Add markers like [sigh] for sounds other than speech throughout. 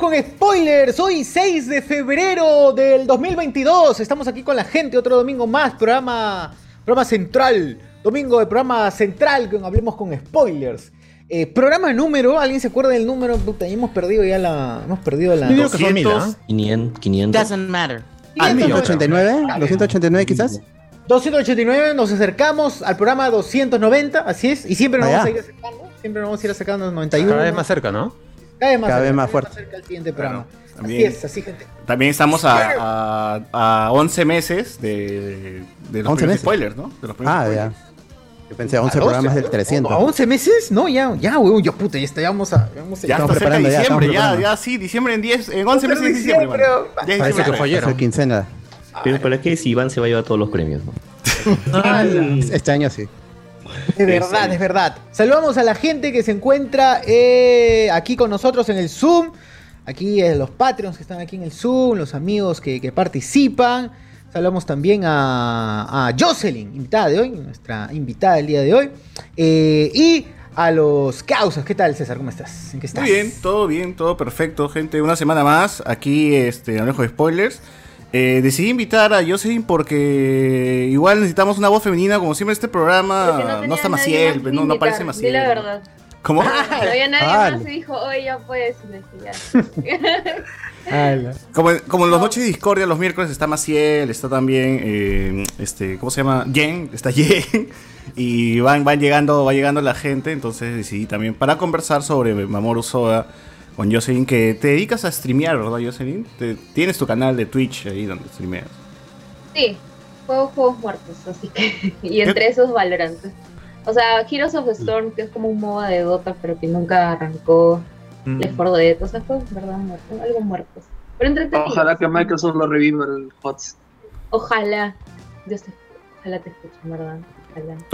Con spoilers. Hoy 6 de febrero del 2022. Estamos aquí con la gente, otro domingo más, programa, programa central. Domingo de programa central con Hablemos con spoilers. Eh, programa número, ¿alguien se acuerda del número? Puta, ya hemos perdido ya la... Hemos perdido la... Yo digo que son mil, 200, ¿ah? 500, 500. Doesn't matter. Ah, mil. 289, 289 quizás. 289, nos acercamos al programa 290, así es, y siempre nos vamos a ir acercando, siempre nos vamos a ir acercando al 91. Cada vez más cerca, ¿no? Cada vez más, Cada cerca, vez más fuerte. cerca al siguiente programa. Claro, también. Así es, así gente. También estamos a, a, a 11 meses de, de los 11 primeros meses. spoilers, ¿no? De los primeros Ah, ya. Yo pensé 11 ¿A programas 12? del 300. ¿A 11 meses? No, ya, ya, weón, yo puta, ya está, ya vamos a... Ya vamos a Ya Estamos está cerca de preparando, ya, diciembre, ya, preparando. ya, sí, diciembre en 10, en 11 meses de Diciembre, Ya que quincena. Pero para qué si Iván se va a llevar todos los premios, ¿no? [laughs] Este año sí. Es verdad, es verdad. Saludamos a la gente que se encuentra eh, aquí con nosotros en el Zoom. Aquí eh, los Patreons que están aquí en el Zoom, los amigos que, que participan. Saludamos también a, a Jocelyn, invitada de hoy, nuestra invitada del día de hoy. Eh, y a los causas. ¿Qué tal, César? ¿Cómo estás? ¿En qué estás? Muy bien, todo bien, todo perfecto, gente. Una semana más, aquí, este, Alejo de Spoilers. Eh, decidí invitar a Jocelyn porque igual necesitamos una voz femenina, como siempre este programa no, tenía está Maciel, no, no aparece Maciel. La verdad. ¿Cómo? [laughs] No había nadie Vale. más y dijo, oye, ya puedes. Ala. [laughs] Como, en- como en las noches de discordia, los miércoles está Maciel, está también, eh, este, ¿cómo se llama? Jen, está [laughs] Jen. Y van, van llegando, va llegando la gente, entonces decidí también para conversar sobre Mamoru Soda con Jocelyn, que te dedicas a streamear, ¿verdad, Jocelyn? Te- tienes tu canal de Twitch ahí donde streameas. Sí, juego juegos muertos, así que. [laughs] Y entre esos Valorant. O sea, Heroes of the Storm, que es como un MOBA de Dota, pero que nunca arrancó. Left 4 Dead, o sea, juegos, ¿verdad? Muertos, algo muertos. Pero entretenidos. Ojalá que Microsoft lo reviva el HOTS. Ojalá. Dios te, ojalá te escuchen, ¿verdad?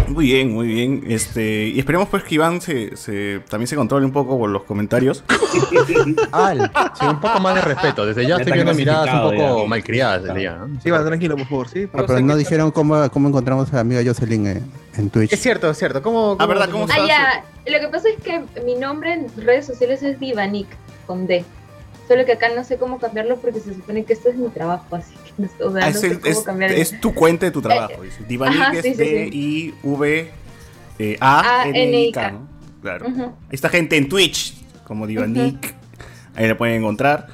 Muy bien, muy bien. Este, y esperemos pues que Iván se, se- también se controle un poco con los comentarios. [laughs] Al. Sí, un poco más de respeto. Desde ya Ya estoy viendo miradas un poco ya. malcriadas desde ya. ¿no? Sí, va, tranquilo, por favor, sí. Ah, pero no dijeron cómo, cómo encontramos a la amiga Jocelyn en, en Twitch. Es cierto, es cierto. ¿Cómo, Ah, ¿verdad? ¿Cómo Ah, ya. Lo que pasa es que mi nombre en redes sociales es Divanik, con D. Solo que acá no sé cómo cambiarlo porque se supone que esto es mi trabajo, así [laughs] o sea, Ah, no es, sé el- cómo es- es tu cuenta de tu trabajo. [laughs] dice. Divanik es sí. D-I-V-A-N-I-K, ¿no? Claro. Ujú. Ahí está gente en Twitch, como Divanik. Ahí la pueden encontrar.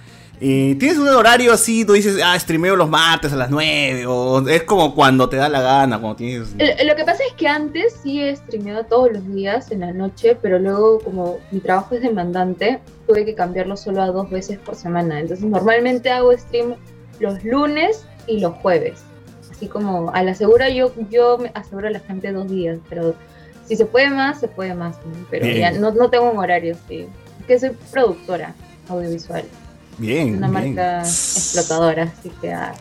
Y tienes un horario así, tú dices, ah, streameo los martes a las 9. O es como cuando te da la gana, cuando tienes. Lo, lo que pasa es que antes sí he streameado todos los días en la noche, pero luego como mi trabajo es demandante, tuve que cambiarlo solo a dos veces por semana. Entonces normalmente hago stream los lunes y los jueves. Así como a la segura yo, yo me aseguro a la gente dos días, pero si se puede más, se puede más. ¿no? Pero Bien. ya no, no tengo un horario, sí. Es que soy productora audiovisual, Bien, una bien. marca explotadora, así que... ah.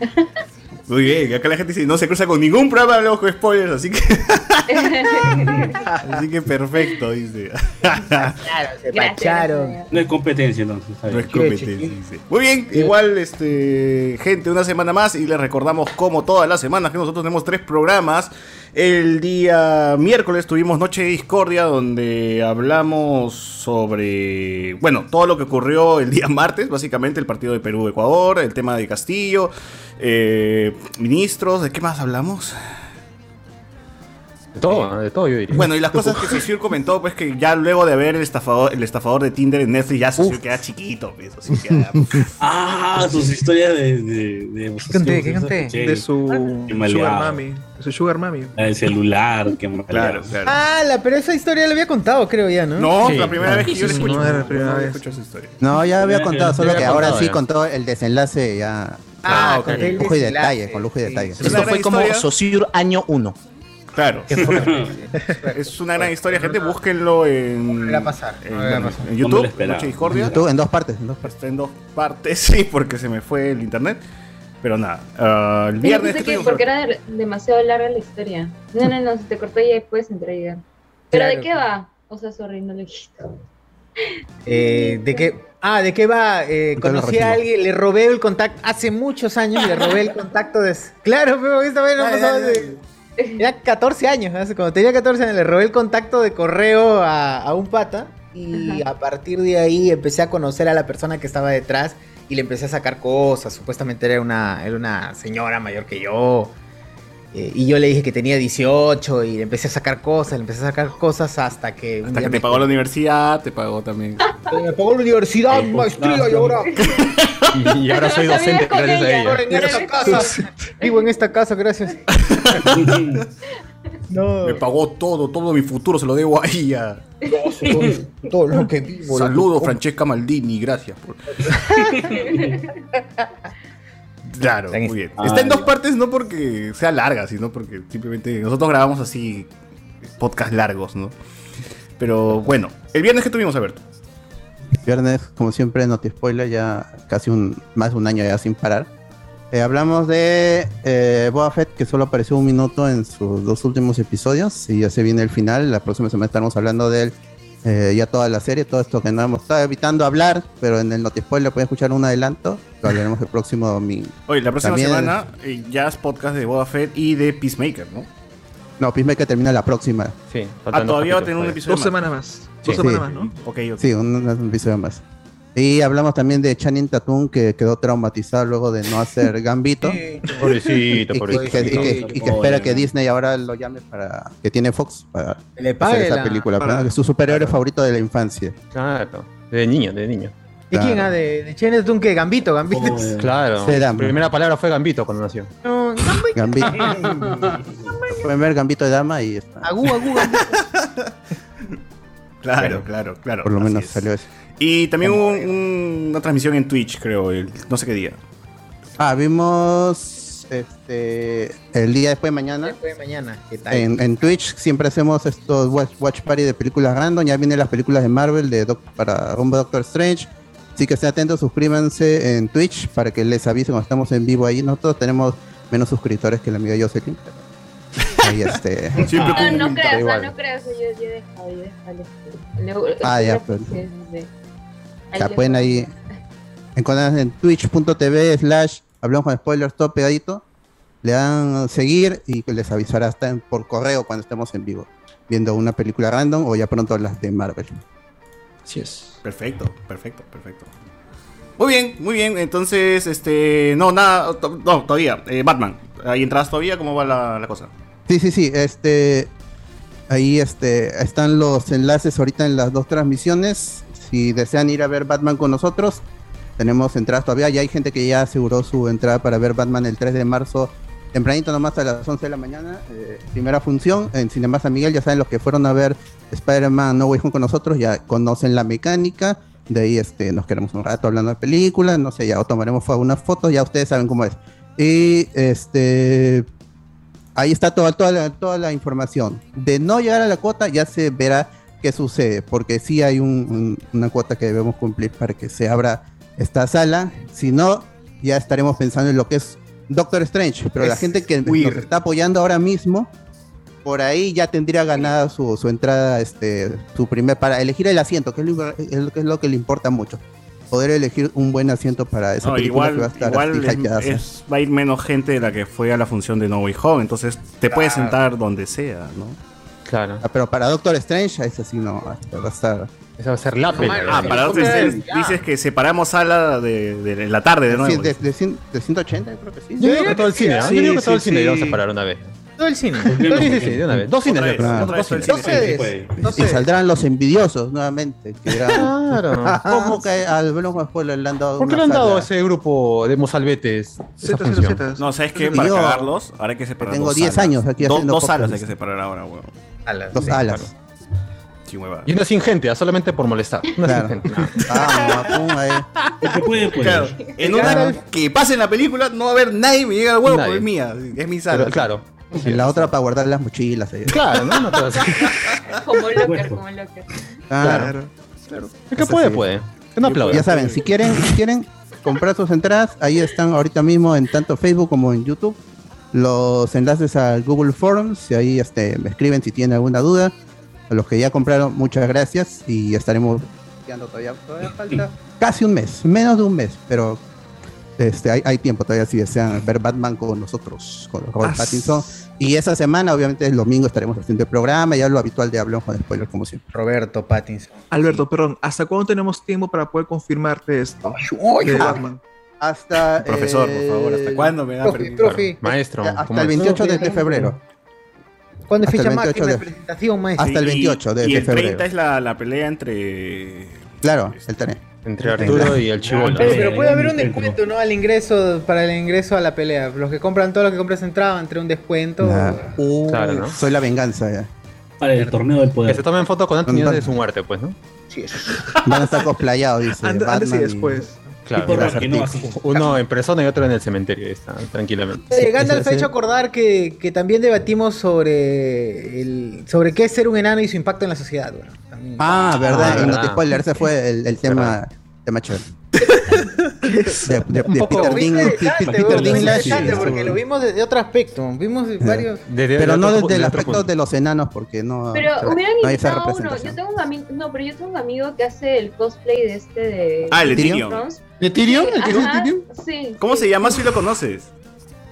[laughs] Muy bien, acá la gente dice, no se cruza con ningún programa de con spoilers, así que, [laughs] así que perfecto, dice. Claro, se Gracias, pacharon. No hay competencia, entonces. No es competencia, dice. Muy bien, igual, este, gente, una semana más y les recordamos como todas las semanas que nosotros tenemos tres programas. El día miércoles tuvimos Noche de Discordia donde hablamos sobre, bueno, todo lo que ocurrió el día [laughs] martes, básicamente el partido de Perú-Ecuador, el tema de Castillo, eh, ministros, ¿de qué más hablamos? De todo, de todo yo diría. Bueno, y las cosas que Saussure comentó, pues que ya luego de ver el estafador, el estafador de Tinder en Netflix, ya Saussure queda chiquito, pues, así [laughs] queda- Ah, sus historias de. de, de ¿Qué. De su Sugar. Mami. De su Sugar Mami. La del celular, que Claro, claro. Ah, la, pero esa historia la había contado, creo ya, ¿no? No, Sí. la primera vez que yo le Sí, escucho. no era la primera no vez. escucho esa historia. No, ya había contado, solo que ahora sí con todo el desenlace ya. Ah, ok. conté el Lujo y detalle, con lujo y Sí. detalle. Esto fue como. Sociur año 1. Claro. [laughs] es una gran historia, gente. Búsquenlo en, a pasar, en, a pasar. en YouTube. Noche Discordia. YouTube en dos partes, en dos partes. Está en dos partes, [laughs] sí, porque se me fue el internet. Pero nada, ah, el viernes. porque era de- demasiado larga la historia. No, no, no, se te cortó y después entrega. ¿Pero Claro. de qué va? O sea, sorry, no lo dijiste. Eh, ¿De qué? Ah, ¿de qué va? Eh, conocí a alguien, le robé el contacto, hace muchos años le robé el contacto de... Claro, pero esta vez no Dale, pasó Ya 14 [laughs] años, hace- cuando tenía 14 años le robé el contacto de correo a, a un pata y Ajá. a partir de ahí empecé a conocer a la persona que estaba detrás y le empecé a sacar cosas, supuestamente era una, era una señora mayor que yo. Eh, y yo le dije que tenía 18 y le empecé a sacar cosas, le empecé a sacar cosas hasta que... Hasta que te pagó la universidad, te pagó también. [laughs] Me pagó la universidad, Eh, maestría y ahora... [laughs] Y ahora soy docente gracias a ella. ella. Ahora en esta casa. Vivo en esta casa, gracias. [laughs] No. Me pagó todo, todo mi futuro se lo debo a ella. todo, todo lo que vivo. Saludos, Francesca Maldini, gracias. por- Claro, Está en- muy bien. Ah, Está en dos ya. partes, no porque sea larga, sino porque simplemente nosotros grabamos así podcast largos, ¿no? Pero bueno, el viernes que tuvimos, Alberto. Viernes, como siempre, no te spoiler, ya casi un más de un año ya sin parar. Eh, hablamos de eh, Boba Fett, que solo apareció un minuto en sus dos últimos episodios, y ya se viene el final. La próxima semana estaremos hablando de él, eh, ya toda la serie, todo esto que no hemos estado evitando hablar, pero en el Notispoiler pueden escuchar un adelanto, lo hablaremos el próximo domingo. Oye, la próxima También- semana eh, ya es podcast de Boba Fett y de Peacemaker, ¿no? No, Peacemaker termina la próxima. Sí, Ah, todavía va a tener un episodio Dos más. semanas más. Dos Sí. semanas más, ¿no? Ok, ok. Sí, un, un episodio más. Y hablamos también de Channing Tatum, que quedó traumatizado luego de no hacer Gambito. [laughs] Pobrecito, y, pobrecito. y que, y que- y que Pobre, espera que. Disney ahora lo llame para que tiene Fox para Le hacer pague esa la- película, para- su superhéroe favorito de la infancia. Claro, de niño, de niño. ¿De quién? Claro. Ah, de, de Chen Tung, que Gambito, Gambito. Pobre. Claro. La primera palabra fue Gambito cuando nació. No, Gambito. [laughs] Pueden ver Gambito de Dama y está. agú, agú, Gambito. [laughs] Claro, claro, claro. Por lo menos es. salió eso. Y también hubo un- una transmisión en Twitch, creo, el, no sé qué día. Ah, vimos este el día después de mañana. Después de mañana, ¿qué tal? En, en Twitch siempre hacemos estos watch, watch party de películas random. Ya vienen las películas de Marvel de Doc- para Rumbo Doctor Strange. Así que estén atentos, suscríbanse en Twitch para que les avisen cuando estamos en vivo ahí. Nosotros tenemos menos suscriptores que la amiga Jocelyn. Ahí este. [laughs] Siempre No, no creas, ah, no creas, yo, yo he dejado, yo he dejado. Le- Ah, ya, pero- Ahí le- pueden ahí encontrar en twitch.tv slash hablamos con spoilers todo pegadito. Le dan seguir y les avisará hasta en- por correo cuando estemos en vivo. Viendo una película random o ya pronto las de Marvel. Así es. Perfecto, perfecto, perfecto. Muy bien, muy bien. Entonces, este. No, nada. to- No, todavía. Eh, Batman. ¿Hay entradas todavía? ¿Cómo va la, la cosa? Sí, sí, sí. Este, ahí este, están los enlaces ahorita en las dos transmisiones. Si desean ir a ver Batman con nosotros, tenemos entradas todavía. Ya hay gente que ya aseguró su entrada para ver Batman el 3 de marzo, tempranito nomás a las 11 de la mañana. eh, primera función en Cinema San Miguel. Ya saben, los que fueron a ver Spider-Man No Way Home con nosotros ya conocen la mecánica. De ahí este, nos quedamos un rato hablando de películas. No sé, ya o tomaremos unas fotos. Ya ustedes saben cómo es. Y este ahí está toda, toda, toda la información. De no llegar a la cuota ya se verá qué sucede, porque sí hay un- un- una cuota que debemos cumplir para que se abra esta sala. Si no, ya estaremos pensando en lo que es Doctor Strange. Pero la gente que weird. nos está apoyando ahora mismo, por ahí ya tendría ganada su, su entrada, este, su primer, para elegir el asiento, que es lo, es lo que es lo que le importa mucho. Poder elegir un buen asiento para esa No, película igual que va a estar igual es- es- va a ir menos gente de la que fue a la función de No Way Home. Entonces, te puedes Claro. sentar donde sea, ¿no? Claro. Ah, Pero para Doctor Strange, ese sí no, va a estar... Esa va a ser la pena. Ah, para Doctor Strange, dices que separamos sala de, de la tarde de Sí, nuevo. de, de de 180 creo que sí. Yo digo que todo el cine, Yo digo que todo el cine sí. vamos a parar una vez. Todo el cine. Sí, sí, sí, de una vez. Dos cines, vez, ¿no? Dos cines. puede. Y saldrán los envidiosos nuevamente. Que Claro. [laughs] ¿Cómo que al Blanco Spoiler le han dado ¿Por qué le han dado a ese grupo de mozalbetes esa Z, función? Z, Z. No, ¿sabes qué? Para cagarlos, ahora hay que separar tengo dos 10 salas. años aquí Dos- haciendo Dos salas hay que separar ahora, weón. Alas, Dos sí. alas. Y una sin gente, ah, solamente por molestar. Una Claro. sin gente. Ah, pum, ahí. El que puede, puede. Claro, en una que pase en la película no va a haber nadie me llega al huevo porque es mía, es mi sala. Pero, claro. En la otra para guardar las mochilas. ahí. Claro, ¿no? No te vas a- [laughs] Como locker, como locker. Claro. El que Eso puede, sí. puede. Que no aplauda. Ya saben, si quieren, si quieren comprar sus entradas, ahí están ahorita mismo en tanto Facebook como en YouTube los enlaces al Google Forums y ahí este, me escriben si tienen alguna duda. A los que ya compraron, muchas gracias y estaremos quedando todavía, todavía falta casi un mes, menos de un mes, pero este, hay, hay tiempo todavía si desean ver Batman con nosotros, con Robert As- Pattinson. Y esa semana, obviamente, el domingo estaremos haciendo el programa, ya lo habitual de Hablamos con Spoilers, como siempre. Roberto Pattinson. Alberto, perdón, ¿hasta cuándo tenemos tiempo para poder confirmarte esto? De Batman. Hasta. Profesor, por favor, ¿hasta el- cuándo me da Profe, permiso? profe, Maestro. Hasta ¿cómo el es? 28 de, de febrero. ¿cuándo es hasta el fecha 28 máxima de presentación, maestro? hasta el Y- 28 de- y de el 30 febrero. es la, la pelea entre. Claro, el tren. Entre Arturo y el chivolo. Pero, pero puede haber un descuento. ¿no? Al ingreso, para el ingreso a la pelea. Los que compran, todos los que compran esa entrada entre un descuento. Ah, uh, Claro, ¿no? Soy la venganza ya. Para el torneo del Que poder. se tomen foto con antes de su muerte, pues, ¿no? Sí, eso. Van a estar cosplayados, dice. Antes, antes y Batman después. Claro. Uno en persona y otro en el cementerio. Está, tranquilamente. Ese- ha hecho acordar que, que también debatimos sobre el, sobre qué es ser un enano y su impacto en la sociedad. Bueno, también. Ah, verdad. Ah, y no verdad. te spoiler, ese fue el, el tema, tema chévere. De, de- Un de poco- Peter interesante, Peter Dinklage. interesante, sí, porque lo vimos desde otro aspecto. Vimos varios. Desde- Pero de no otro- desde el aspecto punto. de los enanos, porque no. Pero no hubieran hay esa invitado a uno. Yo tengo un amigo, no, pero yo tengo un amigo que hace el cosplay de este de Ah, el de ¿Tyrion? ¿De Tyrion? Sí, ¿El que es ajá, Tyrion? Sí. ¿Cómo se llama si lo conoces?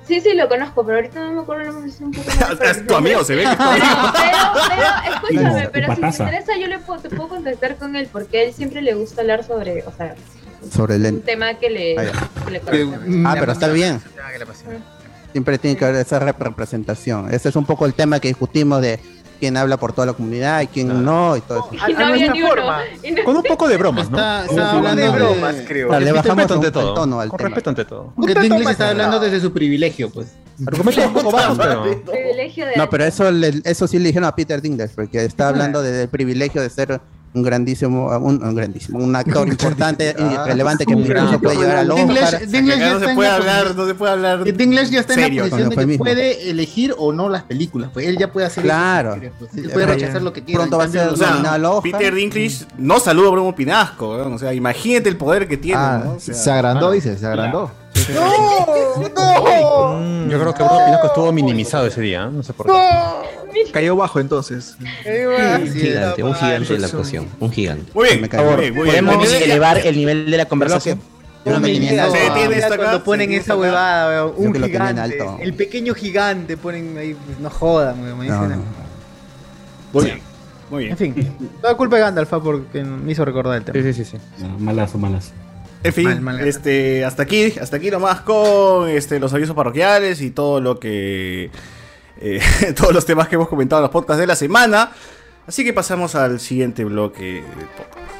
Sí, sí, lo conozco, pero ahorita no me acuerdo el nombre. es un poco [laughs] más Es tu amigo, se ve que es tu Pero, amigo. pero, pero, escúchame, pero si te interesa, yo le puedo, te puedo contactar con él porque a él siempre le gusta hablar sobre, o sea, Sobre el un tema que le, Ah, ya. que le Que, conecta. mm, Ah, pero está bien. Apasiona. Siempre tiene que haber esa rep- representación. Ese es un poco el tema que discutimos de quién habla por toda la comunidad y quién no y todo eso. Y no a había nuestra ni uno. forma. Y no- Con un poco de bromas, ¿no? Está, está Un poco hablando de de bromas, creo. Claro, le bajamos respeto un- ante el todo. tono al Con tema. respeto ante todo. Porque más está hablando desde su privilegio, pues. Argumentos un poco bajos, pero. privilegio de No, pero eso, le- eso sí le dijeron a Peter Dinklage, porque está hablando de- del privilegio de ser un grandísimo, un, un grandísimo, un actor [laughs] importante y relevante que incluso gran- puede llegar al Oscar. Acá ya no está se en puede la hablar, posición- no se puede hablar. Dinklage ya está en serio. la posición de que eufemismo. puede elegir o no las películas. Pues él ya puede hacer Claro. eso. pues. Él puede rechazar lo que quiera. pronto va a ser O sea, al Oscar. Peter Dinklage no saluda a Bruno Pinasco. O sea, imagínate el poder que tiene, Ah, ¿no? O sea, se agrandó, dice, se agrandó. [laughs] [laughs] Yo creo que Bruno Pinasco estuvo minimizado ese día, ¿eh? no sé por qué. [laughs] Cayó bajo entonces. Un gigante, un gigante de la actuación. Un gigante. Muy bien, Me muy cae. bien, muy bien. Podemos elevar el nivel de la conversación. Yo no me tenía en Se alto. detiene esto acá, cuando ponen esa huevada, weón, un gigante, alto. el pequeño gigante ponen ahí, no jodan, weón, No, no. Muy bien, muy bien. En fin, toda culpa de Gandalf ah, porque me hizo recordar el tema. Sí, sí, sí. sí. No, malazo, malazo. En fin, Mal, mal, este, hasta aquí, hasta aquí nomás con este, los avisos parroquiales y todo lo que. Eh, [laughs] todos los temas que hemos comentado en los podcasts de la semana. Así que pasamos al siguiente bloque del podcast.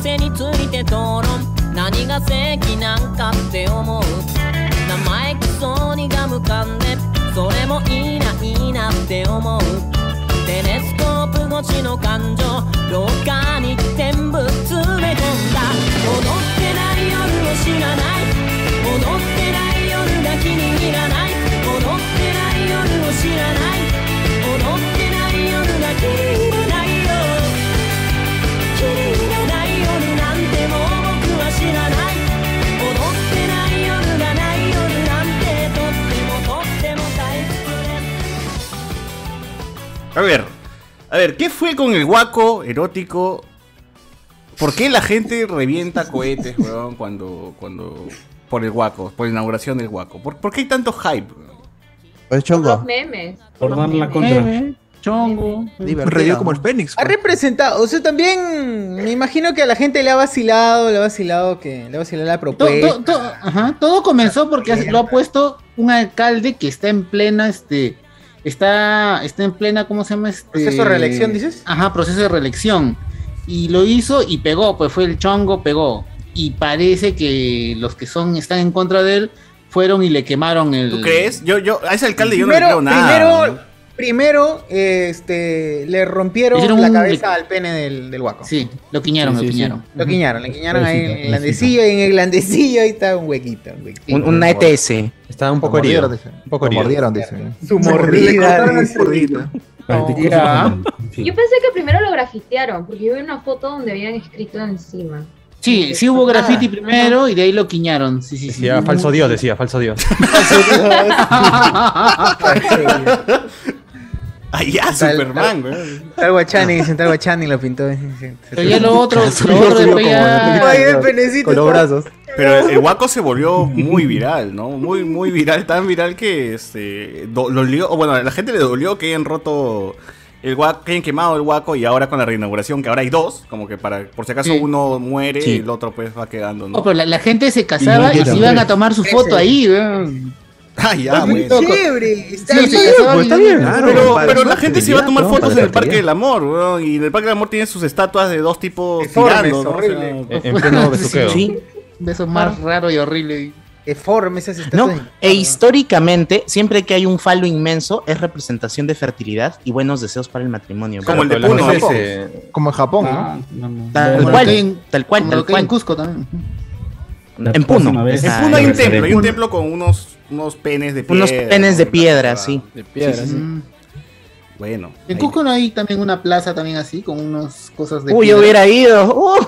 せについて討論。何が正義なんかって思う。生意気そうにがむかんでそれもいいないいなって思う。テレスコープ越しの感情廊下に全部詰め込んだ。踊ってない夜を知らない。踊ってない夜が気に入らない。A ver, a ver, ¿qué fue con el guaco erótico? ¿Por qué la gente revienta cohetes, weón, cuando, cuando, por el guaco, por la inauguración del guaco? ¿Por, por qué hay tanto hype? Pues Por los memes. Por dar la contra. Chongo. Revió como el Fénix. Ha representado, o sea, también me imagino que a la gente le ha vacilado, le ha vacilado que le ha vacilado la To- propuesta. to- to- ajá, todo comenzó porque lo ha puesto un alcalde que está en plena, este, está, está en plena, ¿cómo se llama? Este, ¿Proceso de reelección, dices? Ajá, proceso de reelección. Y lo hizo y pegó, pues fue el chongo, pegó. Y parece que los que son, están en contra de él, fueron y le quemaron el. ¿Tú crees? Yo, yo, a ese alcalde yo no primero, le creo nada. primero. Primero, este, le rompieron Hicieron la un- cabeza al pene del, del guaco. Sí, lo quiñaron, Sí, lo sí, quiñaron. Lo quiñaron, le quiñaron ahí en el glandecillo y en el glandecillo ahí está un huequito. Un huequito. Un- una ETS. Estaba un Lo poco herido. mordieron, dice. Un poco Lo herido. mordieron, dice. Su Le mordida. cortaron el dice. zurdito. Ya. Yo pensé que primero lo grafitearon, porque yo vi una foto donde habían escrito encima. Sí, sí hubo graffiti Ah, primero y de ahí lo quiñaron. Sí, sí, sí. Decía falso Dios, decía falso Dios. [laughs] [laughs] [laughs] Tal- Superman, weón. Tal Guachani, tal Guachani lo pintó. Pero ya lo otro, [laughs] lo otro después ya. Ay, el penecito. Con los está- brazos. Pero el, guaco se volvió muy viral, ¿no? Muy, muy viral, tan viral que este, do- lo lió- o bueno, a la gente le dolió que hayan roto el guaco, que hayan quemado el guaco y ahora con la reinauguración, que ahora hay dos, como que para, por si acaso Sí. uno muere Sí. y el otro pues va quedando, No, pero la, la gente se casaba Y y se iban a tomar su foto ahí, weón. Ah, ya, Muy bueno. chévere. Está Sí, bien. casaban pues, y está no- bien. Claro, Pero, para pero su la gente se iba a tomar ¿no? fotos en el Parque del Amor, weón, y en el Parque del Amor tiene sus estatuas de dos tipos tirando, ¿no? O sea, horrible. En, en pleno [laughs] besuqueo. Sí. De esos más raro y horrible. Deforme esas No, estatuas. e históricamente, siempre que hay un falo inmenso, es representación de fertilidad y buenos deseos para el matrimonio. Como el de Puno, ¿no? Como en Japón. ¿no? Ah, no, no. Tal cual, tal cual, tal hay en cual. Cusco también. La En Puno. En Ah, Puno hay un templo, hay un templo con unos, unos penes de piedra. Unos penes de piedra, sí. De piedra, sí. Bueno. En ahí- Cusco no hay también una plaza también así, con unas cosas de Uy, yo hubiera ido. ¡Uh!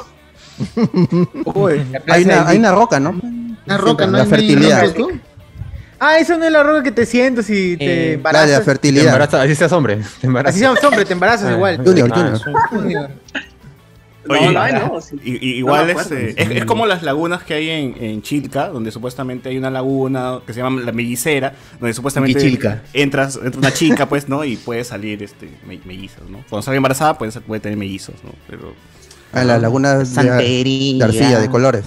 Uy, Hay una, hay una roca, ¿no? Una roca, ¿no? La fertilidad. Ah, eso no es la roca que te sientas y te Eh, La de embarazas. la Te fertilidad. embaraza- así seas hombre. Te embarazas. Así seas hombre, te embarazas Ah, igual. Junior, ah, Junior. Oye, no, no, no, sí. Y- y- igual No me es, es, es como las lagunas que hay en, en Chilca, donde supuestamente hay una laguna que se llama la mellicera, donde supuestamente entras, entra una chica, pues, ¿no? Y puede salir este, me- mellizos, ¿no? Cuando sale embarazada puede, ser- puede tener mellizos, ¿no? Pero A la laguna de, Santería. de arcilla, de colores.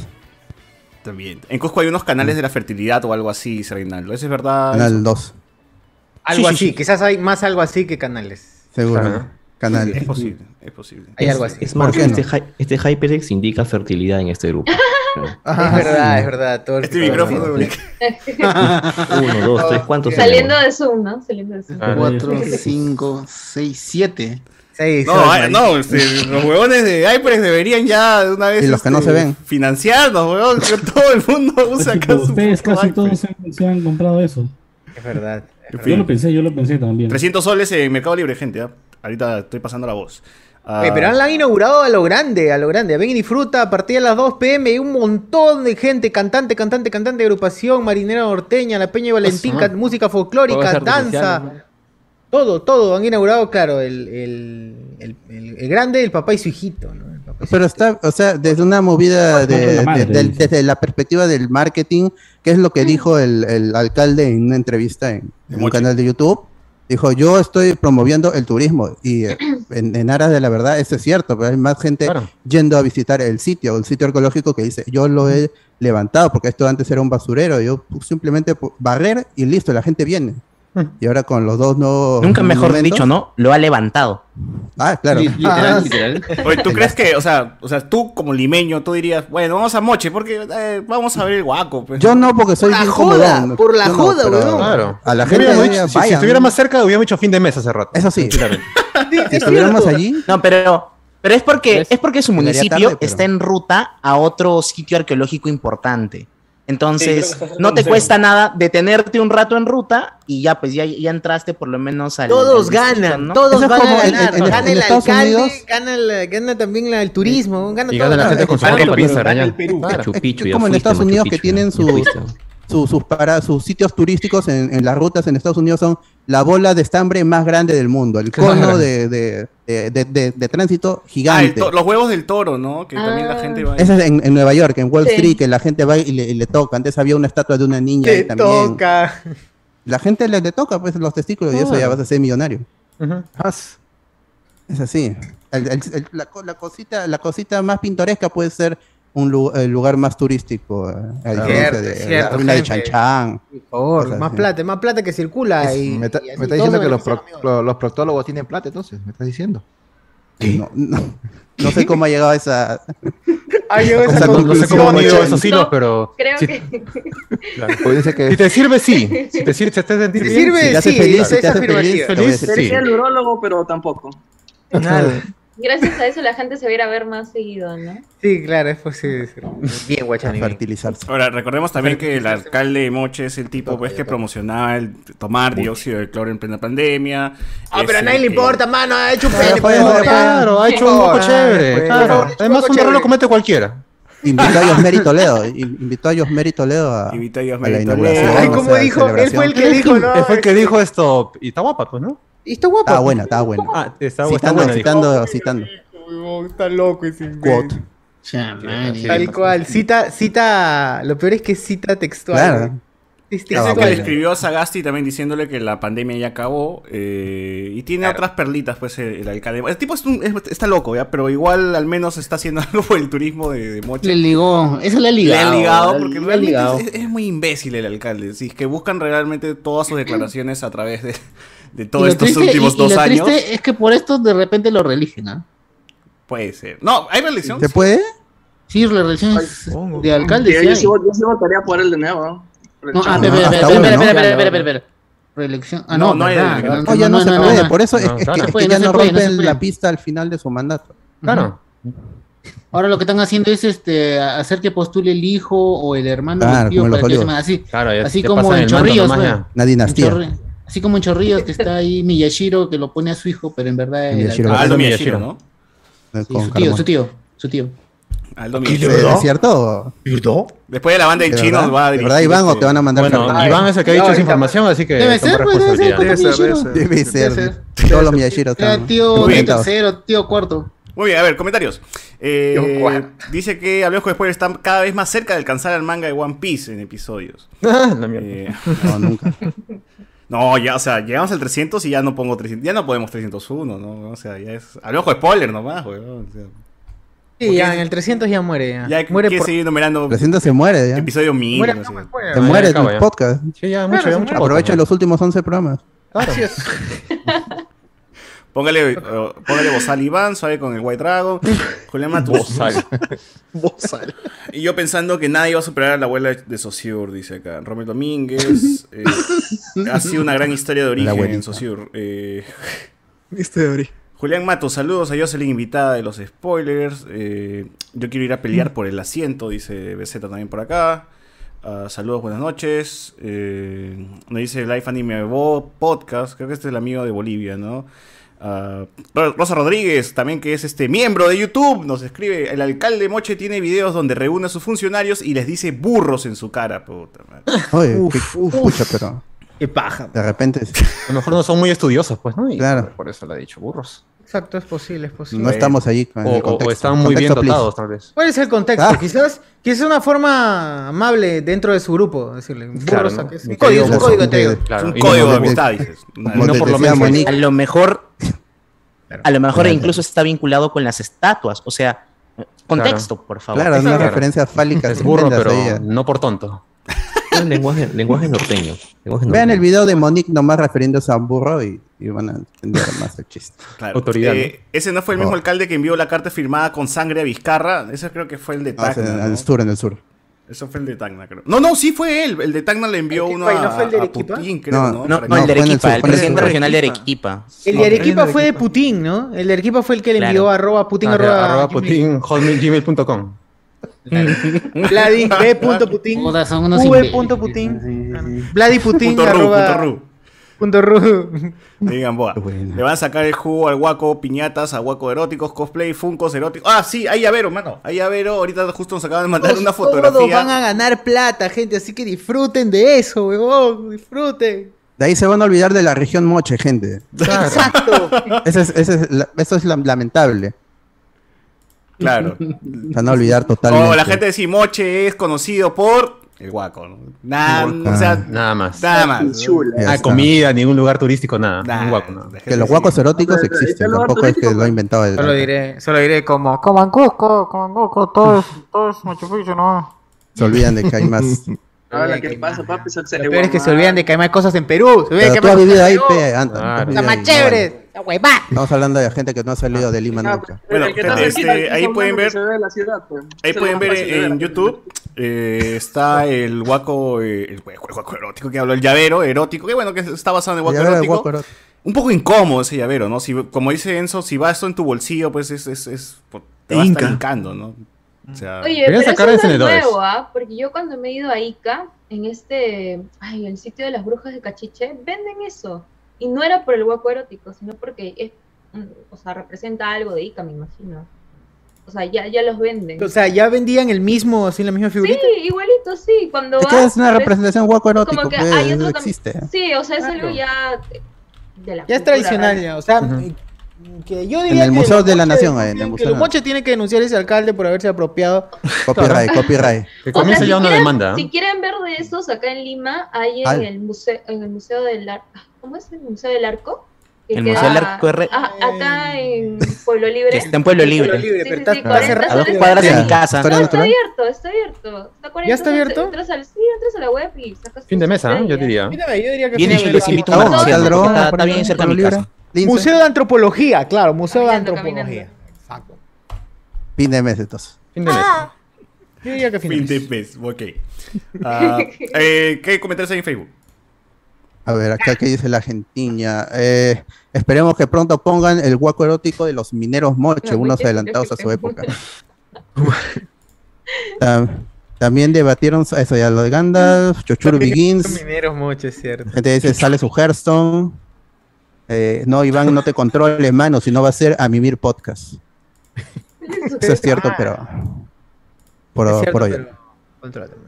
también. En Cusco hay unos canales de la fertilidad o algo así, Reinaldo. ¿Eso es verdad? Canal 2, Algo Sí, sí, así, sí. quizás hay más algo así que canales. seguro. Claro. Canal. Es posible, es posible. Hay algo así. Es ¿Por más, qué no? este, hy- este HyperX indica fertilidad en este grupo. [laughs] es verdad, es verdad. Todo Este micrófono de [laughs] Uno, dos, tres, ¿cuántos Saliendo de Zoom, ¿no? Saliendo de Zoom. 4, 5, 6, 7. Sí, No, no, este, los huevones de HyperX deberían ya de una vez Y los que no este, se ven. financiarnos, huevón, que todo el mundo [laughs] usa acá su Ustedes casi HyperX. todos se, se han comprado eso. Es verdad. Yo lo pensé, yo lo pensé también. 300 soles en Mercado Libre, gente. ¿ah? Ahorita estoy pasando la voz. Ah, Oye, pero han inaugurado a lo grande, a lo grande. Ven y disfruta a partir de las 2 pm. Hay un montón de gente, cantante, cantante, cantante, agrupación, marinera norteña, la Peña de Valentín, música folclórica, danza. ¿no? Todo, todo. Han inaugurado, claro, el, el, el, el- el grande, el papá y su hijito. ¿no? El papá y su Pero hijito. está, o sea, desde una movida de, la desde la perspectiva del marketing, que es lo que dijo el, el alcalde en una entrevista en, en un canal de YouTube. Dijo, yo estoy promoviendo el turismo y eh, [clears throat] en, en aras de la verdad, eso es cierto, pero hay más gente Claro. yendo a visitar el sitio, el sitio arqueológico que dice, yo lo he levantado porque esto antes era un basurero, yo simplemente barrer y listo, la gente viene. Y ahora con los dos nuevos. Nunca mejor dicho, ¿no? Lo ha levantado. Ah, claro. Li- literal, Ah, literal. [laughs] Oye, ¿tú crees que, o sea, o sea, tú como limeño, tú dirías, bueno, vamos a Moche, porque eh, vamos a ver el guaco? pues. Yo no, porque soy Por la bien joda, comodón. por la no, joda, weón. Claro. A la Si gente dicho- si, si vayan. estuviera más cerca, hubiéramos hecho fin de mes hace rato. Eso sí. Tranquilamente. [laughs] Si estuviéramos allí, No, pero, pero es porque es porque su municipio tarde, pero- está en ruta a otro sitio arqueológico importante. Entonces, Sí, no te cuesta nada detenerte un rato en ruta y ya, pues ya, ya entraste por lo menos al. Todos al distrito, ganan, ¿no? todos Eso es van a ganar. en- en- gana en el Estados alcalde, Unidos- gana, el- gana también la- el turismo, gana Y todo. gana la gente con su Claro, ropa pero para gana el. Perú. Claro. Es como en Estados Unidos que tienen ya su- fuiste. su- sus, para, sus sitios turísticos en, en las rutas en Estados Unidos son la bola de estambre más grande del mundo. El cono de, de, de, de- de- de tránsito Ah, gigante. to- los huevos del toro, ¿no? Que también la Ah. gente va. Ese es en, en Nueva York, en Wall Sí. Street, que la gente va y le, y le toca. Antes había una estatua de una niña ahí también. toca. La gente le, le toca pues los testículos y eso ya Claro. vas a ser millonario. Es así. El- el- el- la, co- la cosita, la cosita más pintoresca puede ser un lu- el lugar más turístico. eh, A diferencia Cierto, de cierto, la ruina de gente. Chan Chan. Por favor, Cosas más así. plata, más plata que circula. y, me está, y así me está todos diciendo que los, pro- los proctólogos tienen plata, entonces, me estás diciendo. No, no, no sé cómo ha llegado a esa. [laughs] A sea, No, sé conclusión, cómo han ido Moche. esos hilos, pero. Creo si, que claro. [laughs] Si te sirve, sí. Si te sirve, si te sentir Si bien, sirve, sí. te hace sí, feliz, esa si te hace feliz, a Feliz, sí. Sería el urólogo, pero tampoco. Nada. Gracias a eso la gente se va a ir a ver más seguido, ¿no? Sí, claro, es posible. Bien, Guachani. fertilizarse. Ahora, recordemos también que el alcalde de Moche es el tipo pues, que promocionaba el tomar dióxido de cloro en plena pandemia. Ah, pero a nadie le que- importa, mano. Ha hecho un pene. Claro, ha hecho un poco chévere. Además, un error lo comete cualquiera. Invitó a Yosmeri Toledo. in- Invitó a Yosmeri Toledo a, Invitó a a la inauguración. Ay, o como sea, dijo, él fue el que dijo, ¿no? Él fue el que Este, dijo esto. Y está guapa, pues, ¿no? Y está guapo. Estaba buena, estaba buena. Ah, está, está Citando, dijo. Huevón, Está loco ese Quote. imbécil. Chamani. Tal cual. Cita, cita. Lo peor es que cita textual. Claro. Es Dice que le escribió a Sagasti también diciéndole que la pandemia ya acabó eh, y tiene otras perlitas pues el, el alcalde. El tipo es un- es- está loco, ¿ya? pero igual al menos está haciendo [laughs] algo por el turismo de, de. Le ligó, eso le ha Le ligado. le- porque le ha realmente ligado. es, es muy imbécil el alcalde. Si es que buscan realmente todas sus [clears throat] declaraciones a través de, de todos estos triste- últimos y- y dos lo años, triste es que por esto de repente lo reeligen, ¿ah? puede ser. No, hay reelección. ¿Se puede? Sí, la reelección es de alcalde. Sí, yo sí votaría por él de nuevo. ¿No? No, ah, espera, espera, espera, espera, ¿no? espera, espera, espera, espera. Reelección. Ah, No, no, no no, ya no, se no, puede. no. Por eso es, es que, es ya no no se puede, no se rompen la pista al final de su mandato. Claro. Ahora lo que están haciendo es este hacer que postule el hijo o el hermano Claro, del tío para que se así, Claro, así como en Chorrillos. Una dinastía. Chorri- así como en Chorrillos que está ahí Miyashiro que lo pone a su hijo, pero en verdad el Miyashiro. Aldo Miyashiro. ¿no? eh, sí, su tío, su tío, su tío. Aldo ¿Es Miyashiro. es cierto? Después de la banda de ¿De chinos verdad? va a ¿De dirigir. verdad, Iván, o este- te van a mandar Bueno? Iván es el que ha dicho esa información, así que Debe ser, pues, debe ser, Debe ser, Miyashiro. debe Debe ser. Todos los Miyachiros Era están tío tercero, tío cuarto. Muy bien, a ver, comentarios. Eh, dice que Hablemos después está cada vez más cerca de alcanzar al manga de One Piece en episodios. Ah, la mierda. Eh, [laughs] No, nunca. [laughs] no, ya, o sea, llegamos al 300 y ya no pongo 300. Ya no podemos 301, ¿no? O sea, ya es. De spoiler nomás, weón. O sea, Sí, ya en el 300 ya muere. Ya, ya muere por... seguir numerando 300 se muere ya. episodio mínimo. Muere, no no sé. Se muere acaba, el ya. podcast. Sí, ya, Claro, mucho, se ya, mucho. Aprovecha podcast, los últimos 11 programas. Claro. Así es. [laughs] Póngale, eh, póngale bozal Iván, suave con el White Dragon. Julián Matus. Bozal. [laughs] Bozal. Y yo pensando que nadie iba a superar a la abuela de Saussure, dice acá. Romel Domínguez. eh, [laughs] ha sido una gran historia de origen en. Saussure. Eh, Viste, Ori. Julián Matos, saludos a Jocelyn, invitada de los spoilers. Eh, yo quiero ir a pelear por el asiento, dice BZ también por acá. Ah, saludos, buenas noches. Eh, me dice Life Anime Bo Podcast, creo que este es el amigo de Bolivia, ¿no? Ah, Ro- Rosa Rodríguez, también que es este miembro de YouTube, nos escribe, el alcalde Moche tiene videos donde reúne a sus funcionarios y les dice burros en su cara, puta madre. Oye, Uf, qué- uf, pucha, pero Qué paja. de repente A lo mejor no son muy estudiosos, pues, ¿no? Y Claro. Por eso le ha dicho burros. Exacto, es posible, es posible. no estamos allí O, el o están muy bien please. dotados, tal vez. ¿Cuál es el contexto? Ah. Quizás, quizás una forma amable dentro de su grupo, decirle. Es un código, es un código es un código de amistad, dices. Una- no por lo decía menos. Monique, A lo mejor, a lo mejor Claro. incluso está vinculado con las estatuas. O sea, contexto, por favor. Claro, una Claro. referencia fálica. Es burro, pero no por tonto. Es lenguaje, lenguaje norteño. lenguaje Vean el video de Monique nomás refiriéndose a un burro y, y van a entender más el chiste. [laughs] Claro. Eh, ese no fue el mismo Oh. alcalde que envió la carta firmada con sangre a Vizcarra. Ese creo que fue el de Ah, Tacna. en ¿no? el sur, en el sur. Eso fue el de Tacna, creo. No, no, sí fue él. El de Tacna le envió uno fue? a, ¿No fue el de Arequipa? Putin, creo, No, ¿no? No, Para no, el de en Arequipa, sur, el en presidente regional de Arequipa. El de Arequipa fue de Putin, ¿no? El de Arequipa fue el que le Claro. envió arroba Putin Ah, arroba, arroba Gmail. putin, hotmail.com. Vladi [laughs] B. Putin. Todas son unos V. Putin. Vladi Putin Punto ru, arroba punto ru. punto ru. Digan, boa. Le van a sacar el jugo al guaco, piñatas, a guaco eróticos, cosplay, funcos eróticos. Ah, sí, hay llavero, mano. Hay llavero. Ahorita justo nos acaban de mandar una Todos fotografía. van a ganar plata, gente, así que disfruten de eso, weón. Disfruten. De ahí se van a olvidar de la región Moche, gente. Exacto. Eso es, eso es, la- eso es la- lamentable. Claro. Van a olvidar totalmente. O la gente de Simoche es conocido por el guaco, ¿no? Nada, o sea, nada más. nada más. Ya Ah, comida, ningún lugar turístico, nada. Nah, Un guaco, nada. Que los guacos eróticos existen, tampoco es que lo ha inventado el Solo diré, solo diré como, como en Cusco, como en Cusco, todo es, todo es Machu Picchu, ¿no? Se olvidan de que hay más. [laughs] Ahora, ¿qué pasa, papi? Se Lo peor es que se olvidan de que hay más cosas en Perú. Se olvidan que tú hay has más vivido cosas ahí, en Perú. pe, has Está más chévere. Estamos hablando de gente que no ha salido de Lima nunca. Bueno, que gente, este, ahí son pueden que ver, pues. ahí pueden ver en. YouTube. eh, está el guaco, eh, el, guaco- el guaco erótico que habló, el llavero erótico, que bueno, que está basado en el guaco erótico. guaco erótico. Un poco incómodo ese llavero, ¿no? Si, como dice Enzo, si va esto en tu bolsillo, pues es, es, es- te va a estar Inca. hincando, ¿no? O sea, Oye, pero eso sacar no es encendedores. nuevo, ¿ah? Porque yo cuando me he ido a Ica, en este, ay, el sitio de las brujas de Cachiche, venden eso. Y no era por el guapo erótico, sino porque es, mm, o sea, representa algo de Ica, me imagino. O sea, ya, ya los venden. O sea, ya vendían el mismo, así la misma figurita. Sí, igualito, sí. Cuando Es que vas, es una representación guaco erótico, como que pues, hay eso existe. Sí, o sea, es Claro. algo ya de la Ya es tradicional, ya. O sea, que yo diría el que Museo de la Nación, ahí, en el que Museo Moche tiene que denunciar a ese alcalde por haberse apropiado. Copyright, [laughs] copyright. Que O sea, comience si ya una quieren, demanda. si quieren ver de esos, acá en Lima hay en el museo, en el museo del Arco. ¿Cómo es el museo del Arco? Que El Museo del Arco R- acá en Pueblo Libre. Que está en Pueblo Libre. Pueblo Libre, Sí, pero sí, está- sí, está 40 cerrado. A dos cuadras de mi casa. No, está abierto, está abierto. Está 40 ¿Ya está abierto? Entras al, sí, entras a la web y sacas Fin de mesa, ¿eh? yo diría. Mírame, yo diría que y les invito bueno, cena, está bien cerca de mi casa. Lince. Museo de Antropología, claro, Museo de Caminando, Antropología. Exacto. Fin de mes, entonces. Fin de mes. Yo diría que fin de fin de mes. mes, ok. Ah, [laughs] eh, ¿Qué comentarios hay en Facebook? A ver, acá que dice la Argentina. Eh, esperemos que pronto pongan el guaco erótico de los mineros Moche, No, unos adelantados a su época. [laughs] Tam- También debatieron eso ya, lo de Gandalf, Chochuru Begins. Mineros Moche, cierto. Gente dice, sale su Hearthstone. Eh, no, Iván, no te controles, mano, si no va a ser a mimir podcast. [laughs] Eso es cierto, pero por, Es cierto, por hoy. pero.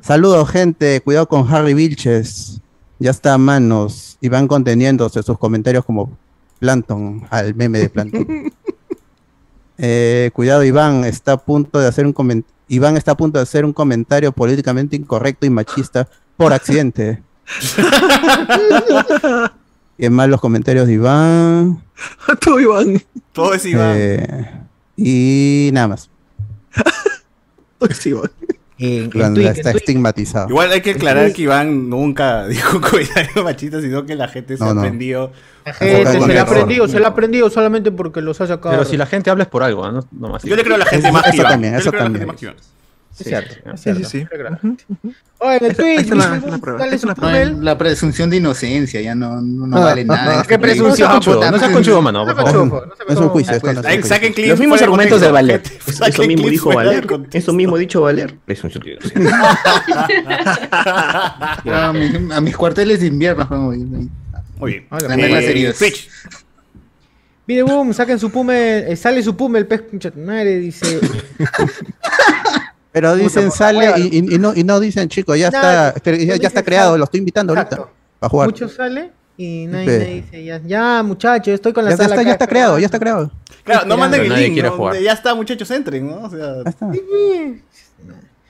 Saludos, gente. Cuidado con Harry Vilches. Ya está a manos y van conteniéndose sus comentarios como Planton al meme de Planton. [laughs] Eh, cuidado, Iván está a punto de hacer un comen- Iván está a punto de hacer un comentario políticamente incorrecto y machista por accidente. [laughs] y más los comentarios de Iván. [laughs] Tú, Iván. Todo es Iván. Eh, y nada más. [laughs] Todo es Iván. En, Twitch, está en estigmatizado. Igual hay que aclarar que Iván nunca [laughs] dijo comentario machista, sino que la gente se No, ha no. aprendido. La gente se le ha aprendido, se le ha aprendido solamente porque los ha sacado. Pero si la gente habla es por algo, no, no más. Yo le creo a la gente más que eso también, eso la también. Iván. Es cierto, es Sí, cierto. sí, sí. Oye, en el Twitch, la- presunción de inocencia ya no, no, no Ah, vale nada. ah, Este qué presunción, No seas conchudo, mano, por No favor. seas conchudo, no seas No es un conchudo. juicio, Ah, es. Saquen clips Los mismos argumentos de contexto, Valer. [laughs] Eso mismo dijo Valer. Eso mismo dicho Valer. Presunción de inocencia. [laughs] A, mis- cuarteles de invierno. Muy bien. Las reglas Eh, heridas. Twitch. Mire, boom, saquen su pume, eh, sale su pume, el pez madre, dice. [laughs] Pero dicen sale y, y- y no, y no dicen, chicos, ya Nada, está, ya, no ya está creado, sale. lo estoy invitando ahorita para jugar. Mucho sale y nadie, Sí. dice, ya, ya muchachos, estoy con la Ya, ya sala está, ya está creado, ya está creado. Claro, no manden el link, ¿no? jugar. Ya está, muchachos, entren, ¿no? O sea, Ya está.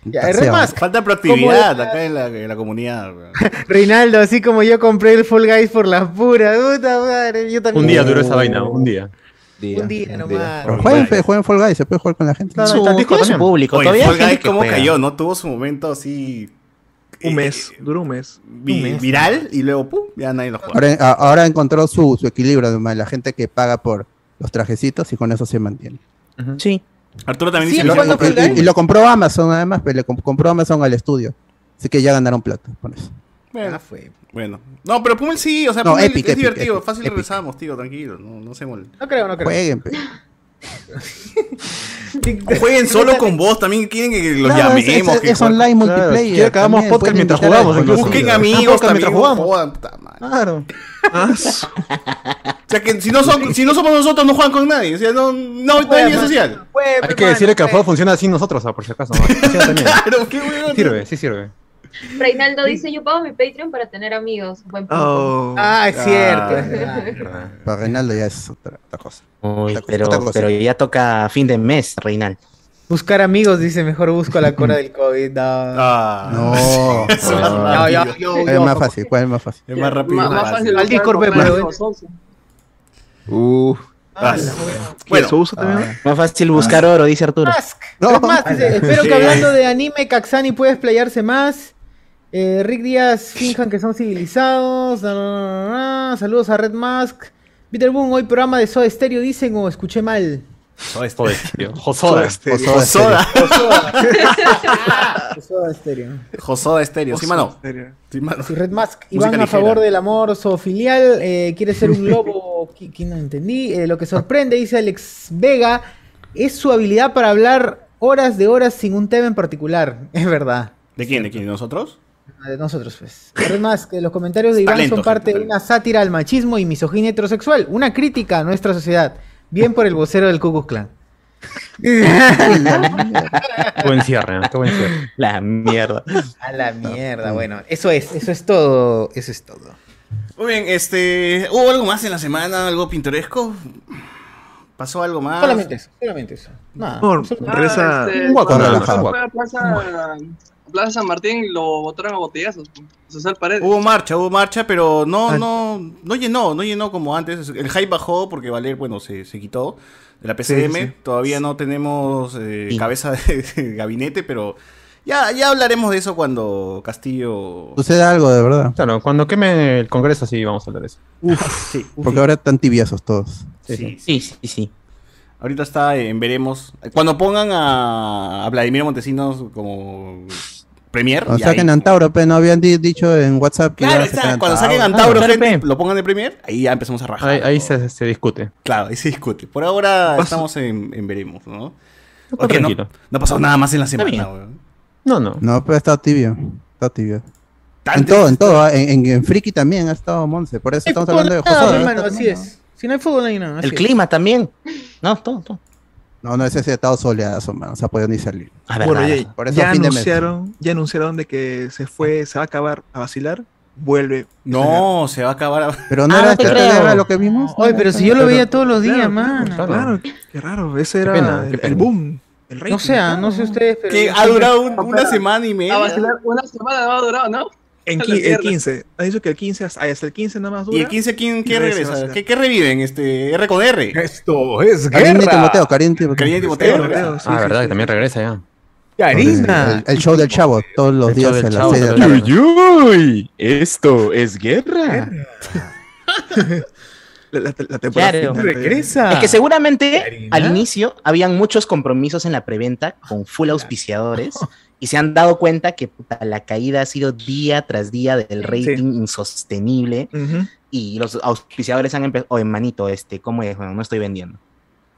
Ya, es más, falta proactividad acá en la, en la comunidad. [laughs] Reinaldo, así como yo compré el Fall Guys por las puras, puta madre, yo también. Un día duró esa vaina, un día. Un día nomás. Pero jueguen, fe, jueguen Fall Guys, se puede jugar con la gente. Su, está el disco su también. público. Oye, Todavía Fall Guys juega. cayó, ¿no? Tuvo su momento así Un mes, duró un mes. vi- viral y luego, pum, ya nadie lo juega. Ahora, ahora encontró su, su equilibrio, además, la gente que paga por los trajecitos y con eso se mantiene. Sí. Arturo también Y dice lo, y- y lo compró Amazon, además, pero le comp- compró Amazon al estudio. Así que ya ganaron plata con eso. Bueno, Bueno. No, pero Pummel sí, o sea, No, Pummel Epic, es Epic, divertido. Epic, Fácil Epic. regresamos, tío, tranquilo. No, no se molen. No creo, no creo. Jueguen, pe. [laughs] Jueguen solo con vos, también quieren que los Claro, es- llamemos. es- que es online multiplayer, hagamos también, podcast mientras jugamos. Busquen [laughs] Ah, amigos también. mientras jugamos. jodan, puta madre. Claro. [laughs] O sea que si no, son, si no somos nosotros, no juegan con nadie. O sea, no, no, no hay vida social. Hay que decirle que el juego funciona sin nosotros, ah, por si acaso. Claro, qué bueno. Sirve, sí sirve. Reinaldo dice, yo pago mi Patreon para tener amigos. Buen punto. Oh. Ah, es cierto. Ah. [laughs] Para Reinaldo ya es otra, otra cosa. Uy, Otra cosa, pero, otra cosa. pero ya toca fin de mes, Reinal. Buscar amigos, dice, mejor busco la cura del COVID. No. Ah. No. Es más No, rápido. yo- yo- Es yo- más fácil, ¿cuál es más fácil? Es más rápido. Más, fácil. Al Discord, buscar pero-. Uh. Ah, Bueno, también? Más fácil buscar oro, dice Arturo. Es más, dice, [laughs] espero que hablando de anime, Kaxani pueda explayarse más. Eh, Rick Díaz finjan que son civilizados. Na, na, na, na, na. Saludos a Red Mask. Peter Boom, hoy programa de Soda Stereo dicen o escuché mal. Soda Stereo. Josoda. [laughs] Josoda. Soda Stereo. Josoda Estéreo. [laughs] Sí, mano. Sí, mano. Sí, Red Mask. Iván a ligera. favor del amor zoofilial. Eh, quiere ser un lobo. [laughs] ¿Qui- ¿Quién no entendí? Eh, lo que sorprende, dice Alex Vega, es su habilidad para hablar horas de horas sin un tema en particular. Es verdad. ¿De quién? ¿De quién? ¿De nosotros? De nosotros, pues. Mask, que los comentarios de Iván Talento, son parte gente, de una sátira al machismo y misoginia heterosexual. Una crítica a nuestra sociedad. Bien por el vocero del Ku Klux Klan. [laughs] Buen cierre. Qué buen cierre. La mierda. A la mierda, bueno. Eso es, eso es todo. Eso es todo. Muy bien, este. ¿Hubo algo más en la semana? ¿Algo pintoresco? ¿Pasó algo más? Solamente eso, solamente eso. Nada. Por, absolutamente- regresa. Ah, este, Un guaco, Plaza, San Martín lo botaron a botellazos. pues, Paredes. Hubo marcha, hubo marcha, pero no, Ah. no, no llenó, no llenó como antes. El hype bajó porque Valer, bueno, se, se quitó de la PCM. Sí, sí. Todavía no tenemos eh, Sí. cabeza de, de gabinete, pero ya, ya hablaremos de eso cuando Castillo. Sucede algo de verdad. Claro, cuando queme el congreso sí vamos a hablar de eso. Sí, Porque ahora están tibiazos todos. sí, Sí, sí, sí. Ahorita está en veremos. Cuando pongan a, a Vladimir Montesinos como Premier. O ya saquen ahí- Antauro, pero no habían di- dicho en WhatsApp que Claro, iban a sacar está, cuando saquen Antauro. Ah, gente, lo pongan de Premier, ahí ya empezamos a rajar. Ahí, se, se discute. Claro, ahí se discute. Por ahora Vas- [laughs] estamos en, en veremos, ¿no? Está Ok, no, tranquilo. no ha pasado nada más en la semana, weón. No, no. No, pero ha estado tibio. Está tibio. En todo, en todo. En, en, en Friki también ha estado Monse. Por eso estamos hablando de hermano, así es. Si no hay fútbol, no hay nada. El es. clima también. No, todo, todo. No, no, ese ha estado soleazo, man. No se ha podido ni salir. Bueno, ya. Por eso ya fin de mes. anunciaron, ya anunciaron de que se fue, se va a acabar a vacilar, vuelve. No, se va a acabar. a- Pero no Ah, era no te este creo. era lo que vimos. Oye, pero si yo lo Pero- veía todos los días, Claro, mano. claro. Claro, qué raro, ese era pena, qué el, pena. el boom. El No rating, sé, ah, no sé ustedes, pero. Que ha durado un- una semana y A media. vacilar una semana va a durar, ¿no? En el mierda. 15. Han dicho que el 15, hasta hasta el 15 nada más dura. ¿Y el 15 quién, a regresa? ¿Qué, qué reviven? Este, R con R. Esto es Karim y Timoteo, Karim y Timoteo. Karina y Timoteo. Timoteo, regresa. sí, ah, sí, verdad, sí. que también regresa ya. Karina. El, el show del chavo, todos los El días show del a las Chavo, 6 de la los tarde. Uy, esto es guerra. [laughs] La, la- la temporada Claro. final, Regresa. Es que seguramente Karina. al inicio habían muchos compromisos en la preventa con full auspiciadores [laughs] y se han dado cuenta que puta, la caída ha sido día tras día del rating insostenible y los auspiciadores han empezado, oye manito, este, ¿cómo es? Bueno, no estoy vendiendo.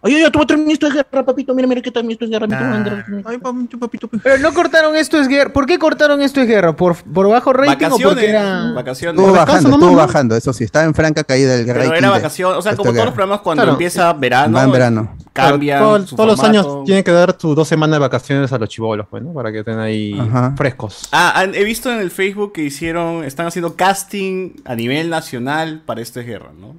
Oye, oye, tú terminé esto es guerra, papito, mira, mira que también esto es guerra. Nah. Ay, papito, papito. Pero no cortaron esto es guerra. ¿Por qué cortaron esto es guerra? ¿Por, por bajo rating o porque Vacaciones. era.? Vacaciones. Estuvo bajando, estuvo bajando, eso sí, estaba en franca caída el Pero rating era vacación. O sea, como todos los guerra. programas cuando Claro. empieza verano. Va en verano. Todo- su todos los años tienen que dar tus dos semanas de vacaciones a los chivolos, pues, ¿no? Para que estén ahí Ajá. frescos. Ah, han- he visto en el Facebook que hicieron, están haciendo casting a nivel nacional para esta guerra, ¿no?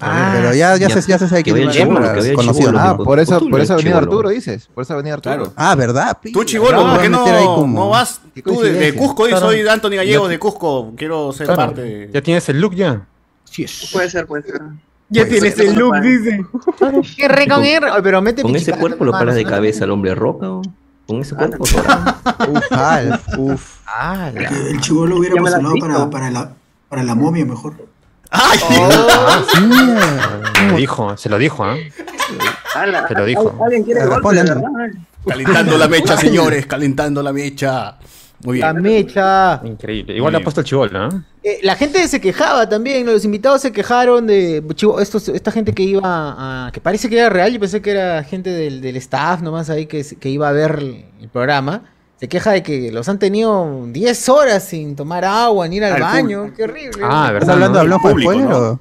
Ah, pero ya, ya, ya. se, ya se sabe Que el es chibolo, el conocido. chibolo. Ah, por eso, por eso ha venido chibolo. Arturo, dices. Por eso ha venido Arturo. Claro. Ah, ¿verdad? Tú, chivolo, Claro, ¿por qué no, como- no vas? Qué Tú de. Cusco, Claro. soy Anthony Gallegos Ya- de Cusco, quiero ser Claro. parte de... Ya tienes el look ya. Puede ser, puede ser. Ya Pues, tienes el look, dice. Guerra con guerra. Oye, Pero mete Con ese cuerpo lo paras de cabeza al hombre roca. ¿o? Con ese cuerpo. todo. [laughs] Uf, Alf, uf. El chivo lo hubiera la, para la momia mejor. ¡Ay! [laughs] Ah, Se lo dijo, se lo dijo, ¿ah? Se lo dijo. Alguien quiere golpe. Calentando la mecha, señores, calentando la mecha. Muy La bien. mecha. Increíble. Igual le ha puesto el chivol, ¿no? Eh, la gente se quejaba también, los invitados se quejaron de chivo, estos, esta gente que iba a, que parece que era real, yo pensé que era gente del, del staff nomás ahí que, que iba a ver el, el programa. Se queja de que los han tenido 10 horas sin tomar agua ni ir al Al baño. público. Qué horrible. Ah, ¿Estás ¿verdad? hablando ¿no? de Spoiler ¿no? o?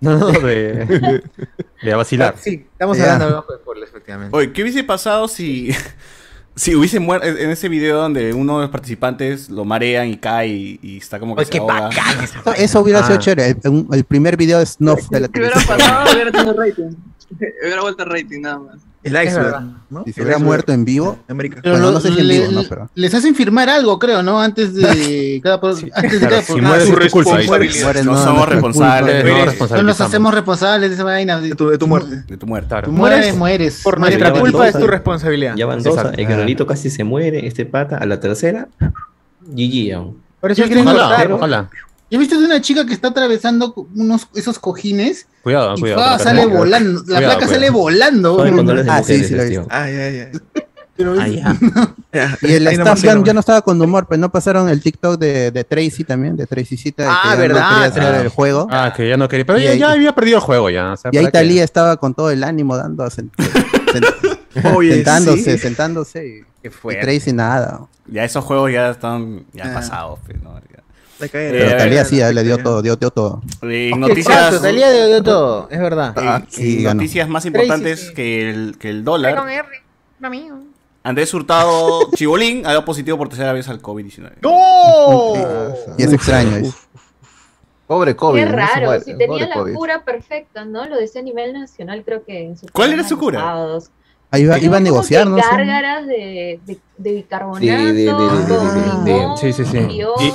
No, no, de, [laughs] de vacilar. Sí, estamos hablando de de spoilers, efectivamente. Oye, ¿qué hubiese pasado si, [laughs] si hubiese muerto en ese video donde uno de los participantes lo marean y cae y, y está como que Oye, se qué ahoga? Eso, eso hubiera sido Ah. chévere. El, el primer video de Snuff de la ¿Qué hubiera televisión. pasado? Hubiera tenido [laughs] rating. Hubiera vuelto el rating nada más. El iceberg. Si se hubiera muerto en vivo, América. Pero Bueno, lo- no sé si en le- vivo, no, pero- Les hacen firmar algo, creo, ¿no? Antes de [laughs] cada, pro- antes de Claro, cada si mueres Su responsabilidad. mueren, No no, somos responsables. No nos hacemos responsables de esa vaina. De tu, de tu muerte. De tu muerte. Claro. Tú Mueres, mueres mueres. por nuestra culpa, es tu responsabilidad. Ya van dos. El granolito casi se muere. Este pata a la tercera. GG aún. Por eso quieren cortar. ojalá. ¿Ya viste de una chica que está atravesando unos esos cojines Cuidado, y cuidado. sale volando? La Cuidado, placa cuidado. sale volando. Ah, sí, sí lo he visto. Ay, ay, ay. [laughs] Pero- Ah, ya. [laughs] Y el staff ya, ya no estaba con humor, pero no pasaron el TikTok de, de Tracy también, de Tracy Cita, de Ah, que ya verdad. no quería hacer Ah. el juego. Ah, que ya no quería. Pero Y ya, ahí- ya había perdido el juego ya. o sea, y ahí. Talía estaba con todo el ánimo dando, sent- [laughs] sent- Oye, sentándose, sí. sentándose y, Qué y fuerte. Tracy nada. Ya esos juegos ya están ya Ah. pasados. pues, ¿no? Ya. Eh, Pero Talía sí, le dio todo, dio, dio todo. Eh, Exacto, noticias, Talía dio, dio todo, es verdad. eh, Ah, sí, eh, ganó. noticias más importantes sí. que el, que el dólar. Andrés Hurtado [laughs] Chibolín ha dado positivo por tercera vez al COVID-19. ¡No! Y es extraño. es- Pobre COVID. Qué no raro, muere, si tenía la COVID. cura perfecta, ¿no? Lo decía a nivel nacional, creo que en su ¿Cuál era su cura? Ahí iba, iba a negociar, ¿no? Gárgaras de, de, de bicarbonato, Sí, de- de- de- de- de- Sí, sí,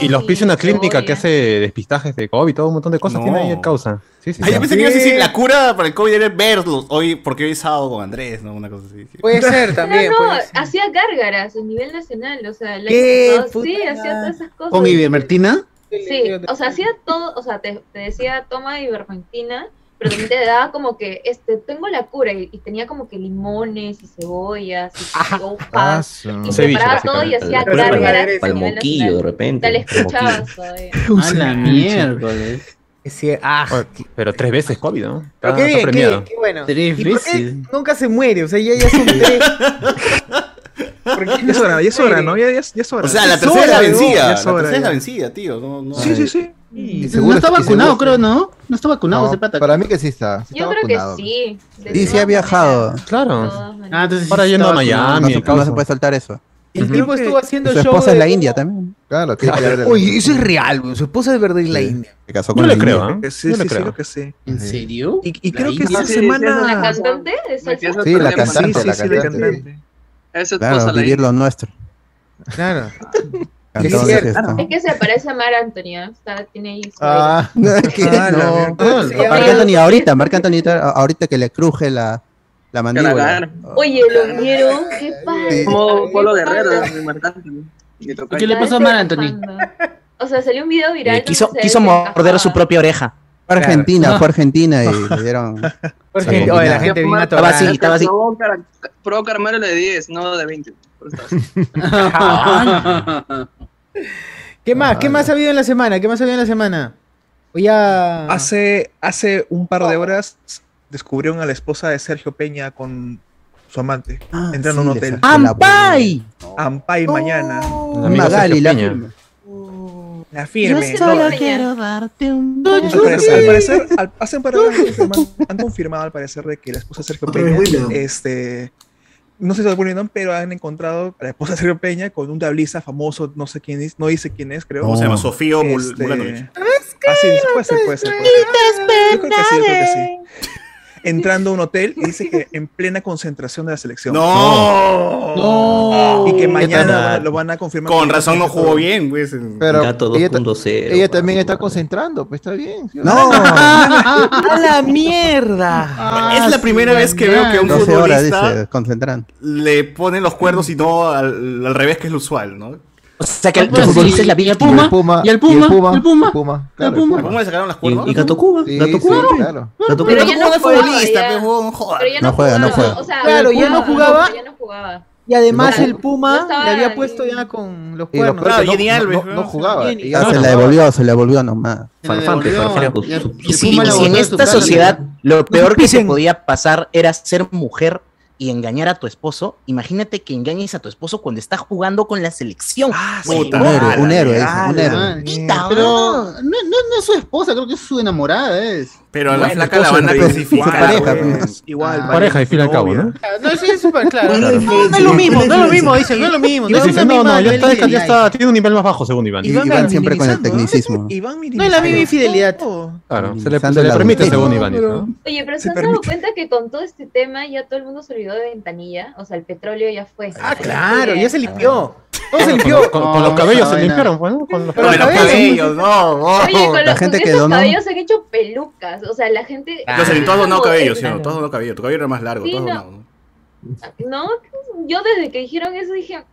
Y, y los pisa una clínica que hace despistajes de COVID, todo un montón de cosas No. tiene ahí en causa. Sí, sí, sí. yo pensé que ibas a decir la cura para el COVID era verlos hoy, porque hoy es sábado con Andrés, ¿no? Una cosa así. Puede [laughs] ser también. No, no, hacía gárgaras a nivel nacional, o sea, el ¿Qué? sí, hacía todas esas cosas. Con ivermectina. Sí, o sea, hacía todo, o sea, te, te decía toma ivermectina, pero también te daba como que, este, tengo la cura, y, y tenía como que limones y cebollas y hojas, y Ceviche, preparaba todo y hacía La cura para- gárgaras a Para el nivel moquillo, de repente. Te la escuchabas. A la miércoles. Sí, ah, Pero tres veces COVID, ¿no? Está, pero qué bien, qué, premiado. qué bueno. Tres ¿Y por qué veces. nunca se muere? O sea, ya, ya son tres. [laughs] ¿Por qué Ya es hora, ya es hora, ¿no? Ya, ya, ya es hora. O sea, la tercera es la vencida. ya La tercera es la ya. vencida, tío. No, no. Sí, sí, sí. Y No seguro- está vacunado, seguro- creo, ¿no? No está vacunado No, ese pata. para mí que sí está. sí Yo está creo que vacunado. sí. Sí, sí ha viajado. Claro. Ah, entonces sí Ahora yendo a está vacunado. No Miami. el no se puede soltar eso. El tipo estuvo haciendo Su el show esposa es de- la India también. Claro, tiene que ver el- Oye, eso es real, güey. Su esposa es verdad es la Sí. India. Se casó Yo con le la creo. Que sí, Yo sí, le sí, creo. creo que sí. ¿En serio? Y, y creo que esta sí, ¿La semana. cantante Sí, la cantante, sí, la sí, la cantante. Esa Claro, esposa la vivir lo nuestro. Claro. [laughs] De cierto. fiesta. Es que se parece a Mar Anthony, ¿eh? Está, tiene ahí su Ah, [laughs] ¿Qué? Ah, No. llama- Marc Anthony ahorita, Marc Anthony ahorita que le cruje la, la mandíbula. Oye, ¿lo vieron? ¿Qué pasa? Sí. Como Polo ¿Qué Guerrero, tocayo. ¿Qué le pasó a Mar Anthony? O sea, salió un video viral. Eh, quiso quiso morder su propia oreja. Fue Argentina, fue Argentina y [laughs] le dieron. Oye, la gente vino a Estaba así, estaba así. Probó Carmelo de 10, no de 20. [laughs] ¿Qué más? ¿Qué más ha habido en la semana? ¿Qué más ha habido en la semana? O ya. Hace, hace un par de horas descubrieron a la esposa de Sergio Peña con su amante. Ah, Entrando a un hotel. ¡Ampay! Ampay mañana. El amigo Magali, la firme. La firme. Yo solo al quiero darte un parecer, al parecer, al- hace un par de horas han confirmado, al parecer de que la esposa de Sergio Peña, este, no sé si lo ponen, pero han encontrado a la esposa de Sergio Peña con un tablista famoso, no sé quién es, no dice quién es, creo. ¿Cómo se llama? Sofía Mul- Este, Mulanovich. Ah, sí, puede ser, puede ser. Puede ser. Yo creo que sí, yo creo que sí. Entrando a un hotel y dice que en plena concentración de la selección. No. No. Y que mañana lo van a confirmar. Con razón no jugó bien, pues. Pero ella, ta- 2.0. ella también está concentrando, pues está bien. ¿sí o No. [laughs] [laughs] ¡A la mierda! es la primera vez que veo que un 12 horas, futbolista dice, concentran. le pone los cuernos y no al, al revés que es lo usual, ¿no? O sea que el, futbolista y- es la y el víctima. Puma, Puma, y el Puma, y el Puma, el Puma, el Puma, claro, el Puma. ¿Cómo le sacaron las ¿Y, cuernos? y Gato Cuba? Sí, Gato sí, Cuba. claro. Gato Pero Cuba. ya no es futbolista, pero joda. Pero ya No juega, no juega. O sea, Claro, ya no jugaba. Ya no jugaba. Y además No, el Puma le había puesto ya con los Y lo cuernos. Claro, Jenny no, Alves, no, no ¿no? jugaba. Y Ya se no le jugaba. devolvió, se le devolvió nomás. Farfante, farfante. Y y Y si, y en esta sociedad lo peor que se podía pasar era ser mujer y engañar a tu esposo, imagínate que engañes a tu esposo cuando está jugando con la selección. puta. Un héroe, un Ah, héroe, un héroe. Pero ¿no? no, no, no es su esposa, creo que es su enamorada, es. Pero a la Bueno, flaca la van a pero crucificar. su pareja, pues. pues. Igual. Ah, Pareja, al fin y al cabo, ¿no? No, sí, es súper claro. [laughs] ¿Cuál es la No, no es lo mismo, ¿Cuál es no es lo mismo, dicen, no es lo mismo. Y No no, no, ya está, ya está, tiene un nivel más bajo, según Iván. Y Iván Iván siempre con el ¿eh? tecnicismo. Iván No es la misma infidelidad. Claro, se le, permite, según Iván. ¿no? Oye, pero Se ¿se han dado cuenta que con todo este tema ya todo el mundo se olvidó de ventanilla? O sea, el petróleo ya fue. Ah, claro, ya se limpió. Todo se Con, limpió. con- con los cabellos se limpiaron, pues, ¿no? Con los Con los cabellos, no. no. Oye, con, La los, gente que esos donó- cabellos se han hecho pelucas. O sea, la gente. Pero se le- tú has donado Como cabello, el- ¿sí o no? Tú has donado cabello. Tu cabello era más largo. Sí, has no. donado, ¿no? No, yo desde que dijeron eso dije.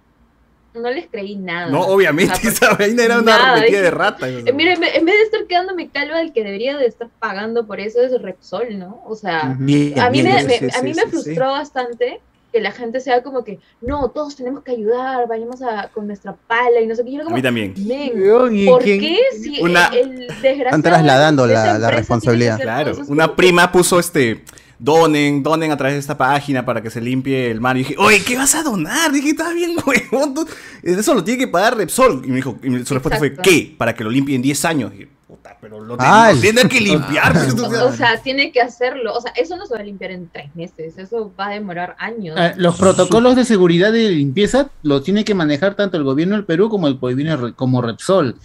No les creí nada. No, obviamente, O sea, [laughs] esa vaina era una nada, repetida dije- de rata. Eh, mira, en vez en vez de estar quedándome calva, el que debería de estar pagando por eso es Repsol, ¿no? O sea, Bien, a mí, bien, me, me- sí, a mí sí, me sí, frustró bastante que la gente sea como que, no, todos tenemos que ayudar, vayamos a, con nuestra pala y no sé qué. Yo era A como, mí también. "Men, Weón, ¿y ¿por quién- qué si Una- el desgraciado Están trasladando la- la responsabilidad. Claro, una como- prima puso este. Donen, donen a través de esta página para que se limpie el mar. Y dije, oye, ¿qué vas a donar? Dije, está bien, huevón. Eso lo tiene que pagar Repsol. Y me dijo, y su respuesta fue. ¿qué? Para que lo limpie en 10 años. Y dije, puta, pero lo, Ah, lo tiene que [laughs] limpiar. pues, O sea, tiene que hacerlo. O sea, eso no se va a limpiar en tres meses. Eso va a demorar años. Eh, los protocolos de seguridad de limpieza los tiene que manejar tanto el gobierno del Perú como el gobierno re- como Repsol.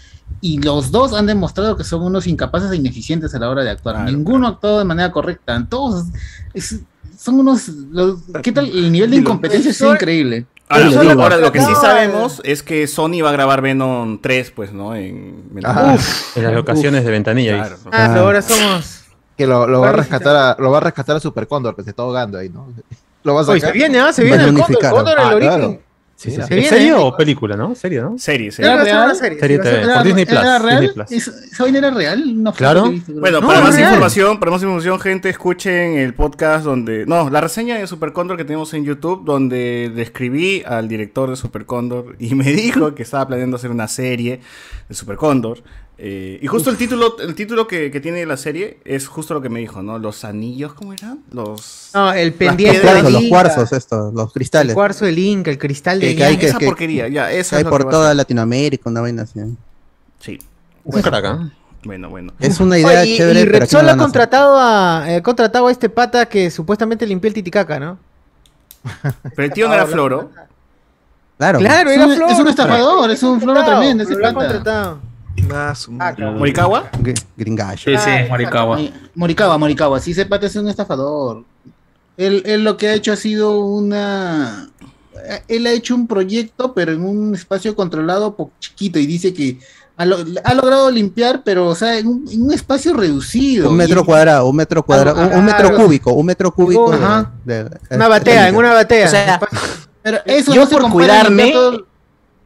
Y los dos han demostrado que son unos incapaces e ineficientes a la hora de actuar. Claro, Ninguno ha actuado de manera correcta. Todos es- son unos. los- ¿Qué tal? El nivel de incompetencia es increíble. Ahora, solo- ahora, lo que sí No, sabemos es que Sony va a grabar Venom 3, pues, ¿no? En Ah, En las locaciones de ventanilla. Claro. Ah, Ah. ahora somos. Que lo, lo va a rescatar a, lo va a rescatar a Super Cóndor, que se está ahogando ahí, ¿no? [laughs] Lo va a Oye, se viene, ¿ah? Se viene el. Cóndor, el Ah, origen. claro. Sí, sí. Se ¿Es viene, serie o película, no? Serie, ¿no? Serie, serie. Era ¿Era una real? serie. Sí, TV. Por Disney Plus, ¿Era real? Disney Plus. ¿Es- ¿Esa vaina era real? Foto Claro. visto. Bueno, No, para más real. información, para más información, gente, escuchen el podcast donde. No, la reseña de Super Cóndor que tenemos en YouTube, donde describí al director de Super Cóndor y me [laughs] dijo que estaba planeando hacer una serie de Super Cóndor. Eh, y justo el título, el título que, que tiene la serie es justo lo que me dijo, ¿no? Los anillos, ¿cómo eran? Los. No, el Los pendiente piedras, cuarzos, los cuarzos estos, los El cristales. cuarzo del Inca, el cristal Que- del que que- esa porquería, ya, eso Hay es por toda. Latinoamérica, una vaina así. Sí. Un crack, ¿ah? Bueno, bueno. Es una idea Oye, y- chévere, y aquí Repsol no ha contratado a, eh, contratado a este pata que supuestamente limpió el Titicaca, ¿no? Pero el tío no era Floro. Claro. Claro, Es era un- Flor. es un estafador, es un floro tremendo, ese lo ha pata. contratado. Ah. ¿Morikawa? Gr- Gringallo. Sí, sí, Morikawa. Mori- Morikawa, Morikawa, sí, ese pata es un estafador. Él, él lo que ha hecho ha sido una... Él ha hecho un proyecto, pero en un espacio controlado po- chiquito, y dice que ha, lo- ha logrado limpiar, pero, o sea, en un, en un espacio reducido. Un metro Y- cuadrado, un metro cuadrado, un, un metro cúbico, un metro cúbico. de- Ajá. de- Una batea, en una batea. O sea, Pero eso yo no se por cuidarme todo-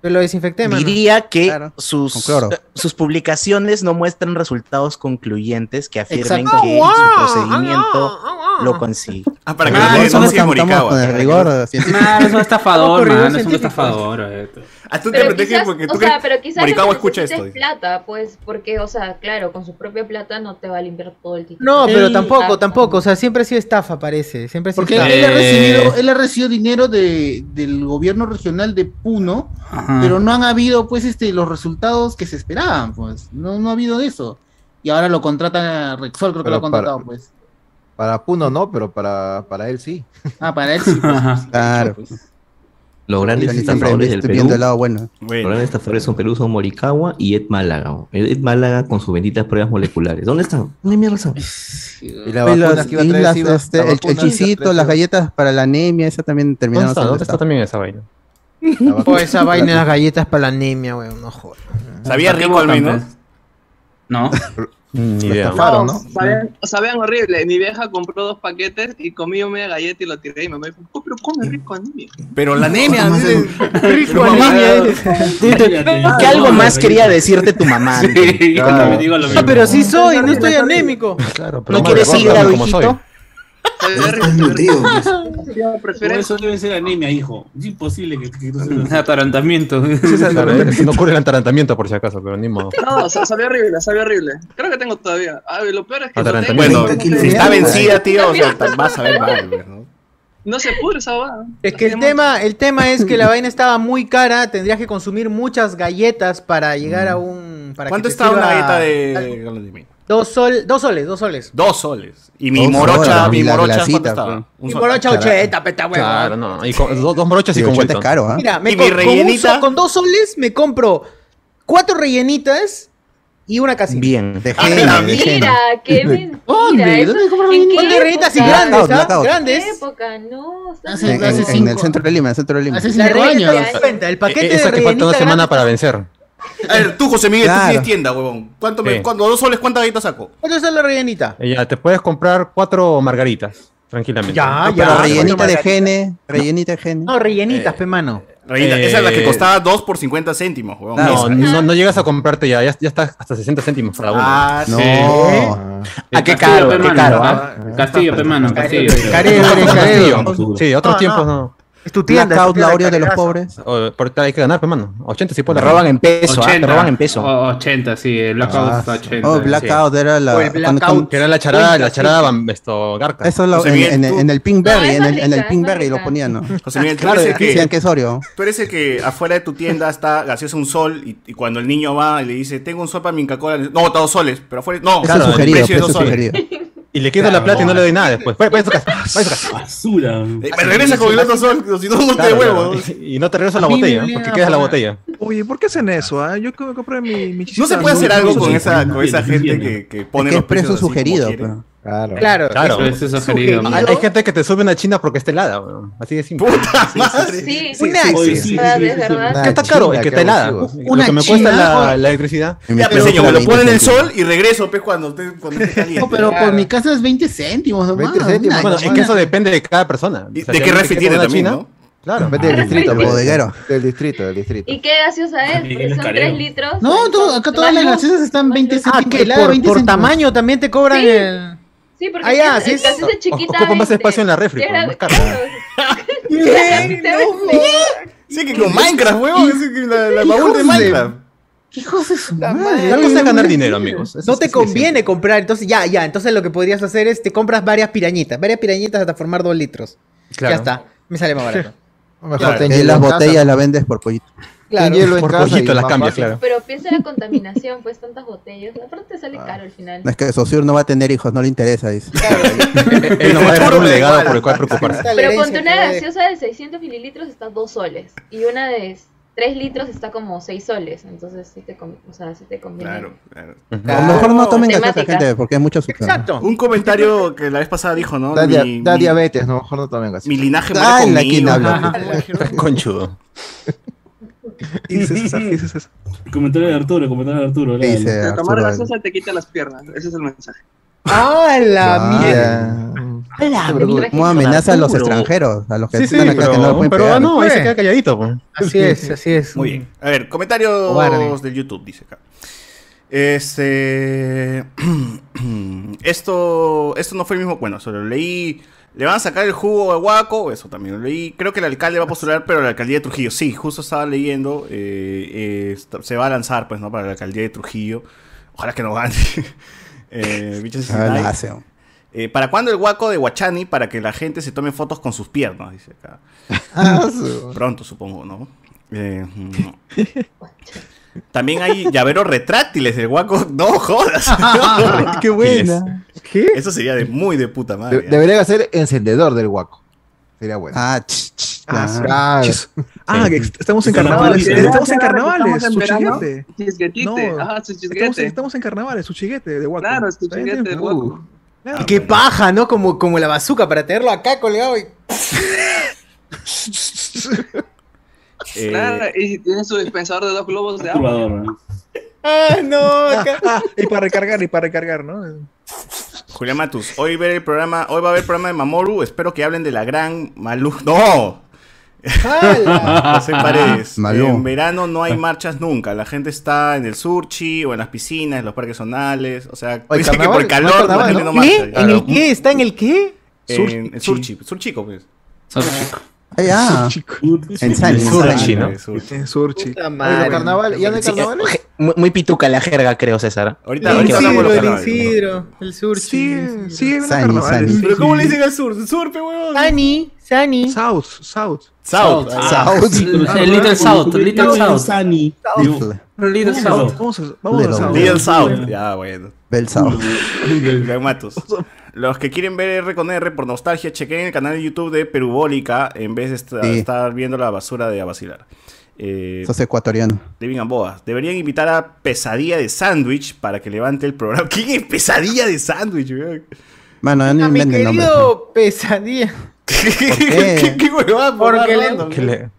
Lo desinfecté, mano. diría que Claro, sus, sus publicaciones no muestran resultados concluyentes que afirmen Exacto. que Ah, su procedimiento lo consigue. Ah, para que Ah, Estamos, no estamos Morikawa. con el rigor científico. Nah, es un estafador, man, es un estafador. eh. Ah, tú te proteges quizás, porque tú o sea, crees- pero quizás Morikawa lo que escucha esto. es plata, pues, porque, o sea, claro, con su propia plata no te va a limpiar todo el título. No, pero tampoco, tampoco. O sea, siempre ha sido estafa, parece. Siempre ha sido Porque estafa. él, ha Eh. recibido, él ha recibido dinero de, del gobierno regional de Puno, Ajá. pero no han habido pues este los resultados que se esperaban, pues. No, no ha habido de eso. Y ahora lo contrata Rexol, creo que Pero lo ha contratado, para- pues. Para Puno no, pero para, para él sí. Ah, para él sí. pues, sí, Claro. pues. Los grandes estafadores del Perú. viendo el lado bueno. Los grandes estafadores son Perú, son Morikawa y Ed Málaga. Ed Málaga con sus benditas pruebas moleculares. ¿Dónde están? ¿Dónde mierda están? Y la Y vacuna las- que iba a y traer las, iba- este, la el, a las galletas para la anemia, esa también terminaron. ¿Dónde está? ¿Dónde está también esa vaina? O esa vaina de las galletas para la anemia, weón, no jodas. ¿Sabía rico al menos? No. [laughs] Ni idea. estafaron, ¿no? Sabían, sabían horrible. Mi vieja compró dos paquetes y comí media galleta y lo tiré. Y mamá dijo, "Oh, pero come rico anemia. Pero la anemia. Dice- Rico Pero mamá, anemia. ¿Qué algo más quería decirte tu mamá? Sí, cuando me digo lo No, mismo. pero sí soy, no estoy anémico. Claro, pero ¿No quieres ir a hijito? Estás nutrido, pues. [laughs] Eso debe ser anemia, hijo. Es imposible que, que tú seas Atarantamiento. Sí, [laughs] es que no ocurre el atarantamiento por si acaso, pero ni modo. [laughs] No, sa- sabía horrible, sabía horrible. Creo que tengo todavía. Ah, lo peor es que Atarantamiento. Bueno, si está vencida, tío, o sea, vas a ver mal, ¿no? no se pudre esa va. Es que el tema, el tema es que la vaina estaba muy cara, tendrías que consumir muchas galletas para llegar a un... Para que ¿Cuánto te está una galleta de Dos, sol, dos soles, dos soles. Dos soles. Y mi Dos morocha, soles, mi la morocha, ¿cuánto glasita, estaba? pues. Sol. morocha 80, peta huevo. Claro, no. Y con, dos, dos morochas y con 80 es caro, ¿ah? Mira, me Y co- mi con, un rellenita. so- con dos soles me compro cuatro rellenitas y una casita. Bien. De Ah, mira, de Mira, qué [laughs] mentira. ¿Dónde? eso- ¿Dónde compras ¿En rellenitas? y grandes, ¿ah? ¿En qué Grandes. época? No, estás Hace- En, en- en- hace en el centro de Lima, en el centro de Lima. Hace La cinco años. el paquete E- Esa de que falta una rellenita semana para vencer. A ver, tú, José Miguel, tú Claro. tienes tienda, huevón. ¿Cuánto me, Sí. dos soles, cuántas galletas saco? ¿Cuánto es la rellenita? Y ya, te puedes comprar cuatro margaritas, tranquilamente. Ya, Ah, ya. pero rellenita de gene, rellenita de gene. No, rellenitas, pe mano. Eh, Esa es la que costaba 2 por 50 céntimos, huevón. No, Esa. no, no llegas a comprarte ya, ya, ya está hasta 60 céntimos para uno. Ah, No. sí. Ah, qué Castillo, caro, qué caro. ¿ah? ¿ah? Castillo, pe, mano, Castillo. Carero. Castillo. Sí, otros tiempos no. Es tu tienda. Blackout, la Oreo de los pobres. O- Porque hay que ganar, pe, mano. 80 sí Te puede roban en peso, ¿ah? Te roban en peso. O- 80, sí, el blackout está 80. Oh, Blackout era la. Cuando- Blackout. Que era la charada, la Cuenta, charada sí. esto, garca. Eso lo, en, en- en el Pinkberry, No, en el, en el Pinkberry lo ponían, ¿no? José Miguel, Claro, el decían que, que es Oreo. tú eres el que afuera de tu tienda está gaseosa un sol y, y cuando el niño va y le dice, tengo un sol para mi Coca-Cola, no, está dos soles, pero afuera, no, Claro, es el sugerido, precio es dos soles. sugerido. [laughs] Y le quito la plata y no le doy nada después. Vaya, vaya a su casa. Vaya a su casa. [laughs] basura. Eh, Me regresa con el otro sol, si no, no te Claro, devuelvo. claro. Y no te regreso la botella, porque a quedas la botella. Oye, ¿por qué hacen eso? ah? Yo que compré mi, mi No se puede hacer algo con esa, con esa gente que, que Es pone los precios precio Claro. Claro. Claro. eso Eso es sugerido. sugerido. Hay, gente que te sube una china porque está helada, weón. Así de simple. Puta madre. Sí, sí. Oye, sí, sí, ¿verdad? Es. ¿Qué está caro? Es que está helada. Una Lo que me cuesta china, la, la electricidad. Ya, pero señor, me lo 20 ponen en el sol y regreso, pues, cuando esté, cuando esté caliente. No, pero por mi casa es 20 céntimos nomás. 20 céntimos. Una Bueno, es que eso depende de cada persona. ¿Y O sea, ¿De qué refri que tiene también, china, no? Claro. Depende del distrito. El pues. bodeguero. Del distrito, del distrito. ¿Y qué gaseosa es? Porque Miguel son Careo. 3 litros. No, todo- acá todas las gaseosas están 20 Ah, céntimos. que helada, por, 20 por céntimos. tamaño también te cobran Sí. el... Sí, porque Ah, ya, es, sí es- es chiquita. Ocupa más 20. espacio en la refri, Sí, pues, [laughs] era- más caro. Sí, que con Minecraft, huevón. La, la baúl de Hijos Minecraft. ¿Qué cosa es madre? La cosa es ganar dinero, amigos. Eso No te conviene comprar, entonces ya, ya, entonces lo que podrías hacer es te compras varias pirañitas, varias pirañitas hasta formar dos litros. Claro. Ya está, me sale más barato. [laughs] Mejor Claro. ten las en botellas las vendes por pollito. Hielo en Por casa pollito las cambias, claro. Pero piensa la contaminación, pues tantas botellas. Aparte te Ah. sale caro al final. Es que Sosur no va a tener hijos, no le interesa, dice. [laughs] Él [laughs] nos va a dejar un legado por el cual preocuparse. Pero ponte una gaseosa de 600 mililitros está 2 soles. Y una de 3 litros está como 6 soles. Entonces sí te, o sea, sí te conviene. Claro, claro. A lo mejor no tomen gaseosa, gente, porque hay mucho azúcar. Exacto. Un comentario que la vez pasada dijo, ¿no? Da, Mi- da mi- diabetes, no, mejor no tomen gas. Mi linaje Ah, muere la quien conmigo. habla. Ajá. Conchudo. [laughs] ¿Qué dices, César? ¿Qué dices, César? El comentario de Arturo, el comentario de Arturo. ¿Qué léalo. dice Pero tomar Arturo? gaseosa te quita las piernas. Ese es el mensaje. ¡Ah, la Ah, mierda! ¿Cómo amenaza a los extranjeros? A los que Sí, sí, están acá pero que no lo ahí se queda calladito. pues. Así es, así es. Muy bien. A ver, comentarios Cobarde. del YouTube, dice acá. Este. [clears throat] esto, esto no fue el mismo. Bueno, solo leí. Le van a sacar el jugo a Huaco. Eso también lo leí. Creo que el alcalde va a postular, pero la alcaldía de Trujillo. Sí, justo estaba leyendo. eh, eh, se va a lanzar, pues, ¿no? Para la alcaldía de Trujillo. Ojalá que no gane. [laughs] eh, Eh, ¿Para cuándo el Huaco de Huachani? Para que la gente se tome fotos con sus piernas, dice acá. Ah, Pronto, supongo, ¿no? Eh, mm. también hay llaveros retráctiles del guaco. No jodas. [laughs] Qué buena. Eso sería de muy de puta de- madre. debería ser encendedor del guaco. Sería bueno. Ah, ch, ch, Ah, claro. Ah, Sí. estamos en no carnavales. Estamos en carnavales, su chiguete. No, Estamos, en carnavales, su chiguete de Waco. Claro, su chiguete de está Claro. Qué paja, ¿no? Como, como la bazooka para tenerlo acá colgado y. [laughs] Eh, Claro, y tiene su dispensador de dos globos de agua. ¿no? ¡Ah, no! Acá. [laughs] y para recargar, y para recargar, ¿no? Julián Matus, hoy ver el programa, hoy va a haber programa de Mamoru, espero que hablen de la gran Malú. ¡No! José [laughs] Paredes. Malú. En verano no hay marchas nunca. La gente está en el surchi o en las piscinas, en los parques zonales. O sea, Oye, [laughs] dice que por no hay calor la carnaval, gente no, ¿no? marcha. ¿Qué? ¿En Claro. el qué? ¿Está en el qué? En el surchi. Surchico, pues. Ah, ya. En Sani, Surchi. ¿no? Surchi. En Surchi. Carnaval, ¿ya no hay carnaval? eh, muy, muy pituca la jerga, creo, César. Ahorita, El Isidro, el. Isidro, el surchi. Sí, el sí, hay una Sani, carnavales. Sani. Pero ¿cómo le dicen al sur? Surpe, weón. Sani, Sani. South, South. South. South. Little South, Little South. Little South. Vamos a, vamos a Little South. Little South. Ya, bueno. Julián Matus. Los que quieren ver R con R por nostalgia, chequen el canal de YouTube de Perubólica en vez de Sí. estar viendo la basura de Abacilar. Eh, Sos ecuatoriano. Gamboa. Deberían invitar a Pesadilla de Sándwich para que levante el programa. [laughs] ¿Quién es Pesadilla de Sándwich, weón? Mano, no A mi nombre. querido pesadilla. ¿Qué, [laughs] qué? ¿Qué huevada? Porque le- random, ¿Qué le-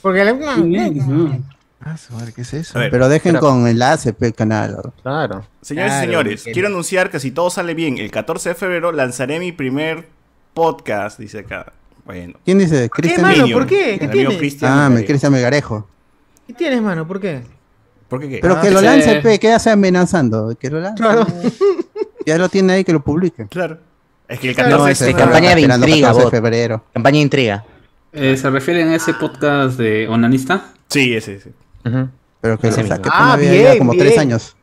Porque le... Ah, su madre, ¿qué es eso? A ver, Pero dejen Espera. con enlace, el canal. Claro. Señores Claro, y señores, que- quiero anunciar que si todo sale bien, el 14 de febrero lanzaré mi primer podcast, dice acá. Bueno. ¿Quién dice? ¿Qué, Cristian. mano? ¿Por qué? ¿Qué? Cristian Ah, me. Cristian Melgarejo. ¿Qué tienes, mano? ¿Por qué? ¿Por qué qué? Pero Ah, que lo lance, pe, ¿qué hace amenazando? Que lo lance. Ya lo tiene ahí, que lo publique. Claro. Es que el Claro, 14 No, es de campaña de intriga, 14 de bot. febrero. Campaña de intriga. Eh, ¿Se refieren a ese podcast de Onanista? Sí, ese, ese. Pero que Ah, ya bien, como bien. tres años.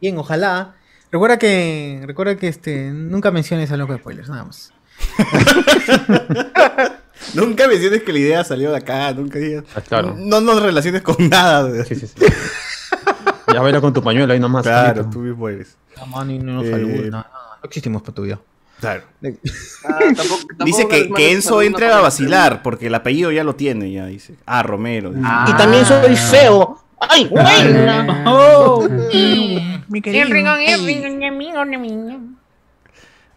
Bien, ojalá. Recuerda que, recuerda que este, nunca menciones a loco de spoilers, nada más. [laughs] Nunca menciones que la idea salió de acá, nunca digas. Ah, claro. No nos relaciones con nada. Sí, sí, sí. Ya baila con tu pañuelo ahí nomás. Claro, tú mismo eres. No, mano, y no nos Eh, saluda, no, no, no existimos para tu vida. Claro. Ah, tampoco- tampoco [laughs] Dice que, que Enzo una a vacilar, porque el apellido ya lo tiene, ya dice. Ah, Romero. dice. Y también soy feo. ¡Ay, bueno! Oh. [laughs] Mi querido.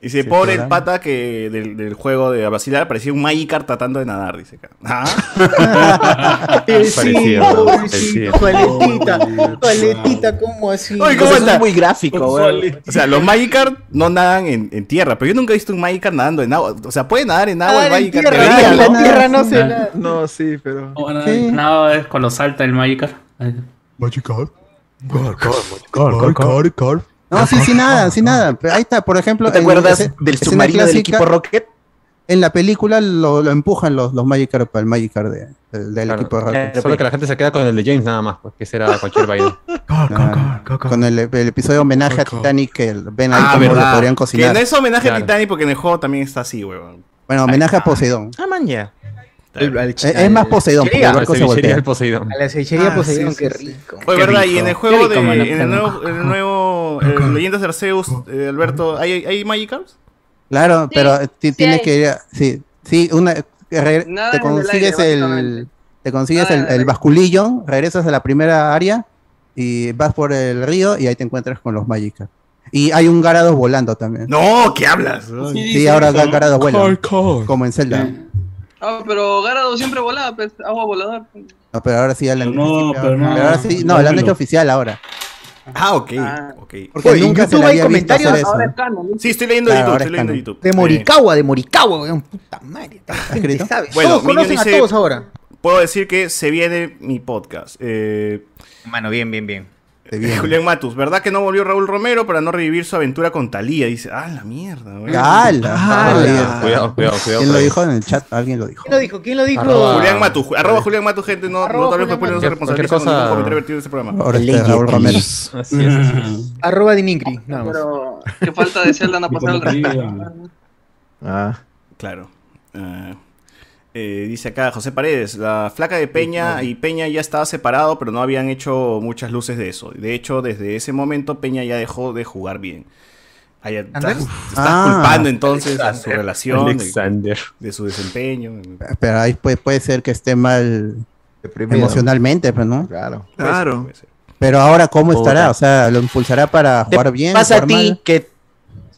Dice, Sí, pobre el pata que del, del juego de vacilar parecía un Magikarp tratando de nadar, dice acá. Ah, [laughs] aletita, ¿cómo así? Oye, ¿cómo está? es muy gráfico, güey. O sea, los Magikarp no nadan en, en tierra, pero yo nunca he visto un Magikarp nadando en agua. O sea, puede nadar en agua Ah, el en Magikarp. tierra, debería, en la ¿no? tierra no se Ah. nada. No, sí, pero. Oh, no, Sí. no, es cuando salta el Magikarp. Ay. No, sí, sí, nada, [laughs] sí, nada. Ahí está, por ejemplo. ¿No te en acuerdas ese- del submarino del equipo Rocket? En la película lo, lo empujan los, los Magikarp al Magikarp de- del, del Claro. equipo de Rocket. Solo que la gente se queda con el de James nada más, pues que será cualquier. Ah, [laughs] con el, el episodio de homenaje a Titanic que el- ven ahí Ah, cómo lo podrían Que cocinar. no es homenaje a. Titanic porque en el juego también está así, weón. Bueno, homenaje a Poseidón. Ah, man, ya. Es, es más Poseidón, porque el barco se voltea. del Poseidón. A la cevichería Ah, Poseidón, sí, qué rico. Oye, Qué verdad, rico. y en el juego de. En el nuevo, en el nuevo eh, Leyendas de Arceus, eh, Alberto, ¿hay, hay Magikarps? Claro, pero sí tienes que ir a- sí, sí, una re- te consigues aire, el te consigues Nada el, basculillo, regresas a la primera área y vas por el río y ahí te encuentras con los Magikarp. Y hay un Garados volando también. No, ¿qué hablas? Sí, ahora Ga- Garados vuela, como en Zelda. Ah, pero Garado siempre volaba, pues, agua volador. No, pero ahora sí ya la Pero no, pero no. ahora sí, no, lo han hecho oficial ahora. Ah, ok. Ah. ok. Porque Oye, nunca se hay visto comentarios hacer eso. Ahora es canon. ¿no? Sí, estoy leyendo Claro, YouTube, ahora estoy es leyendo canon. YouTube. De Morikawa, de Morikawa, weón. Puta madre. tanta gente escrito? sabe. Bueno, todos Minion conocen dice- a todos ahora. Puedo decir que se viene mi podcast. Eh, Mano, bien, bien, bien. Te [laughs] viene. Julián Matus, ¿verdad que no volvió Raúl Romero para no revivir su aventura con Talía? Dice, ah, la mierda, güey. ¡Hala! ¡Hala! Cuidado, cuidado, cuidado. ¿Quién lo dijo en el chat? Alguien lo dijo. ¿Quién lo dijo? ¿Quién lo dijo? Arroba- Julián Matus, arroba Julián Matus, gente, no, Arroba no tal vez después no se responsabiliza Cualquier con ningún cosa- comentario vertido en este programa. Ahora este. Raúl Romero. Así es. [laughs] Arroba Dinincri, nada más. Pero qué falta de Zelda no ha pasado el. Ah, Claro. Ah, eh, dice acá José Paredes, la flaca de Peña y Peña ya estaba separado, pero no habían hecho muchas luces de eso. De hecho, desde ese momento Peña ya dejó de jugar bien. Ahí estás, Ah. culpando entonces a su relación, de, su desempeño. Pero ahí puede, puede ser que esté mal Deprimido. emocionalmente, pues, ¿no? Claro. Claro. Pero ahora, ¿cómo Puta. estará? O sea, ¿lo impulsará para Te jugar bien? pasa a ti mal? que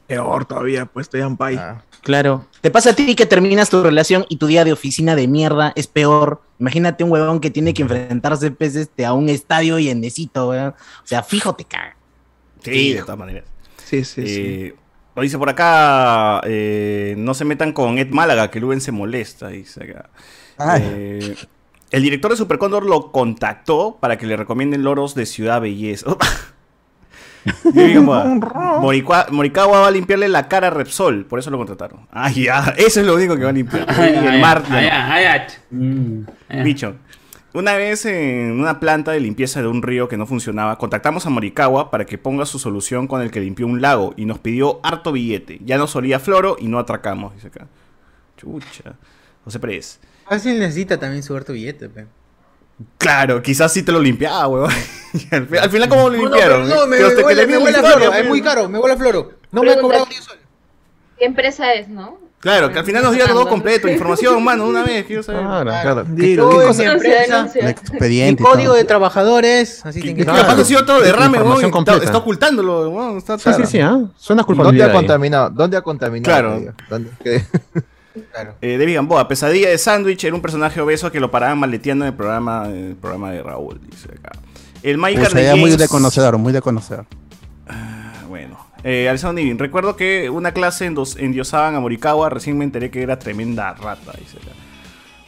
Peor todavía, pues estoy en pay. Ah. Claro. Te pasa a ti que terminas tu relación y tu día de oficina de mierda es peor. Imagínate un huevón que tiene que enfrentarse pues, este, a un estadio llenecito, weón. O sea, fijo te caga. Sí, de todas maneras. Sí, sí, sí. Eh, Lo dice por acá, eh, no se metan con Ed Málaga, que Luven se molesta, dice acá. Ay. Eh, el director de Super Cóndor lo contactó para que le recomienden loros de Ciudad Belleza. [laughs] [laughs] Moricua- Morikawa va a limpiarle la cara a Repsol, por eso lo contrataron. Ah, ya, eso es lo único que va a limpiar. [laughs] El mar, no. Bicho. Una vez en una planta de limpieza de un río que no funcionaba, contactamos a Morikawa para que ponga su solución con el que limpió un lago y nos pidió harto billete. Ya nos olía floro y no atracamos, dice acá. Chucha. José Pérez. Fácil necesita también su harto billete, pe. Claro, quizás sí te lo limpiaba, weón. Y [laughs] al, fi- al final, ¿cómo lo No, limpiaron? pero no, me, me huele, me a floro, es muy caro, me huele a floro. No me ha cobrado ni eso. ¿Qué empresa es, no? Claro, que al final nos diga todo completo, información, mano, una vez, quiero saber. Claro, claro. Dilo, ¿Qué cosa? mi empresa, mi expediente. y código todo. de trabajadores, así Que capaz ha sido otro derrame, weón, está, completa. está ocultándolo, weón, está- Sí, sí, sí, ¿ah? Suena ¿Dónde culpabilidad. ha contaminado? ¿Dónde ha contaminado? Claro. Qué? Eh, David Gamboa, Pesadilla de Sándwich era un personaje obeso que lo paraban maleteando en el programa, en el programa de Raúl, dice acá. El Mike Pucha, ya muy de conocedor, muy de conocedor. Bueno, eh, Alessandro Nivin, recuerdo que una clase endos- endiosaban a Morikawa, recién me enteré que era tremenda rata, dice acá.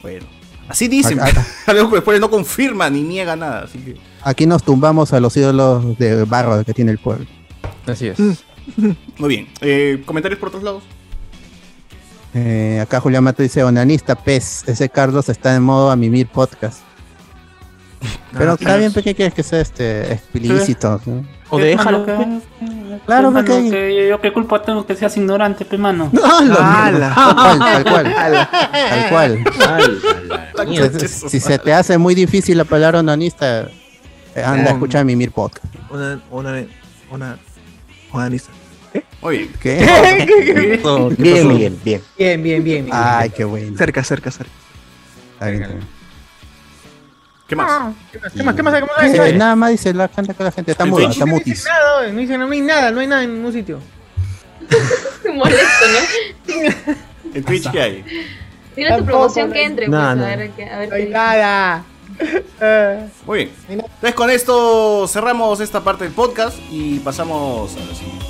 Bueno, así dicen, [laughs] algo que después no confirma ni niega nada, así que... Aquí nos tumbamos a los ídolos de barro que tiene el pueblo. Así es. [laughs] Muy bien, eh, comentarios por otros lados. Eh, acá Julián Mato dice, onanista, pez, ese Carlos está en modo a mimir podcast. [laughs] Pero Ah, está bien, ¿por qué quieres que sea este explícito? ¿no? O déjalo, Que, Claro, mano, porque- que yo qué culpa tengo que seas ignorante, pe mano. ¡Hala! Tal cual, tal cual. [laughs] Tal cual. Mierda. Si, si se te hace muy difícil la palabra onanista, eh, anda a escuchar Mimir Podcast. Una, una, una, onanista. Muy bien. [laughs] ¿Qué? ¿Qué pasó? ¿Qué Bien, pasó? bien, bien. Bien, bien, bien. bien. Ay, qué bueno. Cerca, cerca, cerca. Está bien, está bien. ¿Qué más? ¿Qué más? ¿Qué más? ¿Qué más? ¿Qué más? Eh, ¿Qué más? nada más dice la gente que la gente está muda, está No mutis. dicen nada, oye, no no hay nada, no hay nada en ningún sitio. [laughs] Molesto, ¿no? ¿En Twitch qué hay? Dile tu promoción no que entre, Nada, pues, a nada. ver, qué- a ver No hay qué nada. Muy bien. Entonces con esto cerramos esta parte del podcast y pasamos a la siguiente.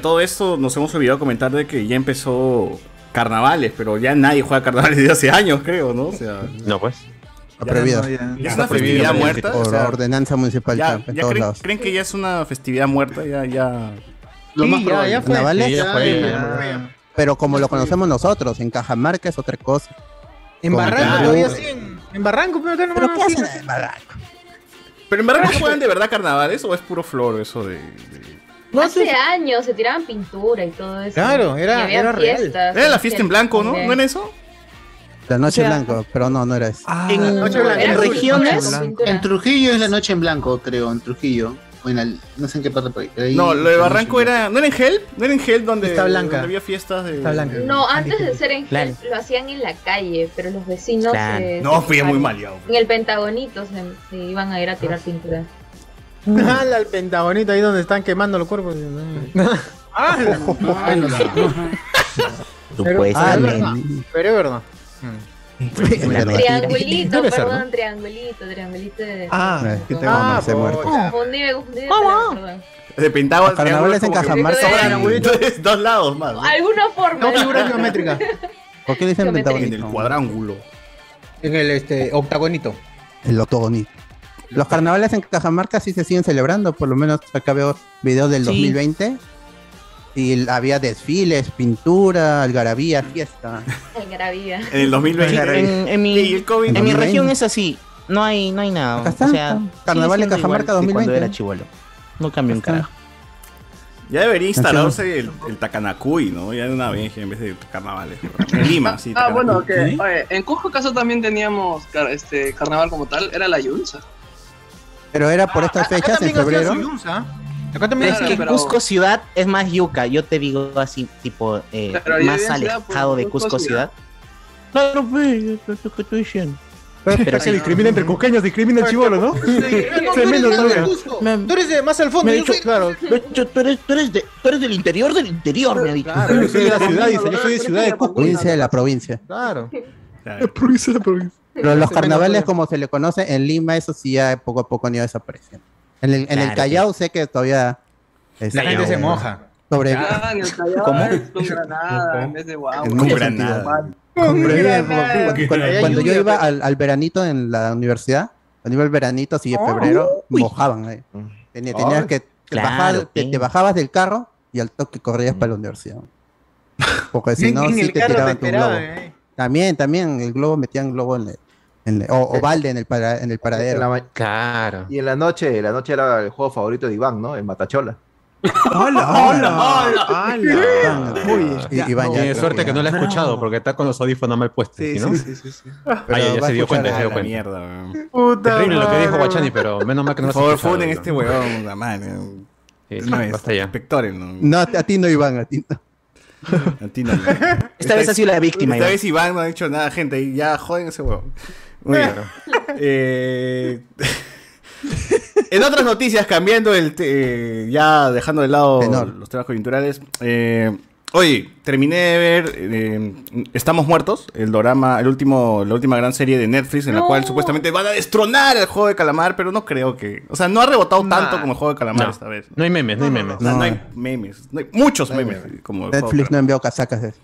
Todo esto nos hemos olvidado comentar de que ya empezó carnavales, pero ya nadie juega carnavales desde hace años, creo, ¿no? O sea, No, pues. Está prohibido. ya es una festividad muerta. Por o sea, ordenanza municipal ya, en ya todos creen, lados. creen que ya es una festividad muerta, ya, ya. Lo más probable. ya fue. Sí, ya fue, Ya. ya. Pero como lo conocemos nosotros, en Cajamarca es otra cosa. En Con Barranco todavía siguen. En Barranco, pero acá no ¿Pero qué hacen en Barranco? Pero en Barranco juegan de verdad carnavales o es puro flor eso de. de- Hace años se tiraban pintura y todo eso. Claro, era- Y había era real. Era la fiesta en blanco, ¿no? ¿No era eso? La noche O sea- blanco, pero no, no era eso. en, Noche Blanca. en regiones. En Trujillo es la noche en blanco, creo, en Trujillo. O en el- no sé en qué parte por ahí. No, lo de Barranco era. ¿No era en Help? ¿No era en Help donde, Está blanca. donde había fiestas de. Está blanca. No, antes de ser en. Gel, lo hacían en la calle, pero los vecinos se- No, se fui muy maleado. En el Pentagonito se, se iban a ir a tirar pintura. Ala, al pentagonito ahí donde están quemando los cuerpos. ¡Ala! Pero, Supuestamente. ah, es verdad, pero es verdad. Triangulito, perdón, triangulito, triangulito de... Ah, ¿qué te Ah, vamos a hacer muerto? Confundí, me confundí de Pentágono. Carnavales en Cajamarca. Dos lados más. Alguna forma. No figura geométrica. ¿Por qué dicen En pentagonito? el cuadrángulo. En el este, octagonito. El octogonito. Los carnavales en Cajamarca sí se siguen celebrando, por lo menos acá veo videos del Sí. 2020. Y había desfiles, pintura, algarabía, fiesta. Algarabía. En el 2020. En, en mi, el COVID. en mi 2020. región es así. No hay, no hay nada. Acá está, o sea, está. Carnaval siendo Cajamarca igual que 2020. Cuando era chivolo. No cambió un carajo. Ya debería instalarse el, el Takanakuy, ¿no? Ya de una vez en vez de carnavales. En Lima, sí. Ah, bueno, oye, en Cusco caso también teníamos car- este carnaval como tal, era la Yunza. Pero era por estas fechas, en febrero. Acá también Es que pero- Cusco ciudad es más yuca, yo te digo así, tipo, eh, más alejado de Cusco Cusco ciudad. Claro, pues, es lo que estoy diciendo. Pero se discrimina entre cusqueños, discrimina el chivolo, ¿no? Tremendo [laughs] todavía. Tú eres de más al fondo. Yo dicho, soy- claro, tú, tú eres, tú, eres de, tú eres del interior del interior, me ha dicho. Claro, yo soy de la ciudad, dice, yo soy de ciudad de Cusco. Provincia de la provincia. Claro. [laughs] provincia de la provincia. Pero los carnavales, menos- como se le conoce en Lima, eso sí ya poco a poco han ido desapareciendo. En el, en el Claro, Callao sé que todavía... La gente se moja. Sobre... Ah, en el Callao ¿Cómo? es con Granada en vez de guau. Granada. Cuando, cuando yo iba al, al veranito en la universidad, cuando iba al veranito así en febrero, mojaban ahí. Tenía- tenías que, te, Claro, bajar- te- sí. te bajabas del carro y al toque corrías para la universidad. Porque [laughs] si En- no, en sí el te carro te tiraban tu globo. esperaban, eh. También, también, el globo metían globo en el, en o, o balde en el, para- en el paradero. En la Claro. Y en la noche, la noche era el juego favorito de Iván, ¿no? El Matachola. Y- y bañar, Tiene creo suerte que no lo ha ya. escuchado porque está con los audífonos mal puestos. Sí, ¿sí, no? sí, sí, sí. Ah, ya, se a dio cuenta, se dio la cuenta. Mierda, Terrible lo que dijo Guachani, pero menos mal que no Por lo favor, escuchado, funden ¿no? este huevón, la madre. Sí, No es, ¿no? No, a ti no, Iván, a ti no. A ti no. Esta vez ha sido la víctima, Esta Iván. vez Iván no ha dicho nada, gente. Y ya joden ese huevo. Muy bien. Eh, [laughs] en otras noticias, cambiando el. te- eh, ya dejando de lado los temas coyunturales. Eh, oye, terminé de ver eh, Estamos Muertos, el dorama, el último, la última gran serie de Netflix, en la cual supuestamente van a destronar el juego de calamar, pero no creo que. O sea, no ha rebotado tanto como el juego de calamar No. esta vez. No hay memes, no hay memes. No, No. hay memes. no hay muchos memes. Como Netflix no envió casacas de eso.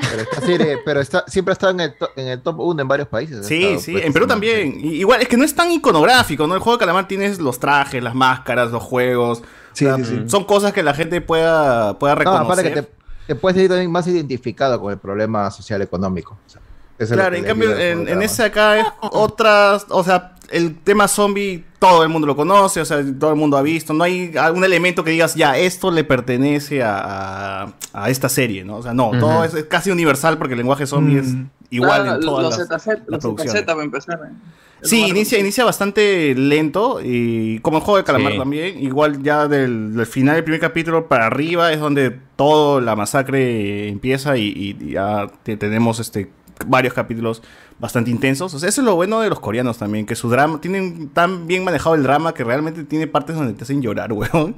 Pero, esta serie- pero está, siempre ha estado en el, to- en el top 1 en varios países. Sí, sí, pues, en Perú también. Y- Igual, es que no es tan iconográfico, ¿no? El juego de calamar tienes los trajes, las máscaras, los juegos. Sí, O sea, sí, sí. Son cosas que la gente pueda, pueda No, reconocer. aparte que te, te puedes sentir también más identificado con el problema social económico. O sea, Claro, en cambio, en, en ese acá es [laughs] otras, o sea, el tema zombie todo el mundo lo conoce, o sea, todo el mundo ha visto, no hay algún elemento que digas, ya, esto le pertenece a, a- a esta serie, ¿no? O sea, no, todo es, es casi universal porque el lenguaje zombie es igual Ah, en todas los las, ZZ, las los producciones. ZZ para empezar. eh. Sí, inicia, inicia bastante lento y como el juego de calamar Sí. también, igual ya del, del final del primer capítulo para arriba es donde toda la masacre empieza y, y ya te- tenemos este varios capítulos bastante intensos. O sea, eso es lo bueno de los coreanos también, que su drama, tienen tan bien manejado el drama que realmente tiene partes donde te hacen llorar, [laughs] weón.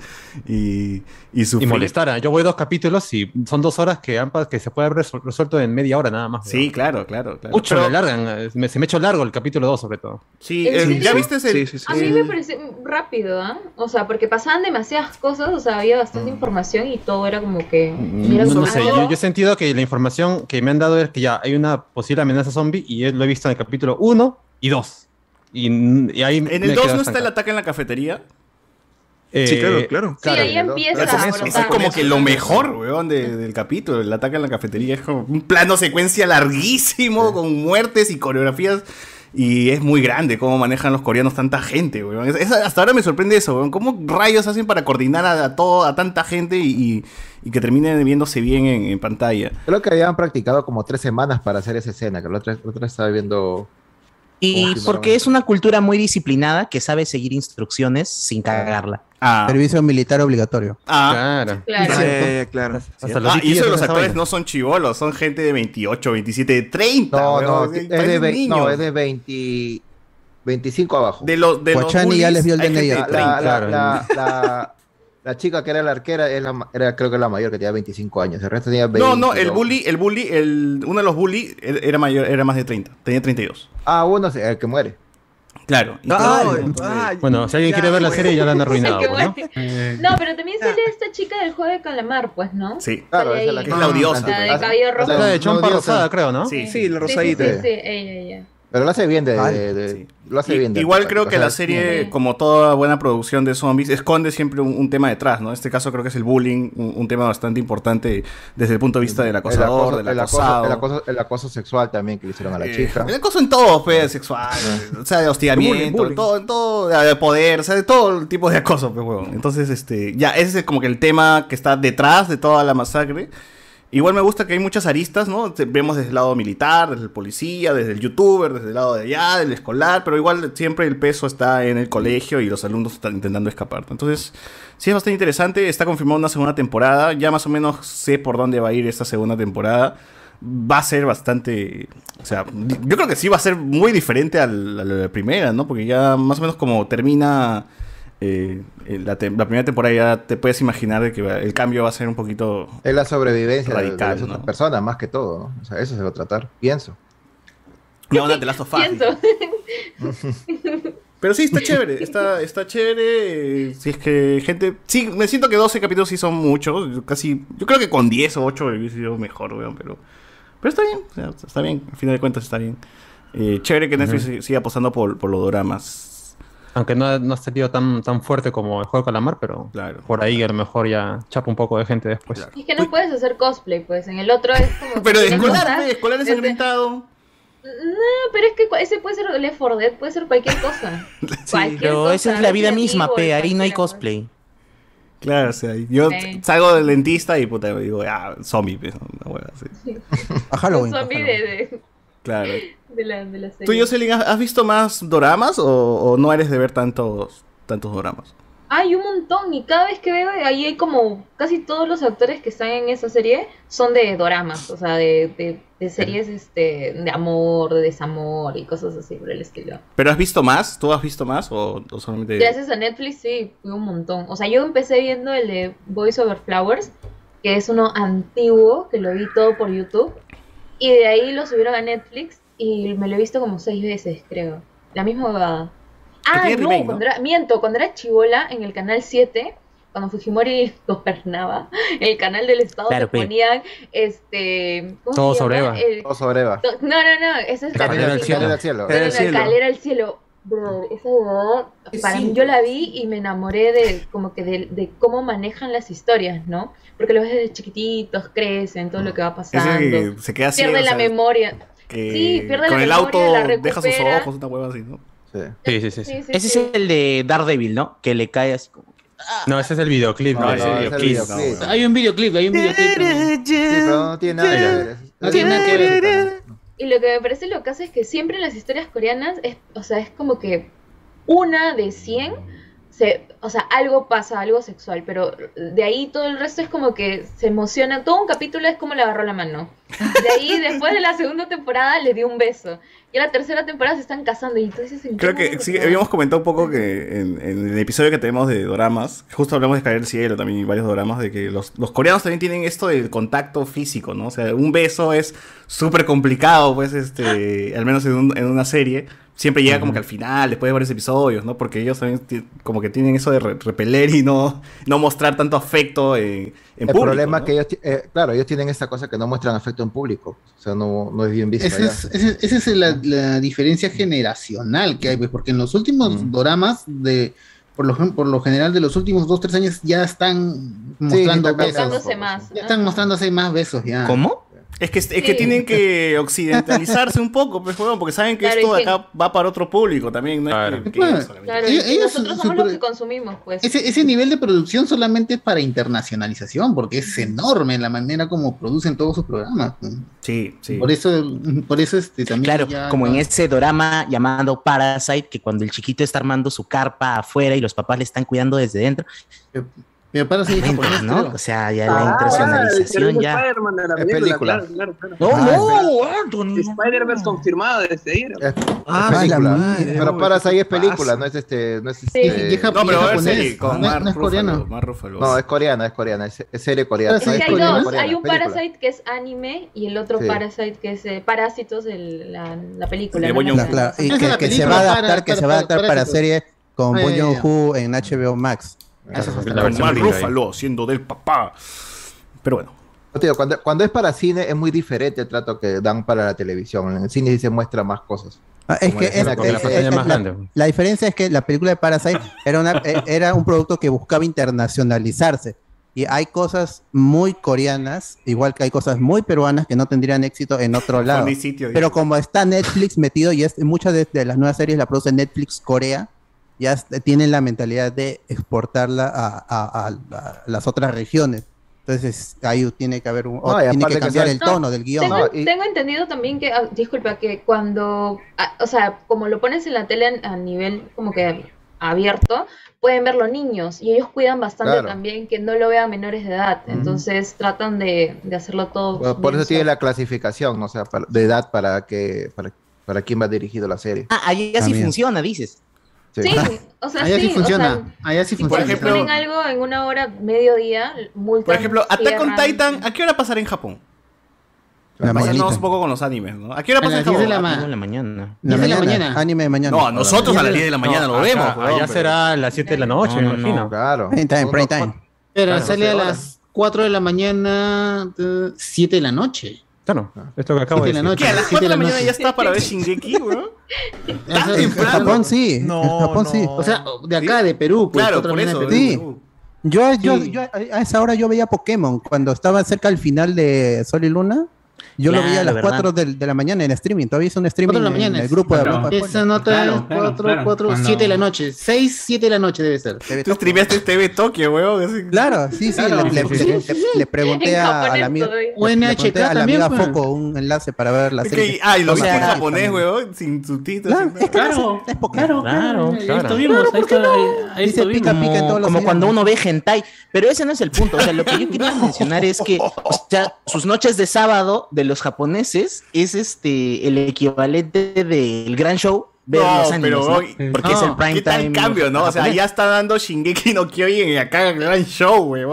Y, y Y molestar. ¿ah? Yo voy dos capítulos y son dos horas que, han que se puede haber resuelto en media hora nada más. Sí, claro, claro. claro. Mucho Pero- le largan. eh, me- se me hecho largo el capítulo 2 sobre todo. Sí, ¿En el- serio? ¿ya viste ese? A mí me pareció rápido, ¿ah? O sea, porque pasaban demasiadas cosas, o sea, había bastante información y todo era como que... Mira, Mm. No, no como sé, yo, yo he sentido que la información que me han dado es que ya hay una posible amenaza zombie y lo he visto en el capítulo 1 y 2. Y, y ahí En el 2 no está el ataque en la cafetería. Sí, claro, claro. Sí, ahí empieza Eso es, eso es brotar. como que lo mejor, weón, de- del capítulo. El ataque en la cafetería es como un plano secuencia larguísimo con muertes y coreografías. Y es muy grande cómo manejan los coreanos tanta gente, weón. Es- es- hasta ahora me sorprende eso, weón. ¿Cómo rayos hacen para coordinar a, a todo, a tanta gente y, y- y que terminen viéndose bien en, en pantalla? Creo que habían practicado como tres semanas para hacer esa escena, que la otra, la otra estaba viendo... Y porque es una cultura muy disciplinada que sabe seguir instrucciones sin cagarla. Servicio militar obligatorio. Ah, claro. Claro. Eh, claro. Ah, y eso de los actores no son chivolos, son gente de 28, 27, de 30. No, no, es de, ve- no, es de 20 25 abajo. De los de los Guachani ya les vio el DNI. La, 30. la- claro. la- la- la chica que era la arquera es la ma- era, creo que la mayor, que tenía 25 años. El resto tenía 20. No, no, el bully, el bully, el, uno de los bully era mayor, era más de 30, tenía 32. Ah, uno, es el que muere. Claro. y Ah, ah, Bueno, si alguien ya, quiere ver la pues. serie ya la han [laughs] arruinado, pues, ¿no? Eh, No, pero también sale esta chica del juego de calamar, pues, ¿no? Sí. Claro, esa es la que Es la odiosa. La de Hace- cabello rojo. la de Chompa Rosada, creo, ¿no? Sí. Sí, la Sí, sí, rosadita. sí, sí, ella, ella. Pero lo hace bien de, Ah, de- de- sí. lo hace I- bien. de- Igual creo o que sea, la serie, Sí. como toda buena producción de zombies, esconde siempre un, un tema detrás, ¿no? En este caso creo que es el bullying, un, un tema bastante importante desde el punto de vista del el acosador, acoso, del el acoso- acosado. el acoso- el acoso sexual también que le hicieron a la Eh, chica. El acoso en todo, pues, sexual, o sea, de hostigamiento, Bullying, bullying. todo, en todo, de poder, o sea, de todo el tipo de acoso, pues, huevón. Entonces, este, ya, ese es como que el tema que está detrás de toda la masacre. Igual me gusta que hay muchas aristas, ¿no? Vemos desde el lado militar, desde el policía, desde el youtuber, desde el lado de allá, del escolar, pero igual siempre el peso está en el colegio y los alumnos están intentando escapar. Entonces, sí es bastante interesante. Está confirmada una segunda temporada. Ya más o menos sé por dónde va a ir esta segunda temporada. Va a ser bastante. O sea, yo creo que sí va a ser muy diferente al- a la primera, ¿no? Porque ya más o menos como termina eh, la, te- la primera temporada, ya te puedes imaginar de que va- el cambio va a ser un poquito. Es la sobrevivencia de- Radical, de las otras ¿no? personas, más que todo, ¿no? O sea, eso se va a tratar, pienso. Ya onda Us, Siento. Pero sí, está chévere, está, está chévere. eh, Si es que gente. Sí, me siento que 12 capítulos sí son muchos. yo Casi. Yo creo que con 10 o 8 hubiese sido mejor, weón. Pero. Pero está bien, o sea, está bien. Al final de cuentas está bien. Eh, chévere que Netflix siga apostando por, por los dramas. Aunque no, ha- no ha salido tan, tan fuerte como el juego de calamar, pero Claro. por ahí a lo mejor ya chapa un poco de gente después. Es que no puedes hacer cosplay, pues. En el otro es como. [laughs] Pero escolar, pe, escolar Este- ensangrentado. No, pero es que ese puede ser Left 4 Dead, puede ser cualquier cosa. [laughs] Cualquier Pero cosa, esa es la vida misma, pe, ahí no hay pues. cosplay. Claro, o sea, yo Sí. salgo del dentista y puta, digo, ah, zombie, pues, una hueá así. [laughs] A Halloween. Un a zombie Halloween. de, de, Claro. De la, de la serie. ¿Tú, Jocelyn, has has visto más doramas o, o no eres de ver tantos, tantos doramas? Hay un montón y cada vez que veo ahí hay como casi todos los actores que están en esa serie son de doramas, o sea, de, de, de series este de amor, de desamor y cosas así por el estilo. ¿Pero has visto más? ¿Tú has visto más o, o solamente...? Gracias a Netflix sí, fui un montón. O sea, yo empecé viendo el de Voice Over Flowers, que es uno antiguo, que lo vi todo por YouTube, y de ahí lo subieron a Netflix y me lo he visto como seis veces, creo. La misma huevada. Ah, no, remake, ¿no? cuando era- miento, cuando era chivola en el canal 7, cuando Fujimori [laughs] gobernaba, el canal del Estado Claro, ponían este. ¿cómo Todo sobre? Eva. El- Todo sobre Eva. no, no, no, ese es Carrera la del cielo. Cielo. Calera al cielo. Bro, esa huevada, para mí yo la vi y me enamoré de como que de, de cómo manejan las historias, ¿no? Porque los ves desde chiquititos, crecen, todo lo que va pasando. que se queda ciego, pierde o la sea, memoria. Que Sí, pierde con la el auto la deja sus ojos, una hueva así, ¿no? Sí. Sí, sí, sí. sí. Sí, sí, Ese sí. es el de Daredevil, ¿no? Que le cae así como. No, ese es el videoclip. No, ¿no? no, Ese es el videoclip. Hay un videoclip, hay un videoclip. también. Sí, pero no tiene nada que ver. No tiene nada que ver. Y lo que me parece lo que hace es que siempre en las historias coreanas es, o sea, es como que una de 100 se, o sea, algo pasa, algo sexual, pero de ahí todo el resto es como que se emociona. Todo un capítulo es como le agarró la mano. De ahí, [laughs] después de la segunda temporada, le dio un beso. Y en la tercera temporada se están casando. Y entonces, ¿en Creo que sí, habíamos comentado un poco que en, en el episodio que tenemos de doramas, justo hablamos de Caer del Cielo también y varios doramas, de que los, los coreanos también tienen esto del contacto físico, ¿no? O sea, un beso es súper complicado, pues, este, al menos en, un- en una serie. Siempre llega como que al final, después de varios episodios, ¿no? Porque ellos también como que tienen eso de re- repeler y no, no mostrar tanto afecto en, en El público. problema ¿no? es que ellos, eh, claro, ellos tienen esta cosa que no muestran afecto en público. O sea, no, no es bien visto. Esa es, ese- esa es la, la diferencia generacional que hay, pues, porque en los últimos doramas de por lo, por lo general de los últimos dos, tres años ya están mostrando está besos. Mostrándose más. Ya están mostrándose más besos ya. ¿Cómo? Es que, es que tienen que occidentalizarse un poco, pues, huevón, porque saben que Claro, esto de y que- acá va para otro público también, ¿no? Es que- que Claro. y nosotros somos los que consumimos, pues. Ese, ese nivel de producción solamente es para internacionalización, porque es enorme la manera como producen todos sus programas. Sí, sí. Por eso, por eso este, también. Claro, ya como no- en ese drama llamado Parasite, que cuando el chiquito está armando su carpa afuera y los papás le están cuidando desde dentro. Pero Parasite es Tremendo, japonés, ¿no? creo. O sea, ya Ah, la internacionalización el ya. Spider-Man de la Es película. película. Claro, claro, claro. No, Ah, no, Anthony. Spider-Verse confirmado desde ayer. Es, Ah, es película. la madre. Pero Parasite es película, no es este. No es, este, es jap- No, pero y va a es serie con no, no es Ruffalo. No, es coreana, es coreana, es, es serie coreana. Es sí, que hay coreana, dos, coreana, hay un película. Parasite que es anime y el otro Sí. Parasite que es eh, Parásitos, el- la, la película. ¿no? Y que, se película va a para- adaptar, que para- se va a adaptar para para serie con Ah, Bong Joon-ho en HBO Max. Eso es la versión siendo del papá. Pero bueno. No, tío, cuando, cuando es para cine es muy diferente el trato que dan para la televisión. En el cine sí se muestra más cosas. Ah, es que es- la la es- pantalla es más la, grande. la diferencia es que la película de Parasite era, una, eh, era un producto que buscaba internacionalizarse. Y hay cosas muy coreanas, igual que hay cosas muy peruanas que no tendrían éxito en otro lado. sitio, Pero como está Netflix metido y es, muchas de, de las nuevas series la produce Netflix Corea, ya tienen la mentalidad de exportarla a, a- a- a las otras regiones. Entonces ahí tiene que haber un, No, tiene que que cambiar sea- el tono del guion. Tengo, No, y- tengo entendido también que, ah, disculpa, que cuando, ah, o sea, como lo pones en la tele a nivel como que abierto, pueden verlo niños y ellos cuidan bastante Claro. también que no lo vean menores de edad, entonces tratan de, de hacerlo todo. Bueno, por eso tiene la clasificación, o sea, para- de edad para que para, para quién va dirigido la serie. Ah, ahí ya sí También. funciona, dices. Sí. Sí, [laughs] o sea, Allá sí sí, funciona. o sea, Allá sí si funciona. Por ejemplo- ponen algo en una hora, mediodía, multan, Por ejemplo, Attack on. Titan, ¿a qué hora pasará en Japón? La mañanita. un poco con los animes, ¿no? ¿A qué hora A pasa en las 10 de Japón? la ma- Diez de la mañana. La Diez de la mañana, mañana. Anime de mañana. No, a nosotros a las 10 de la mañana lo acá- vemos. Allá será a las 7 de la noche, No, me no, no. imagino. Claro. Prime time, prime time. Pero Claro, sale a 12 las 4 de la mañana, 7 de la noche. Claro, esto que acabo de decir. ¿Qué? ¿A las Siete 4 de la mañana noche. ya está para ver Shingeki, weón? Sea, En Japón sí, en No, Japón sí. no. O sea, de acá, de Perú, pues. Claro, otra por eso. de Perú. Sí. Yo, yo, Sí. yo a esa hora yo veía Pokémon cuando estaba cerca al final de Sol y Luna. Yo lo Claro, veía a las ¿verdad? 4 de, de la mañana en streaming. Todavía hice un streaming Cuatro de la en mañana. el grupo de Claro. Esa nota Claro, es claro, 4, claro. 4, Cuando- 7 de la noche. 6, 7 de la noche debe ser. TV Tú streameaste TV Tokio, weón. Claro, sí, sí. Claro, le, le- le- le- pregunté En a, a la amiga. todavía. le- O le NHK pregunté a la amiga pues. Foco un enlace para ver la serie. ah, y lo viste en japonés, weón, sin subtítulos. Claro, sin es que Claro, claro, claro. Claro, Ahí está- pica, pica en todos los como cuando uno ve hentai, pero ese no es el punto. O sea, lo que yo quería mencionar es que, o sea, sus noches de sábado de los japoneses es este el equivalente del gran show ver No, los animes, pero, ¿no? porque es el no, prime ¿Qué tal time. cambio, no? O sea, ya está dando Shingeki no Kyojin y acá el gran show, El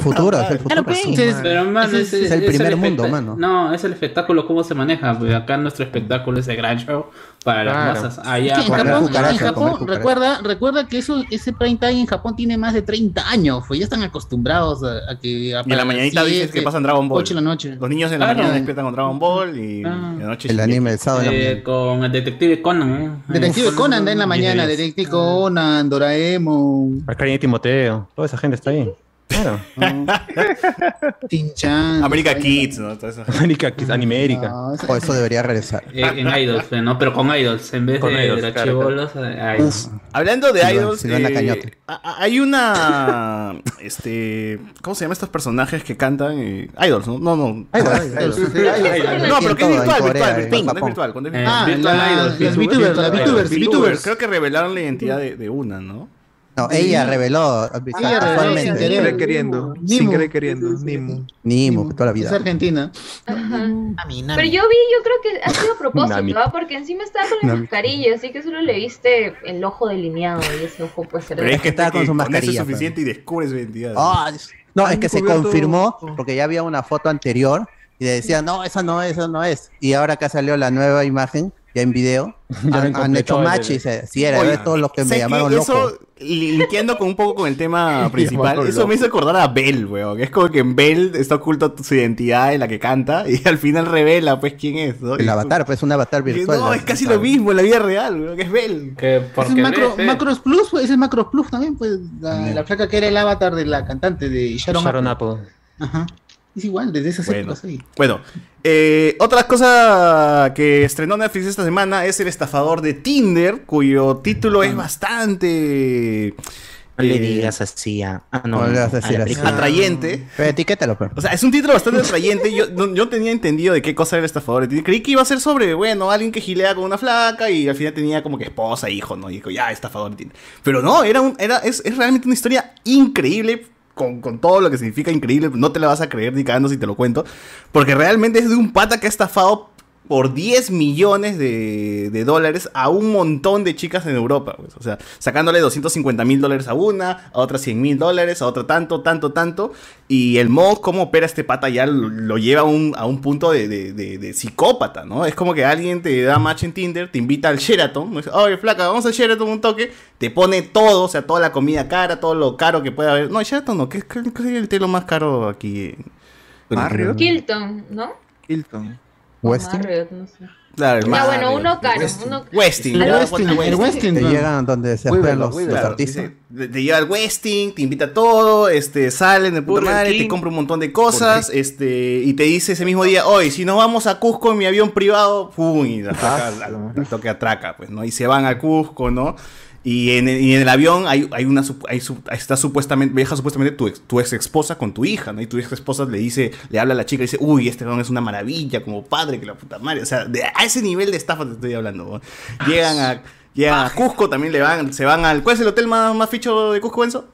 futuro, es [laughs] el futuro. Claro, pues. Entonces, Pero, mano, ese ese- es el primer espectá- mundo, mano. No, es el espectáculo, cómo se maneja. pues, acá nuestro espectáculo es el gran show para Claro. las masas. Es Allá, que en Japón, en recuerda, recuerda que eso, ese prime time en Japón tiene más de 30 años, pues ya están acostumbrados a, a que Y en la mañanita dices que pasan Dragon Ball. 8 de la noche. Los niños en la Claro. mañana despiertan con Dragon Ball y Ah. en la noche El anime del sábado eh, con el detective Conan. ¿eh? Detective Conan da en la mañana. Detective Conan, Doraemon, Akari y Timoteo, toda esa gente está ahí. Claro. [laughs] Tin-chan. América Kids, ¿no? Eso. América, Kids, Animérica. No, eso- O eso debería regresar. Eh, en Idols, eh, ¿no? Pero con Idols, en vez Con de, Idols, de los claro, chibolos, eh, Idols. Hablando de Silvana- idols, Silvana eh, hay una, [laughs] este, ¿cómo se llaman estos personajes que cantan? eh, idols, ¿no? No, no. Idols. No, pero que es virtual, virtual, Corea, virtual, virtual, es virtual, cuando es Eh, virtual. Ah, Virtual la- Idols, VTubers, VTubers, las Virtual VTubers, VTubers, VTubers. Creo que revelaron la identidad de, de una, ¿no? No, ella reveló. Ella reveló casualmente. sin querer queriendo. Nimu. Sin querer queriendo. Nimu. Nimo, toda la Es vida. argentina. Ajá. Pero yo vi, yo creo que ha sido a [laughs] propósito, Nami. porque encima estaba con la Nami. mascarilla, así que solo le viste el ojo delineado y ese ojo puede ser Pero es que estaba con su Con mascarilla, eso es suficiente y descubre su identidad. Ah, no, es que se confirmó porque ya había una foto anterior y le decían, no, esa no es, esa no es. Y ahora acá salió la nueva imagen, ya en video, [laughs] han, hecho match y se, sí, era Oye, de todos los que me llamaron Eso, loco. linkeando con un poco con el tema [laughs] principal, eso loco. me hizo acordar a Bell, weón. Es como que en Bell está oculta su identidad en la que canta y al final revela, pues, quién es, ¿no? El Y- avatar, pues un avatar virtual. No, es casi lo mismo en la vida real, weón, que es Bell. Que Es el macro, ves, eh. Macros Plus, pues, es el Macros Plus también, pues, la, la flaca que era el avatar de la cantante de Sharon, Sharon Apple. Apple. Ajá. Es igual, desde esas Bueno. épocas ahí. Bueno, eh, otra cosa que estrenó Netflix esta semana es El estafador de Tinder, cuyo título es bastante... No le eh, digas así a. Ah, no. No le a a la así. película. atrayente. Pero etiquétalo, pues. O sea, es un título bastante atrayente. Yo, no- yo tenía entendido de qué cosa era el estafador. de Tinder. Creí que iba a ser sobre, bueno, alguien que gilea con una flaca y al final tenía como que esposa, hijo, ¿no? Y dijo, ya, estafador de Tinder. Pero no, era un, era, es, es realmente una historia increíble. Con, con todo lo que significa increíble, no te la vas a creer ni cagando si te lo cuento. Porque realmente es de un pata que ha estafado por 10 millones de, de dólares a un montón de chicas en Europa. pues. O sea, sacándole 250 mil dólares a una, a otra 100 mil dólares, a otra tanto, tanto, tanto. Y el modo cómo opera este pata ya lo, lo lleva a un, a un punto de, de- de- de psicópata, ¿no? Es como que alguien te da match en Tinder, te invita al Sheraton, ¿no? Dice, oye, flaca, vamos al Sheraton un toque, te pone todo, o sea, toda la comida cara, todo lo caro que pueda haber. No, Sheraton no, ¿qué, qué, qué sería el telo más caro aquí? Marriott. Kilton, ¿no? Hilton. Westin. Marriott, no sé. Claro, el Ya, Marriott, bueno, uno caro, Westin. uno- Westin, El ya, Westin, ponte el Westin, Te ¿no? llegan donde se hospedan los, wíbelo. los Claro, artistas. dice, te lleva al Westing, te invita a todo, este, salen de puta madre, te compra un montón de cosas, este, y te dice ese mismo día, hoy, si nos vamos a Cusco en mi avión privado, pum, y la, atraca, Ah, la- la toque atraca, pues, ¿no? Y se van a Cusco, ¿no? Y en, el- y en el avión hay, hay una hay está supuestamente, viaja supuestamente tu ex, tu ex esposa con tu hija, ¿no? Y tu ex esposa le dice, le habla a la chica y dice, uy, este don es una maravilla como padre, que la puta madre. O sea, de- a ese nivel de estafa te estoy hablando, ¿no? Llegan a, llegan a Cusco, también le van, se van al. ¿Cuál es el hotel más, más ficho de Cusco, Enzo?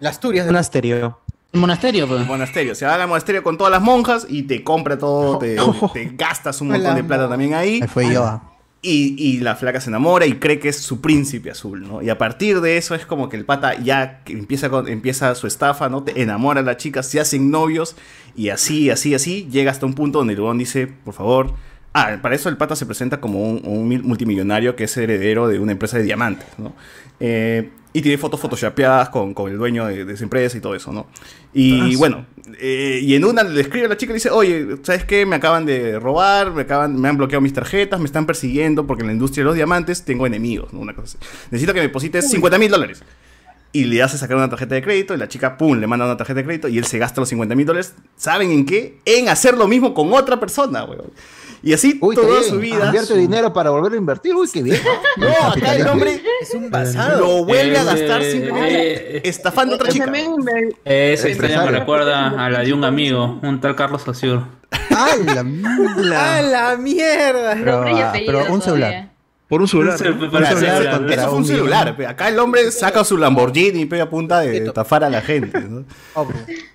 La Asturias. Monasterio. El monasterio, pues. Monasterio. Se van al monasterio con todas las monjas y te compra todo, te, [laughs] te gastas un montón de plata también ahí. Ahí fue yo. Y, y la flaca se enamora y cree que es su príncipe azul, ¿no? Y a partir de eso es como que el pata ya empieza, con- empieza su estafa, ¿no? Te enamora a la chica, se hacen novios y así, así, así, llega hasta un punto donde el huevón dice, por favor... Ah, para eso el pata se presenta como un, un mil- multimillonario que es heredero de una empresa de diamantes, ¿no? Eh, y tiene fotos photoshopeadas con, con el dueño de, de esa empresa y todo eso, ¿no? Y bueno, eh, y en una le escribe a la chica y le dice, oye, ¿sabes qué? Me acaban de robar, me, acaban, me han bloqueado mis tarjetas, me están persiguiendo porque en la industria de los diamantes tengo enemigos, ¿no? Una cosa así. Necesito que me deposites 50 mil dólares. Y le hace sacar una tarjeta de crédito y la chica, pum, le manda una tarjeta de crédito y él se gasta los 50 mil dólares. ¿Saben en qué? En hacer lo mismo con otra persona, weón. Y así Uy, toda bien. su vida. Invierte dinero para volver a invertir. Uy, qué bien. [laughs] No, acá el hombre Es un basado. lo vuelve a Eh, gastar eh, simplemente eh, estafando a otra Ese chica. Esa historia me recuerda a la de un amigo, un tal Carlos Osur. ¡Ay, [laughs] la mierda! [laughs] ¡A la mierda! Pero, ah, pero un todavía. celular. Por un celular. ¿no? un celular. celular. contra Eso fue un celular. pe. Acá el hombre saca su Lamborghini y pega punta de, estafar a la gente. ¿no?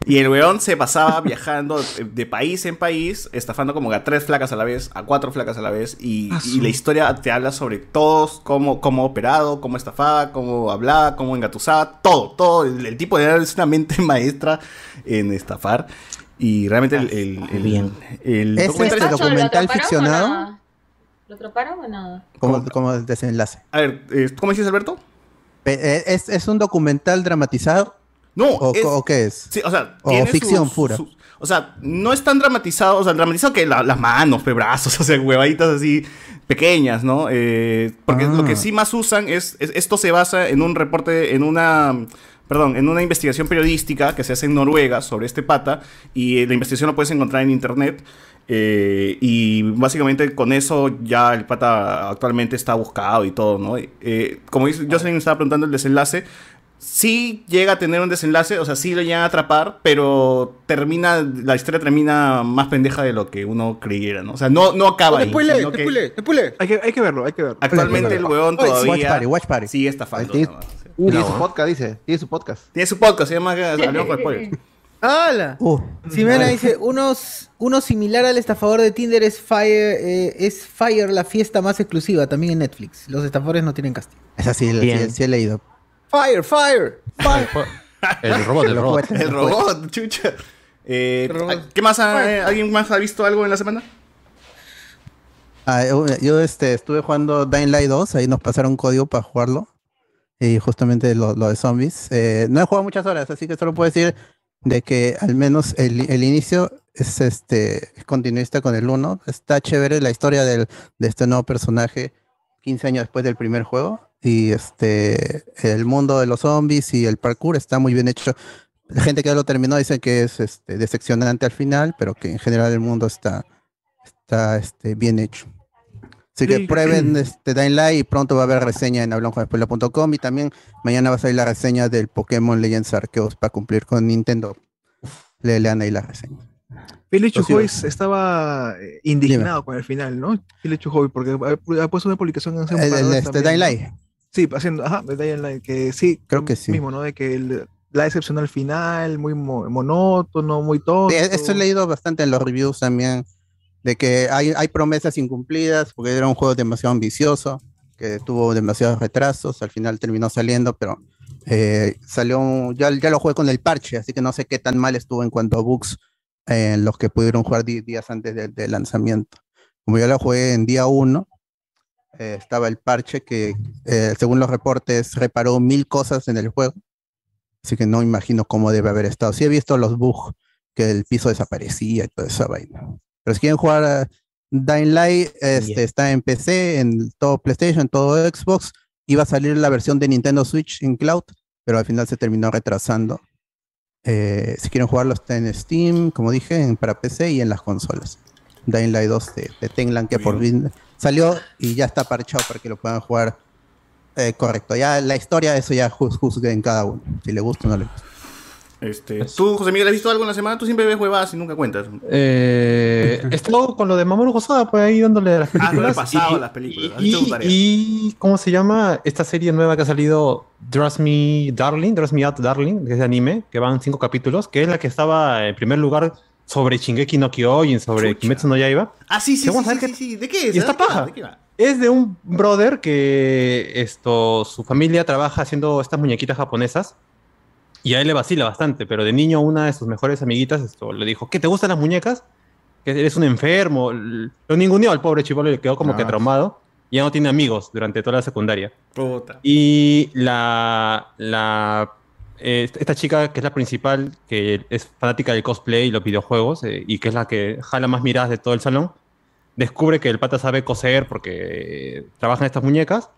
Y el weón se pasaba viajando de país en país, estafando como que a tres flacas a la vez, a cuatro flacas a la vez. Y, y la historia te habla sobre todos, cómo, cómo operado, cómo estafaba, cómo hablaba, cómo engatusaba, todo, todo. El, el tipo de es una mente [laughs] maestra en estafar. Y realmente el, el, el- Bien. el ¿Es documental este está- ¿Lo documental ficcionado? ¿Lo atraparon o nada? Como, como el desenlace. A ver, eh, ¿cómo dices, Alberto? Eh, ¿Es, ¿Es un documental dramatizado? No, ¿O, es- o qué es? Sí, o sea, O tiene ficción pura. o sea, no es tan dramatizado, o sea, dramatizado que la- las manos, brazos, [laughs] o sea, huevaditas así pequeñas, ¿no? Eh, porque Ah. lo que sí más usan es, es- esto se basa en un reporte, en una, perdón, en una investigación periodística que se hace en Noruega sobre este pata y eh, la investigación la puedes encontrar en internet. Eh, y básicamente con eso ya el pata actualmente está buscado y todo, ¿no? Eh, como dice, Jocelyn estaba preguntando el desenlace, sí llega a tener un desenlace, o sea, sí lo llegan a atrapar, pero termina, la historia termina más pendeja de lo que uno creyera, ¿no? O sea, no, no acaba ahí. Spoiler, sino que spoiler, spoiler. Hay que, hay que verlo, hay que verlo. Actualmente el huevón todavía Watch Party, Watch Party. sigue estafando. Tiene, ¿no? tiene No, su podcast, dice. Tiene su podcast. Tiene su podcast, se llama [laughs] Hablemos con Spoilers. ¡Hala! Uh, Ximena dice, unos, uno similar al estafador de Tinder es Fire, eh, es Fire la fiesta más exclusiva, también en Netflix. Los estafadores no tienen castigo. Esa sí, sí, sí he leído. Fire, fire, fire. El robot, el [laughs] robot. juguetes. El robot, [laughs] [laughs] chucha. Eh, robot. ¿Qué más? ha- eh, ¿Alguien más ha visto algo en la semana? Ah, yo, yo, este, estuve jugando Dying Light 2, ahí nos pasaron un código para jugarlo. Y justamente lo, lo de zombies. Eh, no he jugado muchas horas, así que solo puedo decir de que al menos el, el inicio es este es continuista con el 1. Está chévere la historia del, de este nuevo personaje 15 años después del primer juego. Y este el mundo de los zombies y el parkour está muy bien hecho. La gente que ya lo terminó dice que es este, decepcionante al final, pero que en general el mundo está, está este, bien hecho. Así que Sí. prueben este Dying Light y pronto va a haber reseña en hablonconespela.com y también mañana va a salir la reseña del Pokémon Legends Arceus para cumplir con Nintendo. Le lean ahí la reseña. Chujoy sigo. estaba eh, indignado con el final, ¿no? Philly Chujoy, porque ha, puesto una publicación hace un El, par de este Dying. Light. Sí, haciendo, ajá, de Dying Light, que sí, Creo que sí. mismo, ¿no? De que el- la decepción al final, muy mo- monótono, muy tonto. Sí, Esto he leído bastante en los reviews también, de que hay, hay promesas incumplidas, porque era un juego demasiado ambicioso, que tuvo demasiados retrasos, al final terminó saliendo, pero eh, salió, un- ya, ya lo jugué con el parche, así que no sé qué tan mal estuvo en cuanto a bugs eh, en los que pudieron jugar días antes del del lanzamiento. Como yo lo jugué en día 1, estaba el parche que, eh, según los reportes, reparó mil cosas en el juego. Así que no imagino cómo debe haber estado. Sí he visto los bugs, que el piso desaparecía y toda esa vaina. Pero si quieren jugar a Dying Light, este, está en PC, en todo PlayStation, en todo Xbox. Iba a salir la versión de Nintendo Switch en Cloud, pero al final se terminó retrasando. Eh, si quieren jugarlo, está en Steam, como dije, en- para PC y en las consolas. Dying Light 2 de, de Tenlan, que por fin salió y ya está parchado para que lo puedan jugar eh, correcto. Ya la historia, eso ya juz- juzguen cada uno, si le gusta o no le gusta. Este, ¿Tú, José Miguel, has visto algo en la semana? Tú siempre ves huevadas y nunca cuentas. Eh, he estado con lo de Mamoru Hosoda, pues ahí dándole a las Ah, películas. he pasado y- las películas. Y, y- ¿cómo se llama esta serie nueva que ha salido? Dress Me Darling, Dress Me Out Darling, que es de anime, que van cinco capítulos, que es la que estaba en primer lugar sobre Shingeki no Kyojin, sobre Kimetsu no Yaiba. Ah, sí, sí, sí. ¿De qué es? Y está paja. ¿De qué va? Es de un brother que esto, su familia trabaja haciendo estas muñequitas japonesas y a él le vacila bastante, pero de niño una de sus mejores amiguitas esto, le dijo, ¿qué te gustan las muñecas? Que eres un enfermo. Lo ninguneó al pobre chivolo le quedó como que Ah. traumado. Ya no tiene amigos durante toda la secundaria. Puta. Y la, la eh, esta chica que es la principal, que es fanática del cosplay y los videojuegos, eh, y que es la que jala más miradas de todo el salón, descubre que el pata sabe coser porque eh, trabaja en estas muñecas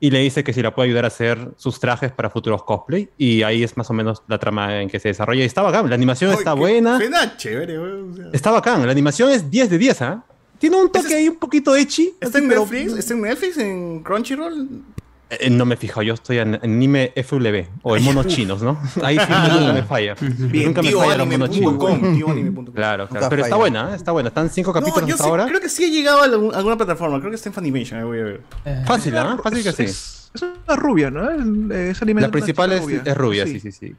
y le dice que si la puede ayudar a hacer sus trajes para futuros cosplay. Y ahí es más o menos la trama en que se desarrolla. Y está bacán, la animación está buena. Suena chévere, o sea. Está bacán, la animación es 10 de 10, ¿ah? Tiene un toque ahí un poquito ecchi. ¿Está en pero- Netflix? ¿Está en Netflix? ¿En Crunchyroll? Eh, no me fijo, yo estoy en anime FW o en monos chinos, ¿no? Ahí sí nunca me falla. Bien, nunca me tío falla los monos chinos. Claro, claro. Pero está buena, ¿eh? está buena. Están cinco capítulos No, yo hasta sé- ahora. creo que sí ha llegado a alguna plataforma. Creo que está en Funimation. ahí voy a ver. Fácil, ¿ah? Fácil que sí. Es, es una rubia, ¿no? Es, anime de La principal es, es rubia, sí, sí, sí.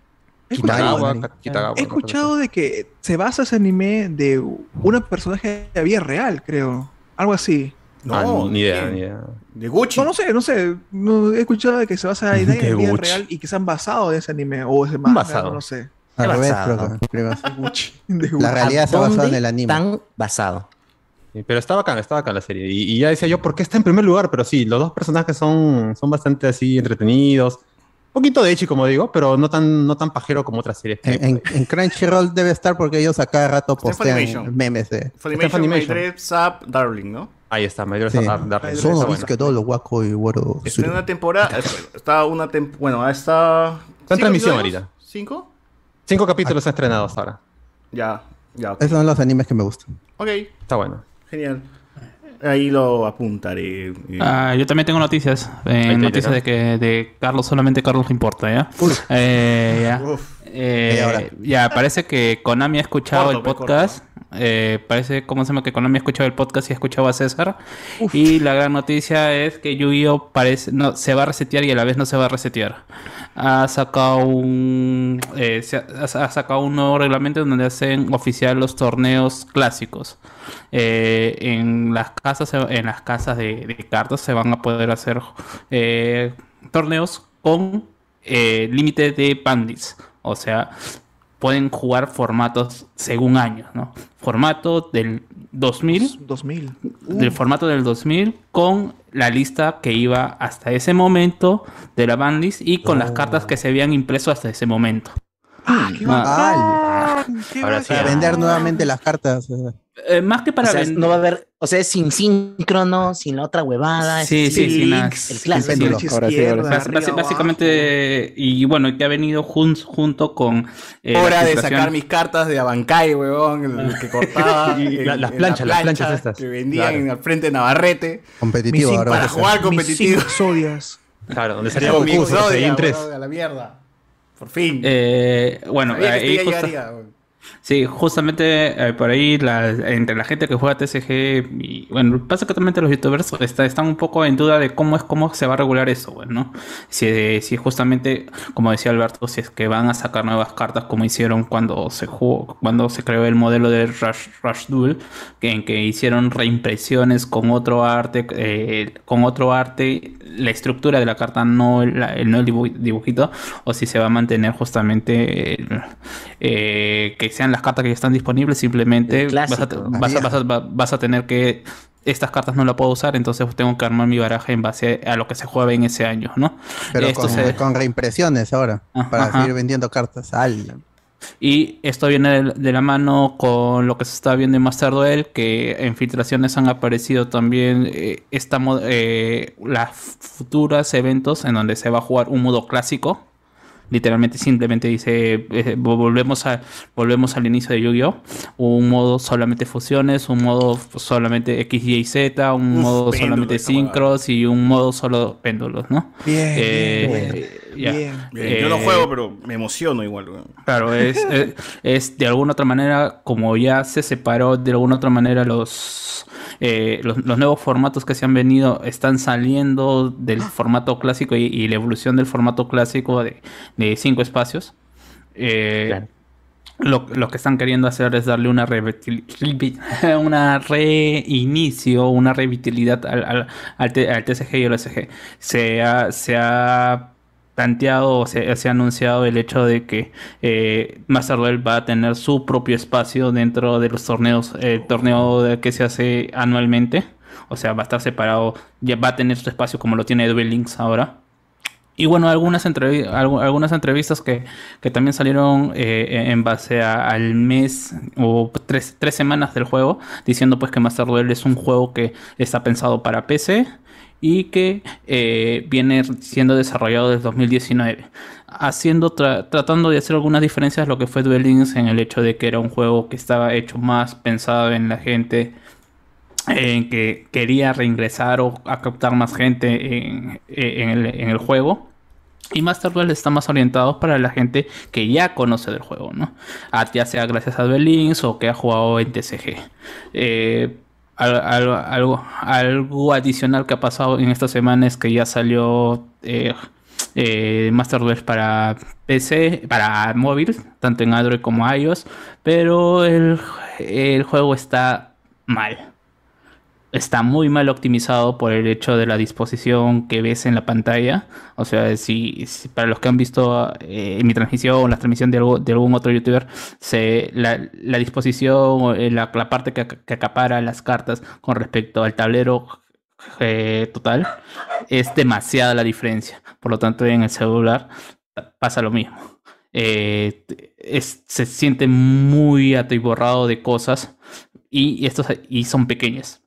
He Kitagawa, escuchado, Kitagawa, he escuchado de que se basa ese anime de una personaje de la vida real, creo. Algo así. No, Ah, ni- ni idea, ni idea. De Gucci. No, no sé, no sé. No, he escuchado de que se basa en [laughs] De la vida Gucci. real y que se han basado en ese anime o ese manga, basado. no sé. Al revés, basado. creo que- creo que- De La realidad se ha basado en el anime. Tan basado. Sí, pero está bacán, está bacán la serie. Y, y ya decía yo, ¿por qué está en primer lugar? Pero sí, los dos personajes son, son bastante así entretenidos. Un poquito de Echi, como digo, pero no tan, no tan pajero como otras series. que En, en- en Crunchyroll debe estar porque ellos a cada rato postean memes de. Funimation, Zap, Darling, ¿no? Ahí está, Mayor Sí. Darling. Son los que todo lo guaco y güero. Está en una temporada. [laughs] Está una temporada. Bueno, está. Está en transmisión ahorita. ¿Cinco? Cinco capítulos estrenados ahora. Ya, ya. Esos son los animes que me gustan. Ok, Está bueno. genial. Ahí lo apuntaré. eh. Ah, yo también tengo noticias. Eh, noticias de que de Carlos solamente Carlos importa, ¿ya? Eh, ya. Eh, ya, parece que Konami ha escuchado Corto, el pe, podcast. Eh, parece, ¿cómo se llama? Que Konami ha escuchado el podcast y ha escuchado a César. Y la gran noticia es que Yu-Gi-Oh! parece, no, se va a resetear y a la vez no se va a resetear. Ha sacado un, eh, se ha, ha sacado un nuevo reglamento donde hacen oficial los torneos clásicos. Eh, en las casas, en las casas de, de cartas se van a poder hacer torneos con límite de bandits. O sea, pueden jugar formatos según años, ¿no? Formato del 2000. 2000. Del formato del 2000 con la lista que iba hasta ese momento de la bandlist y con las cartas que se habían impreso hasta ese momento. Ah, qué Ah. Ahora sí, a vender nuevamente las cartas. Eh, más que para o sea, vender- no va a haber, o sea, es sin síncrono, sin la otra huevada. Sí, es- sí, sí, nada. el clásico. Basi- basi- básicamente, y bueno, que ha venido jun- junto con. eh, Hora de sacar mis cartas de Abancay, weón, el, el que cortaba. [laughs] Y en- la- las planchas, las planchas estas. Que vendían Claro. el frente de Navarrete. Competitivo, Mis ahora para jugar Mis competitivo. Exodias. Claro, donde [laughs] salía Goku, se la mierda. Por fin. Eh, bueno, ahí este justa-. Sí, justamente eh, por ahí entre la gente que juega TCG y bueno, básicamente los youtubers está- están un poco en duda de cómo es cómo se va a regular eso, bueno, ¿no? Si, si justamente, como decía Alberto, si es que van a sacar nuevas cartas como hicieron cuando se jugó, cuando se creó el modelo de Rush, Rush Duel, que, en que hicieron reimpresiones con otro arte, eh, con otro arte, la estructura de la carta, no el, no el dibu- dibujito, o si se va a mantener justamente eh, que sean las cartas que ya están disponibles, simplemente vas a, clásico. vas a- vas a- va- vas a tener que estas cartas no las puedo usar, entonces tengo que armar mi baraja en base a lo que se juega en ese año, ¿no? Pero Esto con, se- con reimpresiones ahora. para ajá. seguir vendiendo cartas. Al. Y esto viene de, la mano con lo que se está viendo en Master Duel, que en filtraciones han aparecido también eh, esta eh, las futuras eventos en donde se va a jugar un modo clásico. Literalmente simplemente dice, eh, volvemos, a, volvemos al inicio de Yu-Gi-Oh! Un modo solamente fusiones, un modo solamente X, Y Z, un Uf, modo péndulo, solamente sincros y un modo solo péndulos, ¿no? Bien, Eh, bien. Bien, Yo no Eh, juego, pero me emociono igual, weón. Claro, es, es, es de alguna otra manera, como ya se separó de alguna otra manera los, eh, los, los nuevos formatos que se han venido, están saliendo del formato clásico y, y la evolución del formato clásico de, de cinco espacios. Eh, lo, lo que están queriendo hacer es darle una, [laughs] una reinicio, una revitalizidad al, al, al TCG y al SG. Se ha, se ha planteado o se, se ha anunciado el hecho de que eh, Master Duel va a tener su propio espacio dentro de los torneos, el torneo que se hace anualmente. O sea, va a estar separado, ya va a tener su espacio como lo tiene Duel Links ahora. Y bueno, algunas, entrevi- algu- algunas entrevistas que, también salieron eh, en base al mes o tres, tres semanas del juego, diciendo pues que Master Duel es un juego que está pensado para PC y que eh, viene siendo desarrollado desde 2019. Haciendo, tra- tratando de hacer algunas diferencias lo que fue Duel en el hecho de que era un juego que estaba hecho más pensado en la gente en que quería reingresar o a captar más gente en, el, juego. Y Master Duel está más orientado para la gente que ya conoce del juego, ¿no? Ah, Ya sea gracias a Duel o que ha jugado en TCG. Eh, al- al- algo, algo adicional que ha pasado en esta semana es que ya salió eh, eh, para PC, para móvil, tanto en Android como iOS, pero el, el juego está mal está muy mal optimizado por el hecho de la disposición que ves en la pantalla. O sea, si, para los que han visto eh, mi transmisión o la transmisión de, algún otro youtuber, la, disposición, eh, la, la parte que, acapara las cartas con respecto al tablero eh, total, es demasiada la diferencia. Por lo tanto, en el celular pasa lo mismo. Eh, se siente muy atiborrado de cosas y estos, y son pequeñas.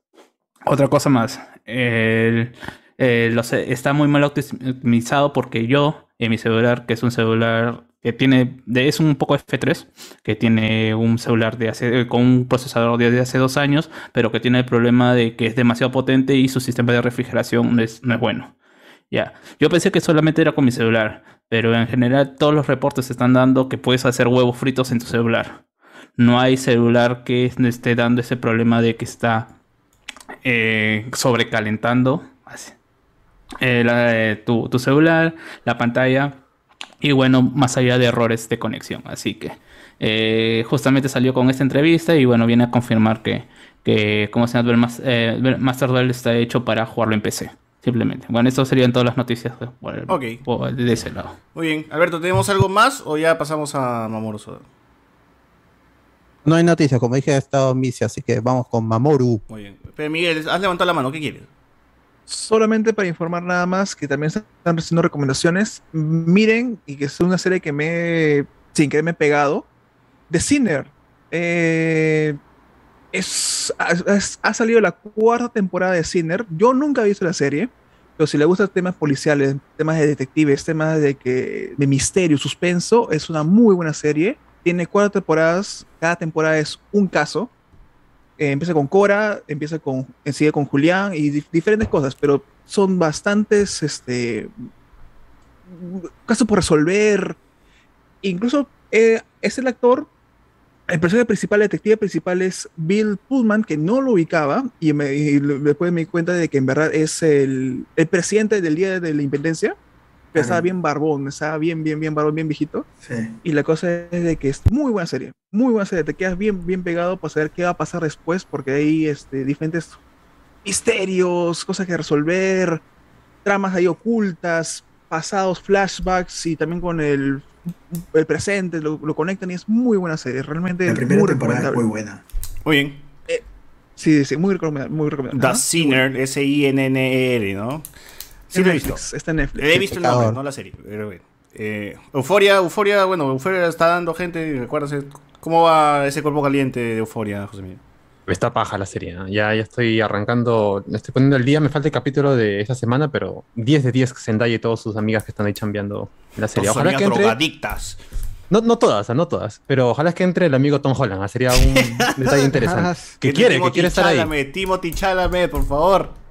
Otra cosa más. Eh, está muy mal optimizado porque yo, en mi celular, que es un celular que tiene, es un poco F3, que tiene un celular de hace, con un procesador de, de hace dos años, pero que tiene el problema de que es demasiado potente y su sistema de refrigeración no es, no es bueno. Ya, yo pensé que solamente era con mi celular, pero en general todos los reportes están dando que puedes hacer huevos fritos en tu celular. No hay celular que esté dando ese problema de que está eh, sobrecalentando eh, la- eh, tu, tu celular, la pantalla y bueno, más allá de errores de conexión. Así que eh, justamente salió con esta entrevista y bueno, viene a confirmar que, que como se llama, Master Duel está hecho para jugarlo en PC. Simplemente. Bueno, estas serían todas las noticias de, de ese lado. Muy bien. Alberto, ¿tenemos algo más o ya pasamos a Mamoru Soda? No hay noticias, como dije, ha estado Misia, así que vamos con Mamoru. Muy bien. Pero Miguel, has levantado la mano, ¿qué quieres? Solamente para informar nada más que también están recibiendo recomendaciones. Miren, y que es una serie que me he- sin querer me he pegado. The Sinner. Eh, es, ha, es- ha salido la cuarta temporada de Sinner. Yo nunca he visto la serie, pero si le gustan temas policiales, temas de detectives, temas de, que, de misterio, suspenso, es una muy buena serie. Tiene cuatro temporadas, cada temporada es un caso. Eh, empieza con Cora, empieza con, sigue con Julián y dif- diferentes cosas, pero son bastantes este, casos por resolver. Incluso eh, es el actor, el personaje principal, el detective principal es Bill Pullman, que no lo ubicaba y, me- y después me di cuenta de que en verdad es el, el presidente del Día de la Independencia. Que estaba bien barbón, estaba bien, bien, bien barbón, bien viejito. Sí. Y la cosa es de que es muy buena serie, muy buena serie. Te quedas bien, bien pegado para saber qué va a pasar después, porque hay este, diferentes misterios, cosas que resolver, tramas ahí ocultas, pasados, flashbacks y también con el, el presente, lo, lo conectan y es muy buena serie. Realmente La primera muy temporada es recomendable. muy buena. Muy bien. Sí, sí, muy recomendable. Muy recomendable. The. Sinner, S-I-N-N-E-R, ¿no? Sí lo he visto. Está en Netflix. He visto el nombre, no la serie. Pero bueno. Eh, Euforia, Euforia, bueno, Euforia está dando gente, recuérdase. ¿Cómo va ese cuerpo caliente de Euforia, José Miguel? Está paja la serie, ¿no? ya, ya estoy arrancando, me estoy poniendo el día, me falta el capítulo de esta semana, pero 10 de 10 Zendaya y todas sus amigas que están ahí chambeando la serie. Ojalá que entre, drogadictas. no, no todas, no todas, pero ojalá que entre el amigo Tom Holland, sería un [laughs] detalle interesante. [laughs] que quiere, que quiere estar ahí. Timothy Chalamet, por favor.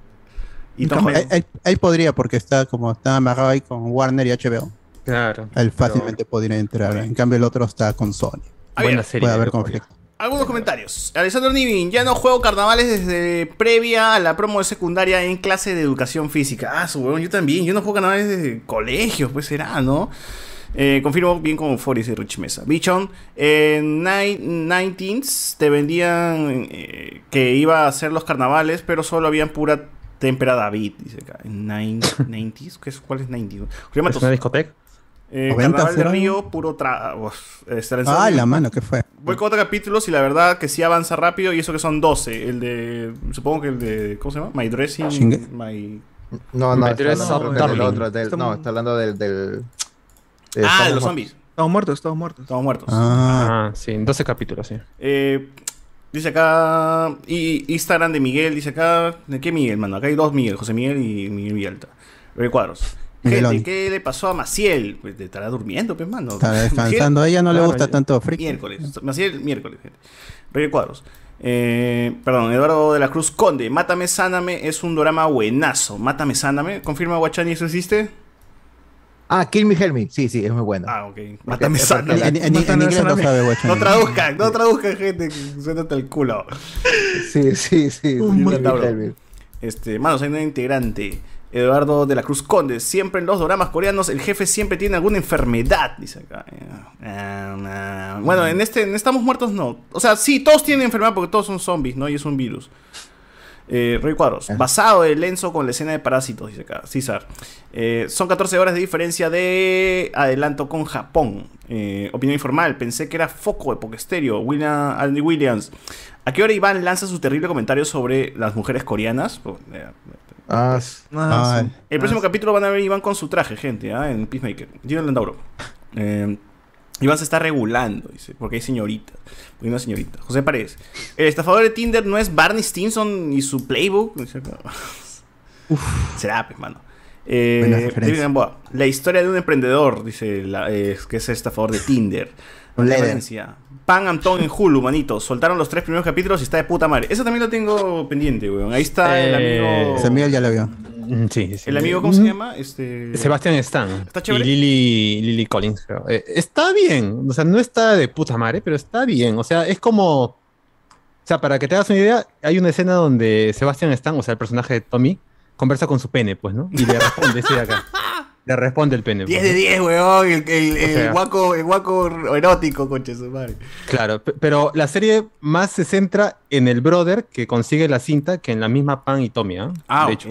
Y Tom Ahí, Holland. ahí- ahí podría, porque está como está amarrado ahí con Warner y HBO. Claro. Él fácilmente podría entrar. En cambio, el otro está con Sony. Buena serie Puede de haber conflicto. Algunos comentarios. Alessandro Nivin, ya no juego carnavales desde previa a la promo de secundaria en clase de educación física. Ah, su huevón, yo también. Yo no juego carnavales desde colegio, pues será, ¿no? Eh, confirmo bien con Euphoria y Rich Mesa. Bichon, en Nine- 19s te vendían eh, que iba a hacer los carnavales, pero solo habían pura témpera David, dice acá. En nine- [laughs] 90s, ¿Qué es, ¿cuál es 90s? Julián ¿Es una discoteca? Eh, 90 Carnaval de. Río, puro tra... uf, este, Ah, la mano, ¿qué fue? Voy con otro capítulo y la verdad que sí avanza rápido y eso que son 12. El de. Supongo que el de. ¿Cómo se llama? My Dressing. Shinge- My. No, no, Me está hablando que del otro, del- no, está hablando del... del ah, de de Estamos los zombies. Estamos muertos, estamos muertos. Estamos muertos. Ah, Ah, sí, 12 capítulos, sí. Eh, dice acá. Y Instagram de Miguel. Dice acá. ¿De qué Miguel, mano? Acá hay dos Miguel: José Miguel y Miguel Villalta. Cuadros. Gente. ¿qué le pasó a Maciel? Pues te estará durmiendo, pues, mano. está descansando. A ella no le gusta tanto friki. Miércoles. Maciel, miércoles, gente. Rey Cuadros. Eh, perdón, Eduardo de la Cruz Conde. Mátame, sáname es un drama buenazo. Mátame, sáname. ¿Confirma Guachani eso existe? Ah, Kill Me Help Me. Sí, sí, es muy bueno. Ah, ok. Mátame, En, en- en inglés no sabe. No traduzcan, no traduzcan, gente. hasta el culo. Sí, sí, sí. Un. Este, manos, hay un integrante. Eduardo de la Cruz Conde. Siempre en los dramas coreanos el jefe siempre tiene alguna enfermedad, dice acá. Bueno, en este en Estamos Muertos no. O sea, sí, todos tienen enfermedad porque todos son zombies, ¿no? Y es un virus. Eh, Rey Cuadros, basado en Lenzo con la escena de Parásitos, dice acá, César. Eh, son 14 horas de diferencia de adelanto con Japón. Eh, opinión informal, pensé que era foco de Pokestereo. William, Andy Williams. ¿A qué hora Iván lanza su terrible comentario sobre las mujeres coreanas? Eh, Ah, Ah, el próximo capítulo van a ver Iván con su traje, gente, ¿ah? en Peacemaker. Gino Landauro. Iván se está regulando, dice, porque hay señorita. Porque hay una señorita. José Paredes. El estafador de Tinder no es Barney Stinson y su playbook. [laughs] Acá. Será, pues, mano. Eh. David Gamboa, la historia de un emprendedor, dice la, eh, que es estafador de Tinder. [laughs] Referencia. Pan Antón en Hulu, manito. Soltaron los tres primeros capítulos y está de puta madre. Eso también lo tengo pendiente, weón. Ahí está el Eh, amigo. Samuel ya lo vio. Mm, Sí, sí. ¿El amigo cómo se llama? Este. Sebastián Stan. ¿Está chévere? Y Lily, Lily Collins, creo. Eh, está bien. O sea, no está de puta madre, pero está bien. O sea, es como. O sea, para que te hagas una idea, hay una escena donde Sebastián Stan, o sea, el personaje de Tommy, conversa con su pene, pues, ¿no? Y le responde, ese de acá. [laughs] Le responde el pene. 10 pues, de ¿no? 10, weón. El, el, O el sea. guaco, el guaco erótico, conche su madre. Claro, pe- pero la serie más se centra en el brother que consigue la cinta que en la misma Pan y Tommy, ¿ah? Ah, de hecho.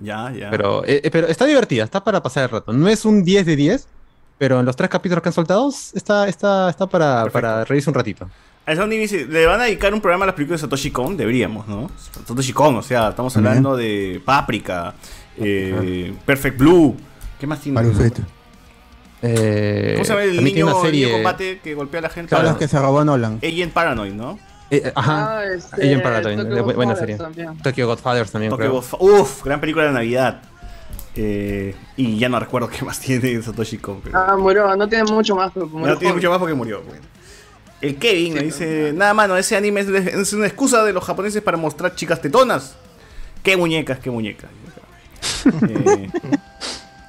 Ya, ya. Pero, eh, eh, pero está divertida, está para pasar el rato. No es un 10 de 10, pero en los tres capítulos que han soltado está, está, está para, para reírse un ratito. A Sony dice, ¿le van a dedicar un programa a las películas de Satoshi Kon? Deberíamos, ¿no? Satoshi Kon, o sea, estamos hablando de Paprika, eh, Perfect Blue. ¿Qué más tiene? Parufeto. Eh, ¿Cómo se llama el tiene niño, una serie- niño combate que golpea a la gente? Todos los que se robó Nolan. Agent Paranoid, ¿no? Eh, eh, ajá, Ah, este, Agent Paranoid, Tokyo eh, bu- buena Godfathers serie. también. Tokyo Godfathers también, Tokyo creo. Uf, gran película de Navidad. Eh, y ya no recuerdo [laughs] qué más tiene Satoshi Kon. Pero... Ah, murió, no tiene mucho más, pero murió No tiene mucho más porque murió. El Kevin me dice, nada mano, ese anime es, es una excusa de los japoneses para mostrar chicas tetonas. Qué muñecas, qué muñecas. [laughs] Eh,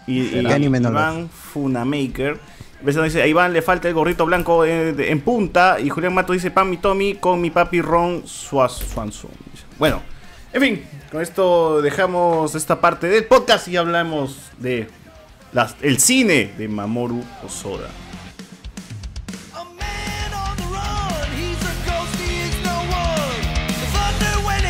y y ¿Qué anime no Iván Funamaker. Ves, dice, a Iván le falta el gorrito blanco eh, en punta. Y Julián Mato dice, pan mi Tommy con mi papi Ron Swanson. Bueno, en fin, con esto dejamos esta parte del podcast y hablamos de las- el cine de Mamoru Osoda. Thunder when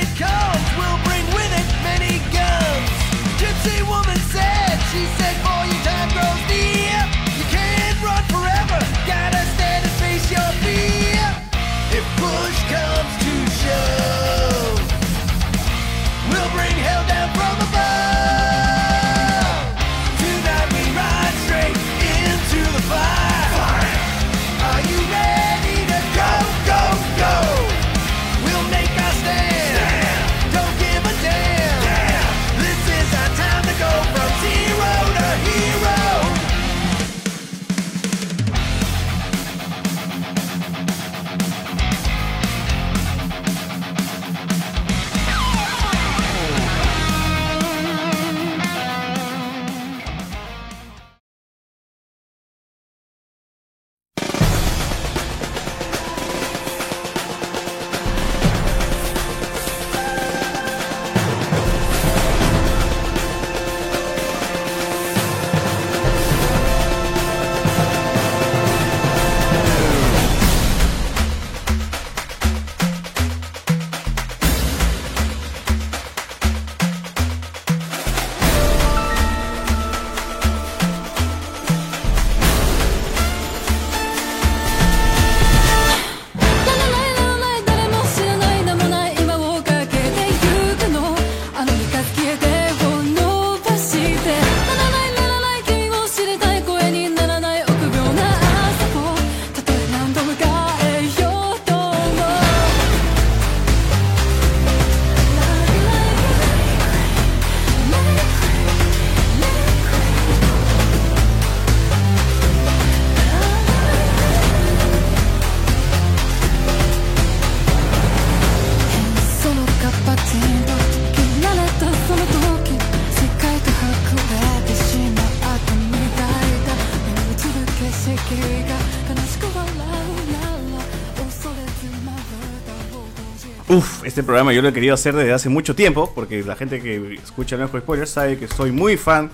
este programa yo lo he querido hacer desde hace mucho tiempo, porque la gente que escucha Lejos Spoilers sabe que soy muy fan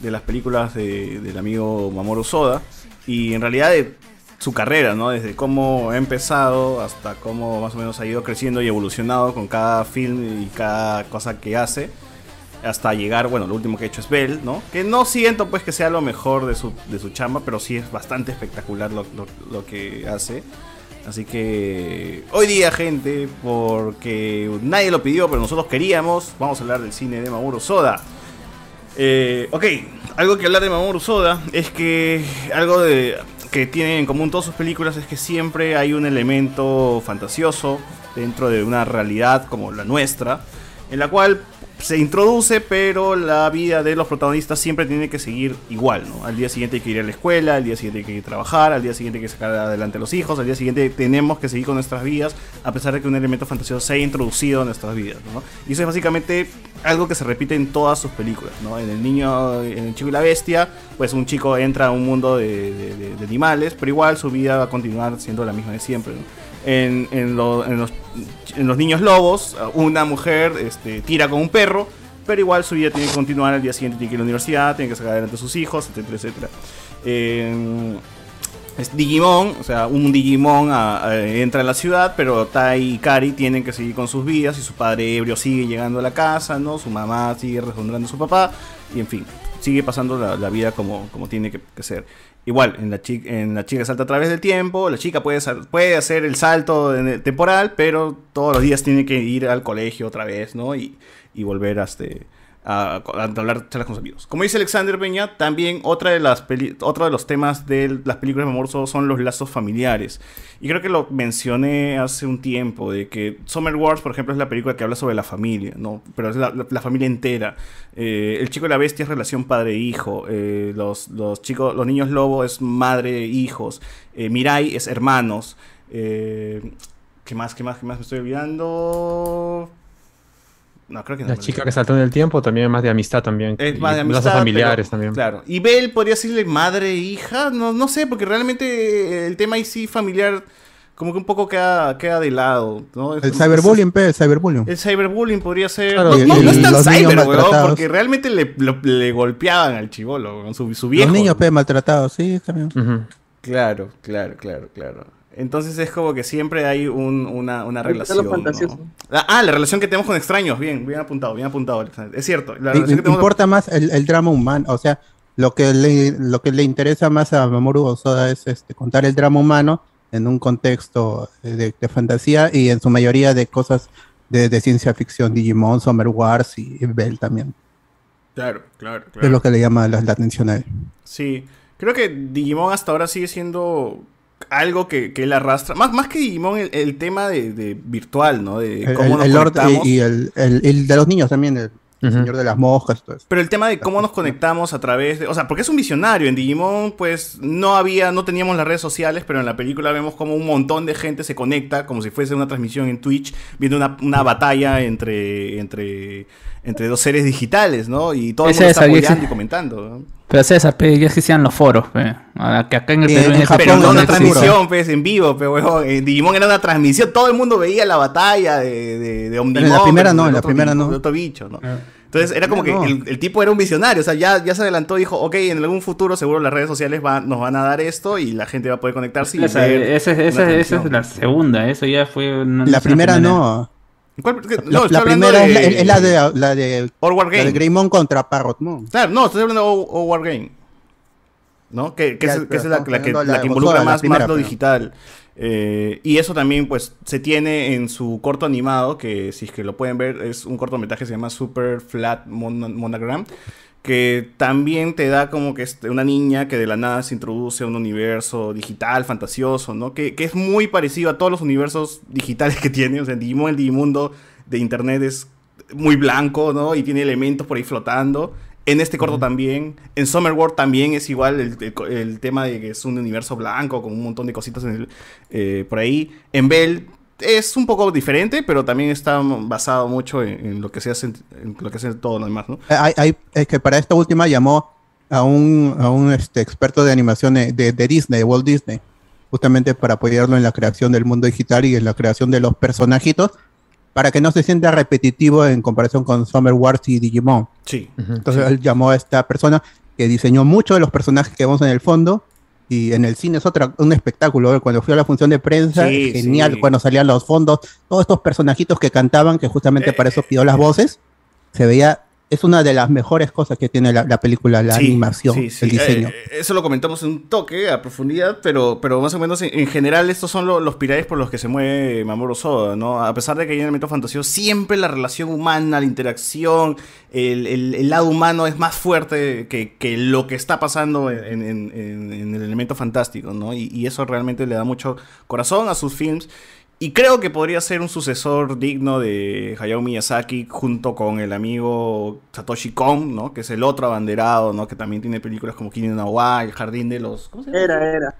de las películas de- del amigo Mamoru Soda, y en realidad de su carrera, ¿no? Desde cómo ha empezado hasta cómo más o menos ha ido creciendo y evolucionado con cada film y cada cosa que hace, hasta llegar, bueno, lo último que ha hecho es Bell, ¿no? Que no siento pues que sea lo mejor de su, de su chamba, pero sí es bastante espectacular lo- lo que hace. Así que hoy día, gente, porque nadie lo pidió, pero nosotros queríamos, vamos a hablar del cine de Mamoru Soda. Eh, ok, algo que hablar de Mamoru Soda es que algo de, que tienen en común todas sus películas es que siempre hay un elemento fantasioso dentro de una realidad como la nuestra, en la cual se introduce, pero la vida de los protagonistas siempre tiene que seguir igual, ¿no? Al día siguiente hay que ir a la escuela, al día siguiente hay que ir a trabajar, al día siguiente hay que sacar adelante a los hijos, al día siguiente tenemos que seguir con nuestras vidas, a pesar de que un elemento fantasioso se haya introducido en nuestras vidas, ¿no? Y eso es básicamente algo que se repite en todas sus películas, ¿no? En el niño, en el chico y la bestia, pues un chico entra a un mundo de, de- animales, pero igual su vida va a continuar siendo la misma de siempre, ¿no? En, en lo- en los, niños lobos, una mujer este, tira con un perro, pero igual su vida tiene que continuar, al día siguiente tiene que ir a la universidad, tiene que sacar adelante a sus hijos, etcétera, etcétera. En- es Digimon, o sea, un Digimon a- a- entra a la ciudad, pero Tai y Kari tienen que seguir con sus vidas y su padre ebrio sigue llegando a la casa, ¿no? Su mamá sigue respondiendo a su papá y en fin, sigue pasando la, vida como, como tiene que ser. Igual, en la, chica, en la chica salta a través del tiempo, la chica puede, puede hacer el salto temporal, pero todos los días tiene que ir al colegio otra vez, ¿no? Y, y volver hasta a, a con sus amigos. Como dice Alexander Peña, también otra de las peli- otro de los temas de las películas de Mamorzo son los lazos familiares. Y creo que lo mencioné hace un tiempo, de que Summer Wars, por ejemplo, es la película que habla sobre la familia, ¿no? Pero es la, familia entera. Eh, el chico y la bestia es relación padre-hijo. Eh, los chicos, los niños lobo es madre-hijos. Eh, Mirai es hermanos. Eh, ¿Qué más? ¿Qué más? ¿Qué más me estoy olvidando? No, creo que no. La chica que saltó en el tiempo también es más de amistad también. Es más de lazos amistad, familiares pero- también. Claro. Y Bell podría decirle madre e hija. No, no sé, porque realmente el tema ahí sí familiar como que un poco queda, queda de lado. El cyberbullying, pe, el cyberbullying. El cyberbullying podría ser. Claro, no, y- no, no es tan cyber, weón, porque realmente le, lo- le golpeaban al chivolo, con su, su viejo. Los niños, pe, maltratados, sí, también. Claro, claro, claro, claro. Entonces es como que siempre hay un- una, una relación. ¿no? Ah, ah, la relación que tenemos con extraños. Bien, bien apuntado, bien apuntado. Es cierto. La que tenemos importa más el, el drama humano, o sea, lo que le, lo que le interesa más a Mamoru Hosoda es este, contar el drama humano en un contexto de, de fantasía y en su mayoría de cosas de, de ciencia ficción, Digimon, Summer Wars y, y Bell también. Claro, claro, claro. Es lo que le llama la, la atención a él. Sí, creo que Digimon hasta ahora sigue siendo algo que, que él arrastra. Más, más que Digimon, el, el tema de, de virtual, ¿no? De El, cómo el- nos conectamos. y, y el, el- el de los niños también, el, el señor de las moscas, todo eso. Pero el tema de cómo nos conectamos a través de. O sea, porque es un visionario. En Digimon, pues no había, no teníamos las redes sociales, pero en la película vemos como un montón de gente se conecta, como si fuese una transmisión en Twitch, viendo una, una batalla entre, entre, entre dos seres digitales, ¿no? Y todo el mundo es está apoyando y comentando. ¿no? Pero César, pe, ya existían los foros, pe. Ahora, que acá en el Y Perú en en ese Pero no una existe. transmisión, pues, en vivo, pero huevón. En Digimon era una transmisión. Todo el mundo veía la batalla de, de, de Omnimon. en la primera no, en la primera bicho- no. el otro bicho, ¿no? Entonces era como que No. el, el tipo era un visionario. O sea, ya, ya se adelantó y dijo, ok, en algún futuro seguro las redes sociales va- nos van a dar esto y la gente va a poder conectarse y Esa, ver esa- esa- es la segunda, eso ya fue... una- La es primera no. ¿Cuál? La, No, la hablando primera es, la, de- es la de la de, la de Greymon contra Parrotmon. Claro, no, estoy hablando de O- O War Game. ¿No? Que, que Ya, es, que es la, la que, de la la que de involucra la más, primera, más lo pero- digital. Eh, y eso también, pues, se tiene en su corto animado, que si es que lo pueden ver, es un cortometraje que se llama Super Flat Mon- Monogram, que también te da como que es una niña que de la nada se introduce a un universo digital, fantasioso, ¿no? Que, que es muy parecido a todos los universos digitales [laughs] que tiene. O sea, en Digimon, el Digimundo de Internet es muy blanco, ¿no? Y tiene elementos por ahí flotando. En este corto también. En Summer World también es igual el, el- el tema de que es un universo blanco con un montón de cositas en el- eh, por ahí. En Bell es un poco diferente, pero también está basado mucho en, en lo que se hace en, en lo que hace todo lo demás, ¿no? Hay, hay- es que para esta última llamó a un, a un este, experto de animación de, de- de Disney, de Walt Disney, justamente para apoyarlo en la creación del mundo digital y en la creación de los personajitos, para que no se sienta repetitivo en comparación con Summer Wars y Digimon. Sí. Entonces él llamó a esta persona que diseñó muchos de los personajes que vemos en el fondo. Y en el cine es otra, un espectáculo. ¿eh? Cuando fui a la función de prensa, Sí, genial. sí. Cuando salían los fondos, todos estos personajitos que cantaban, que justamente para Eh, eso pidió las voces, se veía. Es una de las mejores cosas que tiene la, la película, la Sí, animación, sí, sí. el diseño. Eh, eso lo comentamos en un toque a profundidad, pero, pero más o menos en, en general estos son lo- los pilares por los que se mueve Mamoru Soda, ¿no? A pesar de que hay elementos fantasiosos, siempre la relación humana, la interacción, el, el- el lado humano es más fuerte que, que lo que está pasando en, en- en- en el elemento fantástico, ¿no? Y, y eso realmente le da mucho corazón a sus films. Y creo que podría ser un sucesor digno de Hayao Miyazaki junto con el amigo Satoshi Kon, ¿no? Que es el otro abanderado, ¿no? Que también tiene películas como Kimi no Wa, El Jardín de los... ¿Cómo se llama? Era, era.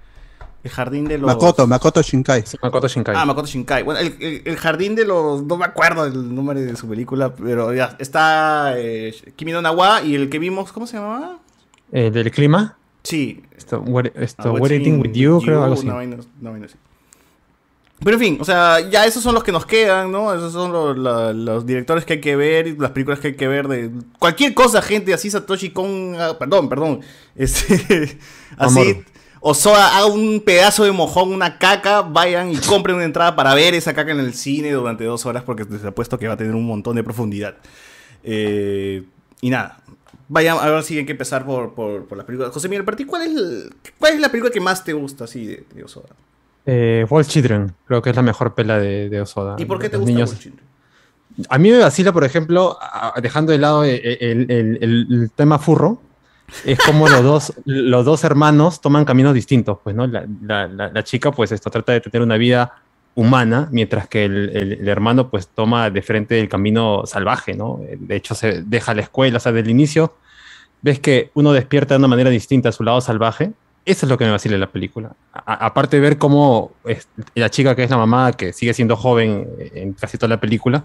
El Jardín de los... Makoto, Makoto Shinkai. Makoto Shinkai. Ah, Makoto Shinkai. Bueno, el, el- el Jardín de los... No me acuerdo el nombre de su película, pero ya. Está eh, Kimi no Wa y el que vimos, ¿cómo se llamaba? Eh, ¿Del clima? Sí. Esto, what, esto, Ah, what with You, creo, algo así. vaina- una vaina así. Pero en fin, o sea, ya esos son los que nos quedan, ¿no? Esos son los, directores que hay que ver, las películas que hay que ver de cualquier cosa, gente, así Satoshi Kon, ah, perdón, perdón, [laughs] este, así, Amor. Osoda haga un pedazo de mojón, una caca, vayan y compren una entrada para ver esa caca en el cine durante dos horas porque les apuesto que va a tener un montón de profundidad. Eh, y nada, vayan a ver si hay que empezar por, por, por las películas. José Miguel, para ti, ¿cuál es, el- ¿cuál es la película que más te gusta así de, de Osoda? Eh, Wall Children, creo que es la mejor pela de, de Osoda. ¿Y por qué te Los gusta niños- Wall Children? A mí me vacila, por ejemplo, dejando de lado el, el- el- el- tema furro, es como los dos, [laughs] los dos hermanos toman caminos distintos, pues, ¿no? La, la- la- la chica, pues, esto trata de tener una vida humana, mientras que el, el- el hermano, pues, toma de frente el camino salvaje, ¿no? De hecho, se deja la escuela, o sea, del inicio, ves que uno despierta de una manera distinta a su lado salvaje. Eso es lo que me vacila en la película. Aparte de ver cómo la chica que es la mamá, que sigue siendo joven en casi toda la película,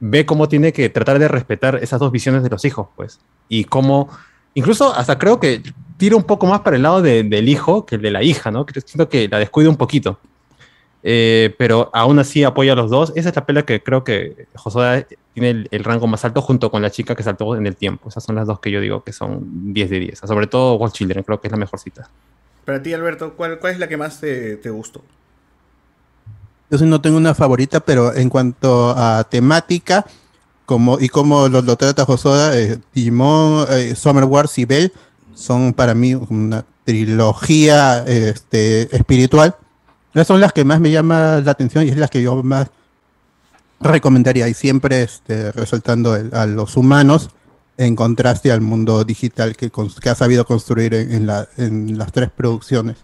ve cómo tiene que tratar de respetar esas dos visiones de los hijos, pues. Y cómo, incluso hasta creo que tira un poco más para el lado de- del hijo que el de la hija, ¿no? Siento que la descuida un poquito. Eh, pero aún así apoya a los dos. Esa es la pela que creo que Josué tiene el, el rango más alto junto con la chica que saltó en el tiempo. Esas son las dos que yo digo que son 10 de 10. Sobre todo Wall Children, creo que es la mejor cita. Para ti, Alberto, ¿cuál, cuál es la que más te, te gustó? Yo sí no tengo una favorita, pero en cuanto a temática como y cómo lo, lo trata Josoda, eh, Digimon, eh, Summer Wars y Bell son para mí una trilogía este, espiritual. Esas son las que más me llama la atención y es las que yo más recomendaría y siempre este, resaltando el- a los humanos en contraste al mundo digital que, que ha sabido construir en, en la- en las tres producciones.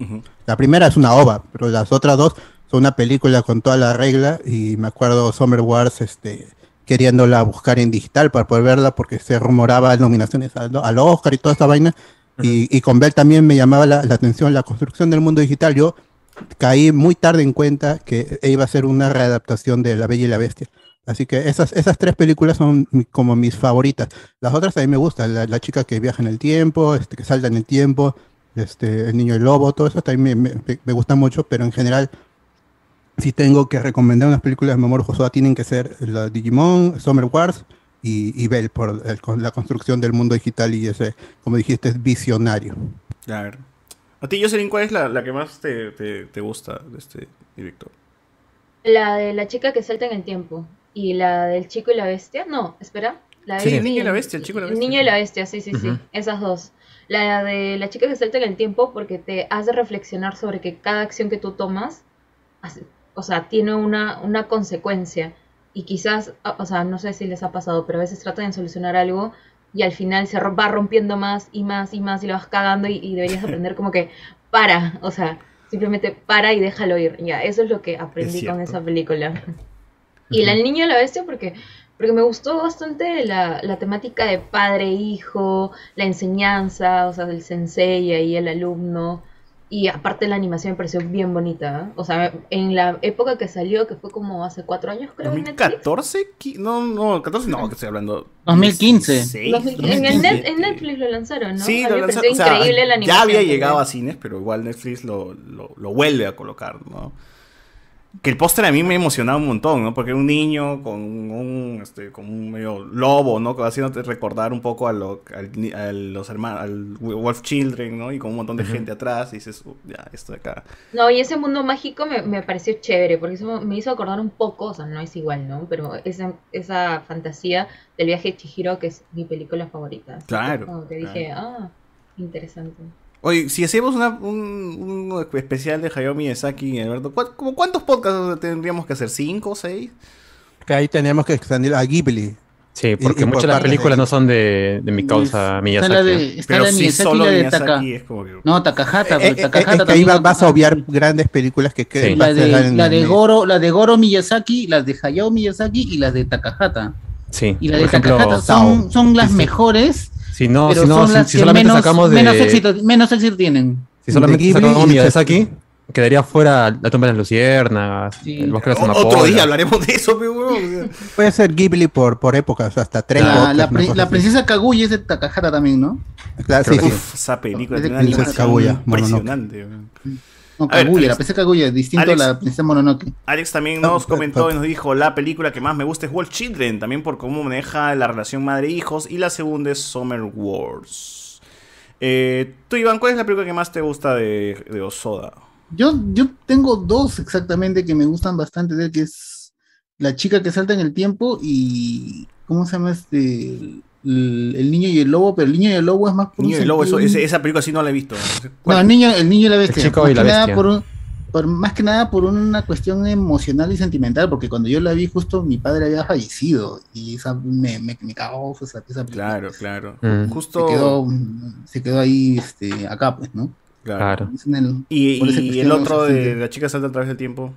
La primera es una ova, pero las otras dos son una película con toda la regla y me acuerdo Summer Wars este, queriéndola buscar en digital para poder verla porque se rumoraba nominaciones al, al Oscar y toda esta vaina. y, y con Bell también me llamaba la, la atención la construcción del mundo digital. Yo caí muy tarde en cuenta que iba a ser una readaptación de La Bella y la Bestia. Así que esas, esas tres películas son como mis favoritas. Las otras a mí me gustan. La, la chica que viaja en el tiempo, este, que salta en el tiempo, este, el niño y el lobo, todo eso también me, me, me gusta mucho, pero en general, si tengo que recomendar unas películas de Mamoru Hosoda, tienen que ser la Digimon, Summer Wars y, y Bell, por el- con la construcción del mundo digital y ese, como dijiste, es visionario. Ver. A ti, Jocelyn, ¿cuál es la, la que más te, te, te gusta de este director? La de la chica que salta en el tiempo. Y la del chico y la bestia. No, espera. La Sí, de- el niño y la bestia, el chico y la El bestia. niño y la bestia, sí, sí, sí. Ujú. Esas dos. La de la chica que salta en el tiempo porque te hace reflexionar sobre que cada acción que tú tomas, hace- o sea, tiene una, una consecuencia. Y quizás, o sea, no sé si les ha pasado, pero a veces tratan de solucionar algo y al final se va rompiendo más y más y más y lo vas cagando y, y deberías aprender como que para, o sea, simplemente para y déjalo ir. Ya, eso es lo que aprendí con esa película. Y la El niño y la bestia porque, porque me gustó bastante la, la temática de padre-hijo, la enseñanza, o sea, del sensei ahí, el alumno. Y aparte la animación me pareció bien bonita. ¿eh? O sea, en la época que salió, que fue como hace cuatro años creo. en Netflix. ¿2014? Qui- No, no, 14 no, que estoy hablando. 2015. 16, 2000 en, el net- 2017. en Netflix lo lanzaron, ¿no? Sí, lo me lanzaron. pareció o sea, increíble la animación. ya había también. llegado a cines, pero igual Netflix lo, lo, lo vuelve a colocar, ¿no? Que el póster a mí me emocionaba un montón, ¿no? Porque era un niño con un, este, con un medio lobo, ¿no? Que va haciéndote recordar un poco a, lo, al, a los hermanos, al Wolf Children, ¿no? Y con un montón de gente atrás, y dices, "Uh, ya, esto de acá. No, y ese mundo mágico me, me pareció chévere, porque eso me hizo acordar un poco, o sea, no es igual, ¿no? Pero esa, esa fantasía del viaje de Chihiro, que es mi película favorita. Así que Claro, Como que dije, ah, interesante. Oye, si hacemos una, un, un especial de Hayao Miyazaki, Alberto, ¿cuál- como ¿cuántos podcasts tendríamos que hacer? ¿Cinco, seis? Que ahí tenemos que expandir a Ghibli. Sí, porque y por muchas de las películas de- no son de, de mi causa Está Miyazaki. la de, está la de Miyazaki y la de Taka. No, Takahata. Eh, eh, eh, Takahata es que ahí vas, vas a obviar grandes películas que queden. La de, la de Goro, la de Goro Miyazaki, las de Hayao Miyazaki y las de Takahata. Sí. Y las de ejemplo, Takahata son, son las Sí, sí. mejores, Si no, pero si no, son si, las si que solamente menos, sacamos de. menos éxito, menos éxito tienen. Si solamente de Ghibli sacamos Miyazaki, quedaría fuera La tumba de las luciérnagas, El bosque de las Otro día hablaremos de eso, pe, huevón. Puede ser Ghibli por, por épocas, hasta tres La, pri- princesa Kaguya es de Takahata también, ¿no? Claro, Creo sí, que sí. Uf, esa película Es de Kaguya, Mononoke. impresionante. weón. No, Kaguya, la princesa Kaguya, distinto Alex. a la princesa Mononoke. Alex también nos comentó y nos dijo, la película que más me gusta es Wolf Children, también por cómo maneja la relación madre-hijos, y la segunda es Summer Wars. Eh, tú, Iván, ¿cuál es la película que más te gusta de, de Osoda? Yo, yo tengo dos exactamente que me gustan bastante de él, que es la chica que salta en el tiempo y ¿cómo se llama este? El, el niño y el lobo, pero el niño y el lobo es más por un Niño y Lobo, eso- sentido- ese- esa película sí no la he visto. No, el niño, el niño y la bestia. El chico y la por un- por- más que nada por una cuestión emocional y sentimental, porque cuando yo la vi justo mi padre había fallecido y esa me, me, me cagó esa, esa película. Claro, claro. Mm. Justo... Se quedó, se quedó ahí este, acá, pues, ¿no? Claro. El- Y, y el otro de la chica salta a través del tiempo.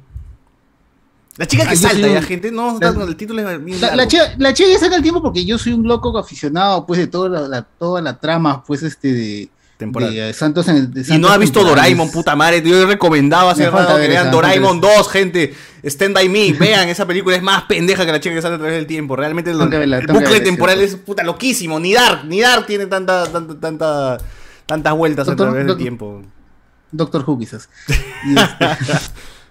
La chica que Ah, salta, un- gente, no, la- el título es bien La, la chica, la chica ya saca el tiempo porque yo soy un loco aficionado pues de toda la, la- toda la trama pues este de, eh, Santos en el de Y no ha visto. Doraemon, puta madre. Yo he recomendado hace rato que vean Doraemon ver 2, gente. Stand by me. [laughs] Vean, esa película es más pendeja que la chica que sale a través del tiempo. Realmente el, que verla, el que bucle temporal es puta loquísimo. Ni Dark, ni Dark tiene tanta, tanta, tanta, tantas vueltas Doctor- a través del tiempo. Doctor Who quizás. [laughs]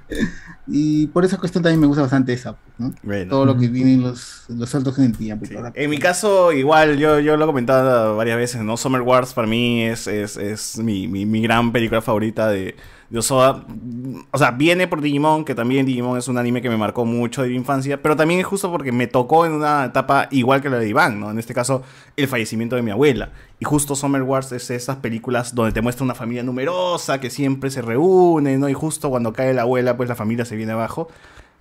Este- [laughs] y por esa cuestión también me gusta bastante esa. ¿no? Bueno. Todo lo que viene en los, los saltos en el tiempo. En mi caso, igual, yo, yo lo he comentado varias veces, ¿no? Summer Wars para mí es, es, es mi, mi, mi gran película favorita de, de. O sea, viene por Digimon, que también Digimon es un anime que me marcó mucho de mi infancia, pero también es justo porque me tocó en una etapa igual que la de Iván, ¿no? En este caso, el fallecimiento de mi abuela. Y justo Summer Wars es esas películas donde te muestra una familia numerosa que siempre se reúne, ¿no? Y justo cuando cae la abuela, pues la familia se viene abajo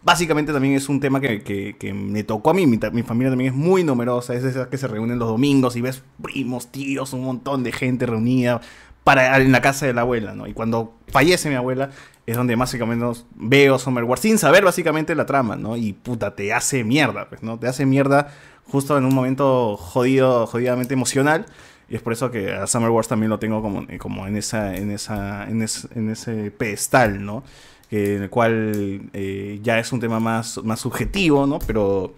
básicamente también es un tema que, que- me tocó a mí. Mi, mi familia también es muy numerosa. Es esa que se reúnen los domingos y ves primos, tíos, un montón de gente reunida para, en la casa de la abuela, ¿no? Y cuando fallece mi abuela es donde básicamente veo Summer Wars sin saber básicamente la trama, ¿no? Y puta, te hace mierda, pues, ¿no? Te hace mierda justo en un momento jodido, jodidamente emocional. Y es por eso que a Summer Wars también lo tengo como, como en, esa, en, esa, en, es- en ese pedestal, ¿no? En el cual eh, ya es un tema más, más subjetivo, ¿no? Pero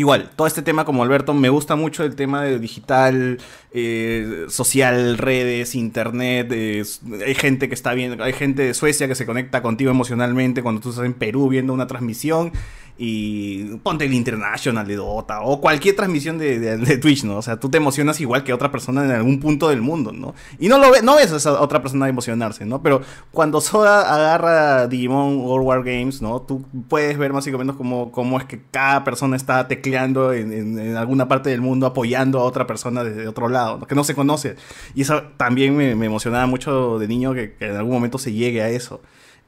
igual, todo este tema como Alberto, me gusta mucho el tema de digital, eh, social, redes, internet. eh, hay gente que está viendo, hay gente de Suecia que se conecta contigo emocionalmente cuando tú estás en Perú viendo una transmisión. Y ponte el International de Dota o cualquier transmisión de, de- de Twitch, ¿no? O sea, tú te emocionas igual que otra persona en algún punto del mundo, ¿no? Y no lo ves, no ves a esa otra persona emocionarse, ¿no? Pero cuando Soda agarra Digimon World War Games, ¿no? Tú puedes ver básicamente cómo, cómo es que cada persona está tecleando en, en- en alguna parte del mundo apoyando a otra persona desde otro lado, ¿no? que no se conoce. Y eso también me, me emocionaba mucho de niño que, que en algún momento se llegue a eso.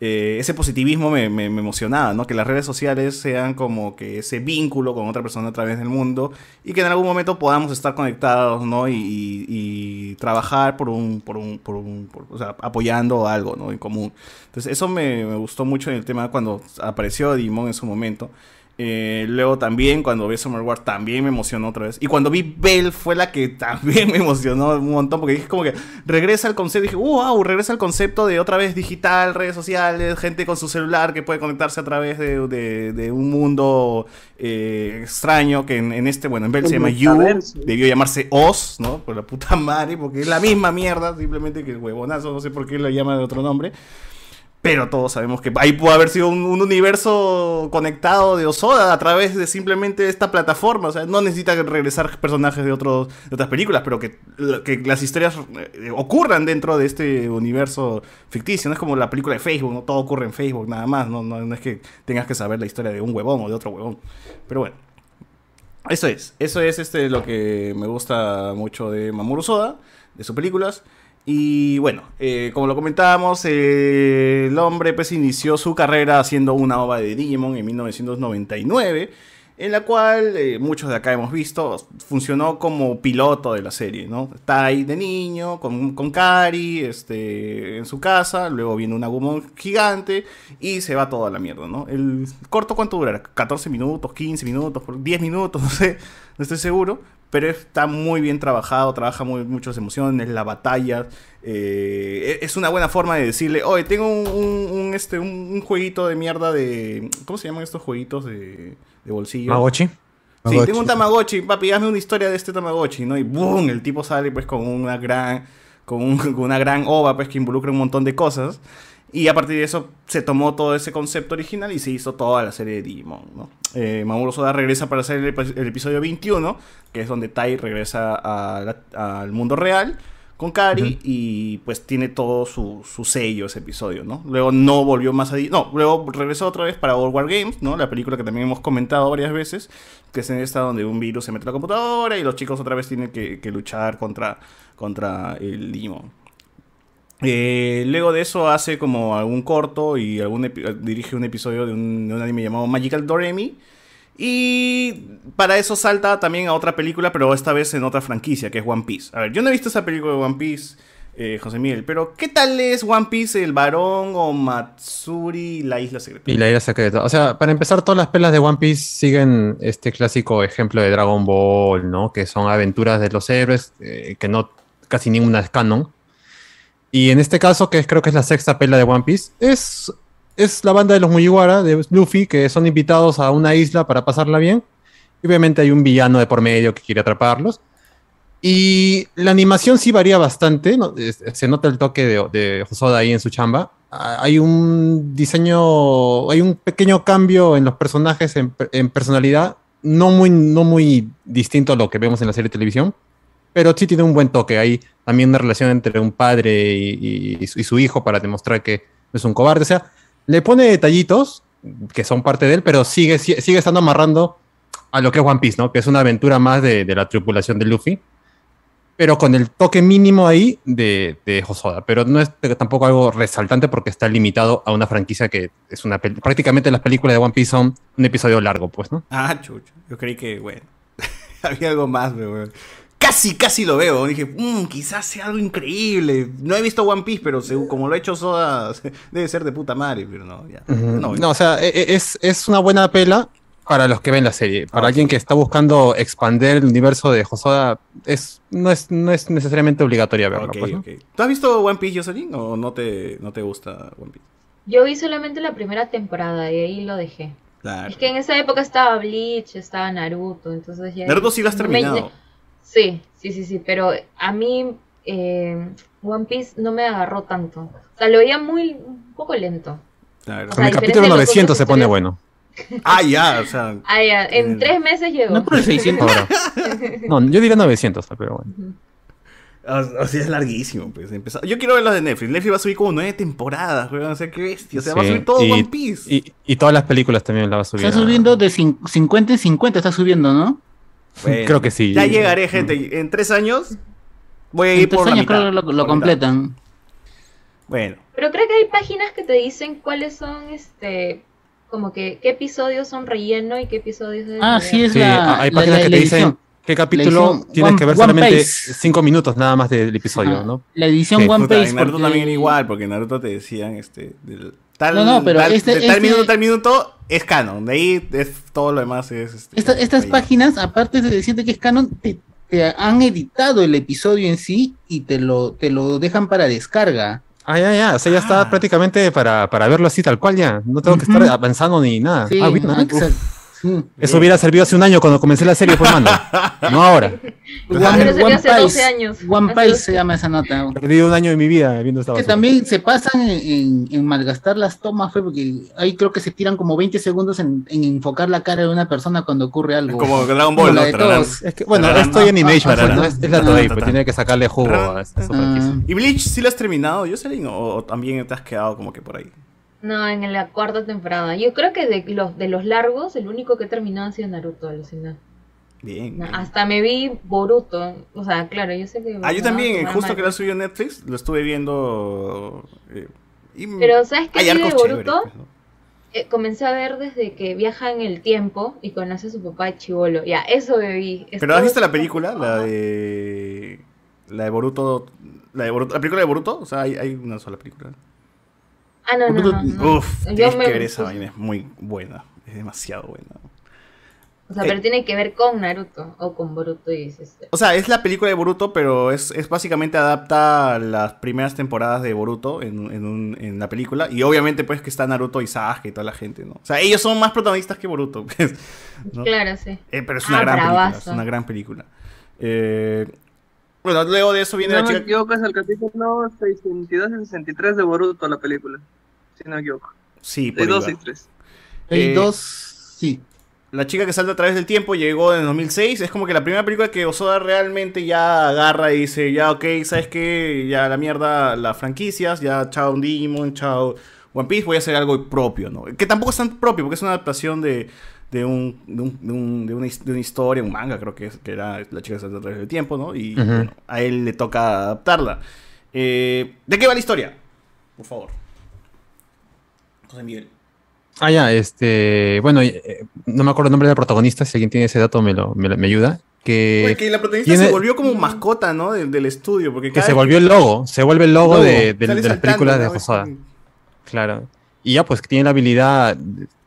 Eh, ese positivismo me, me- me emocionaba, ¿no? Que las redes sociales sean como que ese vínculo con otra persona a través del mundo y que en algún momento podamos estar conectados, ¿no? Y, y- y trabajar por un, por un, por un, por- o sea, apoyando algo, ¿no? En común. Entonces, eso me, me gustó mucho en el tema cuando apareció Digimon en su momento. Eh, luego también cuando vi Summer también me emocionó otra vez. Y cuando vi Bell fue la que también [laughs] me emocionó un montón porque dije como que regresa al concepto, dije, wow, regresa al concepto de otra vez digital, redes sociales, gente con su celular que puede conectarse a través de, de- de un mundo eh, extraño que en, en este, bueno, en Bell se llama You, debió llamarse Oz, ¿no? Por la puta [laughs] madre, porque es la misma mierda, simplemente que el huevonazo, no sé por qué lo llama de otro nombre. Pero todos sabemos que ahí pudo haber sido un, un universo conectado de Osoda a través de simplemente esta plataforma. O sea, no necesita regresar personajes de, otros, otras películas, pero que, que las historias eh, ocurran dentro de este universo ficticio. No es como la película de Facebook. Todo ocurre en Facebook nada más. No, no, no es que tengas que saber la historia de un huevón o de otro huevón. Pero bueno. Eso es, eso es este lo que me gusta mucho de Mamoru Soda, de sus películas. Y bueno, eh, como lo comentábamos, eh, el hombre pues inició su carrera haciendo una ova de Digimon en 1999. en la cual eh, muchos de acá hemos visto, funcionó como piloto de la serie, ¿no? Está ahí de niño, con, con Kari, este, en su casa, luego viene un agumón gigante y se va toda la mierda, ¿no? El corto, ¿cuánto durará? ¿14 minutos, 15 minutos, 10 minutos? [laughs] No sé, no estoy seguro. Pero está muy bien trabajado, trabaja muy, muchas emociones, la batalla. eh, es una buena forma de decirle, oye, tengo un, un- un, este, un, un jueguito de mierda de... ¿Cómo se llaman estos jueguitos de, de bolsillo? Tamagotchi. Sí, tengo un Tamagotchi, papi, hazme una historia de este Tamagotchi, ¿no? Y ¡boom! El tipo sale pues con una gran, con, un- con una gran ova pues que involucra un montón de cosas. Y a partir de eso se tomó todo ese concepto original y se hizo toda la serie de Digimon, ¿no? Eh, Mamoru Soda regresa para hacer el, el episodio 21, que es donde Tai regresa al mundo real con Kari y pues tiene todo su, su sello ese episodio, ¿no? Luego no volvió más a... No, luego regresó otra vez para World War Games, ¿no? La película que también hemos comentado varias veces, que es en esta donde un virus se mete en la computadora y los chicos otra vez tienen que, que luchar contra, contra el Digimon. Eh, luego de eso hace como algún corto y algún dirige un episodio de un, de un anime llamado Magical Doremi. Y para eso salta también a otra película, pero esta vez en otra franquicia, que es One Piece. A ver, yo no he visto esa película de One Piece, eh, José Miguel, pero ¿qué tal es One Piece, el varón o Matsuri, la isla secreta? Y la isla secreta. O sea, para empezar, todas las pelas de One Piece siguen este clásico ejemplo de Dragon Ball, ¿no? Que son aventuras de los héroes, eh, que no casi ninguna es canon. Y en este caso, que creo que es la sexta pela de One Piece, es, es la banda de los Mugiwara, de Luffy, que son invitados a una isla para pasarla bien. Y obviamente hay un villano de por medio que quiere atraparlos. Y la animación sí varía bastante, ¿no? Se nota el toque de, de Hosoda ahí en su chamba. Ah, Hay un diseño, hay un pequeño cambio en los personajes en, per- en personalidad, no muy, no muy distinto a lo que vemos en la serie de televisión, pero sí tiene un buen toque. Hay también una relación entre un padre y, y- y su, hijo para demostrar que es un cobarde. O sea, le pone detallitos que son parte de él, pero sigue, sigue estando amarrando a lo que es One Piece, ¿no? Que es una aventura más de, la tripulación de Luffy pero con el toque mínimo ahí de, de. Pero no es tampoco algo resaltante porque está limitado a una franquicia que es una prácticamente las películas de One Piece son un episodio largo, pues, ¿no? Ah, chucho. Yo creí que, bueno, [laughs] había algo más, bueno. Casi, casi lo veo. Dije, "Mm, quizás sea algo increíble. No he visto One Piece, pero según- como lo ha hecho Soda, [laughs] debe ser de puta madre, pero no, ya. No, No, o sea, e- e- es, es una buena pela para los que ven la serie. Para alguien que está buscando expander el universo de Hosoda, es, no, es, no es necesariamente obligatoria verlo. Pues. ¿Tú has visto One Piece, Jocelyn, o no te, no te gusta One Piece? Yo vi solamente la primera temporada y ahí lo dejé. Claro. Es que en esa época estaba Bleach, estaba Naruto, entonces ya... Naruto sí lo has me- terminado. Sí, sí, sí, sí, pero a mí eh, One Piece no me agarró tanto. O sea, lo veía muy, un poco lento. Claro. O sea, el capítulo de los 900 otros se pone bueno. Ah, ya, o sea. Ah, ya, en tres meses llegó. No, por el 600 ahora. [laughs] No, yo diría 900, pero bueno. O, o sea, es larguísimo, pues. empezó- Yo quiero ver las de Netflix. Netflix va a subir como nueve temporadas, weón. O sea, qué bestia. O sea, va a subir todo y- One Piece. Y, y todas las películas también las va a subir. Está subiendo de cin- 50 en 50, está subiendo, ¿no? Bueno, Creo que sí. Ya llegaré, gente. En tres años voy a ir En tres por la años mitad. creo que lo, lo completan. Bueno. Pero creo que hay páginas que te dicen cuáles son, este, como que qué episodios son relleno y qué episodios de Ah, sí, es Sí, la, hay la- páginas la- que la te dicen edición. qué capítulo tienes One- que ver solamente. 5 minutos nada más del episodio, Ajá. ¿no? La edición Sí. One Piece. en Naruto porque- también era igual, porque en Naruto te decían, este, del- tal, No, no, pero tal- este- de tal este- minuto tal minuto es canon. De ahí es, todo lo demás es... Este, Esta- estas relleno. páginas, aparte de decirte que es canon, te, te han editado el episodio en sí y te lo, te lo dejan para descarga. Ah, ya, ya. O sea, ya está prácticamente para, para verlo así tal cual ya. No tengo que estar avanzando ni nada. Sí, ah, bien, ah, exacto. Sí. Eso hubiera servido hace un año cuando comencé la serie, pues, mano. No ahora. One, One hace Piece, 12 años. One Piece 12. se llama esa nota. He perdido un año de mi vida viendo esta Que también se pasan en, en- en malgastar las tomas, fue porque ahí creo que se tiran como 20 segundos en, en enfocar la cara de una persona cuando ocurre algo. Como Dragon Ball, la de todos. Es que, bueno, Tararán. estoy animation, Ah, pues, ¿no? tararán. es, es la Toei, pues tiene que sacarle jugo a esa esa franquicia. ¿Y Bleach sí lo has terminado, Jocelyn? ¿O, o también te has quedado como que por ahí? No, en la cuarta temporada. Yo creo que de los, de los largos, el único que he terminado ha sido Naruto, alucinado. Bien. No, bien. Hasta me vi Boruto. O sea, claro, yo sé que. Ah, yo también, justo mal. que subido en Netflix, lo estuve viendo. eh, y Pero, ¿sabes qué de Boruto? pues, ¿no? eh, comencé a ver desde que viaja en el tiempo y conoce a su papá de chivolo. Ya, eso vi. ¿Pero has visto la película? La de. La de Boruto. La, de Boruto, la película de Boruto. O sea, hay, hay una sola película. Ah, no, no, no. no. Uf, Yo me- que ver esa vaina. Es muy buena. Es demasiado buena. O sea, Eh. pero tiene que ver con Naruto o con Boruto y dices. O sea, es la película de Boruto, pero es, es básicamente adapta las primeras temporadas de Boruto en, en, un- en la película. Y obviamente, pues, que está Naruto y Sasuke y toda la gente, ¿no? O sea, ellos son más protagonistas que Boruto, [laughs] pues, ¿no? Claro, sí. Eh, pero es una Ah, gran película. bravazo. Es una gran película. Eh, bueno, luego de eso viene no la me chica. equivoco, es el capítulo 62 y 63 de Boruto, la película. Si no me equivoco. Sí, por ahí 62 va. y 63. Hay Eh, dos, sí. La chica que salta a través del tiempo llegó en el 2006. Es como que la primera película que Osoda realmente ya agarra y dice, ya ok, ¿sabes qué? Ya la mierda, las franquicias, ya chao Digimon, chao One Piece, voy a hacer algo propio, ¿no? Que tampoco es tan propio, porque es una adaptación de, de, un, de, un- de un- de una, his- de una historia, un manga, creo que, es, que era la chica que salta a través del tiempo, ¿no? Y bueno, a él le toca adaptarla. Eh, ¿De qué va la historia? Por favor. José Miguel. Ah, ya, este. Bueno, eh, no me acuerdo el nombre del protagonista, si alguien tiene ese dato me, lo, me, ayuda. Que, Porque la protagonista tiene- se volvió como mascota, ¿no? Del, del estudio. Porque que se volvió el logo, se vuelve el logo, Logo, de, de- de las películas de ¿no? Hosoda. Claro. Y ya, pues tiene la habilidad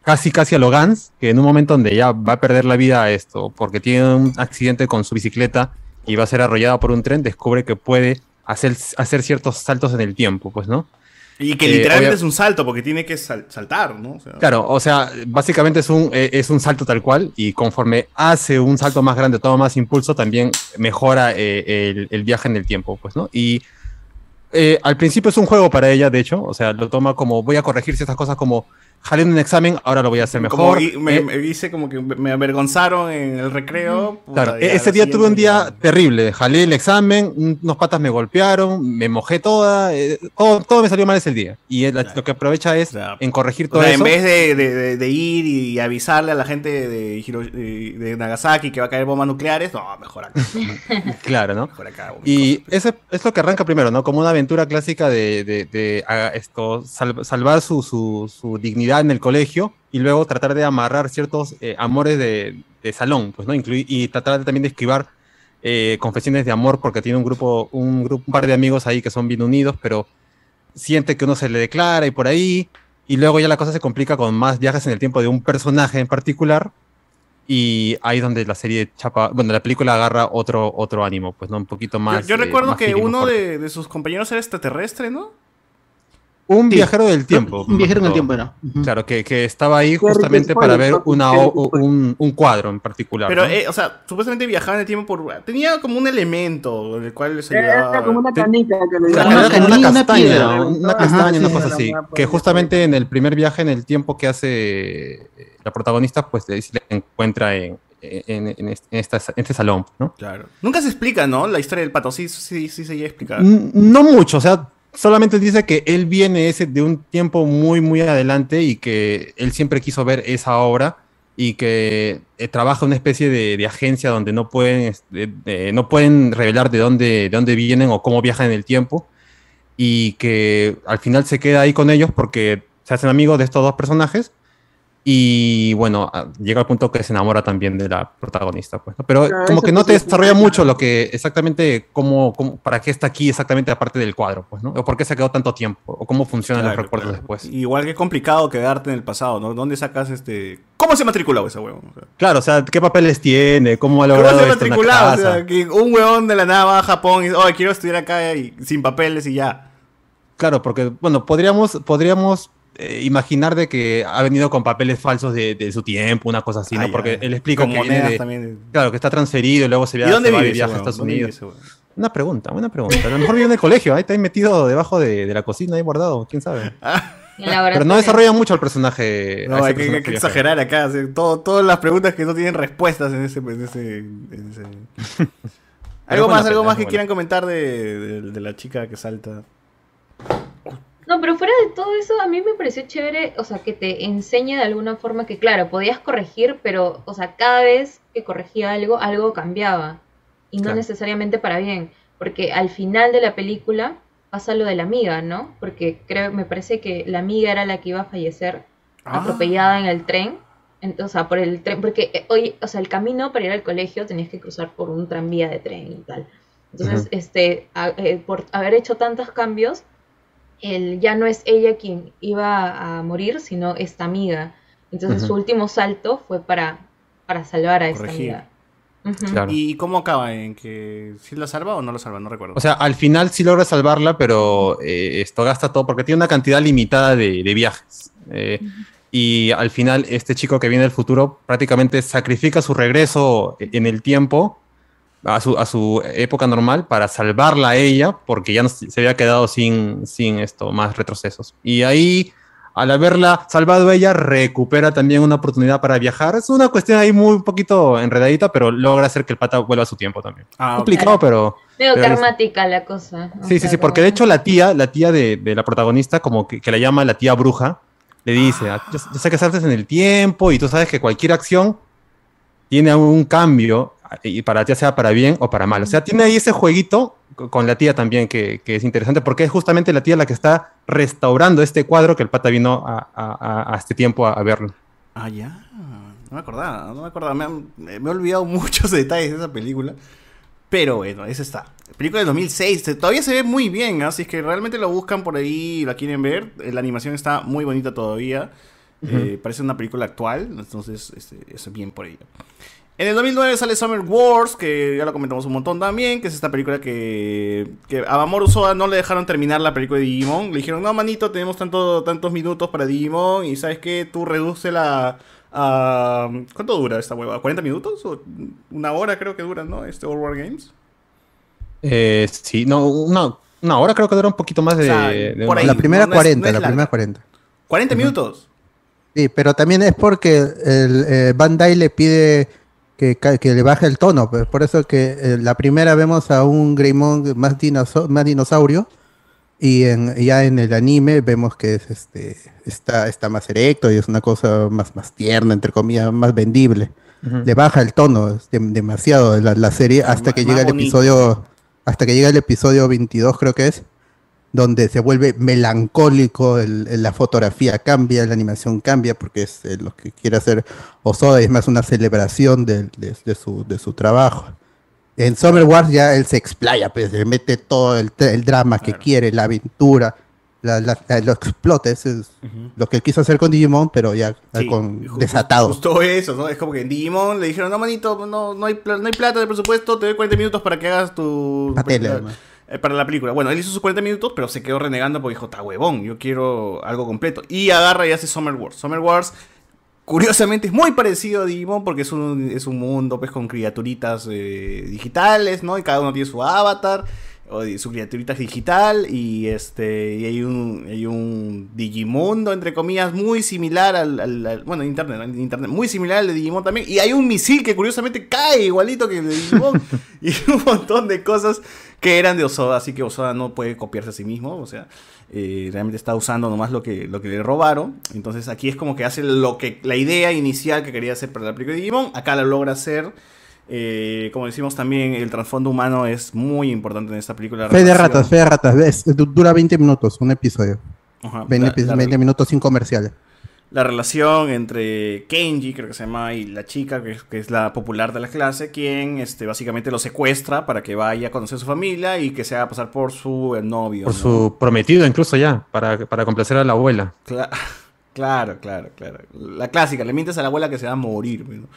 casi, casi a lo Gans, que en un momento donde ya va a perder la vida esto, porque tiene un accidente con su bicicleta y va a ser arrollada por un tren, descubre que puede hacer, hacer ciertos saltos en el tiempo, pues, ¿no? Y que Eh, literalmente obvia- es un salto, porque tiene que sal- saltar, ¿no? O sea, Claro, o sea, básicamente es un, eh, es un salto tal cual y conforme hace un salto más grande, toma más impulso, también mejora eh, el, el viaje en el tiempo, pues, ¿no? Y eh, al principio es un juego para ella, de hecho, o sea, lo toma como voy a corregir ciertas cosas como jalé un examen, ahora lo voy a hacer mejor. me, Eh, me dice como que me avergonzaron en el recreo. puta, Claro, ese día tuve un día terrible. Jalé el examen, un- unos patas me golpearon, me mojé toda, eh, todo, todo me salió mal ese día. Y lo que aprovecha es en corregir O todo sea, eso. en vez de, de- de- de ir y avisarle a la gente de, Hiro- de- de Nagasaki que va a caer bombas nucleares, no, mejor acá. [laughs] Claro, ¿no? Mejor acá. Y eso es lo que arranca primero, ¿no? Como una aventura clásica de, de- de, esto, sal- salvar su, su- su dignidad en el colegio y luego tratar de amarrar ciertos eh, amores de, de salón, pues, ¿no? Inclui- y tratar de- también de esquivar eh, confesiones de amor porque tiene un grupo, un grupo, un par de amigos ahí que son bien unidos, pero siente que uno se le declara y por ahí, y luego ya la cosa se complica con más viajes en el tiempo de un personaje en particular, y ahí es donde la serie chapa, bueno, la película agarra otro, otro ánimo, pues, ¿no? Un poquito Yo, más. yo eh, recuerdo más que uno de, de sus compañeros era extraterrestre, ¿no? Un viajero del tiempo. Un viajero en el más que tiempo era. Claro, que, que estaba ahí justamente para ver una, o- un, un cuadro en particular. Pero, ¿no? eh, o sea, supuestamente viajaba en el tiempo por... Tenía como un elemento en el cual se Era ayudaba... como una que le Era llamaban. como una castaña, piedra. una Ajá, castaña, una sí, cosa era así. Que justamente en el primer viaje en el tiempo que hace eh, la protagonista, pues se le encuentra en, en, en este, en esta- en este salón, ¿no? Claro. Nunca se explica, ¿no? La historia del pato. Sí, sí, sí se llega a explicar. No mucho, o sea, solamente dice que él viene ese de un tiempo muy, muy adelante y que él siempre quiso ver esa obra y que eh, trabaja una especie de, de agencia donde no pueden, este, no pueden revelar de dónde, de dónde vienen o cómo viajan en el tiempo y que al final se queda ahí con ellos porque se hacen amigos de estos dos personajes y bueno, a- llega al punto que se enamora también de la protagonista, pues, ¿no? Pero Claro, como que no sí te es desarrolla mucho lo que exactamente cómo, cómo- para qué está aquí exactamente aparte del cuadro, pues, ¿no? O por qué se quedó tanto tiempo, o cómo funcionan Claro, los recuerdos claro. después. Igual que complicado quedarte en el pasado, ¿no? ¿Dónde sacas este...? ¿Cómo se matriculó ese huevón? O sea, Claro, o sea, ¿qué papeles tiene? ¿Cómo ha ¿Cómo logrado se en la matriculado? O sea, que un huevón de la nada va a Japón y dice, oh, quiero estudiar acá y sin papeles y ya. Claro, porque, bueno, podríamos, podríamos eh, imaginar de que ha venido con papeles falsos de, de su tiempo, una cosa así, ¿no? Ah, ya. porque él explica Con que viene monedas de- también. Claro, que está transferido y luego se, ¿Y viaja, dónde se va vive viaje a? Estados ¿Dónde vive Unidos. Una pregunta, buena pregunta. A lo mejor vive en el colegio, ahí está ahí metido debajo de, de la cocina, ahí guardado, quién sabe. [laughs] Pero no desarrolla mucho el personaje. No, hay que, hay exagerar acá. o sea, todo- todas las preguntas que no tienen respuestas en ese... en ese- en ese- [laughs] ¿Algo más, algo pena, más que buena. quieran comentar de, de- de la chica que salta? No, pero fuera de todo eso, a mí me pareció chévere, o sea, que te enseñe de alguna forma que, claro, podías corregir, pero, o sea, cada vez que corregía algo, algo cambiaba. Y no Claro. necesariamente para bien. Porque al final de la película pasa lo de la amiga, ¿no? Porque creo, me parece que la amiga era la que iba a fallecer. atropellada en el tren. Entonces, o sea, por el tren, porque eh, hoy, o sea, el camino para ir al colegio tenías que cruzar por un tranvía de tren y tal. Entonces, este, a- eh, por haber hecho tantos cambios, el, ya no es ella quien iba a morir, sino esta amiga. Entonces, su último salto fue para, para salvar a esta amiga. ¿Y cómo acaba? ¿En que si la salva o no la salva? No recuerdo. O sea, al final sí logra salvarla, pero eh, esto gasta todo porque tiene una cantidad limitada de, de viajes. Eh, y al final este chico que viene del futuro prácticamente sacrifica su regreso en el tiempo a su, a su época normal para salvarla a ella porque ya no se había quedado sin, sin esto, más retrocesos. Y ahí, al haberla salvado ella, recupera también una oportunidad para viajar. Es una cuestión ahí muy un poquito enredadita, pero logra hacer que el pata vuelva a su tiempo también. Ah, Complicado, pero... Medio karmática la cosa. o Sí, sí, sí, porque de hecho la tía, la tía de, de la protagonista, como que, que la llama la tía bruja, le dice, "Ah, yo, yo sé que saltes en el tiempo y tú sabes que cualquier acción tiene un cambio y para ti sea para bien o para mal. O sea, tiene ahí ese jueguito co- con la tía también que, que es interesante porque es justamente la tía la que está restaurando este cuadro que el pata vino a, a- a- este tiempo a, a verlo. Ah, ya. No me acordaba, no me acordaba. Me, han- me he olvidado [laughs] muchos detalles de esa película. Pero bueno, esa está. Película de 2006. te- Todavía se ve muy bien, así es que realmente lo buscan por ahí y la quieren ver. eh, La animación está muy bonita todavía. Ujú. Eh, parece una película actual, entonces este, eso es bien por ello. En el 2009 sale Summer Wars, que ya lo comentamos un montón también, que es esta película que, que a Mamoru Soda no le dejaron terminar la película de Digimon. Le dijeron, no, manito, tenemos tanto, tantos minutos para Digimon y ¿sabes qué? Tú reduce la... a- ¿Cuánto dura esta hueva? ¿40 minutos? ¿O una hora creo que dura, ¿no? Este All War Games. Eh, sí, no, una, una hora creo que dura un poquito más de... O sea, de por una- ahí, La primera no es- 40, no es la primera 40. 40 minutos. Sí, pero también es porque el eh, Bandai le pide que, que le baje el tono. pues, por eso que eh, la primera vemos a un Greymon más, dinoso- más dinosaurio y en, ya en el anime vemos que es este está, está más erecto y es una cosa más, más tierna, entre comillas, más vendible. Le baja el tono es dem- demasiado la, la serie hasta que llega el episodio hasta que llega el episodio 22 creo que es donde se vuelve melancólico, el- el- la fotografía cambia, la animación cambia, porque es eh, lo que quiere hacer Osoda, y es más una celebración de, de- de su, de su trabajo. En Summer Wars ya él se explaya, pues, le mete todo el, el drama que quiere, la aventura, la, la- la- lo explota, eso es lo que él quiso hacer con Digimon, pero ya Sí, con desatado. Justo eso, ¿no? Es como que en Digimon le dijeron, no, manito, no, no, hay, no hay plata de presupuesto, te doy 40 minutos para que hagas tu... La tele, la- además. Eh, para la película. Bueno, él hizo sus 40 minutos, pero se quedó renegando porque dijo, está huevón, yo quiero algo completo. Y agarra y hace Summer Wars. Summer Wars, curiosamente, es muy parecido a Digimon porque es un, es un mundo pues con criaturitas eh, digitales, ¿no? Y cada uno tiene su avatar. Su criaturita digital y este y hay un hay un Digimundo entre comillas muy similar al, al- al- bueno en internet, internet muy similar al de Digimon también. Y hay un misil que curiosamente cae igualito que el de Digimon. [laughs] Y un montón de cosas que eran de Osoda así que Osoda no puede copiarse a sí mismo o sea eh, realmente está usando nomás lo que lo que le robaron. Entonces aquí es como que hace lo que la idea inicial que quería hacer para la película de Digimon acá la logra hacer eh, como decimos también, el trasfondo humano es muy importante en esta película. la Fe de ratas, fe de ratas, du- dura 20 minutos, un episodio. Ajá, 20, la- la- 20 minutos sin comerciales. La relación entre Kenji, creo que se llama, y la chica, que es, que es la popular de la clase, quien este, básicamente lo secuestra para que vaya a conocer a su familia y que se haga pasar por su eh, novio. Por ¿no? su prometido incluso ya, para, para complacer a la abuela. Cla- [laughs] claro, claro, claro. La clásica, le mientes a la abuela que se va a morir. ¿no?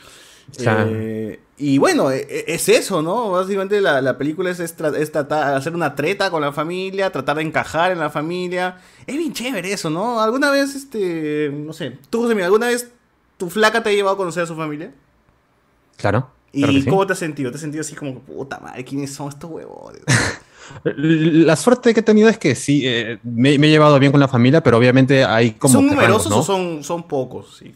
Eh, y bueno, e- e- es eso, ¿no? Básicamente la, la película es, es es tratar, hacer una treta con la familia, tratar de encajar en la familia. Es bien chévere eso, ¿no? ¿Alguna vez, este, no sé, tú, José, ¿alguna vez tu flaca te ha llevado a conocer a su familia? Claro. ¿Y claro que sí. cómo te has sentido? ¿Te has sentido así como, puta madre, quiénes son estos huevones? [laughs] La suerte que he tenido es que sí, eh, me, me he llevado bien con la familia, pero obviamente hay como... ¿Son numerosos rangos, ¿no? o son, son pocos? Sí.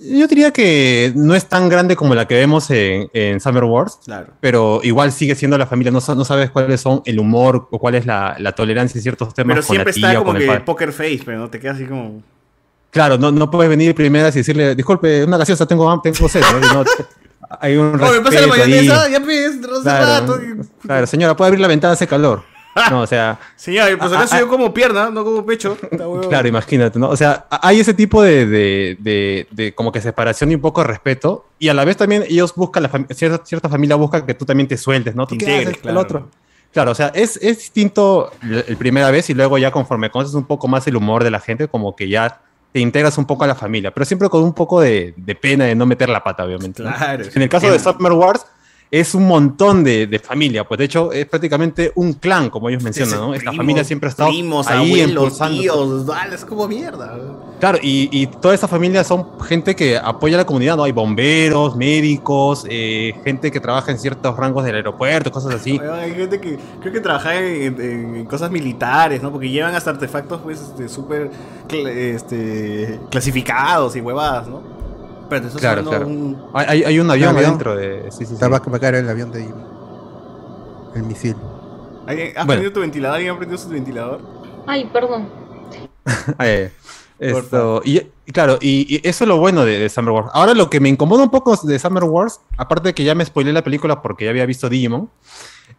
Yo diría que no es tan grande como la que vemos en, en Summer Wars, Claro. pero igual sigue siendo la familia. No, no sabes cuáles son el humor o cuál es la, la tolerancia en ciertos temas Pero con la siempre tía está como el que poker face, pero no te quedas así como... Claro, no, no puedes venir primeras y decirle, disculpe, una gaseosa, tengo tengo sed. ¿no? Hay un [laughs] Oh, me pasa la respeto ahí. mayonesa, ya hace Claro, rato. claro, señora, puede abrir la ventana, hace calor. [laughs] No, o sea. Señor, el soy yo como pierna, no como pecho. [laughs] Claro, imagínate, ¿no? O sea, hay ese tipo de, de, de- de como que separación y un poco de respeto. Y a la vez también ellos buscan, la fam- cierta, cierta familia busca que tú también te sueltes, ¿no? Te ¿Tú qué integres, haces? El claro. otro. Claro, o sea, es, es distinto el, el primera vez y luego ya conforme conoces un poco más el humor de la gente, como que ya te integras un poco a la familia, pero siempre con un poco de, de pena de no meter la pata, obviamente. ¿no? Claro. En el caso de Summer Wars, es un montón de, de familia, pues de hecho es prácticamente un clan, como ellos mencionan, ¿no? Esta Primos, familia siempre ha estado Primos, ahí abuelos, tíos, dale, es como mierda. Claro, y, y toda esa familia son gente que apoya a la comunidad, ¿no? Hay bomberos, médicos, eh, gente que trabaja en ciertos rangos del aeropuerto, cosas así. Hay gente que creo que trabaja en, en- en cosas militares, ¿no? Porque llevan hasta artefactos, pues, este, súper cl- este, clasificados y huevadas, ¿no? Pero te estás Claro, claro. un- Hay, hay- un avión avión. adentro de... Sí, sí, sí. Estaba que caer el avión de ahí. El misil. ¿Alguien- ¿Has Bueno. prendido tu ventilador? ¿Alguien ha prendido su ventilador? Ay, perdón. [laughs] Esto, y, y claro, y, y eso es lo bueno de, de Summer Wars. Ahora lo que me incomoda un poco de Summer Wars, aparte de que ya me spoilé la película porque ya había visto Digimon,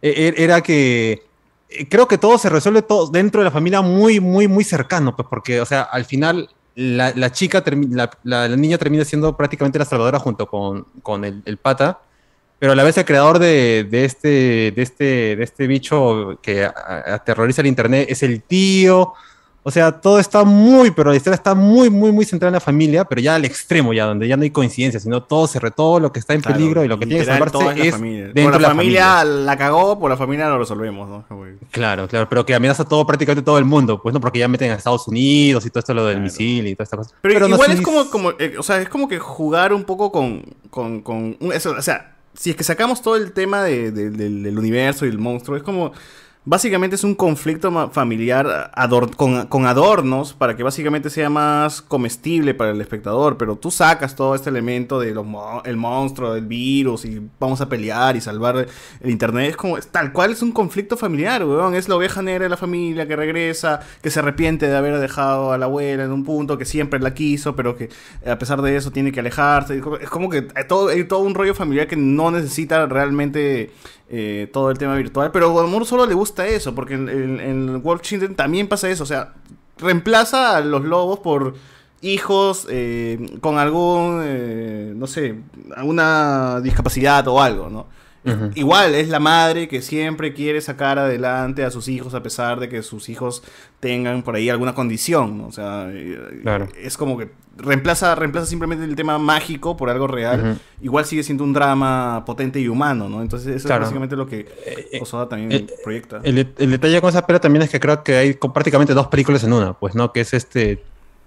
eh, er- era que eh, creo que todo se resuelve todo dentro de la familia muy, muy, muy cercano, pues porque, o sea, al final la, la chica, la, la- la niña termina siendo prácticamente la salvadora junto con, con el, el pata, pero a la vez el creador de, de este, de, este, de este bicho que aterroriza el internet es el tío. O sea, todo está muy, pero la historia está muy, muy, muy centrada en la familia, pero ya al extremo, ya donde ya no hay coincidencia, sino todo se re, todo lo que está en Claro, peligro y lo que tiene que salvarse es la familia. dentro Por de la la familia la cagó, por la familia lo resolvemos, ¿no? Claro, claro, pero que amenaza todo, prácticamente todo el mundo, pues no, porque ya meten a Estados Unidos y todo esto lo del misil y toda esta cosa. Pero, igual es como, como eh, o sea, es como que jugar un poco con, con, con eso, o sea, si es que sacamos todo el tema de- de- del, del universo y el monstruo, es como, básicamente es un conflicto familiar con, adornos para que básicamente sea más comestible para el espectador, pero tú sacas todo este elemento de los mo- el monstruo, el virus y vamos a pelear y salvar el internet, es como, tal cual es un conflicto familiar, weón, es la oveja negra de la familia que regresa, que se arrepiente de haber dejado a la abuela en un punto que siempre la quiso, pero que a pesar de eso tiene que alejarse, es como- que hay todo, hay todo un rollo familiar que no necesita realmente eh, todo el tema virtual, pero Amor solo le gusta eso, porque en, en, en Children también pasa eso, o sea, reemplaza a los lobos por hijos eh, con algún, eh, no sé, alguna discapacidad o algo, ¿no? Igual es la madre que siempre quiere sacar adelante a sus hijos a pesar de que sus hijos tengan por ahí alguna condición, ¿no? O sea, eh, Claro. es como que reemplaza, reemplaza simplemente el tema mágico por algo real. Igual sigue siendo un drama potente y humano, ¿no? Entonces eso Claro. es básicamente lo que Osoda también eh, proyecta. El, el detalle con esa pela también es que creo que hay prácticamente dos películas en una, pues, ¿no? Que es este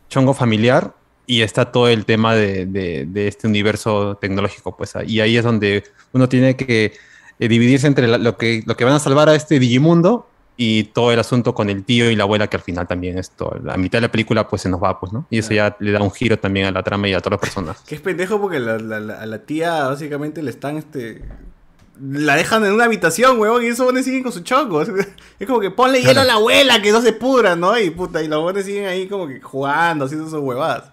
chongo familiar y está todo el tema de, de- de este universo tecnológico, pues. Y ahí es donde uno tiene que eh, dividirse entre la- lo, que, lo que van a salvar a este Digimundo y todo el asunto con el tío y la abuela, que al final también esto, la mitad de la película pues se nos va, pues, ¿no? Y eso ya le da un giro también a la trama y a todas las personas. Que es pendejo porque la, la- la- a la tía básicamente le están este. La dejan en una habitación, weón, y esos bones siguen con su chongo. Es, [laughs] es como que ponle hielo a la abuela que no se pudra, ¿no? Y puta, y los bones siguen ahí como que jugando, haciendo sus huevadas.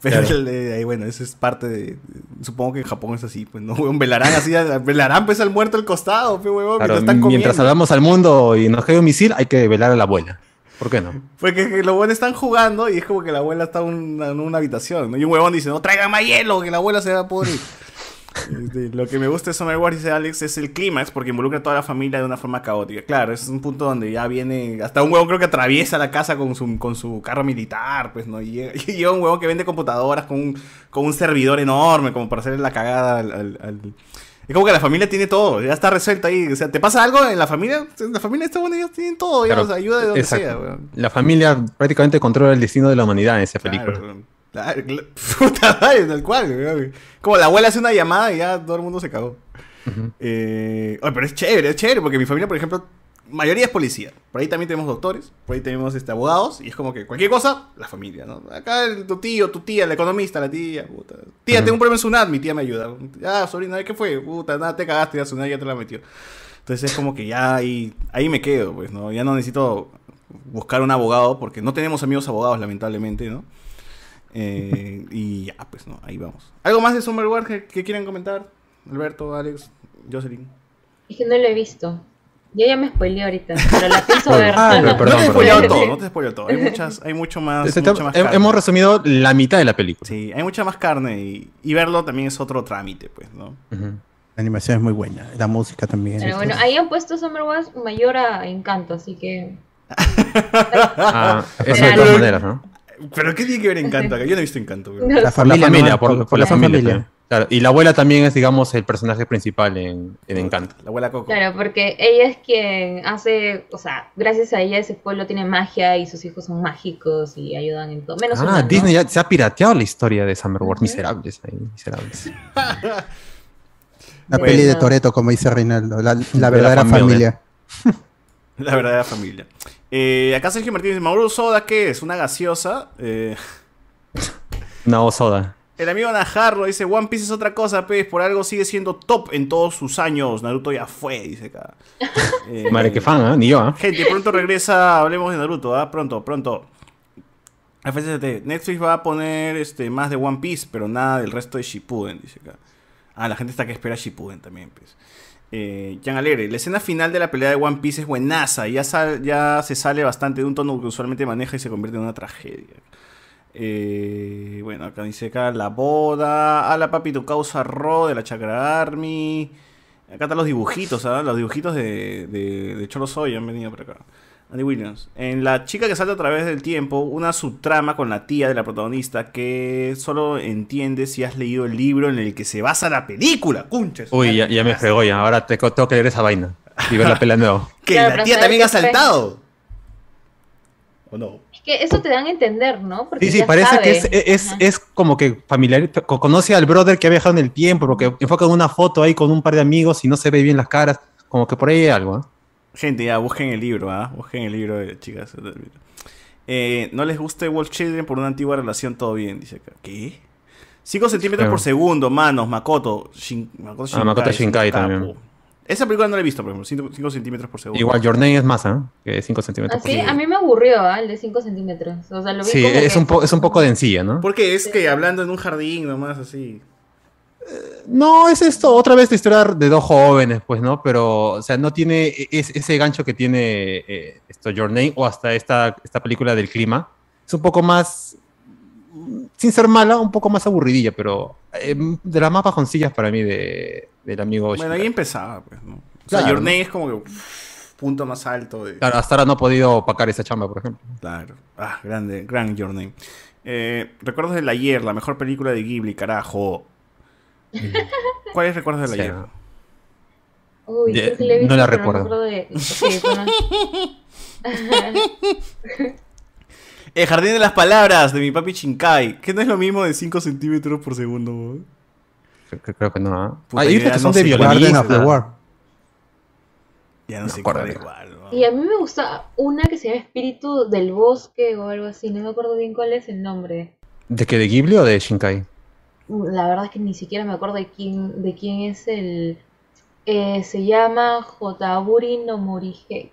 Pero Claro. el de ahí, bueno, eso es parte de. Supongo que en Japón es así, pues, ¿no? Weón, velarán así, velarán pues al muerto al costado, pues, weón, Claro, mientras están comiendo. mientras salvamos al mundo y nos cae un misil, hay que velar a la abuela. ¿Por qué no? Porque que los buenos están jugando y es como que la abuela está un- en una habitación, ¿no? Y un huevón dice, no traigan más hielo, que la abuela se va a pudrir. [laughs] Este, lo que me gusta de Summer Wars, dice Alex, es el clímax porque involucra a toda la familia de una forma caótica. Claro, es un punto donde ya viene. Hasta un huevón creo que atraviesa la casa con su, con su carro militar, pues, ¿no? Y llega, [laughs] y llega un huevón que vende computadoras con un, con un servidor enorme, como para hacerle la cagada al. al- al- Es como que la familia tiene todo, ya está resuelto ahí. O sea, ¿te pasa algo en la familia? En la familia está bueno, ya tienen todo, ya, Claro, ayuda de donde exacto. sea, weón. La familia prácticamente controla el destino de la humanidad en esa película. Claro, claro, cl- [laughs] puta madre, tal cual. Como la abuela hace una llamada y ya todo el mundo se cagó. Eh, pero es chévere, es chévere, porque mi familia, por ejemplo, mayoría es policía. Por ahí también tenemos doctores, por ahí tenemos este, abogados, y es como que cualquier cosa, la familia, ¿no? Acá el- tu tío, tu tía, el economista, la tía, puta. Tía, tengo un problema en Sunat, mi tía me ayuda. Ah, sobrina, ¿qué fue? Puta, nada, te cagaste, ya Sunat ya te la metió. Entonces es como que ya ahí, ahí me quedo, pues, ¿no? Ya no necesito buscar un abogado, porque no tenemos amigos abogados, lamentablemente, ¿no? Eh, y ya, pues, ¿no? Ahí vamos. ¿Algo más de Summer Wars que, que quieran comentar? Alberto, Alex, Jocelyn. Es que no lo he visto. Yo ya me spoileé ahorita, pero la pienso ver. Ah, no te perdón, he spoileado perdón. todo, no te he spoileado todo. Hay, muchas, hay mucho más. Este, mucha más he- carne. hemos resumido la mitad de la película. Sí, hay mucha más carne y, y verlo también es otro trámite, pues, ¿no? La animación es muy buena, la música también. Pero bueno, ahí han puesto Summer Wars mayor a Encanto, así que. [laughs] Ah, eso de todas maneras, ¿no? Pero ¿qué tiene que ver Encanto acá? Yo no he visto Encanto. bro. La Por la familia, familia, ¿no? por, Por- por la la familia. familia. Claro, y la abuela también es, digamos, el personaje principal en, en Encanto. La abuela Coco. Claro, porque ella es quien hace, o sea, gracias a ella ese pueblo tiene magia y sus hijos son mágicos y ayudan en todo. Menos Ah, una, ¿no? Disney ya se ha pirateado la historia de Summer Wars. Miserables ahí, miserables. [laughs] La Bueno. peli de Toreto, como dice Reinaldo, la, la De la verdadera familia. familia. [laughs] [laughs] La verdadera familia. Eh, acá Sergio Martínez, Mauro Soda, ¿qué es? ¿Una gaseosa? Eh, [laughs] No, soda. el amigo Najarro dice, One Piece es otra cosa, pues, por algo sigue siendo top en todos sus años. Naruto ya fue, dice acá. [laughs] Eh, Madre que fan, ¿ah? Ni yo, ¿ah? Gente, pronto regresa, hablemos de Naruto, ¿ah? Pronto, pronto. FCT, Netflix va a poner este, más de One Piece, pero nada del resto de Shippuden, dice acá. Ah, la gente está que espera Shippuden también, pues. Eh, Alegre, la escena final de la pelea de One Piece es buenaza y ya, sal- ya se sale bastante de un tono que usualmente maneja y se convierte en una tragedia. Eh, bueno, acá dice acá la boda, a la papi tu causa Ro de la Chakra Army. Acá están los dibujitos, ¿ah? Los dibujitos de, de, de Cholo han venido por acá. Andy Williams. En La chica que salta a través del tiempo, una subtrama con la tía de la protagonista que solo entiende si has leído el libro en el que se basa la película. Cunches. Uy, ya, ya me fregó ya. Ahora te- tengo que leer esa vaina. Y ver la pelea de nuevo. [laughs] Que Claro, la tía ¿sabes también ha saltado. ¿O no? Es que eso te dan a entender, ¿no? Porque Sí, sí, parece sabe. que es, es, es como que familiar. co- Conoce al brother que ha viajado en el tiempo, porque enfocan una foto ahí con un par de amigos y no se ve bien las caras. Como que por ahí hay algo, ¿ah? Gente, ya busquen el libro, ¿ah? Busquen el libro de chicas. Eh, no les guste Wolf Children por una antigua relación, todo bien, dice acá. ¿Qué? 5 centímetros Claro. por segundo, manos, Makoto. Shin- Makoto Ah, Makoto Shinkai capo. también. Esa película no la he visto, por ejemplo. 5 centímetros por segundo. Igual, Your Name es más, ¿ah? Que 5 centímetros por Así, segundo. a mí me aburrió, ¿ah? El de 5 centímetros. O sea, lo vi Sí, como es que- un, po- es un poco dencilla, ¿no? Porque es que hablando en un jardín nomás así. No, es esto, otra vez la historia de dos jóvenes, pues, ¿no? Pero, o sea, no tiene es- ese gancho que tiene eh, esto, Your Name o hasta esta, esta película del clima. Es un poco más, sin ser mala, un poco más aburridilla, pero eh, de las más bajoncillas para mí de, del amigo Bueno, ahí empezaba, pues, ¿no? O sea, Claro, Your. Name es como que uff, punto más alto de. Claro, hasta ahora no ha podido opacar esa chamba, por ejemplo. Claro. Ah, grande, gran Your Name. Eh, recuerdos del ayer, la mejor película de Ghibli, carajo. [laughs] ¿Cuáles recuerdos del Sí. ayer? Uy, De- le he no visto, la pero recuerdo. de- sí, bueno. [laughs] El jardín de las palabras de mi papi Shinkai, que no es lo mismo de 5 centímetros por segundo. ¿no? Creo, creo que no. ¿ah? Puta, yo ya que son no de War. Ya no, No sé cuál. ¿no? Y a mí me gusta una que se llama Espíritu del Bosque o algo así. No me acuerdo bien cuál es el nombre. ¿De qué? ¿De Ghibli o de Shinkai? La verdad es que ni siquiera me acuerdo de quién, de quién es el. eh, se llama Jotaburi no Morihei.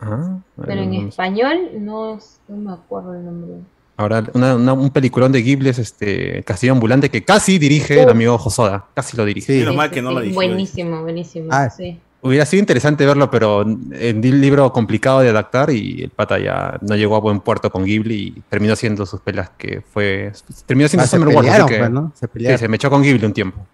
Ah, Pero en español no, no me acuerdo el nombre. Ahora, una- una- un peliculón de Ghibli es este, Castillo Ambulante, que casi dirige el amigo Hosoda. Casi lo dirige. Menos Sí, mal sí, que no sí, la dije. Buenísimo, buenísimo. Ah. sí. Hubiera sido interesante verlo, pero en un libro complicado de adaptar y el pata ya no llegó a buen puerto con Ghibli y terminó haciendo sus pelas que fue... Terminó siendo Ah, Summer Wars, así pelearon, que- pues, ¿no? Se sí, se me echó con Ghibli un tiempo.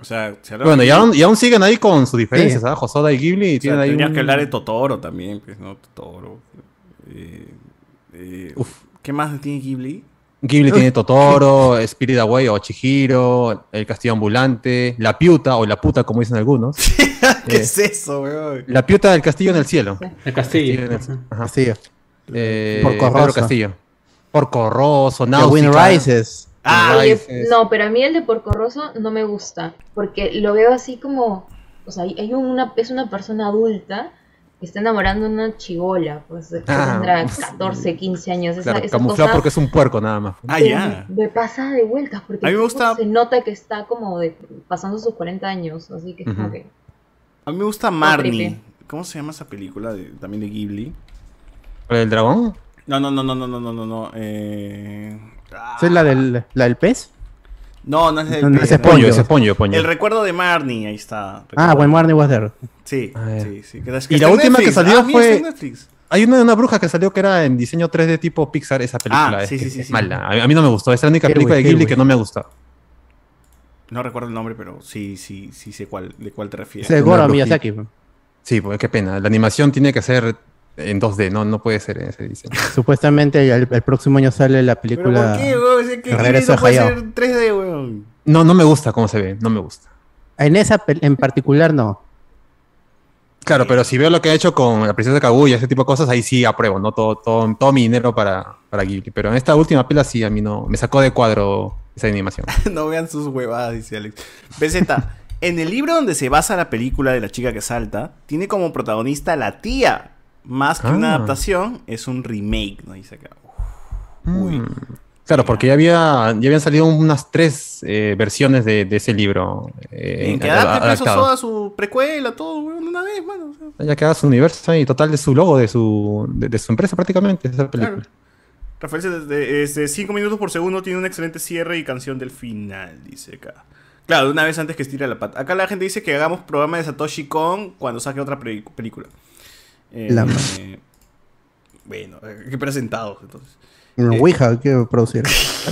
O sea, se Bueno, y aún, y aún siguen ahí con sus diferencias, Sí. ¿ah? Hosoda y Ghibli O sea, tienen ahí tendrías un- que hablar de Totoro también, pues, ¿no? Totoro. Eh, eh, ¿Qué más tiene Ghibli? Ghibli tiene Totoro, Spirit Away o Chihiro, El Castillo Ambulante, La Piuta o La Puta, como dicen algunos. [laughs] ¿Qué Eh, es eso, weón? La Piuta del Castillo en el Cielo. El castillo. en el- ajá. Sí. Eh, Porco Rosso. Castillo. Porco Rosso, The Wind Náusica. Rises. Ah, Rises. no, pero a mí el de Porco Rosso no me gusta, porque lo veo así como, o sea, hay una, es una persona adulta está enamorando una chivola, pues que ah, tendrá pues, 14, 15 años. Esa, camuflado porque es un puerco nada más. Ah, ya. Me pasa de vueltas porque se nota que está como de, pasando sus 40 años, así que es uh como que... A mí me gusta Marnie. ¿Cómo se llama esa película? También de Ghibli. ¿El dragón? No, no, no, no, no, no, no, no. Eh... ¿Es la ah. del, la del pez? No, no es el No, ese es Ponyo, ese es Ponyo, Ponyo. El recuerdo de Marnie, ahí está. Ah, When Marnie Was There. Sí, sí, sí. que- que Y la última que salió Ah, fue. Netflix. Hay una, una bruja que salió que era en diseño 3D tipo Pixar, esa película. Ah, es sí, sí, sí, es mala. A, a mí no me gustó. Es la única película de Ghibli que no me ha gustado. No recuerdo el nombre, pero sí, sí, sí sé cuál, de cuál te refieres. Una Miyazaki. Sí, pues qué pena. La animación tiene que ser en 2D, no, no puede ser en ese diseño. [laughs] Supuestamente el, el próximo año sale la ¿Pero película. por qué, El regreso no de puede ser 3D, weón. No, no me gusta cómo se ve, no me gusta. En esa en particular no. Claro, pero si veo lo que ha hecho con la princesa Kaguya, ese tipo de cosas, ahí sí apruebo, ¿no? Todo, todo, todo mi dinero para, para Ghibli. Pero en esta última pela sí, a mí no, me sacó de cuadro esa animación. [laughs] no vean sus huevadas, dice Alex. BZ, en el libro donde se basa la película de la chica que salta, tiene como protagonista la tía. Más que una Ah. adaptación, es un remake, ¿no? Dice acá. Mm. Claro, porque ya, había, ya habían salido unas tres eh, versiones de, de ese libro. eh, En que ad- adapte Peso. Soda su precuela, todo, weón, una vez, mano. Ya queda su universo y total de su logo, de su, de, de su empresa prácticamente, esa película. Rafael, desde, desde 5 minutos por segundo tiene un excelente cierre y canción del final, dice acá. Claro, una vez antes que estira la pata. Acá la gente dice que hagamos programa de Satoshi Kon cuando saque otra película. Eh, La- eh, bueno, eh, qué presentados entonces. En Ouija que producir. [laughs]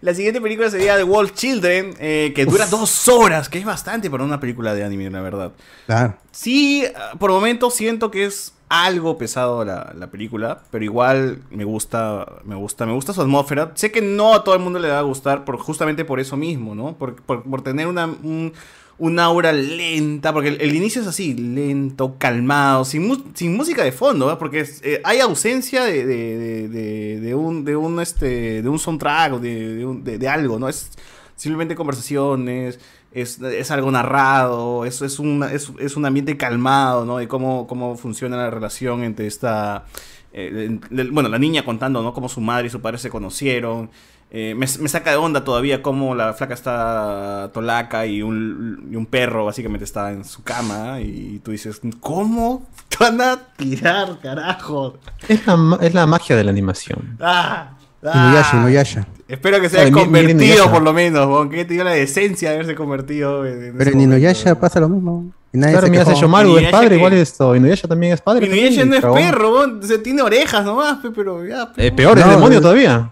La siguiente película sería The Wolf Children, eh, que dura dos horas, que es bastante para una película de anime, la verdad. Claro. Sí, ah, por momentos siento que es algo pesado la, la película, pero igual me gusta, me gusta, me gusta su atmósfera. Sé que no a todo el mundo le va a gustar, por, justamente por eso mismo, ¿no? Por, por- por tener una, un, un aura lenta, porque el, inicio es así, lento, calmado, sin, sin música de fondo. Porque eh, hay ausencia de, de- de- de- un, de un, este, de un soundtrack de, de algo, ¿no? Es simplemente conversaciones, es, es algo narrado, es, es, un, es, es un ambiente calmado, ¿no? De cómo, cómo funciona la relación entre esta... eh, bueno, la niña contando, ¿no? Cómo su madre y su padre se conocieron. Eh, me, me saca de onda todavía cómo la flaca está tolaca y un, y un perro básicamente está en su cama y tú dices, ¿cómo [laughs] te van a tirar, carajo? Es la, ma- es la magia de la animación. Ah, Inuyasha, Inuyasha. Espero que se Ay, haya convertido por lo menos, weón, que tenga la decencia de haberse convertido en, en Pero en momento. Inuyasha pasa lo mismo. Y nadie Claro, se mira. Seishomaru es padre, que- igual esto. Inuyasha también es padre. Inuyasha también, no es perro, sea, tiene orejas nomás, pe, pero ya. pe. Eh, peor, es demonio todavía.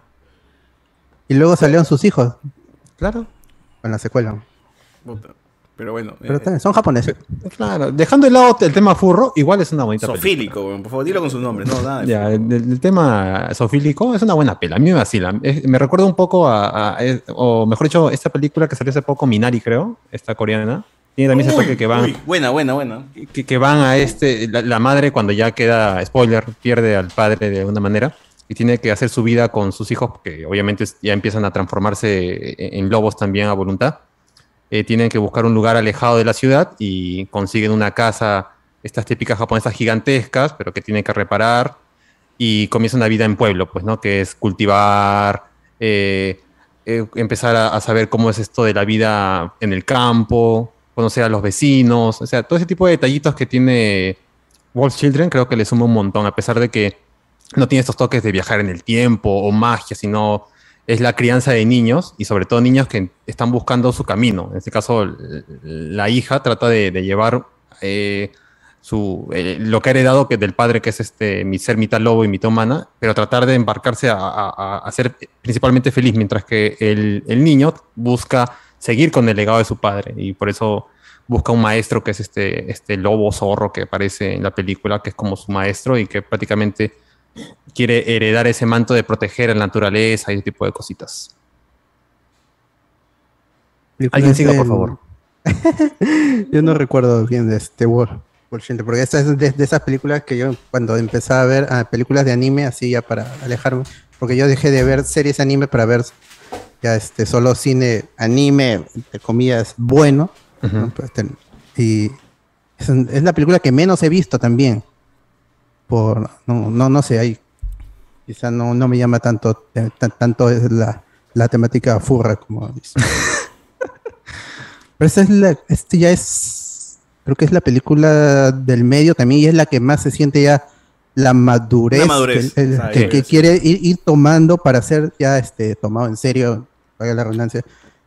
Y luego salieron sus hijos. Claro. Con la secuela. Puta. Pero bueno. Pero eh, también son japoneses. Claro, dejando de lado el tema furro, igual es una bonita película. Sofílico, weón, por favor, dilo con sus nombres, no, nada. Ya, el, el tema sofílico es una buena pela. A mí me vacila. Es- me recuerda un poco a, a- o mejor dicho, esta película que salió hace poco, Minari, creo, esta coreana. Tiene también ese toque que van, uy, buena, buena, buena. que, que van a este, la, la madre cuando ya queda, spoiler, pierde al padre de alguna manera y tiene que hacer su vida con sus hijos, que obviamente ya empiezan a transformarse en, en lobos también a voluntad. Eh, tienen que buscar un lugar alejado de la ciudad y consiguen una casa, estas típicas japonesas gigantescas, pero que tienen que reparar y comienza una vida en pueblo, pues, ¿no? Que es cultivar, eh, eh, empezar a, a saber cómo es esto de la vida en el campo, conocer a los vecinos, o sea, todo ese tipo de detallitos que tiene Wolf Children creo que le suma un montón, a pesar de que no tiene estos toques de viajar en el tiempo o magia, sino es la crianza de niños y sobre todo niños que están buscando su camino. En este caso, la hija trata de, llevar eh, su, eh, lo que ha heredado que del padre, que es este mi ser mitad lobo y mitad humana, pero tratar de embarcarse a ser principalmente feliz, mientras que el, el niño busca seguir con el legado de su padre y por eso busca un maestro que es este, este lobo zorro que aparece en la película, que es como su maestro y que prácticamente quiere heredar ese manto de proteger a la naturaleza y ese tipo de cositas. Alguien siga, por favor. [laughs] yo no recuerdo bien de este War. War porque esta es de, de esas películas que yo cuando empezaba a ver ah, películas de anime así ya para alejarme, porque yo dejé de ver series de anime para ver ya este solo cine anime entre comillas bueno ¿no? Pues, y es, la película que menos he visto también por no no no sé ahí quizá no, no me llama tanto eh, tan- tanto es la, la temática furra como dice. [laughs] Pero esta es la, este ya es, creo que es la película del medio también y es la que más se siente ya la madurez, La madurez, que, el- sabe, que- que sí. quiere ir, ir tomando para ser ya este tomado en serio vaya la redundancia,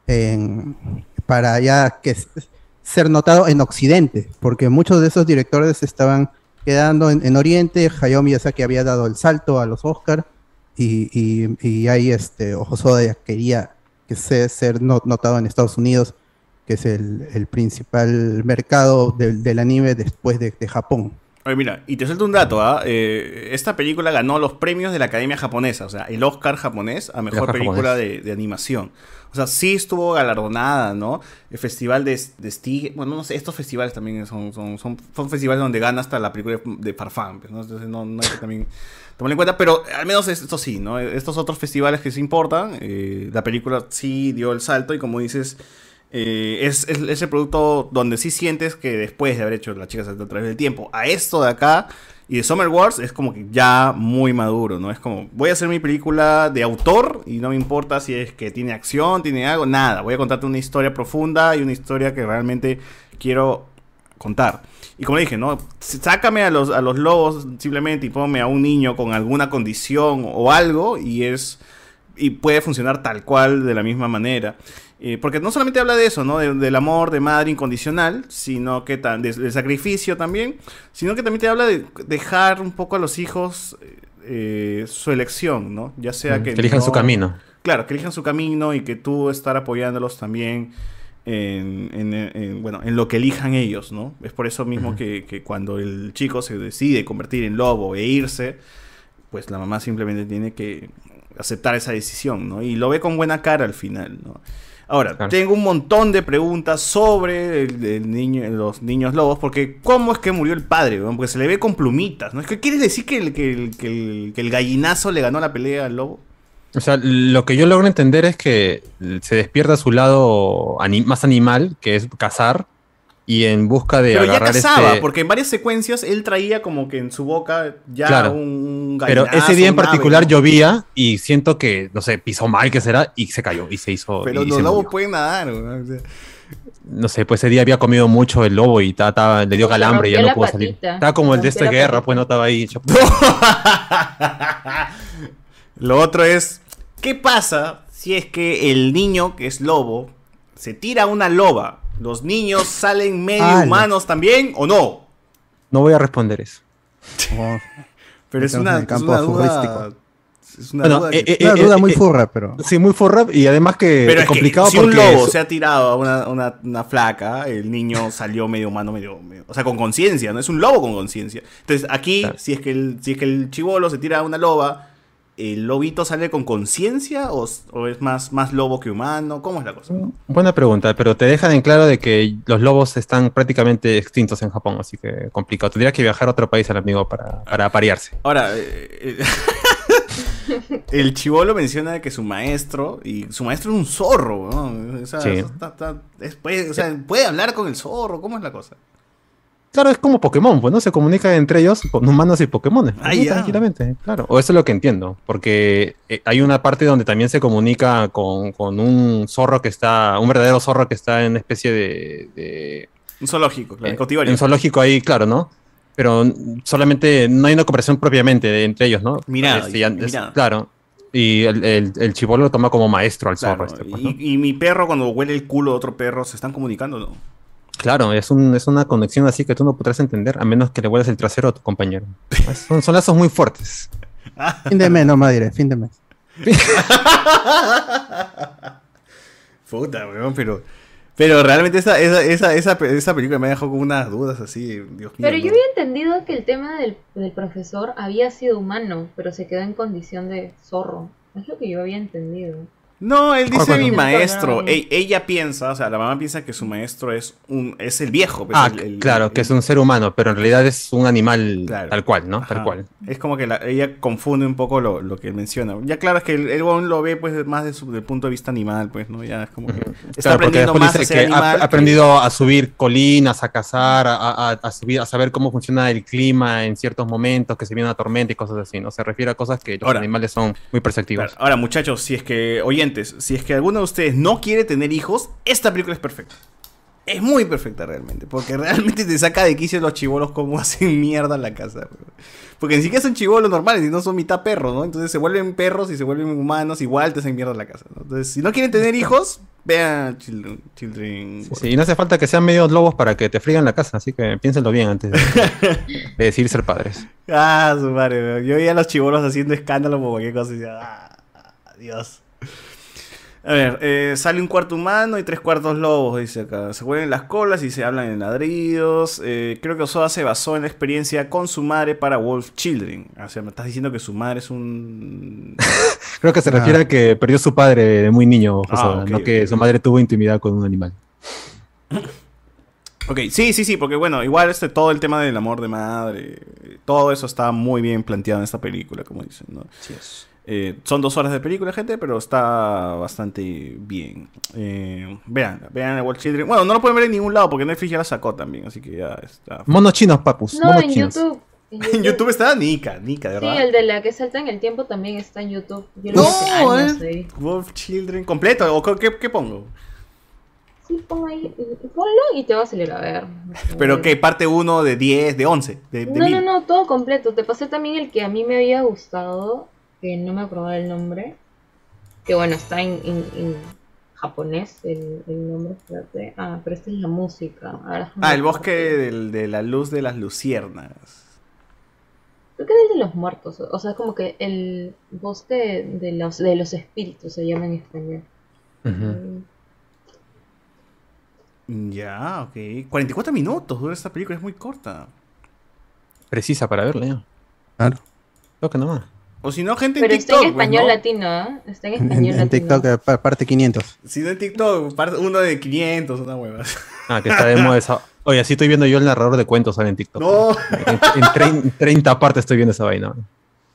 en- para ya que ser notado en Occidente, porque muchos de esos directores estaban quedando en, en Oriente, Hayao Miyazaki había dado el salto a los Oscar y, y, y ahí este, Hosoda ya quería que se, ser no- notado en Estados Unidos, que es el, el principal mercado del, del anime después de, de Japón. Oye, mira, y te suelto un dato, ¿ah? Eh, esta película ganó los premios de la Academia Japonesa, o sea, el Oscar japonés a mejor película japonés. de, de animación. O sea, sí estuvo galardonada, ¿no? El festival de, de Stig, bueno, no sé, estos festivales también son, son, son, festivales donde gana hasta la película de, Parfum, pues, ¿no? Entonces no, hay que también tomarlo en cuenta, pero al menos esto sí, ¿no? Estos otros festivales que se importan, eh, la película sí dio el salto y como dices, eh, es, es ese producto donde sí sientes que después de haber hecho las chicas a través del tiempo, a esto de acá y de Summer Wars es como que ya muy maduro, ¿no? Es como, voy a hacer mi película de autor y no me importa si es que tiene acción, tiene algo, nada. Voy a contarte una historia profunda y una historia que realmente quiero contar. Y como dije, ¿no? Sácame a los, a los lobos simplemente y ponme a un niño con alguna condición o algo y es y puede funcionar tal cual de la misma manera. Eh, porque no solamente habla de eso, ¿no? De- del amor de madre incondicional, sino que tan, de- del sacrificio también, sino que también te habla de dejar un poco a los hijos eh, su elección, ¿no? Ya sea que... que elijan no- su camino. Claro, que elijan su camino y que tú estar apoyándolos también en, en- en, bueno, en lo que elijan ellos, ¿no? Es por eso mismo que, que cuando el chico se decide convertir en lobo e irse, pues la mamá simplemente tiene que aceptar esa decisión, ¿no? Y lo ve con buena cara al final, ¿no? Ahora, tengo un montón de preguntas sobre el, el niño, los niños lobos, porque ¿cómo es que murió el padre? Porque se le ve con plumitas, ¿no? Es que ¿Quieres decir que el, que, el, que el- que el gallinazo le ganó la pelea al lobo? O sea, lo que yo logro entender es que se despierta su lado más animal, que es cazar, y en busca de Pero ya cazaba, este- porque en varias secuencias él traía como que en su boca ya Claro. un Pero ese día en particular llovía y siento que, no sé, pisó mal, que será, y se cayó y se hizo. Pero y los lobos murió. pueden nadar, weón, o sea. No sé, pues ese día había comido mucho el lobo y ta- ta- le dio calambre y ya no pudo salir. Estaba como el de esta guerra, patita. pues no estaba ahí. [laughs] Lo otro es, ¿qué pasa si es que el niño, que es lobo, se tira a una loba? ¿Los niños salen medio Ala. humanos también o no? No voy a responder eso. [laughs] Pero es una, es campo una duda... Es una, Bueno, duda eh, que- eh, Una eh, duda muy eh, furra, pero... Sí, muy furra y además que Pero es que complicado si un porque lobo se ha tirado a una, una- una flaca, el niño salió medio humano, medio, medio- o sea, con conciencia, ¿no? Es un lobo con conciencia. Entonces, aquí, si es que el, si es que el chivolo se tira a una loba, ¿el lobito sale con conciencia o, o es más, más lobo que humano? ¿Cómo es la cosa? Buena pregunta, pero te dejan en claro de que los lobos están prácticamente extintos en Japón, así que complicado. Tendría que viajar a otro país el amigo para, para aparearse. Ahora, eh, eh, [laughs] el chivolo menciona que su maestro, y su maestro es un zorro, ¿no? O sea, Sí. está- está- es- puede, o sea, puede hablar con el zorro, ¿cómo es la cosa? Claro, es como Pokémon, pues no se comunican entre ellos con humanos y Pokémon. Ah, ya. tranquilamente, claro. O eso es lo que entiendo, porque eh, hay una parte donde también se comunica con, con un zorro que está, un verdadero zorro que está en una especie de, de- Un zoológico, claro, eh, cautiverio. un zoológico ahí, claro, ¿no? Pero solamente no hay una cooperación propiamente de- entre ellos, ¿no? Mirada, Este, es- claro. Y el, el, el chibolo lo toma como maestro al Claro, zorro. este, pues, ¿no? y, y mi perro cuando huele el culo de otro perro, ¿se están comunicando o no? Claro, es, un, es una conexión así que tú no podrás entender a menos que le huelas el trasero a tu compañero. Son, son lazos muy fuertes. Fin de mes, nomás diré, fin de mes. [laughs] Puta, weón, pero... Pero realmente esa, esa, esa, esa, esa película me dejó con unas dudas así, Dios mío. Pero yo ¿no? había entendido que el tema del, del profesor había sido humano, pero se quedó en condición de zorro. Es lo que yo había entendido. No, él dice ¿Cuál, mi maestro. E- ella piensa, o sea, la mamá piensa que su maestro es un es el viejo. pues, Ah, el- el- claro, el- que es un ser humano, pero en realidad es un animal Claro. tal cual, ¿no? Tal cual. Es como que la- ella confunde un poco lo, lo que menciona. Ya claro es que el, el weón lo ve pues más de su, del punto de vista animal, pues, ¿no? Ya es como que está Claro, aprendiendo más a ser que ha animal. ha aprendido a subir colinas, a cazar, a, a- a subir, a saber cómo funciona el clima en ciertos momentos, que se viene una tormenta y cosas así, ¿no? Se refiere a cosas que los Ahora. animales son muy perceptivos. Claro, Ahora, muchachos, si es que, oyentes, si es que alguno de ustedes no quiere tener hijos, esta película es perfecta. es muy perfecta realmente. Porque [laughs] realmente te saca de quicio los chivolos como [laughs] hacen mierda en la casa. Porque ni siquiera son chivolos normales, sino son mitad perros, ¿no? Entonces se vuelven perros y se vuelven humanos, igual te hacen mierda en la casa. ¿no? Entonces, si no quieren tener hijos, vean Children. Children Sí, y no hace falta que sean medios lobos para que te friegan la casa, así que piénsenlo bien antes de, [laughs] de decidir ser padres. Ah, su madre. Yo veía a los chivolos haciendo escándalo por cualquier cosa y decía, ah, Dios. A ver, eh, sale un cuarto humano y tres cuartos lobos, dice acá. Se vuelven las colas y se hablan en ladridos. Eh, creo que Osoda se basó en la experiencia con su madre para Wolf Children. O sea, me estás diciendo que su madre es un... [laughs] Creo que se refiere a que perdió su padre de muy niño, Ah, ok, no que su madre tuvo intimidad con un animal. Ok, sí, sí, sí, porque bueno, igual este todo el tema del amor de madre, todo eso está muy bien planteado en esta película, como dicen, ¿no? Eh, son dos horas de película, gente, pero está bastante bien. Eh, vean, vean a World Children. Bueno, no lo pueden ver en ningún lado porque Netflix ya la sacó también, así que ya está. Monos chinos, papus. No, monos en chinos. YouTube. [laughs] En YouTube está Nika, Nika, de Sí, verdad. el de la que salta en el tiempo también está en YouTube. Yo No, años eh. Wolf Children completo, o qué, qué pongo? Sí, pon ahí, ponlo y te va a salir a ver. Pero que parte 1 de 10, de 11, de, de No, mil. no, no, todo completo. Te pasé también el que a mí me había gustado, que no me acordaba el nombre. Que bueno, está en, en, en japonés el, el nombre, espérate. Ah, pero esta es la música. Ahora Ah, el bosque del- de la luz de las luciérnagas. Creo que es el de los muertos. O sea, es como que el bosque de los, de los espíritus se llama en español. Mm, Ya, ok. 44 minutos dura esta película, es muy corta. Precisa para verla ya. Claro. Toca nomás. O si no, gente en Pero está en TikTok. pues, español ¿no? latino, ¿ah? Está en En, español en latino. TikTok, eh, pa- parte 500. Si no en TikTok, par- uno de 500, una hueva. Ah, que está de moda esa. Oye, así estoy viendo yo el narrador de cuentos ahora en TikTok. No. En, en trein- 30 partes estoy viendo esa vaina.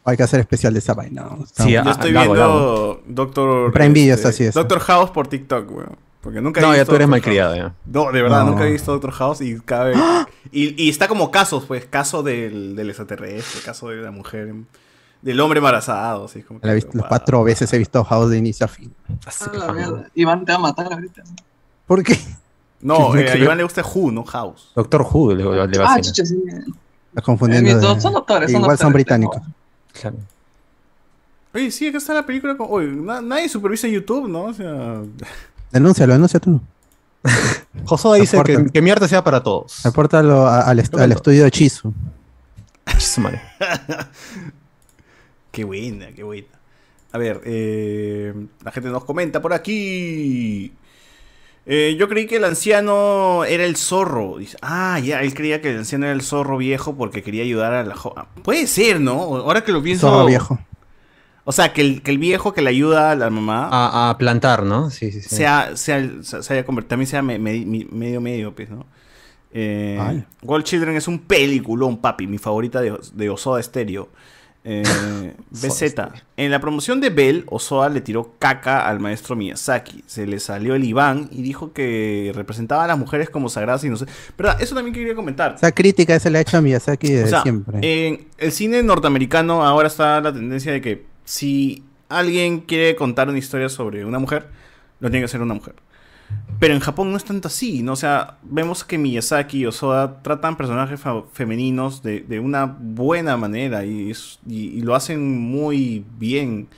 Hay que hacer especial de esa vaina. ¿no? Sí, Yo ah, estoy viendo lo hago. Doctor. Prime Video está así, eso. Doctor House por TikTok, weón. Porque nunca he No, ya visto tú eres malcriado, ya. No, de verdad, No. nunca he visto Doctor House y cada vez. Y, y está como casos, pues, caso del, del extraterrestre, caso de la mujer, del hombre embarazado, así como. que- La he visto- las cuatro veces he visto House de inicio a fin. A la mierda. Iván te va a matar ahorita. ¿Por qué? No, ¿Qué [laughs] eh, a? Iván le gusta Who, no House. Doctor Who le, le va a Ah, chucha, sí. Estás confundiendo. Eh, de- son doctores, son igual son británicos. Claro. Oye, sí, acá está la película. Con... Oye, na- nadie supervisa YouTube, ¿no? O sea. [laughs] Denúncialo, denuncia tú. [laughs] Josoda dice que, que mi arte sea para todos. Repórtalo a- al, est- al Reporta. estudio de Chizu. Su madre. Qué buena, qué buena. A ver, eh, la gente nos comenta por aquí. Eh, yo creí que el anciano era el zorro. Dice, ah, ya, él creía que el anciano era el zorro viejo porque quería ayudar a la joven. Puede ser, ¿no? Ahora que lo pienso. Zorro viejo. O sea, que el, que el viejo que le ayuda a la mamá A, a plantar, ¿no? Sí, sí, sí. sea, sea, se se haya convertido, también sea me- medio medio, pues, ¿no? Eh. Gold Children es un peliculón, papi, mi favorita de, de Osoda Stereo. Eh, [laughs] BZ. En la promoción de Bell, Osoda le tiró caca al maestro Miyazaki. Se le salió el Iván y dijo que representaba a las mujeres como sagradas y no sé. ¿Verdad? Eso también quería comentar. Esa crítica se le ha hecho a Miyazaki de O sea, siempre. En el cine norteamericano ahora está la tendencia de que si alguien quiere contar una historia sobre una mujer, lo tiene que hacer una mujer. Pero en Japón no es tanto así, ¿no? O sea, vemos que Miyazaki y Osoda tratan personajes femeninos de, de una buena manera y, y- lo hacen muy bien.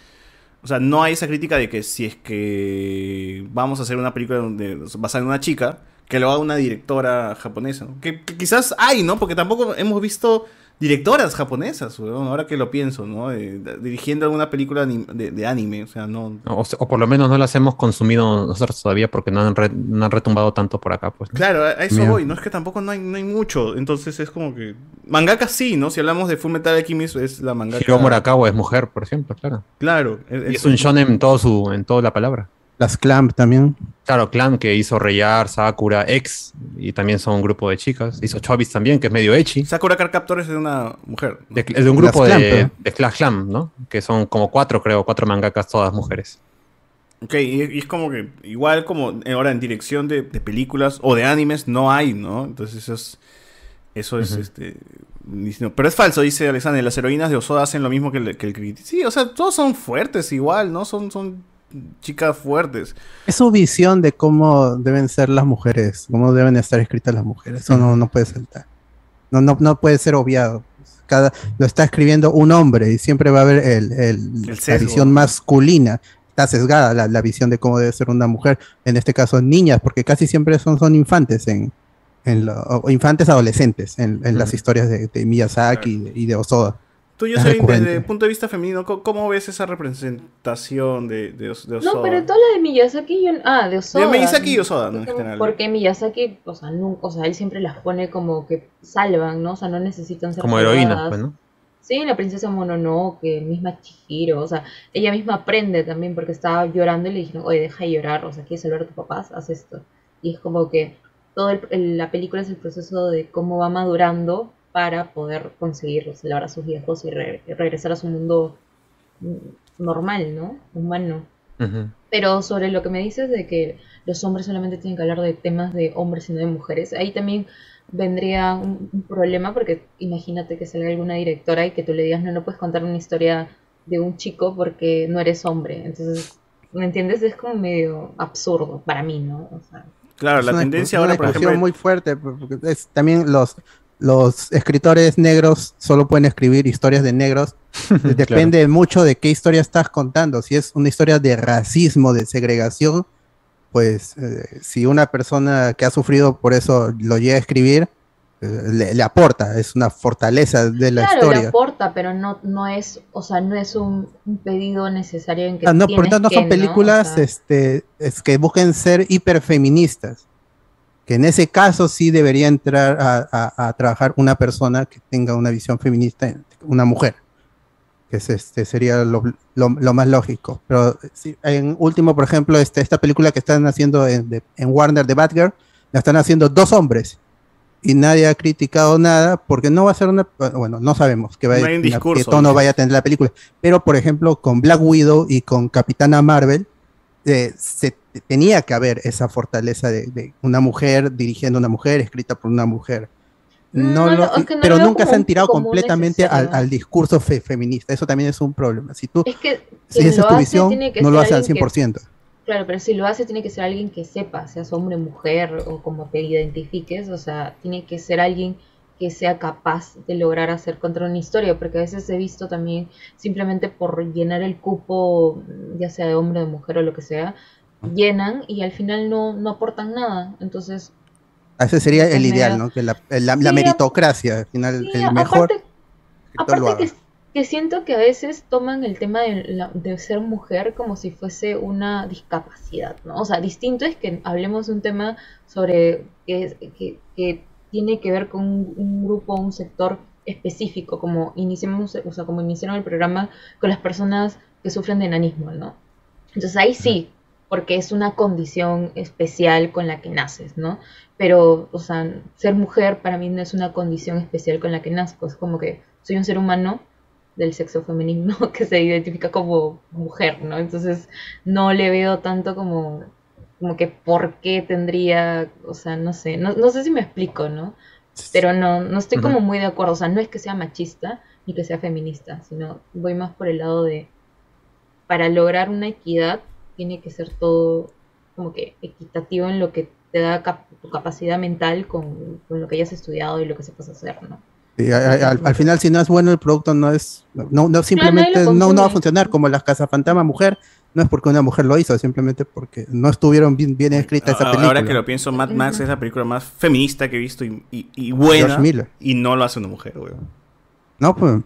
O sea, no hay esa crítica de que si es que vamos a hacer una película donde, basada en una chica, que lo haga una directora japonesa. que quizás hay, ¿no? Porque tampoco hemos visto directoras japonesas, weón, ahora que lo pienso, ¿no? Eh, dirigiendo alguna película de, de anime, o sea, no... O, por lo menos no las hemos consumido nosotros todavía porque no han, re- no han retumbado tanto por acá, pues. ¿no? Claro, a eso Mira. voy, ¿no? Es que tampoco no hay, no hay mucho, entonces es como que... Mangaka sí, ¿no? Si hablamos de Full Metal Alchemist es la mangaka... Hiro Murakawa es mujer, por ejemplo, claro. Claro. Y es un shonen en todo su, en toda la palabra. Las Clamp también. Claro, Clan que hizo Reyar, Sakura, X, y también son un grupo de chicas. Hizo Chobis también, que es medio echi. Sakura Card Captor es de una mujer. ¿no? De- es de un grupo de, Clamp, ¿eh? de Clash Clan, ¿no? Que son como cuatro, creo, cuatro mangakas, todas mujeres. Ok, y, y es como que igual como ahora en dirección de, de películas o de animes no hay, ¿no? Entonces eso es, eso es este... Pero es falso, dice Alexander, las heroínas de Osoda hacen lo mismo que el, que el Sí, o sea, todos son fuertes igual, ¿no? Son, son chicas fuertes. Es su visión de cómo deben ser las mujeres, cómo deben estar escritas las mujeres. Eso no, no puede saltar. No, no, no puede ser obviado. Cada, lo está escribiendo un hombre y siempre va a haber el, el- la visión masculina. Está sesgada la, la visión de cómo debe ser una mujer. En este caso, niñas, porque casi siempre son, son infantes en, en lo- o infantes adolescentes en, en las historias de, de Miyazaki y de Osoda. Tú, Jocelyn, recurrente. desde el punto de vista femenino, ¿cómo, ves esa representación de, de, Os- de Osoda? No, pero toda la de Miyazaki, yo, ah, de Osoda. De Miyazaki y Osoda, ¿no? En general. Porque Miyazaki, o sea, nunca, o sea, él siempre las pone como que salvan, ¿no? O sea, no necesitan ser Como heroínas, pues, ¿no? Sí, la princesa Mononoke, misma Chihiro, o sea, ella misma aprende también porque estaba llorando y le dijeron, oye, deja de llorar, o sea, ¿quieres salvar a tus papás? Haz esto. Y es como que todo el- el- la película es el proceso de cómo va madurando para poder conseguir salvar a sus viejos y re- regresar a su mundo normal, ¿no? Humano. Pero sobre lo que me dices de que los hombres solamente tienen que hablar de temas de hombres y no de mujeres, ahí también vendría un, un problema porque imagínate que salga alguna directora y que tú le digas, no, no puedes contar una historia de un chico porque no eres hombre. Entonces, ¿me entiendes? Es como medio absurdo para mí, ¿no? O sea, Claro, la una- tendencia una ahora, por ejemplo, muy fuerte, porque es, también los, los escritores negros solo pueden escribir historias de negros. [laughs] Depende mucho de qué historia estás contando. Si es una historia de racismo, de segregación, pues eh, si una persona que ha sufrido por eso lo llega a escribir, eh, le, le aporta, es una fortaleza de la claro, le historia. aporta, pero no, no es, o sea, no es un, un pedido necesario en que Ah, no, por tanto, no que, son ¿no? películas O sea, este, es que busquen ser hiperfeministas. Que en ese caso sí debería entrar a, a- a trabajar una persona que tenga una visión feminista, una mujer. Que es, este, sería lo, lo- lo más lógico. Pero en último, por ejemplo, este, esta película que están haciendo en, de- en Warner de Batgirl, la están haciendo dos hombres. Y nadie ha criticado nada porque no va a ser una. Bueno, no sabemos qué, va, No discurso, tono dice. vaya a tener la película. Pero, por ejemplo, con Black Widow y con Capitana Marvel, eh, se tenía que haber esa fortaleza de, de una mujer dirigiendo a una mujer, escrita por una mujer. No No, lo- no, es que no pero nunca se han tirado completamente al, discurso fe- feminista. Eso también es un problema. Si tú, Es que si esa es tu visión, no lo hace al alguien que- 100%. Claro, pero si lo hace tiene que ser alguien que sepa, seas hombre, mujer o como te identifiques, o sea, tiene que ser alguien que sea capaz de lograr hacer contra una historia, porque a veces he visto también simplemente por llenar el cupo, ya sea de hombre, de mujer o lo que sea, llenan y al final no, no aportan nada. Entonces, Ese sería el ideal. ¿no? Que la, la- la Sí, meritocracia, al final, Sí, el mejor aparte- lo Aparte haga. que, que siento que a veces toman el tema de, la- de ser mujer como si fuese una discapacidad, ¿no? O sea, distinto es que hablemos de un tema sobre que, que, que tiene que ver con un, un grupo, un sector específico, como iniciamos, o sea, como iniciaron el programa con las personas que sufren de enanismo, ¿no? Entonces ahí sí, porque es una condición especial con la que naces, ¿no? Pero, o sea, ser mujer para mí no es una condición especial con la que nazco, es como que soy un ser humano del sexo femenino [laughs] que se identifica como mujer, ¿no? Entonces no le veo tanto como, como que por qué tendría, o sea, no sé, no, no sé si me explico, ¿no? Pero no, no estoy como muy de acuerdo, o sea, no es que sea machista ni que sea feminista, sino voy más por el lado de, para lograr una equidad tiene que ser todo como que equitativo en lo que te da cap- tu capacidad mental con, con lo que hayas estudiado y lo que sepas hacer, ¿no? Sí, al, al final, si no es bueno el producto, no es, no, no simplemente lo no, no va a funcionar como las Casas Fantasma Mujer, no es porque una mujer lo hizo, simplemente porque no estuvieron bien, bien escrita esa película. Ahora que lo pienso, Mad Max es la película más feminista que he visto y, y- y buena. Y no lo hace una mujer, weón. No, pues,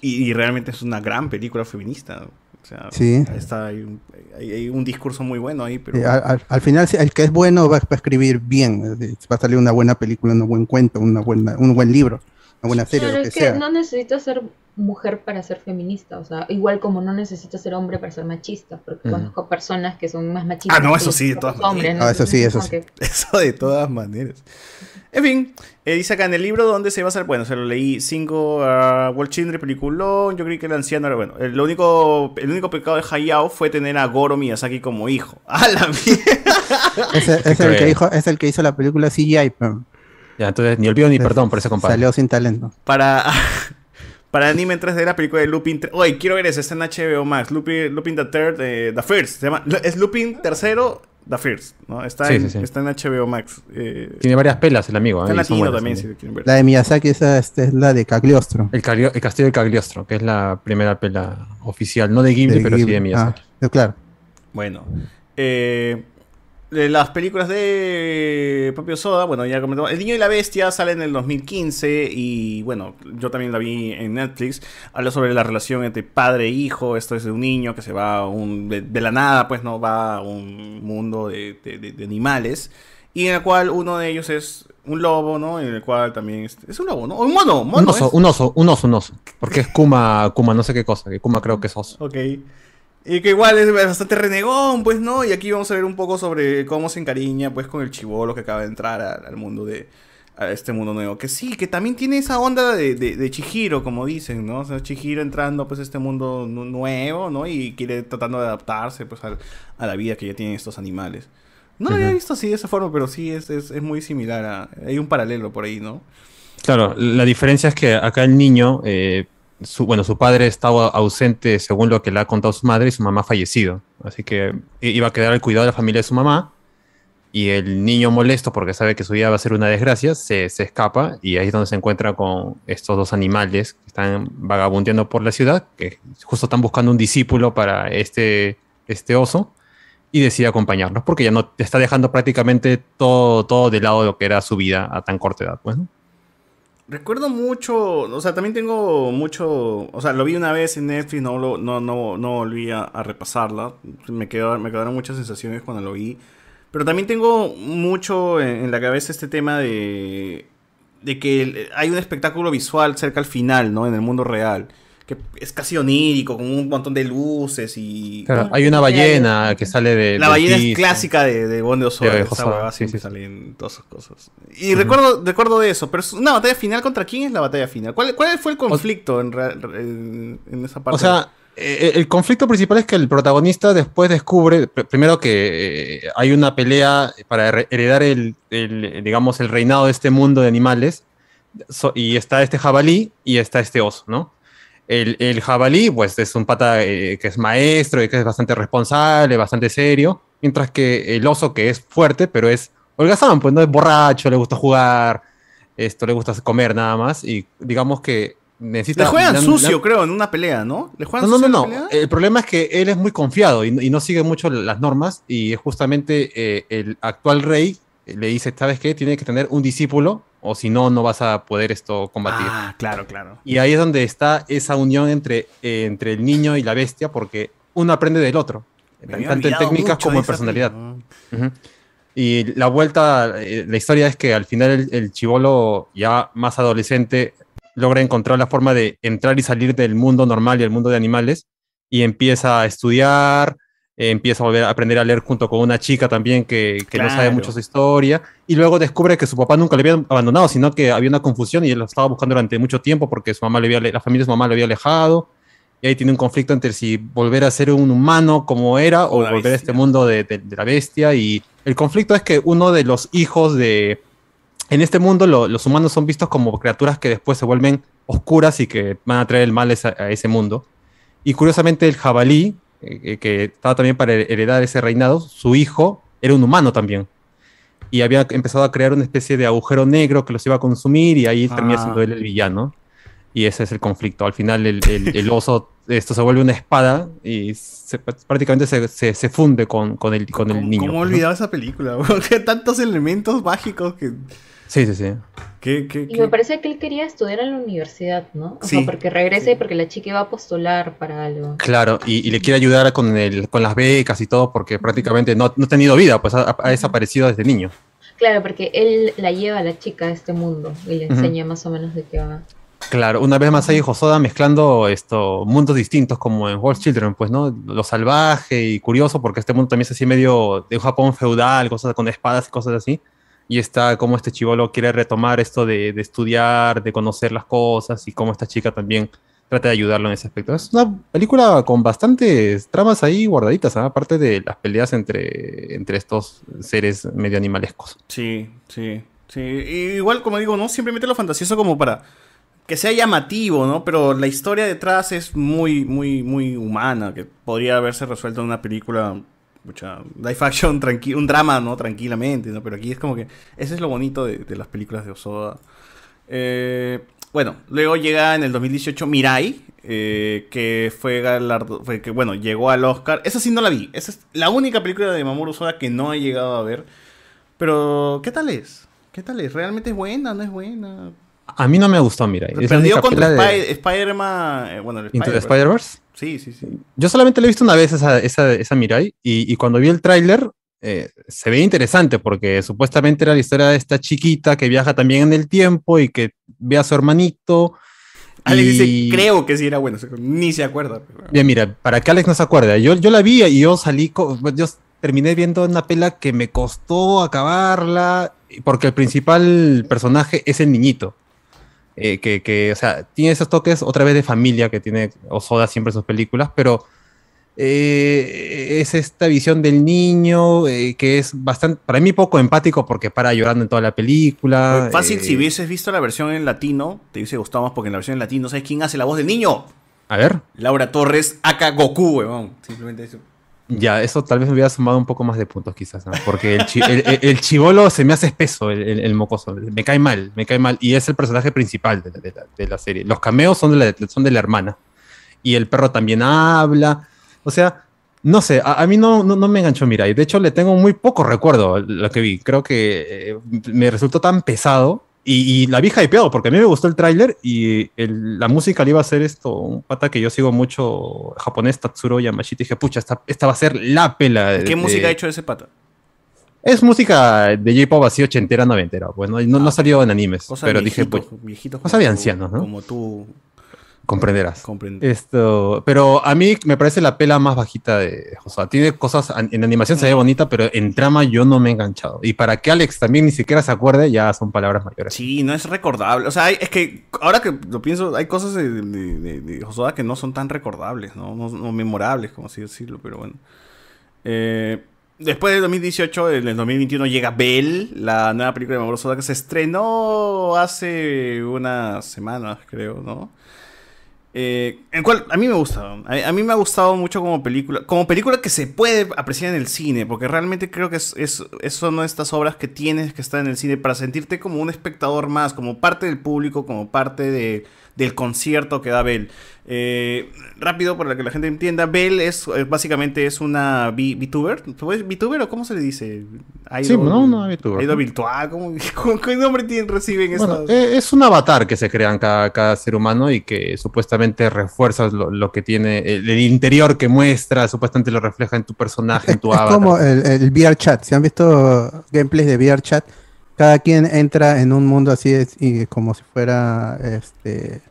Y, y realmente es una gran película feminista. O sea, Sí. está, hay, un, hay- hay un discurso muy bueno ahí, pero... al, al- al final, si el que es bueno va, va a escribir bien, eh, va a salir una buena película, un buen cuento, una buena, un buen libro, una buena serie, lo que es que sea. no necesitas ser mujer para ser feminista, o sea, igual como no necesitas ser hombre para ser machista, porque conozco personas que son más machistas. Ah, no, eso sí, de todas hombres, maneras. ¿no? Ah, eso sí, eso sí. que- [laughs] Eso de todas maneras. En fin, eh, dice acá en el libro donde se va a hacer, bueno, se lo leí, cinco uh, World Children, peliculón, yo creí que el anciano era bueno. El, único, el único pecado de Hayao fue tener a Goro Miyazaki como hijo. [laughs] ¡A la mierda! Es, el que hizo, es el que hizo la película CGI, pero Ya, entonces ni olvido ni perdón por ese compadre. salió sin talento. Para, [laughs] para anime en 3D la película de Lupin. Oye, quiero ver esa, está en HBO Max. Lupin, Lupin the Third, eh, The First. Se llama, es Lupin tercero, The First. ¿no? Está, Sí, en, sí, sí. está en HBO Max. eh, Tiene varias pelas el amigo. Está en ¿eh? latino buenas también, si lo quieren ver. La de Miyazaki, esa este, es la de Cagliostro. El, Caglio- el Castillo de Cagliostro, que es la primera pela oficial, no de Ghibli, De pero sí de Miyazaki. Ah, claro. Bueno. Eh, las películas de propio Soda, bueno, ya comentamos. El Niño y la Bestia sale en el 2015 y bueno, yo también la vi en Netflix. Habla sobre la relación entre padre e hijo. Esto es de un niño que se va a un, de, de la nada, pues no va a un mundo de, de- animales. Y en el cual uno de ellos es un lobo, ¿no? En el cual también es, es un lobo, ¿no? Un mono, mono. Un oso, es. un oso, un oso, un oso. Porque es Kuma, Kuma, no sé qué cosa. Que Kuma creo que es oso. Ok. Y que igual es bastante renegón, pues, ¿no? Y aquí vamos a ver un poco sobre cómo se encariña, pues, con el chivolo que acaba de entrar a- al mundo de... A este mundo nuevo. Que sí, que también tiene esa onda de, de, de Chihiro, como dicen, ¿no? O sea, Chihiro entrando, pues, a este mundo nu- nuevo, ¿no? Y quiere tratando de adaptarse, pues, a la vida que ya tienen estos animales. No lo había Ujú. visto así de esa forma, pero sí es, es, es muy similar a... Hay un paralelo por ahí, ¿no? Claro, la diferencia es que acá el niño, eh, su, bueno, su padre estaba ausente según lo que le ha contado su madre y su mamá fallecido. Así que iba a quedar al cuidado de la familia de su mamá. Y el niño molesto porque sabe que su vida va a ser una desgracia, se, se escapa y ahí es donde se encuentra con estos dos animales que están vagabundeando por la ciudad, que justo están buscando un discípulo para este, este oso y decide acompañarlos porque ya no está dejando prácticamente todo, todo de lado de lo que era su vida a tan corta edad. Pues. Recuerdo mucho, o sea, también tengo mucho, o sea, lo vi una vez en Netflix, no lo, no, no, no volví a, repasarla, me quedó, me quedaron muchas sensaciones cuando lo vi, pero también tengo mucho en, en la cabeza este tema de, de que hay un espectáculo visual cerca al final, ¿no? En el mundo real, que es casi onírico, con un montón de luces y... Claro, hay una ballena que sale de. La ballena es clásica de, de Bond de De esa huevada sí, sí, sí. sale en todas esas cosas. Y recuerdo, recuerdo de eso, pero es una batalla final contra quién es la batalla final. ¿Cuál, cuál fue el conflicto en, en, en esa parte? O sea, eh, el conflicto principal es que el protagonista después descubre, pr- primero que eh, hay una pelea para her- heredar el, el, digamos, el reinado de este mundo de animales, y está este jabalí y está este oso, ¿no? El, el jabalí, pues, es un pata eh, que es maestro y que es bastante responsable, bastante serio, mientras que el oso, que es fuerte, pero es holgazán, pues no es borracho, le gusta jugar, esto le gusta comer nada más, y digamos que necesita... Le juegan sucio, creo, en una pelea, ¿no? ¿Le juegan no, no, sucio no, no. pelea? El problema es que él es muy confiado y, no- y no sigue mucho las normas y justamente eh, el actual rey le dice, ¿sabes qué? Tiene que tener un discípulo o si no, no vas a poder esto combatir. Ah, claro, claro. Y ahí es donde está esa unión entre, eh, entre el niño y la bestia porque uno aprende del otro, Me tanto en técnicas como en personalidad. película. Ujú. Y la vuelta, eh, la historia es que al final el, el chivolo ya más adolescente logra encontrar la forma de entrar y salir del mundo normal y el mundo de animales y empieza a estudiar, eh, empieza a volver a aprender a leer junto con una chica también que, que no sabe mucho su historia y luego descubre que su papá nunca le había abandonado, sino que había una confusión y él lo estaba buscando durante mucho tiempo porque su mamá le había, la familia de su mamá lo había alejado y ahí tiene un conflicto entre si volver a ser un humano como era o, volver a este mundo de, de- de la bestia. Y el conflicto es que uno de los hijos de... En este mundo lo- los humanos son vistos como criaturas que después se vuelven oscuras y que van a traer el mal a ese mundo. Y curiosamente el jabalí, eh, que estaba también para heredar ese reinado, su hijo era un humano también. Y había empezado a crear una especie de agujero negro que los iba a consumir y ahí termina Ah. siendo él el villano. Y ese es el conflicto. Al final el, el- el oso, [laughs] esto se vuelve una espada y se- prácticamente se, se- se funde con, con el, con el niño. ¿Cómo he ¿no? olvidado esa película? [laughs] Tantos elementos mágicos que... Sí, sí, sí. Y me parece que él quería estudiar en la universidad, ¿no? O Sí. sea, porque regresa y porque la chica iba a postular para algo. Claro, y, y le quiere ayudar con, el, con las becas y todo porque prácticamente no, no ha tenido vida, pues ha, ha desaparecido desde niño. Claro, porque él la lleva a la chica a este mundo y le enseña más o menos de qué va. Claro, una vez más ahí Josoda mezclando esto, mundos distintos como en World Children, pues, ¿no? Lo salvaje y curioso, porque este mundo también es así medio de un Japón feudal, cosas con espadas y cosas así. Y está como este chivolo quiere retomar esto de, de estudiar, de conocer las cosas y cómo esta chica también trata de ayudarlo en ese aspecto. Es una película con bastantes tramas ahí guardaditas, ¿ah? aparte de las peleas entre, entre estos seres medio animalescos. Sí, sí, sí. Y igual, como digo, no siempre mete lo fantasioso como para que sea llamativo, ¿no? Pero la historia detrás es muy, muy, muy humana, que podría haberse resuelto en una película, mucha live action, [laughs] tranqui- un drama, ¿no? Tranquilamente, ¿no? Pero aquí es como que, ese es lo bonito de, de las películas de Osoda. Eh, bueno, luego llega en el 2018 Mirai, eh, que fue galardo, fue que bueno, llegó al Oscar. Esa sí no la vi. Esa es la única película de Mamoru Osoda que no he llegado a ver. Pero, ¿qué tal es? ¿Qué tal es? ¿Realmente es buena? ¿No es buena? A mí no me gustó, mira. es la Perdió contra de- Spider-Man. eh, bueno, el Spider-Verse. Sí, sí, sí. Yo solamente le he visto una vez esa, esa, esa Mirai y, y cuando vi el tráiler eh, se veía interesante porque supuestamente era la historia de esta chiquita que viaja también en el tiempo y que ve a su hermanito. Alex y- dice, creo que sí era bueno. Ni se acuerda. pero- Bien, mira, para que Alex no se acuerde, yo, yo la vi y yo salí, yo terminé viendo una pela que me costó acabarla porque el principal personaje es el niñito. Eh, que, que, o sea, tiene esos toques otra vez de familia que tiene Osoda siempre en sus películas, pero eh, es esta visión del niño eh, que es bastante, para mí poco empático porque para llorando en toda la película. Fácil, si hubieses visto la versión en latino, te hubiese gustado más porque en la versión en latino, ¿sabes quién hace la voz del niño? A ver. Laura Torres, aka Goku, weón. Simplemente eso. Ya, eso tal vez me hubiera sumado un poco más de puntos quizás, ¿no? porque el, chi- el, el- el chivolo se me hace espeso, el, mocoso, me cae mal, me cae mal, y es el personaje principal de la, de la- de la serie. Los cameos son de, la, son de la hermana, y el perro también habla, o sea, no sé, a, a mí no, no, no me enganchó Mirai, de hecho le tengo muy poco recuerdo lo que vi, creo que eh, me resultó tan pesado, y, y la vi hypeado, porque a mí me gustó el tráiler, y el- la música le iba a hacer esto, un pata que yo sigo mucho japonés, Tatsuro Yamashita, y dije, pucha, esta, esta va a ser la pela. de- ¿Qué música ha de- hecho ese pata? Es música de J-pop así ochentera, noventera, pues, ¿no? No, no salió en animes, pero de dije, pues, cosa de como tú- ancianos, ¿no? Como tú. Comprenderás. Esto, pero a mí me parece la pela más bajita de Josué. Tiene cosas, en animación se ve bonita, pero en trama yo no me he enganchado. Y para que Alex también ni siquiera se acuerde, ya son palabras mayores. Sí, no es recordable. O sea, hay- es que ahora que lo pienso, hay cosas de, de, de- de Hosoda que no son tan recordables, ¿no? No, no memorables, como así decirlo, pero bueno. Eh, después del 2018, en el 2021 llega Bell, la nueva película de Mamoru Hosoda que se estrenó hace unas semanas, creo, ¿no? Eh, el cual a mí me gusta. A, a mí me ha gustado mucho como película. Como película que se puede apreciar en el cine. Porque realmente creo que es, es, es estas obras que tienes que estar en el cine para sentirte como un espectador más, como parte del público, como parte de, del concierto que da Bell. Eh, rápido, para que la gente entienda, Bell es eh, básicamente es una VTuber. ¿Es VTuber o cómo se le dice? Sí, no, no, VTuber, virtual. ¿cómo, [laughs] cómo- ¿Qué nombre tienen, reciben Bueno, estas? eh, es un avatar que se crean cada, cada ser humano y que supuestamente refuerza lo, lo que tiene, el, el interior que muestra, supuestamente lo refleja en tu personaje, en tu Es avatar. como el, el VR chat. Si han visto gameplays de VR chat, cada quien entra en un mundo así es- y como si fuera este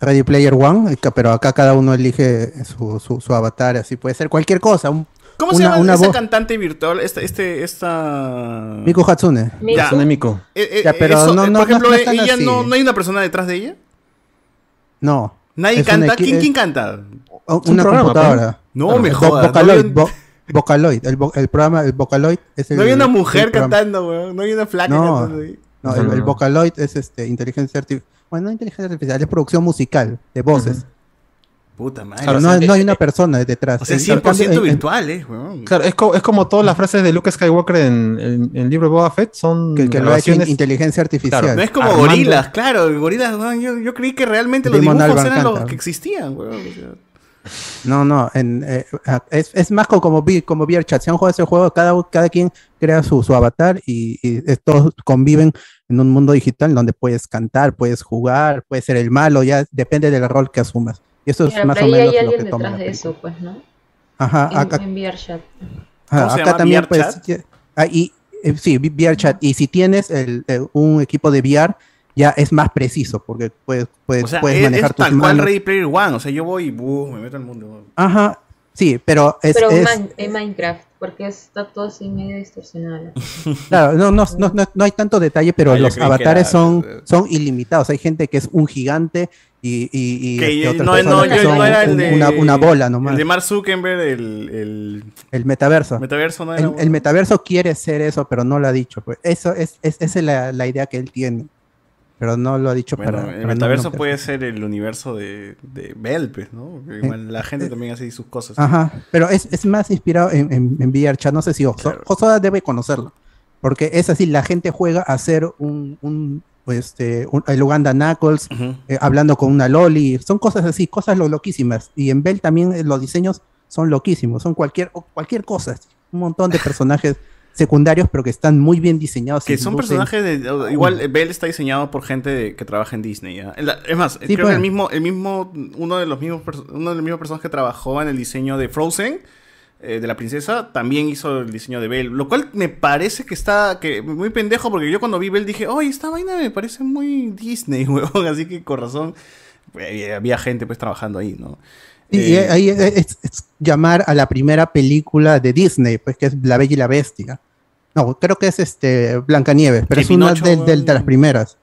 Ready Player One, pero acá cada uno elige su, su, su avatar, así puede ser cualquier cosa. un- ¿Cómo se llama una esa voz- cantante virtual? Esta, este, esta... Miku Hatsune. Ya. Hatsune Miku. Eh, eh, Ya, pero eso, no- eh, no- por ejemplo, no- no están ella así. no, no hay una persona detrás de ella. No. Nadie un canta. ¿Quién, quién canta? o- Es un Una programa, computadora. No me Vo- jodas, Vocaloid, vo- Vocaloid, el, vo- el programa, el Vocaloid es el. No había una mujer cantando, weón. No hay una flaca No, cantando ahí. no, el, el Vocaloid es este, inteligencia artificial. Bueno, no inteligencia artificial, es producción musical de voces. Puta madre. Claro, o no, sea, no hay eh, una persona detrás. O sea, En 100% cambio, en- en- virtual, eh, weón. Claro, es, co- es como todas las frases de Luke Skywalker en, en, en el libro de Boba Fett son Que- que lo ha hecho inteligencia artificial. Claro, No es como armando- gorilas, claro. Gorilas, yo, yo creí que realmente los dibujos eran los que existían, weón. o sea. No, no, en, eh, es, es más como, como, como VRChat. Si han jugado ese juego, cada, cada quien crea su, su avatar y, y es- todos conviven en un mundo digital donde puedes cantar, puedes jugar, puedes ser el malo, ya depende del rol que asumas. Y eso es Claro, más o ahí menos hay lo que alguien toma. detrás de eso, pues, ¿no? Ajá, En, acá, en. Ajá, ¿Cómo se acá llama? también VR pues chat? ah, y, eh, sí, VR chat y si tienes el, el- un equipo de VR ya es más preciso porque puedes, puedes, O sea, puedes es, manejar es tus tal cual. Ready Player One. O sea, yo voy y buh, me meto al mundo. Ajá, sí, pero es, Pero es- Man- en Minecraft, porque está todo así medio distorsionado. [laughs] Claro, no, no, no, no, no hay tanto detalle, pero Ah, los avatares era- son, son ilimitados. Hay gente que es un gigante y, y, y Que este, yo- otras no, personas no, que son no era el un- de. una, una bola nomás. El de El, Mark Zuckerberg, el. El, metaverso. metaverso no era. El, el metaverso quiere ser eso, pero no lo ha dicho. Pues. Eso es, es, esa es la, la idea que él tiene. Pero no lo ha dicho Bueno, para... el metaverso no- puede ser el universo de, de Bell, pues, ¿no? Igual la gente también hace sus cosas. Ajá, pero es, es más inspirado en, en, en VRChat, no sé si Oso- Osoda debe conocerlo, porque es así, la gente juega a hacer un, un, este, un- el Uganda Knuckles, eh, hablando con una Loli, son cosas así, cosas lo loquísimas, y en Bell también eh, los diseños son loquísimos, son cualquier, cualquier cosa, un montón de [laughs] personajes secundarios, pero que están muy bien diseñados. Que son personajes de. Igual, Bell está diseñado por gente de- que trabaja en Disney. Es más, creo pues. que el mismo, el mismo, uno de los mismos, uno de los mismos personas que trabajó en el diseño de Frozen, eh, de la princesa, también hizo el diseño de Bell. Lo cual me parece que está que muy pendejo, porque yo cuando vi Bell dije, oye, esta vaina me parece muy Disney, [laughs] huevón. Así que con razón, eh, había gente pues trabajando ahí, ¿no? Y, y Eh, ahí es, es- es llamar a la primera película de Disney, pues que es La Bella y la Bestia. No, creo que es este Blancanieves, pero es una de, de- de las primeras.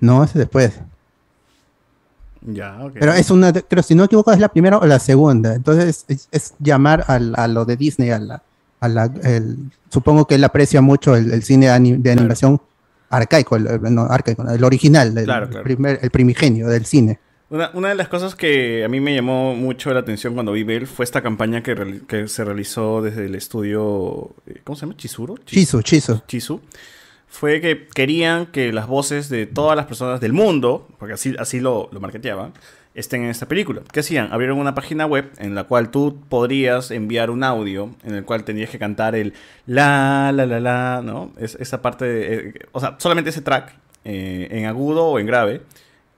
No, es después. Ya. Pero es una, de- creo, si no me equivoco, es la primera o la segunda. Entonces es, es llamar a, lo de Disney, a la, a la- el- supongo que él aprecia mucho el, el cine de animación arcaico, el, no, arcaico, el original, el, Claro, claro. primer- el primigenio del cine. Una, una de las cosas que a mí me llamó mucho la atención cuando vi Bell fue esta campaña que, se realizó desde el estudio. eh, ¿Cómo se llama? ¿Chizuru? Chizu, Chizu. Chizu. Fue que querían que las voces de todas las personas del mundo, porque así, así lo, lo marketeaban, estén en esta película. ¿Qué hacían? Abrieron una página web en la cual tú podrías enviar un audio en el cual tenías que cantar el la, la, la, la, ¿no? Es, esa parte, de- eh, o sea, solamente ese track eh, en agudo o en grave,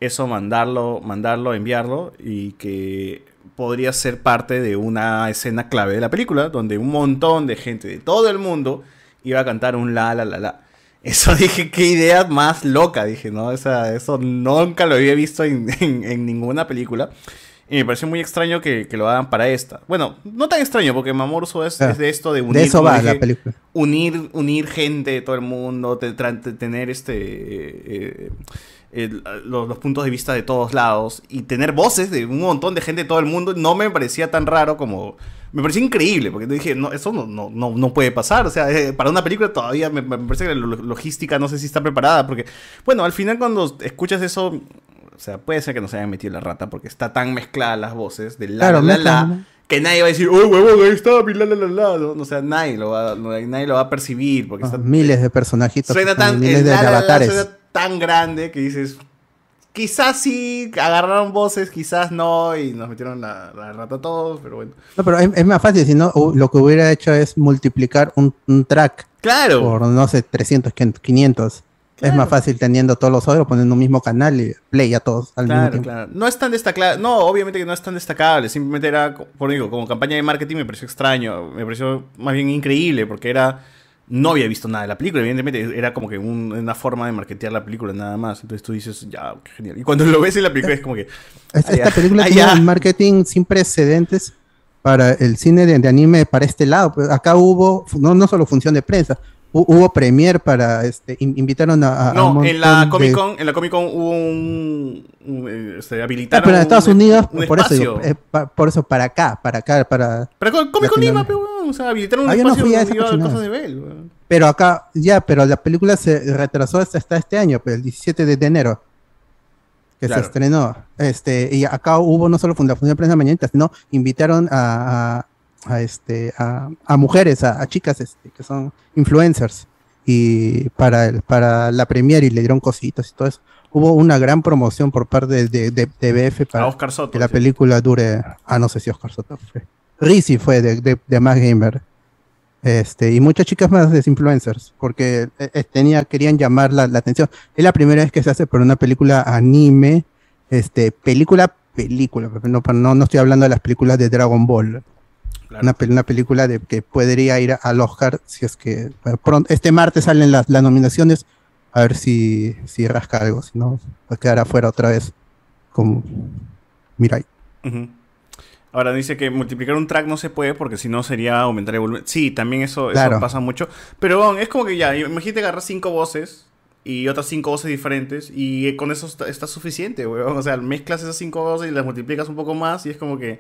eso mandarlo, mandarlo, enviarlo y que podría ser parte de una escena clave de la película donde un montón de gente de todo el mundo iba a cantar un la, la, la, la. Eso [laughs] dije, qué idea más loca, dije, ¿no? O sea, eso nunca lo había visto en, en- en ninguna película. Y me pareció muy extraño que, que lo hagan para esta. Bueno, no tan extraño, porque Mamoru Hosoda es, Ah, es de esto de de unir. eso como va dije, la película. Unir, unir gente de todo el mundo, te- tra- te- tener este eh, el- los, los puntos de vista de todos lados y tener voces de un montón de gente de todo el mundo no me parecía tan raro como me parecía increíble porque dije no eso no, no, no, no puede pasar o sea eh, para una película todavía me, me parece que la lo- logística no sé si está preparada porque bueno al final cuando escuchas eso o sea puede ser que no se hayan metido la rata porque está tan mezclada las voces de la Claro, la, la, que nadie va a decir, uy, huevón, ahí está, mi la, la, la, la", ¿no? O sea, nadie lo va, no- nadie lo va a percibir porque está Miles de personajitos, Suena tan, miles de, la, avatares. suena tan grande que dices, quizás sí agarraron voces, quizás no, y nos metieron la, la rata a todos, pero bueno. No, pero es, es más fácil, si no, lo que hubiera hecho es multiplicar un, un track Claro. por, no sé, 300, 500. Es más fácil teniendo todos los audios, poniendo un mismo canal y play a todos al mismo Claro, tiempo. claro. No es tan destacable. No, obviamente que no es tan destacable. Simplemente era, por digo, como campaña de marketing me pareció extraño. Me pareció más bien increíble porque era. No había visto nada de la película, evidentemente era como que un- una forma de marketear la película nada más. Entonces tú dices, ya, qué genial. Y cuando lo ves en la película es como que. Esta, ah, esta película tiene un marketing sin precedentes para el cine de, de anime para este lado. Pues acá hubo, no, no solo función de prensa, hubo premier para, este, in- invitaron a, No, en la Comic Con, en la Comic Con hubo un, un, eh, este, habilitaron Ah, pero en Estados un- Unidos, un por eso, espacio. eh, por eso para acá, para acá, para... Pero Comic Con Lima, pero o sea, habilitaron un Ah, no espacio a donde iba cosas de Bell. Pero acá, ya, pero la película se retrasó hasta, este año, pues, el 17 de enero, que Claro. se estrenó. Este, y acá hubo no solo la función de prensa mañana, sino invitaron a, a, a, este, a, a mujeres, a, a chicas este, que son influencers, y para, el, para la premiere y le dieron cositas y todo eso. Hubo una gran promoción por parte de, de, de BF para Oscar Soto, que la sí. película dure. Ah, no sé si Oscar Soto fue. Rizzi fue de, de, de Max Gamer. Este, y muchas chicas más de influencers, porque eh, eh, tenía, querían llamar la, la atención. Es la primera vez que se hace por una película anime, este, película, película, no, no, no estoy hablando de las películas de Dragon Ball. Una, pel- una película de que podría ir al Oscar si es que bueno, pronto, este martes salen las, las nominaciones, a ver si, si rasca algo, si no, va a quedar afuera otra vez. Como, mira ahí. Ujú. Ahora dice que multiplicar un track no se puede porque si no sería aumentar el volumen. Sí, también eso, eso Claro. pasa mucho. Pero bueno, es como que ya, imagínate agarrar cinco voces y otras cinco voces diferentes y con eso está, está suficiente, weón. O sea, mezclas esas cinco voces y las multiplicas un poco más y es como que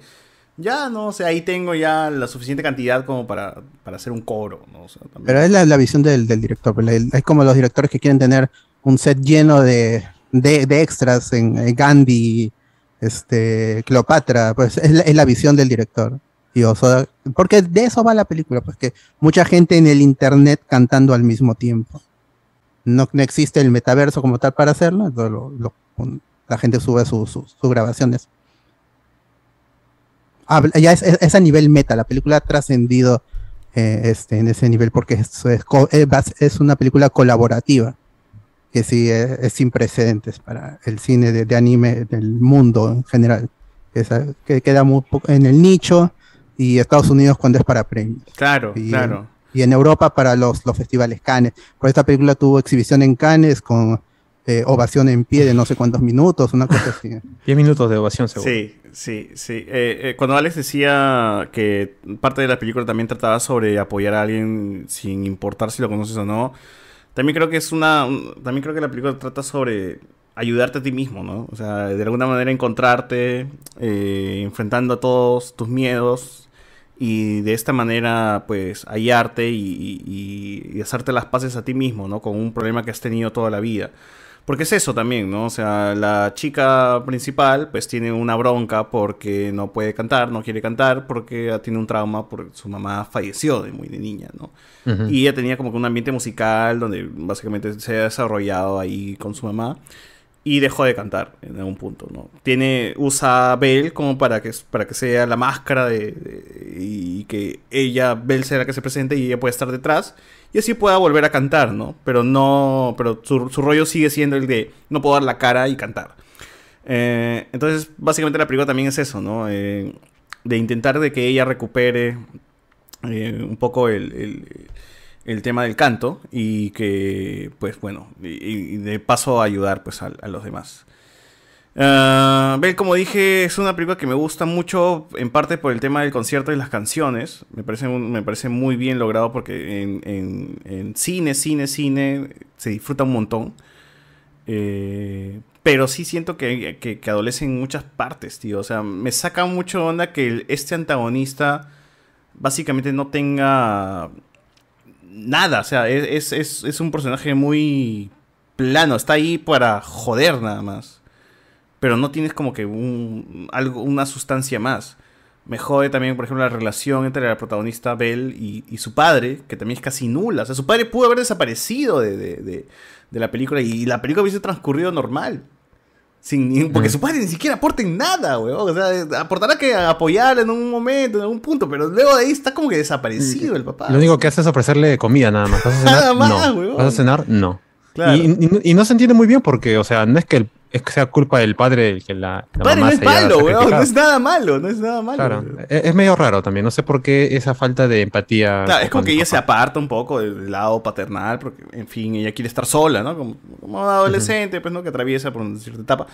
ya, no, sea, ahí tengo ya la suficiente cantidad como para, para hacer un coro, ¿no? Pero es la, la visión del, del director. pues, Es como los directores que quieren tener un set lleno de, de, extras en, Gandhi, este, Cleopatra, pues es la, es la visión del director. Y, porque de eso va la película, pues que mucha gente en el internet cantando al mismo tiempo. No, no existe el metaverso como tal para hacerlo, entonces la gente sube sus grabaciones. Ya es, es- es a nivel meta, la película ha trascendido eh, este, en ese nivel porque es, es es una película colaborativa que sí es, es sin precedentes para el cine de, de anime del mundo en general. Que, sa- que queda muy poco en el nicho y Estados Unidos cuando es para premios. Claro, Y, claro. y en Europa para los, los festivales Cannes. Por esta película tuvo exhibición en Cannes con eh, ovación en pie de no sé cuántos minutos, una cosa así. [laughs] 10 minutos de ovación, seguro. Sí, sí, sí. Eh, eh, cuando Alex decía que parte de la película también trataba sobre apoyar a alguien sin importar si lo conoces o no, también creo que es una. un- también creo que la película trata sobre ayudarte a ti mismo, ¿no? O sea, de alguna manera encontrarte, eh, enfrentando a todos tus miedos y de esta manera, pues, hallarte y, y- y hacerte las paces a ti mismo, ¿no? Con un problema que has tenido toda la vida. Porque es eso también, ¿no? O sea, la chica principal pues tiene una bronca porque no puede cantar, no quiere cantar porque tiene un trauma porque su mamá falleció de muy de niña, ¿no? Ujú. Y ella tenía como que un ambiente musical donde básicamente se ha desarrollado ahí con su mamá y dejó de cantar en algún punto, ¿no? Tiene, usa Belle como para que, para que sea la máscara de, y que ella, Belle sea la que se presente y ella puede estar detrás y así pueda volver a cantar, ¿no? Pero no, pero su, su rollo sigue siendo el de no puedo dar la cara y cantar. Eh, entonces, básicamente la película también es eso, ¿no? Eh, de intentar de que ella recupere eh, un poco el- el tema del canto y que, pues bueno, y, de paso ayudar pues a, los demás. Bell, como dije, es una película que me gusta mucho, en parte por el tema del concierto y las canciones. Me parece, me parece muy bien logrado porque en, en- cine, cine, cine se disfruta un montón. Eh, pero sí siento que, que, que adolece en muchas partes, tío. O sea, me saca mucho onda que este antagonista básicamente no tenga nada. O sea, es, es, es- un personaje muy plano. Está ahí para joder nada más. Pero no tienes como que un, algo, una sustancia más. Me jode también, por ejemplo, la relación entre la protagonista Belle y, y su padre, que también es casi nula. O sea, su padre pudo haber desaparecido de, de- de- de la película y la película hubiese transcurrido normal. Sin porque su padre ni siquiera aporta en nada, weón. O sea, aportará que apoyar en un momento, en algún punto, pero luego de ahí está como que desaparecido el papá. Lo único que hace es ofrecerle comida nada más. ¿Vas a [laughs] cenar? Nada más, no. huevón. ¿Vas a cenar? No. Claro. Y, y- y no se entiende muy bien porque, o sea, no es que, el- es que sea culpa del padre el que la, la Padre no mamá es se haya malo, weón. No es nada malo, no es nada malo. Claro, es, es medio raro también. No sé por qué esa falta de empatía. Claro, es como que el ella papá. se aparta un poco del lado paternal, porque, en fin, ella quiere estar sola, ¿no? Como, como adolescente, pues, ¿no? Que atraviesa por una cierta etapa.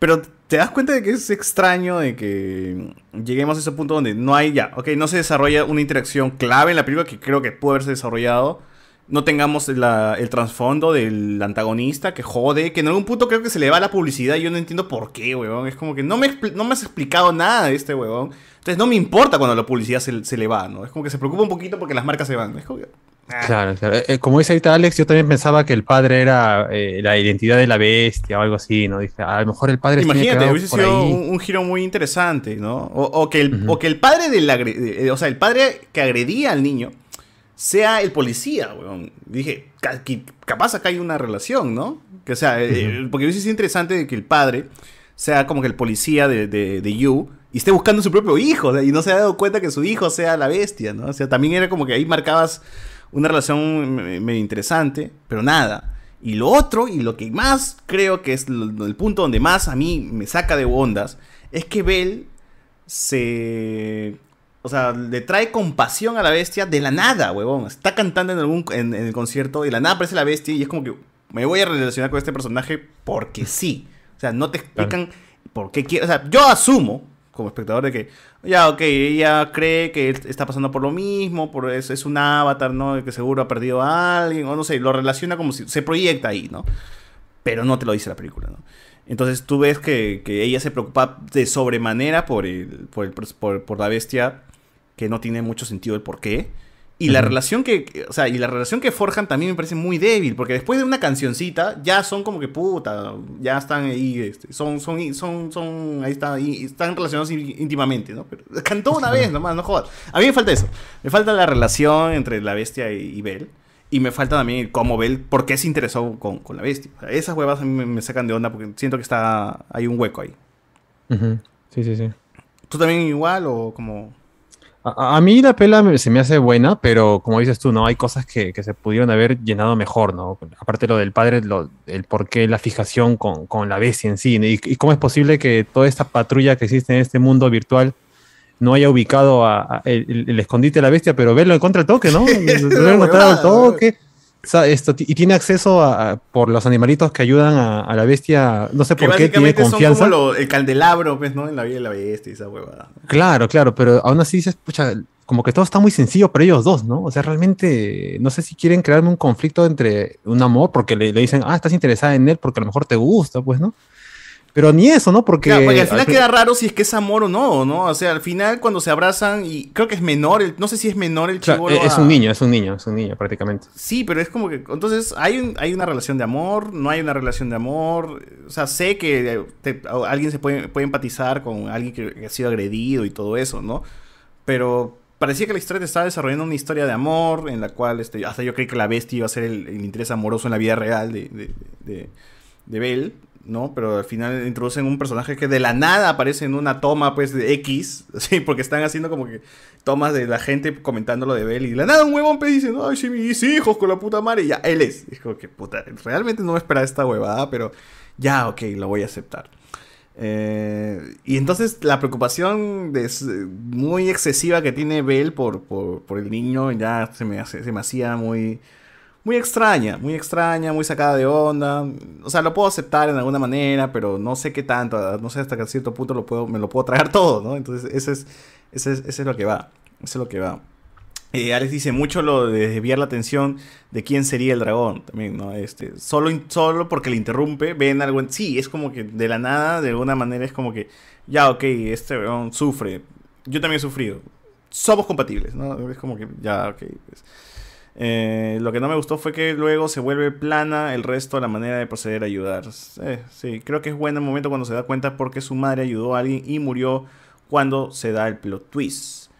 Pero te das cuenta de que es extraño de que lleguemos a ese punto donde no hay ya, ok, no se desarrolla una interacción clave en la película que creo que pudo haberse desarrollado. No tengamos la- el trasfondo del antagonista que jode, que en algún punto creo que se le va la publicidad y yo no entiendo por qué, weón. Es como que no me, no me has explicado nada de este weón. Entonces no me importa cuando la publicidad se, se le va, ¿no? Es como que se preocupa un poquito porque las marcas se van. Es como que, Claro, claro. Eh, eh, como dice ahorita Alex, yo también pensaba que el padre era eh, la identidad de la bestia o algo así, ¿no? Dije, a lo mejor el padre tiene Imagínate, hubiese sido un, un giro muy interesante, ¿no? O, o que el, o que el padre del eh, o sea, el padre que agredía al niño sea el policía, weón. Dije, capaz acá hay una relación, ¿no? Que o sea, eh, porque hubiese sido interesante de que el padre sea como que el policía de, de, de You y esté buscando a su propio hijo, y no se ha dado cuenta que su hijo sea la bestia, ¿no? O sea, también era como que ahí marcabas una relación me- medio interesante, pero nada. Y lo otro, y lo que más creo que es el punto donde más a mí me saca de ondas, es que Bell se... O sea, le trae compasión a la bestia de la nada, huevón. Está cantando en, algún, en, en el concierto, de la nada aparece la bestia y es como que me voy a relacionar con este personaje porque sí. O sea, no te explican por qué quiere... O sea, yo asumo, como espectador, de que, ya, ok, ella cree que está pasando por lo mismo, por es, es un avatar, ¿no? Que seguro ha perdido a alguien, o no sé, lo relaciona como si se proyecta ahí, ¿no? Pero no te lo dice la película, ¿no? Entonces tú ves que, que ella se preocupa de sobremanera por, el, por, el- por, por la bestia, que no tiene mucho sentido el por qué. Y la relación que, o sea, y la relación que forjan también me parece muy débil, porque después de una cancioncita ya son como que puta, ya están ahí, este, son, son, son, son, ahí está, y están relacionados íntimamente, ¿no? Pero [laughs] cantó una vez nomás, no jodas. A mí me falta eso, me falta la relación entre la bestia y, y Bell, y me falta también cómo Bell, por qué se interesó con, con la bestia. O sea, esas huevas a mí me, me sacan de onda porque siento que está, hay un hueco ahí. Sí, sí, sí. ¿Tú también igual o como...? A, a mí la pela se me hace buena, pero como dices tú, ¿no? Hay cosas que, que se pudieron haber llenado mejor, ¿no? Aparte lo del padre, lo- el por qué la fijación con, con la bestia en sí, y, y cómo es posible que toda esta patrulla que existe en este mundo virtual no haya ubicado a, a- el, escondite de la bestia, pero verlo encuentra el toque, ¿no? Lo han encontrado al toque. Esto, y tiene acceso a, a- por los animalitos que ayudan a, a la bestia, no sé Que por qué, tiene básicamente son confianza. como lo- el candelabro, pues, ¿no? En la vida de la bestia y esa huevada. Claro, claro, pero aún así dices, pucha, como que todo está muy sencillo para ellos dos, ¿no? O sea, realmente no sé si quieren crearme un conflicto entre un amor, porque le, le dicen, ah, estás interesada en él porque a lo mejor te gusta, pues, ¿no? Pero ni eso, ¿no? Porque. Claro, porque al final al queda raro si es que es amor o no, ¿no? O sea, al final cuando se abrazan y creo que es menor, el- no sé si es menor el Claro, chivolo es a- un niño, es un niño, es un niño prácticamente. Sí, pero es como que entonces hay un- hay una relación de amor, no hay una relación de amor, o sea, sé que eh, te- alguien se puede, puede empatizar con alguien que, que ha sido agredido y todo eso, ¿no? Pero parecía que la historia te estaba desarrollando una historia de amor en la cual este, hasta yo creí que la bestia iba a ser el, el interés amoroso en la vida real de, de, de, de Belle, ¿no? Pero al final introducen un personaje que de la nada aparece en una toma, pues, de X, [laughs] ¿sí? Porque están haciendo como que tomas de la gente comentando lo de Belle y de la nada un huevón pe dice, ay, sí, mis hijos con la puta madre, y ya, él es. Como que, puta, realmente no me esperaba esta huevada, pero ya, ok, lo voy a aceptar. Eh, y entonces la preocupación muy excesiva que tiene Belle por, por, por el niño ya se me, hace- se me hacía muy, muy extraña, muy extraña, muy sacada de onda. O sea, lo puedo aceptar en alguna manera, pero no sé qué tanto, no sé hasta qué cierto punto lo puedo, me lo puedo tragar [laughs] todo, ¿no? Entonces, ese es, ese es, ese es lo que va, eso es lo que va. Eh, Alex dice mucho lo de desviar la atención de quién sería el dragón también, ¿no? Este, solo, solo porque le interrumpe, ven algo en sí, es como que de la nada, de alguna manera es como que, ya, ok, este dragón sufre, yo también he sufrido, somos compatibles, ¿no? Es como que, ya, ok, pues. Eh, lo que no me gustó fue que luego se vuelve plana el resto de la manera de proceder a ayudar. Eh, sí, creo que es bueno el momento cuando se da cuenta porque su madre ayudó a alguien y murió cuando se da el plot twist.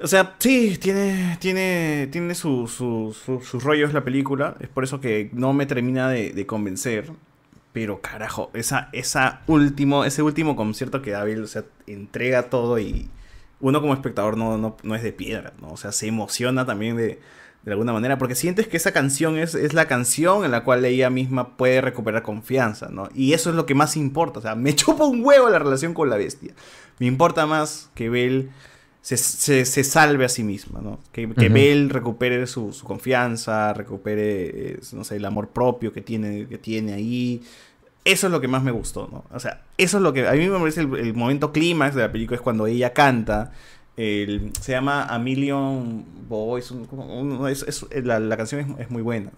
O sea, sí, tiene, tiene, tiene su- su- su- sus rollos la película. Es por eso que no me termina de, convencer. Pero carajo, esa, esa último, ese último concierto que sea, entrega todo y uno como espectador no, no, no es de piedra, ¿no? O sea, se emociona también de, de alguna manera, porque sientes que esa canción es, es la canción en la cual ella misma puede recuperar confianza, ¿no? Y eso es lo que más importa, o sea, me [laughs] chupa un huevo la relación con la bestia. Me importa más que Belle se, se, se salve a sí misma, ¿no? Que, que Ujú. Belle recupere su, su confianza, recupere, eh, no sé, el amor propio que tiene, que tiene ahí. Eso es lo que más me gustó, ¿no? O sea, eso es lo que a mí me parece el, el momento clímax de la película es cuando ella canta. El- se llama A Million Boys. un- como un- es- es- la, la canción es, es muy buena,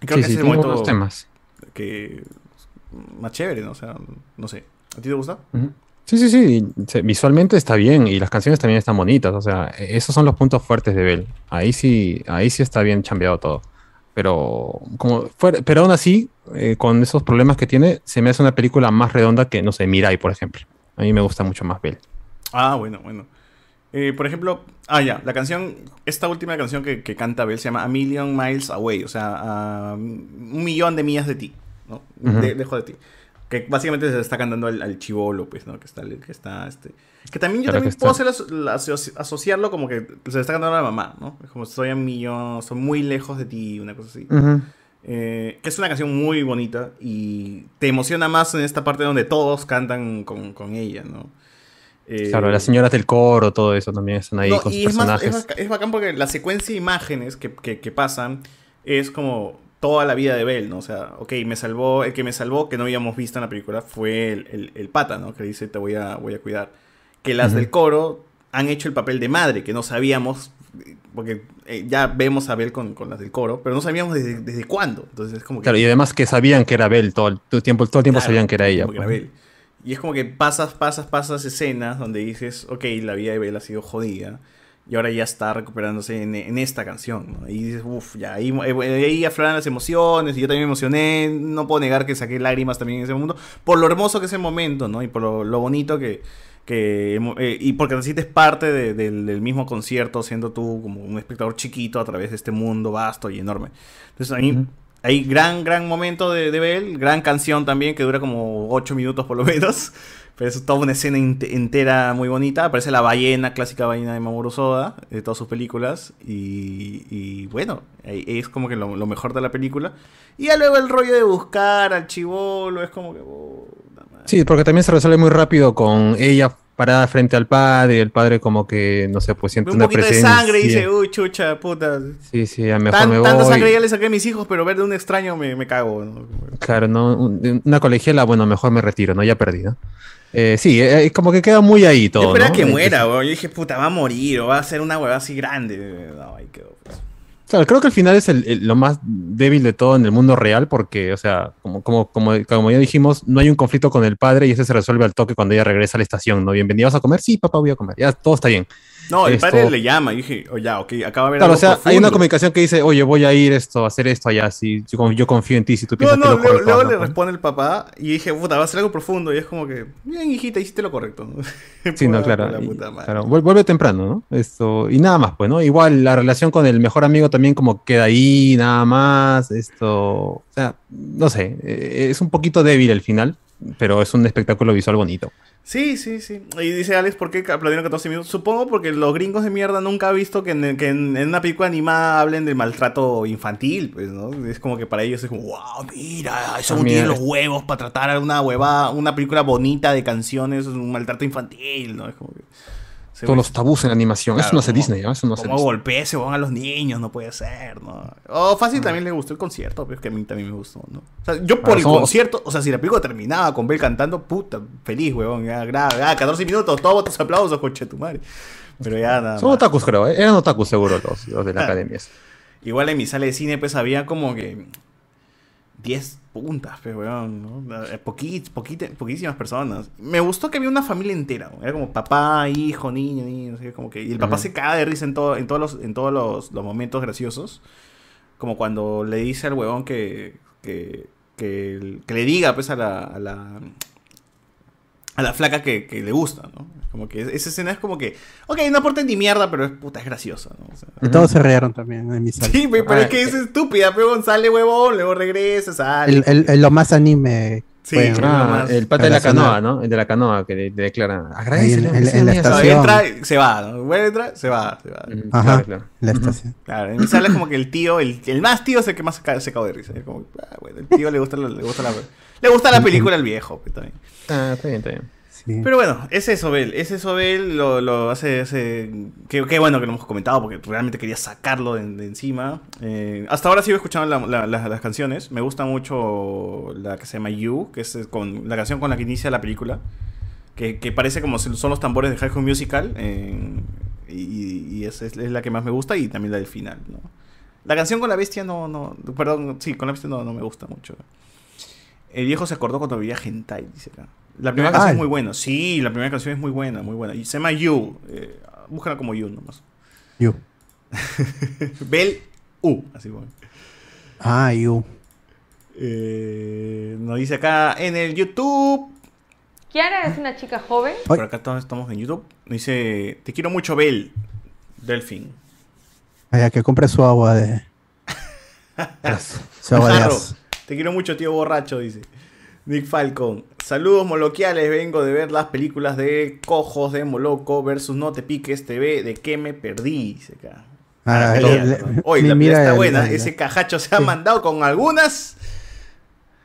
Creo Sí, que sí, es el momento temas. que más chévere, ¿no? O sea, no sé. ¿A ti te gusta? Sí, sí, sí. Visualmente está bien y las canciones también están bonitas. O sea, e- esos son los puntos fuertes de Bell. Ahí sí, ahí sí está bien chambeado todo. Pero, como fuera, pero aún así, eh, con esos problemas que tiene, se me hace una película más redonda que, no sé, Mirai, por ejemplo. A mí me gusta mucho más Bell. Ah, bueno, bueno. Eh, por ejemplo, ah, ya, la canción, esta última canción que, que canta Bell se llama A Million Miles Away, o sea, a un millón de millas de ti, ¿no? De- lejos de ti. Que básicamente se está cantando al, al chivolo, pues, ¿no? Que está, que está, este... Que también yo también puedo hacer asociarlo como que se está cantando a la mamá, ¿no? Como estoy a un millón, estoy muy lejos de ti, una cosa así. Eh, que es una canción muy bonita y te emociona más en esta parte donde todos cantan con, con ella, ¿no? Eh, Claro, las señoras del coro, todo eso también están ahí no, con sus y es, más, personajes. es, baca- es bacán porque la secuencia de imágenes que, que- que pasan es como toda la vida de Belle, ¿no? O sea, ok, me salvó, el que me salvó, que no habíamos visto en la película, fue el, el- el pata, ¿no? Que dice, te voy a, voy a cuidar. Que las del coro han hecho el papel de madre, que no sabíamos, porque eh, ya vemos a Belle con, con las del coro, pero no sabíamos desde, desde cuándo. Entonces es como que... Claro, y además que sabían que era Bell todo el, todo el tiempo, todo el tiempo Claro, sabían que era ella. como que era pues. Y es como que pasas, pasas, pasas escenas donde dices, ok, la vida de Belle ha sido jodida. Y ahora ya está recuperándose en, en esta canción, ¿no? Y dices, uff, ya, ahí, eh, ahí afloran las emociones, y yo también me emocioné, no puedo negar que saqué lágrimas también en ese mundo, por lo hermoso que es el momento, ¿no? Y por lo, bonito que, que eh, y porque te sientes parte de- del, mismo concierto, siendo tú como un espectador chiquito a través de este mundo vasto y enorme. Entonces ahí hay gran, gran momento de, de Bell, gran canción también que dura como 8 minutos por lo [laughs] menos. Pero es toda una escena ent- entera muy bonita. Aparece la ballena, clásica ballena de Mamoru Soda, de todas sus películas. Y, y bueno, es como que lo, lo mejor de la película. Y ya luego el rollo de buscar al chivolo, es como que... oh, Sí, porque también se resuelve muy rápido con ella parada frente al padre y el padre como que, no sé, pues siente un una poquito de presencia. sangre y dice, uy, chucha, puta. Sí, sí, a mejor Tan- me tanta voy. sangre ya le saqué a mis hijos, pero ver de un extraño me, me cago. ¿no? Claro, no, Un- una colegiala, bueno, mejor me retiro, ¿no? Ya perdí, ¿no? Eh, sí, eh, como que queda muy ahí todo. Yo esperaba ¿no? que Eh, muera, weón. Yo dije, puta, va a morir o va a ser una huevada así grande. No, ahí quedó. Claro, creo que el final es el- lo más débil de todo en el mundo real porque, o sea, como, como, como, como ya dijimos, no hay un conflicto con el padre y ese se resuelve al toque cuando ella regresa a la estación, ¿no? Bienvenido, ¿vas a comer? Sí, papá, voy a comer. Ya, todo está bien. No, el Esto- padre le llama. Y dije, oh, ya, ok, acaba de ver Claro, o algo sea, hay una profundo. comunicación que dice, oye, voy a ir esto, a hacer esto allá, si yo, yo confío en ti, si tú No, piensas no, que es lo luego, correcto, luego hazlo, le pues". responde el papá y dije, puta, va a ser algo profundo. Y es como que, bien, hijita, hiciste lo correcto. ¿no? [laughs] Sí, no, claro. la y- puta madre. claro, vuel- vuelve temprano, ¿no? Esto, y nada más, pues, ¿no? Igual la relación con el mejor amigo también como queda ahí, nada más, esto, o sea, no sé, eh, es un poquito débil el final, pero es un espectáculo visual bonito. Sí, sí, sí. Y dice Alex, ¿por qué aplaudieron 14 minutos? Supongo porque los gringos de mierda nunca han visto que en, que en- en una película animada hablen del maltrato infantil, pues, ¿no? Es como que para ellos es como, wow, mira, eso no tiene los huevos para tratar una huevada, una película bonita de canciones, un maltrato infantil, ¿no? Es como que... se Todos los tabús en la animación, eso no hace como- Disney, ¿no? Eso no hace Como golpea se van a los niños, no puede ser, ¿no? O fácil también le gustó el concierto, pero es que a mí también me gustó, ¿no? O sea, yo por el somos- concierto, o sea, si la película terminaba con Bell cantando, puta, feliz, huevón, ya, grave, ah, 14 minutos, todos tus aplausos, coche tu madre. Pero ya nada. Son más. otakus, creo, ¿eh? Eran otakus seguro los, los de la Ah. academia. Igual en mi sala de cine, pues había como que 10 puntas, pues, weón, ¿no? Eh, poquísimas personas. Me gustó que había una familia entera. Era como papá, hijo, niño, niño, así como que... Y el papá se caga de risa en, todo, en todos, los, en todos los, los momentos graciosos. Como cuando le dice al huevón que... que, que, que le diga, pues, a la... A la a la flaca que, que le gusta, ¿no? Como que esa escena es como que, ok, no aporta ni mierda, pero es puta, es graciosa, ¿no? O sea, Y todos se rieron también en mi sala. Sí, pe- pero Ah, es que es estúpida, pero sale huevón, luego regresa, sale. el, el- el- lo más anime. Sí. Ah, más el pata de la canoa, ¿no? El de la canoa que le, le declara. Ahí Agradece. en- en- en la No, estación. entra, se va, ¿no? Vuelve, entra, se va, se va. Ajá, Claro, claro. la estación. Claro, en mi sala es como que el tío, el, el más tío es el que más se cae, se cae de risa. Es como, ah, bueno, el tío le gusta, la- le gusta la, le gusta la película al viejo, pues, también. Ah, está bien, está bien. Sí. Pero bueno, es eso, Bel. Es eso, Bel. Lo, lo hace. hace qué, qué bueno que lo hemos comentado porque realmente quería sacarlo de, de encima. Eh, hasta ahora sigo escuchando la- la- la- las canciones. Me gusta mucho la que se llama You, que es con, la canción con la que inicia la película. Que, que parece como si son los tambores de High School Musical. eh, y y es, es- es la que más me gusta y también la del final. ¿no? La canción con la bestia no, no. Perdón, sí, con la bestia no, no me gusta mucho. El viejo se acordó cuando veía Hentai, dice acá. La primera Ah. canción es muy buena. Sí, la primera canción es muy buena, muy buena. Y se llama You. Eh, búscala como You nomás. You. [laughs] Bel U. Así bueno. Ah, you. Eh, nos dice acá en el YouTube. Kiara es una chica joven. Por acá todos estamos en YouTube. Nos dice: Te quiero mucho, Bel. Delfín. Vaya, que compre su agua de. [laughs] su agua de as. Te quiero mucho, tío borracho, dice. Nick Falcon. Saludos moloquiales, vengo de ver las películas de Cojos de Moloco versus No te piques TV, de que me perdí, dice acá. Ah. Hoy la mira está el- buena, el- ese cajacho se ha mandado con algunas.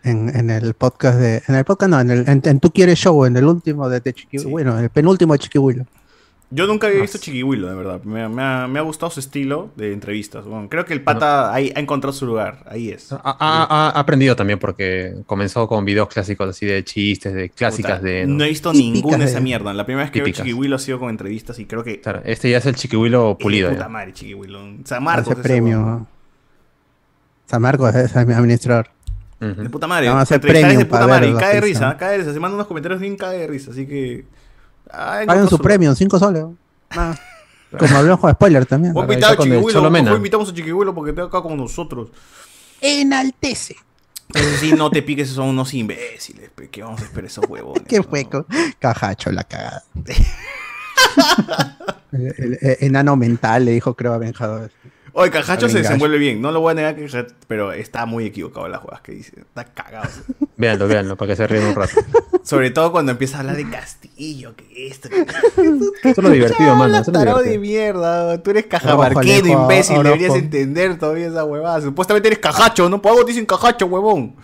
En, en el podcast de. En el podcast no, en, el, en, en Tú Quieres Show, en el último de, de Chiqui. Bueno, el penúltimo de Chiquihuilo. Yo nunca había visto Chiquihuilo, de verdad. Me, me ha, me ha gustado su estilo de entrevistas. Bueno, creo que el pata ahí ha encontrado su lugar. Ahí es. Ha, ha- ha aprendido también porque comenzó con videos clásicos así de chistes, de clásicas Puta, de. No he visto ninguna de esa mierda. La primera vez que veo Típicas. Chiquihuilo ha sido con entrevistas y creo que. Claro, este ya es el chiquihuilo pulido. Puta ya. madre, Chiquihuilo. San Marcos. Hace ese premio. ¿no? San Marcos es administrador. De puta madre. Vamos a hacer es de puta para madre. Y cae de risa. ¿eh? Cae de risa. Se manda unos comentarios bien cae de risa. Así que. Ah, Paguen encontró su su- premio, 5 soles. Ah. [laughs] Como hablamos con spoiler también. Voy a invitar a Chiquihuilo, mejor invitamos a Chiquihuilo porque está acá con nosotros. Enaltece. Pero sí, no te piques, son unos imbéciles. ¿Qué vamos a esperar esos huevones? [laughs] Qué hueco. Cajacho, la cagada. [laughs] el, el- el enano mental le dijo, creo, a Benjador. Oye, Cajacho se desenvuelve bien. No lo voy a negar, que pero está muy equivocado en las jugadas que dice. Está cagado. Véanlo, véanlo, para que se ríen un rato. Sobre todo cuando empieza a hablar de Castillo, que esto. Que... [laughs] Eso es lo divertido, mano. Eso lo divertido. de mierda, tú eres cajamarquero, imbécil, deberías entender todavía esa huevada. Supuestamente eres cajacho, ¿no? Por algo dicen cajacho, huevón.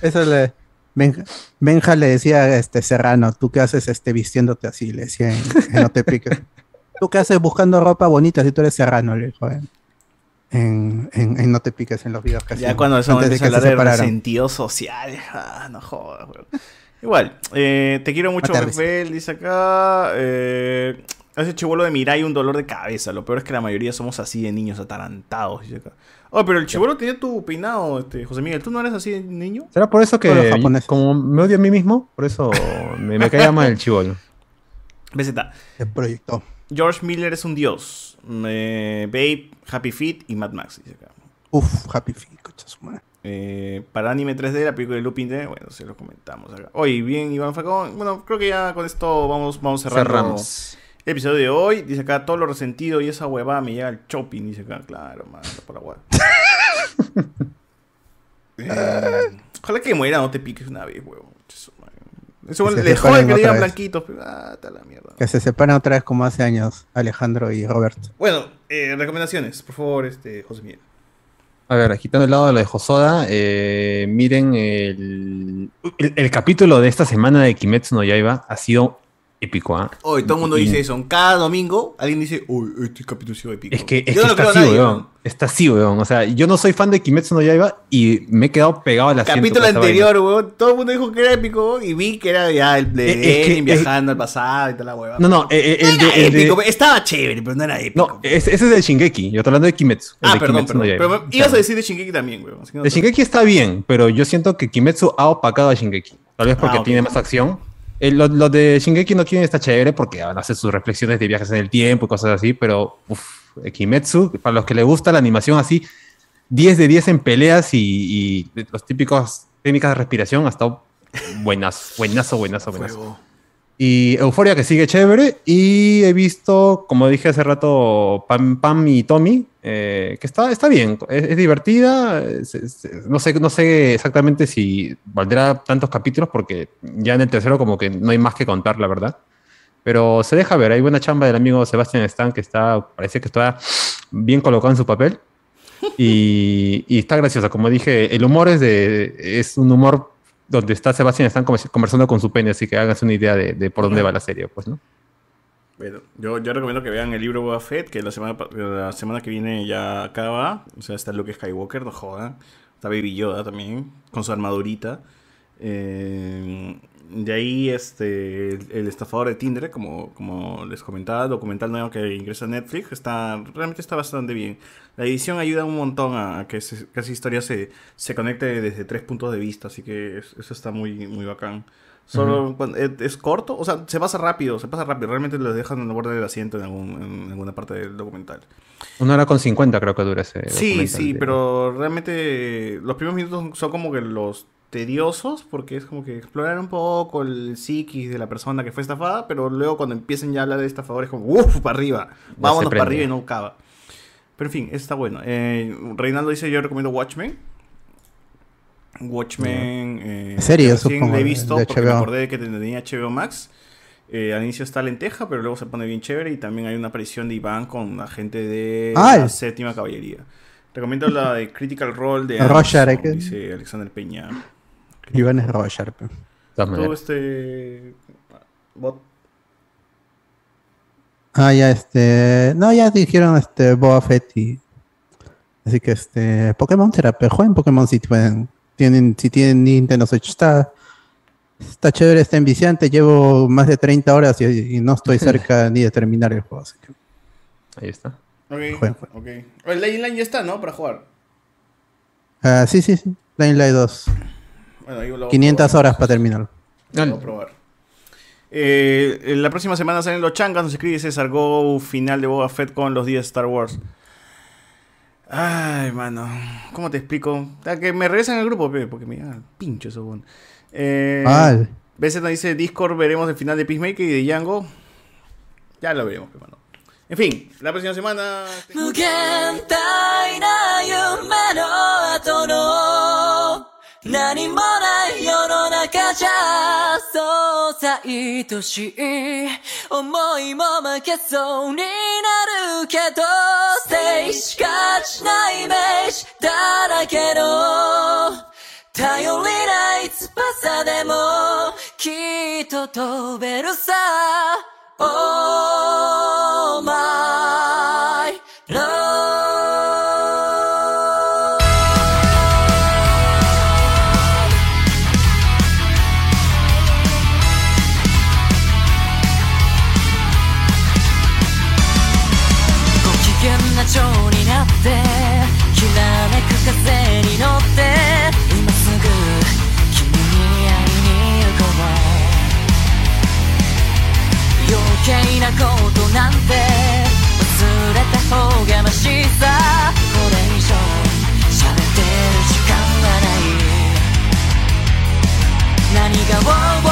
Eso le. Benja, Benja le decía a este Serrano, ¿tú qué haces este, vistiéndote así? Le decía en, en No te piques. [laughs] ¿Tú qué haces buscando ropa bonita si tú eres Serrano? Le dijo en, en, en- No te piques en los videos que Ya hacían, cuando eso antes de que se hablar de sociales, ah, no jodas, weón. Igual, eh, te quiero mucho, Rafael, dice acá. Eh, ese chivolo de Mirai un dolor de cabeza. Lo peor es que la mayoría somos así de niños atarantados, dice acá. Oh, pero el chivolo tenía tu peinado, este, José Miguel. ¿Tú no eres así de niño? ¿Será por eso que, japoneses. como me odio a mí mismo, por eso me, me caía mal el chivolo? [laughs] BZ. Se proyectó. George Miller es un dios. Eh, Babe, Happy Feet y Mad Max, dice acá. Uf, Happy Feet, cocha su madre. Eh, para anime 3D, la película de Lupin D, bueno, se lo comentamos acá. Oye, bien, Iván Facón. Bueno, creo que ya con esto vamos, vamos cerrando Cerramos. el episodio de hoy. Dice acá, todo lo resentido y esa huevada me llega al shopping. Dice acá, claro, mano, para guay. [laughs] Eh, ojalá que muera, no te piques una vez, huevo. Eso Que se le separen jode que digan blanquitos, pero ah, la mierda. Que se separan otra vez como hace años Alejandro y Roberto. Bueno, eh, recomendaciones, por favor, este, José Miguel. A ver, quitando el lado de lo de Josoda, eh, miren el, el, el capítulo de esta semana de Kimetsu no Yaiba ha sido épico, ¿ah? Hoy todo el mundo Y- dice eso. Cada domingo alguien dice, uy, este capítulo ha sido épico. Es que, es Yo que no está así, weón. Está así, weón. O sea, yo no soy fan de Kimetsu no Yaiba y me he quedado pegado a la Capítulo anterior, weón. Todo el mundo dijo que era épico y vi que era ya el de Eh, es que- viajando al pasado y toda la hueva. No, no, eh, eh, el No de- era el de- épico, estaba chévere, pero no era épico. No, ese, es el Shingeki. Yo estoy hablando de Kimetsu. el ah, de perdón, Kimetsu no perdón. Yaiba. Pero ibas a decir de Shingeki también, weón. no El Shingeki está bien, pero yo siento que Kimetsu ha opacado a Shingeki. Tal vez porque Ah, ok. tiene más acción. Eh, lo, lo de Shingeki no Kyojin está chévere porque van a hacer sus reflexiones de viajes en el tiempo y cosas así, pero uf, Kimetsu, para los que les gusta la animación así, 10 de 10 en peleas y, y los típicos técnicas de respiración, ha estado buenazo, buenazo, buenazo, buenazo. Y Euforia que sigue chévere. Y he visto, como dije hace rato, Pam, Pam y Tommy, eh, que está, está bien, es, es divertida. es- es- no, sé, no sé exactamente si valdrá tantos capítulos, porque ya en el tercero como que no hay más que contar, la verdad. Pero se deja ver, hay buena chamba del amigo Sebastián Stan, que está, parece que está bien colocado en su papel. Y, y está graciosa, como dije, el humor es, de, es un humor donde está Sebastián convers- conversando con su pene, así que háganse una idea de, de por dónde va la serie, pues, ¿no? Bueno, yo, yo recomiendo que vean el libro Boba Fett, que la semana, la semana que viene ya acaba. O sea, está Luke Skywalker, no jodan. Está Baby Yoda también, con su armadurita. Eh, de ahí, este, el, el estafador de Tinder, como, como les comentaba, documental nuevo que ingresa a Netflix, está, realmente está bastante bien. La edición ayuda un montón a, que, se- que esa historia se, se conecte desde tres puntos de vista, así que es- eso está muy, muy bacán. Solo Ujú. cuando- es, es corto, o sea, se pasa rápido, se pasa rápido. Realmente lo dejan en el borde del asiento en, algún- en alguna parte del documental. Una hora con 50 creo que dura ese. Sí, sí, pero realmente los primeros minutos son- como que los tediosos, porque es como que explorar un poco el psiquis de la persona que fue estafada, pero luego cuando empiecen ya a hablar de estafadores, como, uff, para arriba, vámonos para arriba y no acaba. Pero en fin, está bueno. Eh, Reinaldo dice, yo recomiendo Watchmen. Watchmen, eh, recién supongo, la he visto de porque me acordé que tenía HBO Max. Eh, al inicio está lenteja, pero luego se pone bien chévere y también hay una aparición de Iván con la gente de Ah, la séptima caballería. Recomiendo la de Critical Role de Roger, Amazon, ¿eh? que- dice Alexander Peña. Iván es Roger. Tú, este... bot- Ah, ya, este. No, ya dijeron este Boba Fett y. Así que este. Pokémon Therapy. Jueguen Pokémon si pueden. Tienen, si tienen Nintendo Switch. Está. Está chévere, está enviciante. Llevo más de 30 horas y, y no estoy [laughs] cerca ni de terminar el juego. Así que. Ahí está. Ok, Jueguen, ok. El Dying Line ya está, ¿no? Para jugar. Ah, sí, sí, sí. Dying Light 2. Bueno, ahí lo voy a 500 probar. horas para terminarlo. Lo voy a probar. Eh, la próxima semana salen los changas, nos escribe César Go, final de Boba Fett con los días de Star Wars. Ay, mano, ¿cómo te explico? Ah, que me regresen al grupo, porque me llegan al pincho eso, weón. Eh, Mal. BZ nos dice Discord, veremos el final de Peacemaker y de Django. Ya lo veremos, pe, mano. En fin, la próxima semana. 無限大な夢の後の何もない世の中じゃそうさ愛しい思いも負けそうになるけどステージ勝ちなイメージだらけの頼りない翼でもきっと飛べるさ。Oh my love world.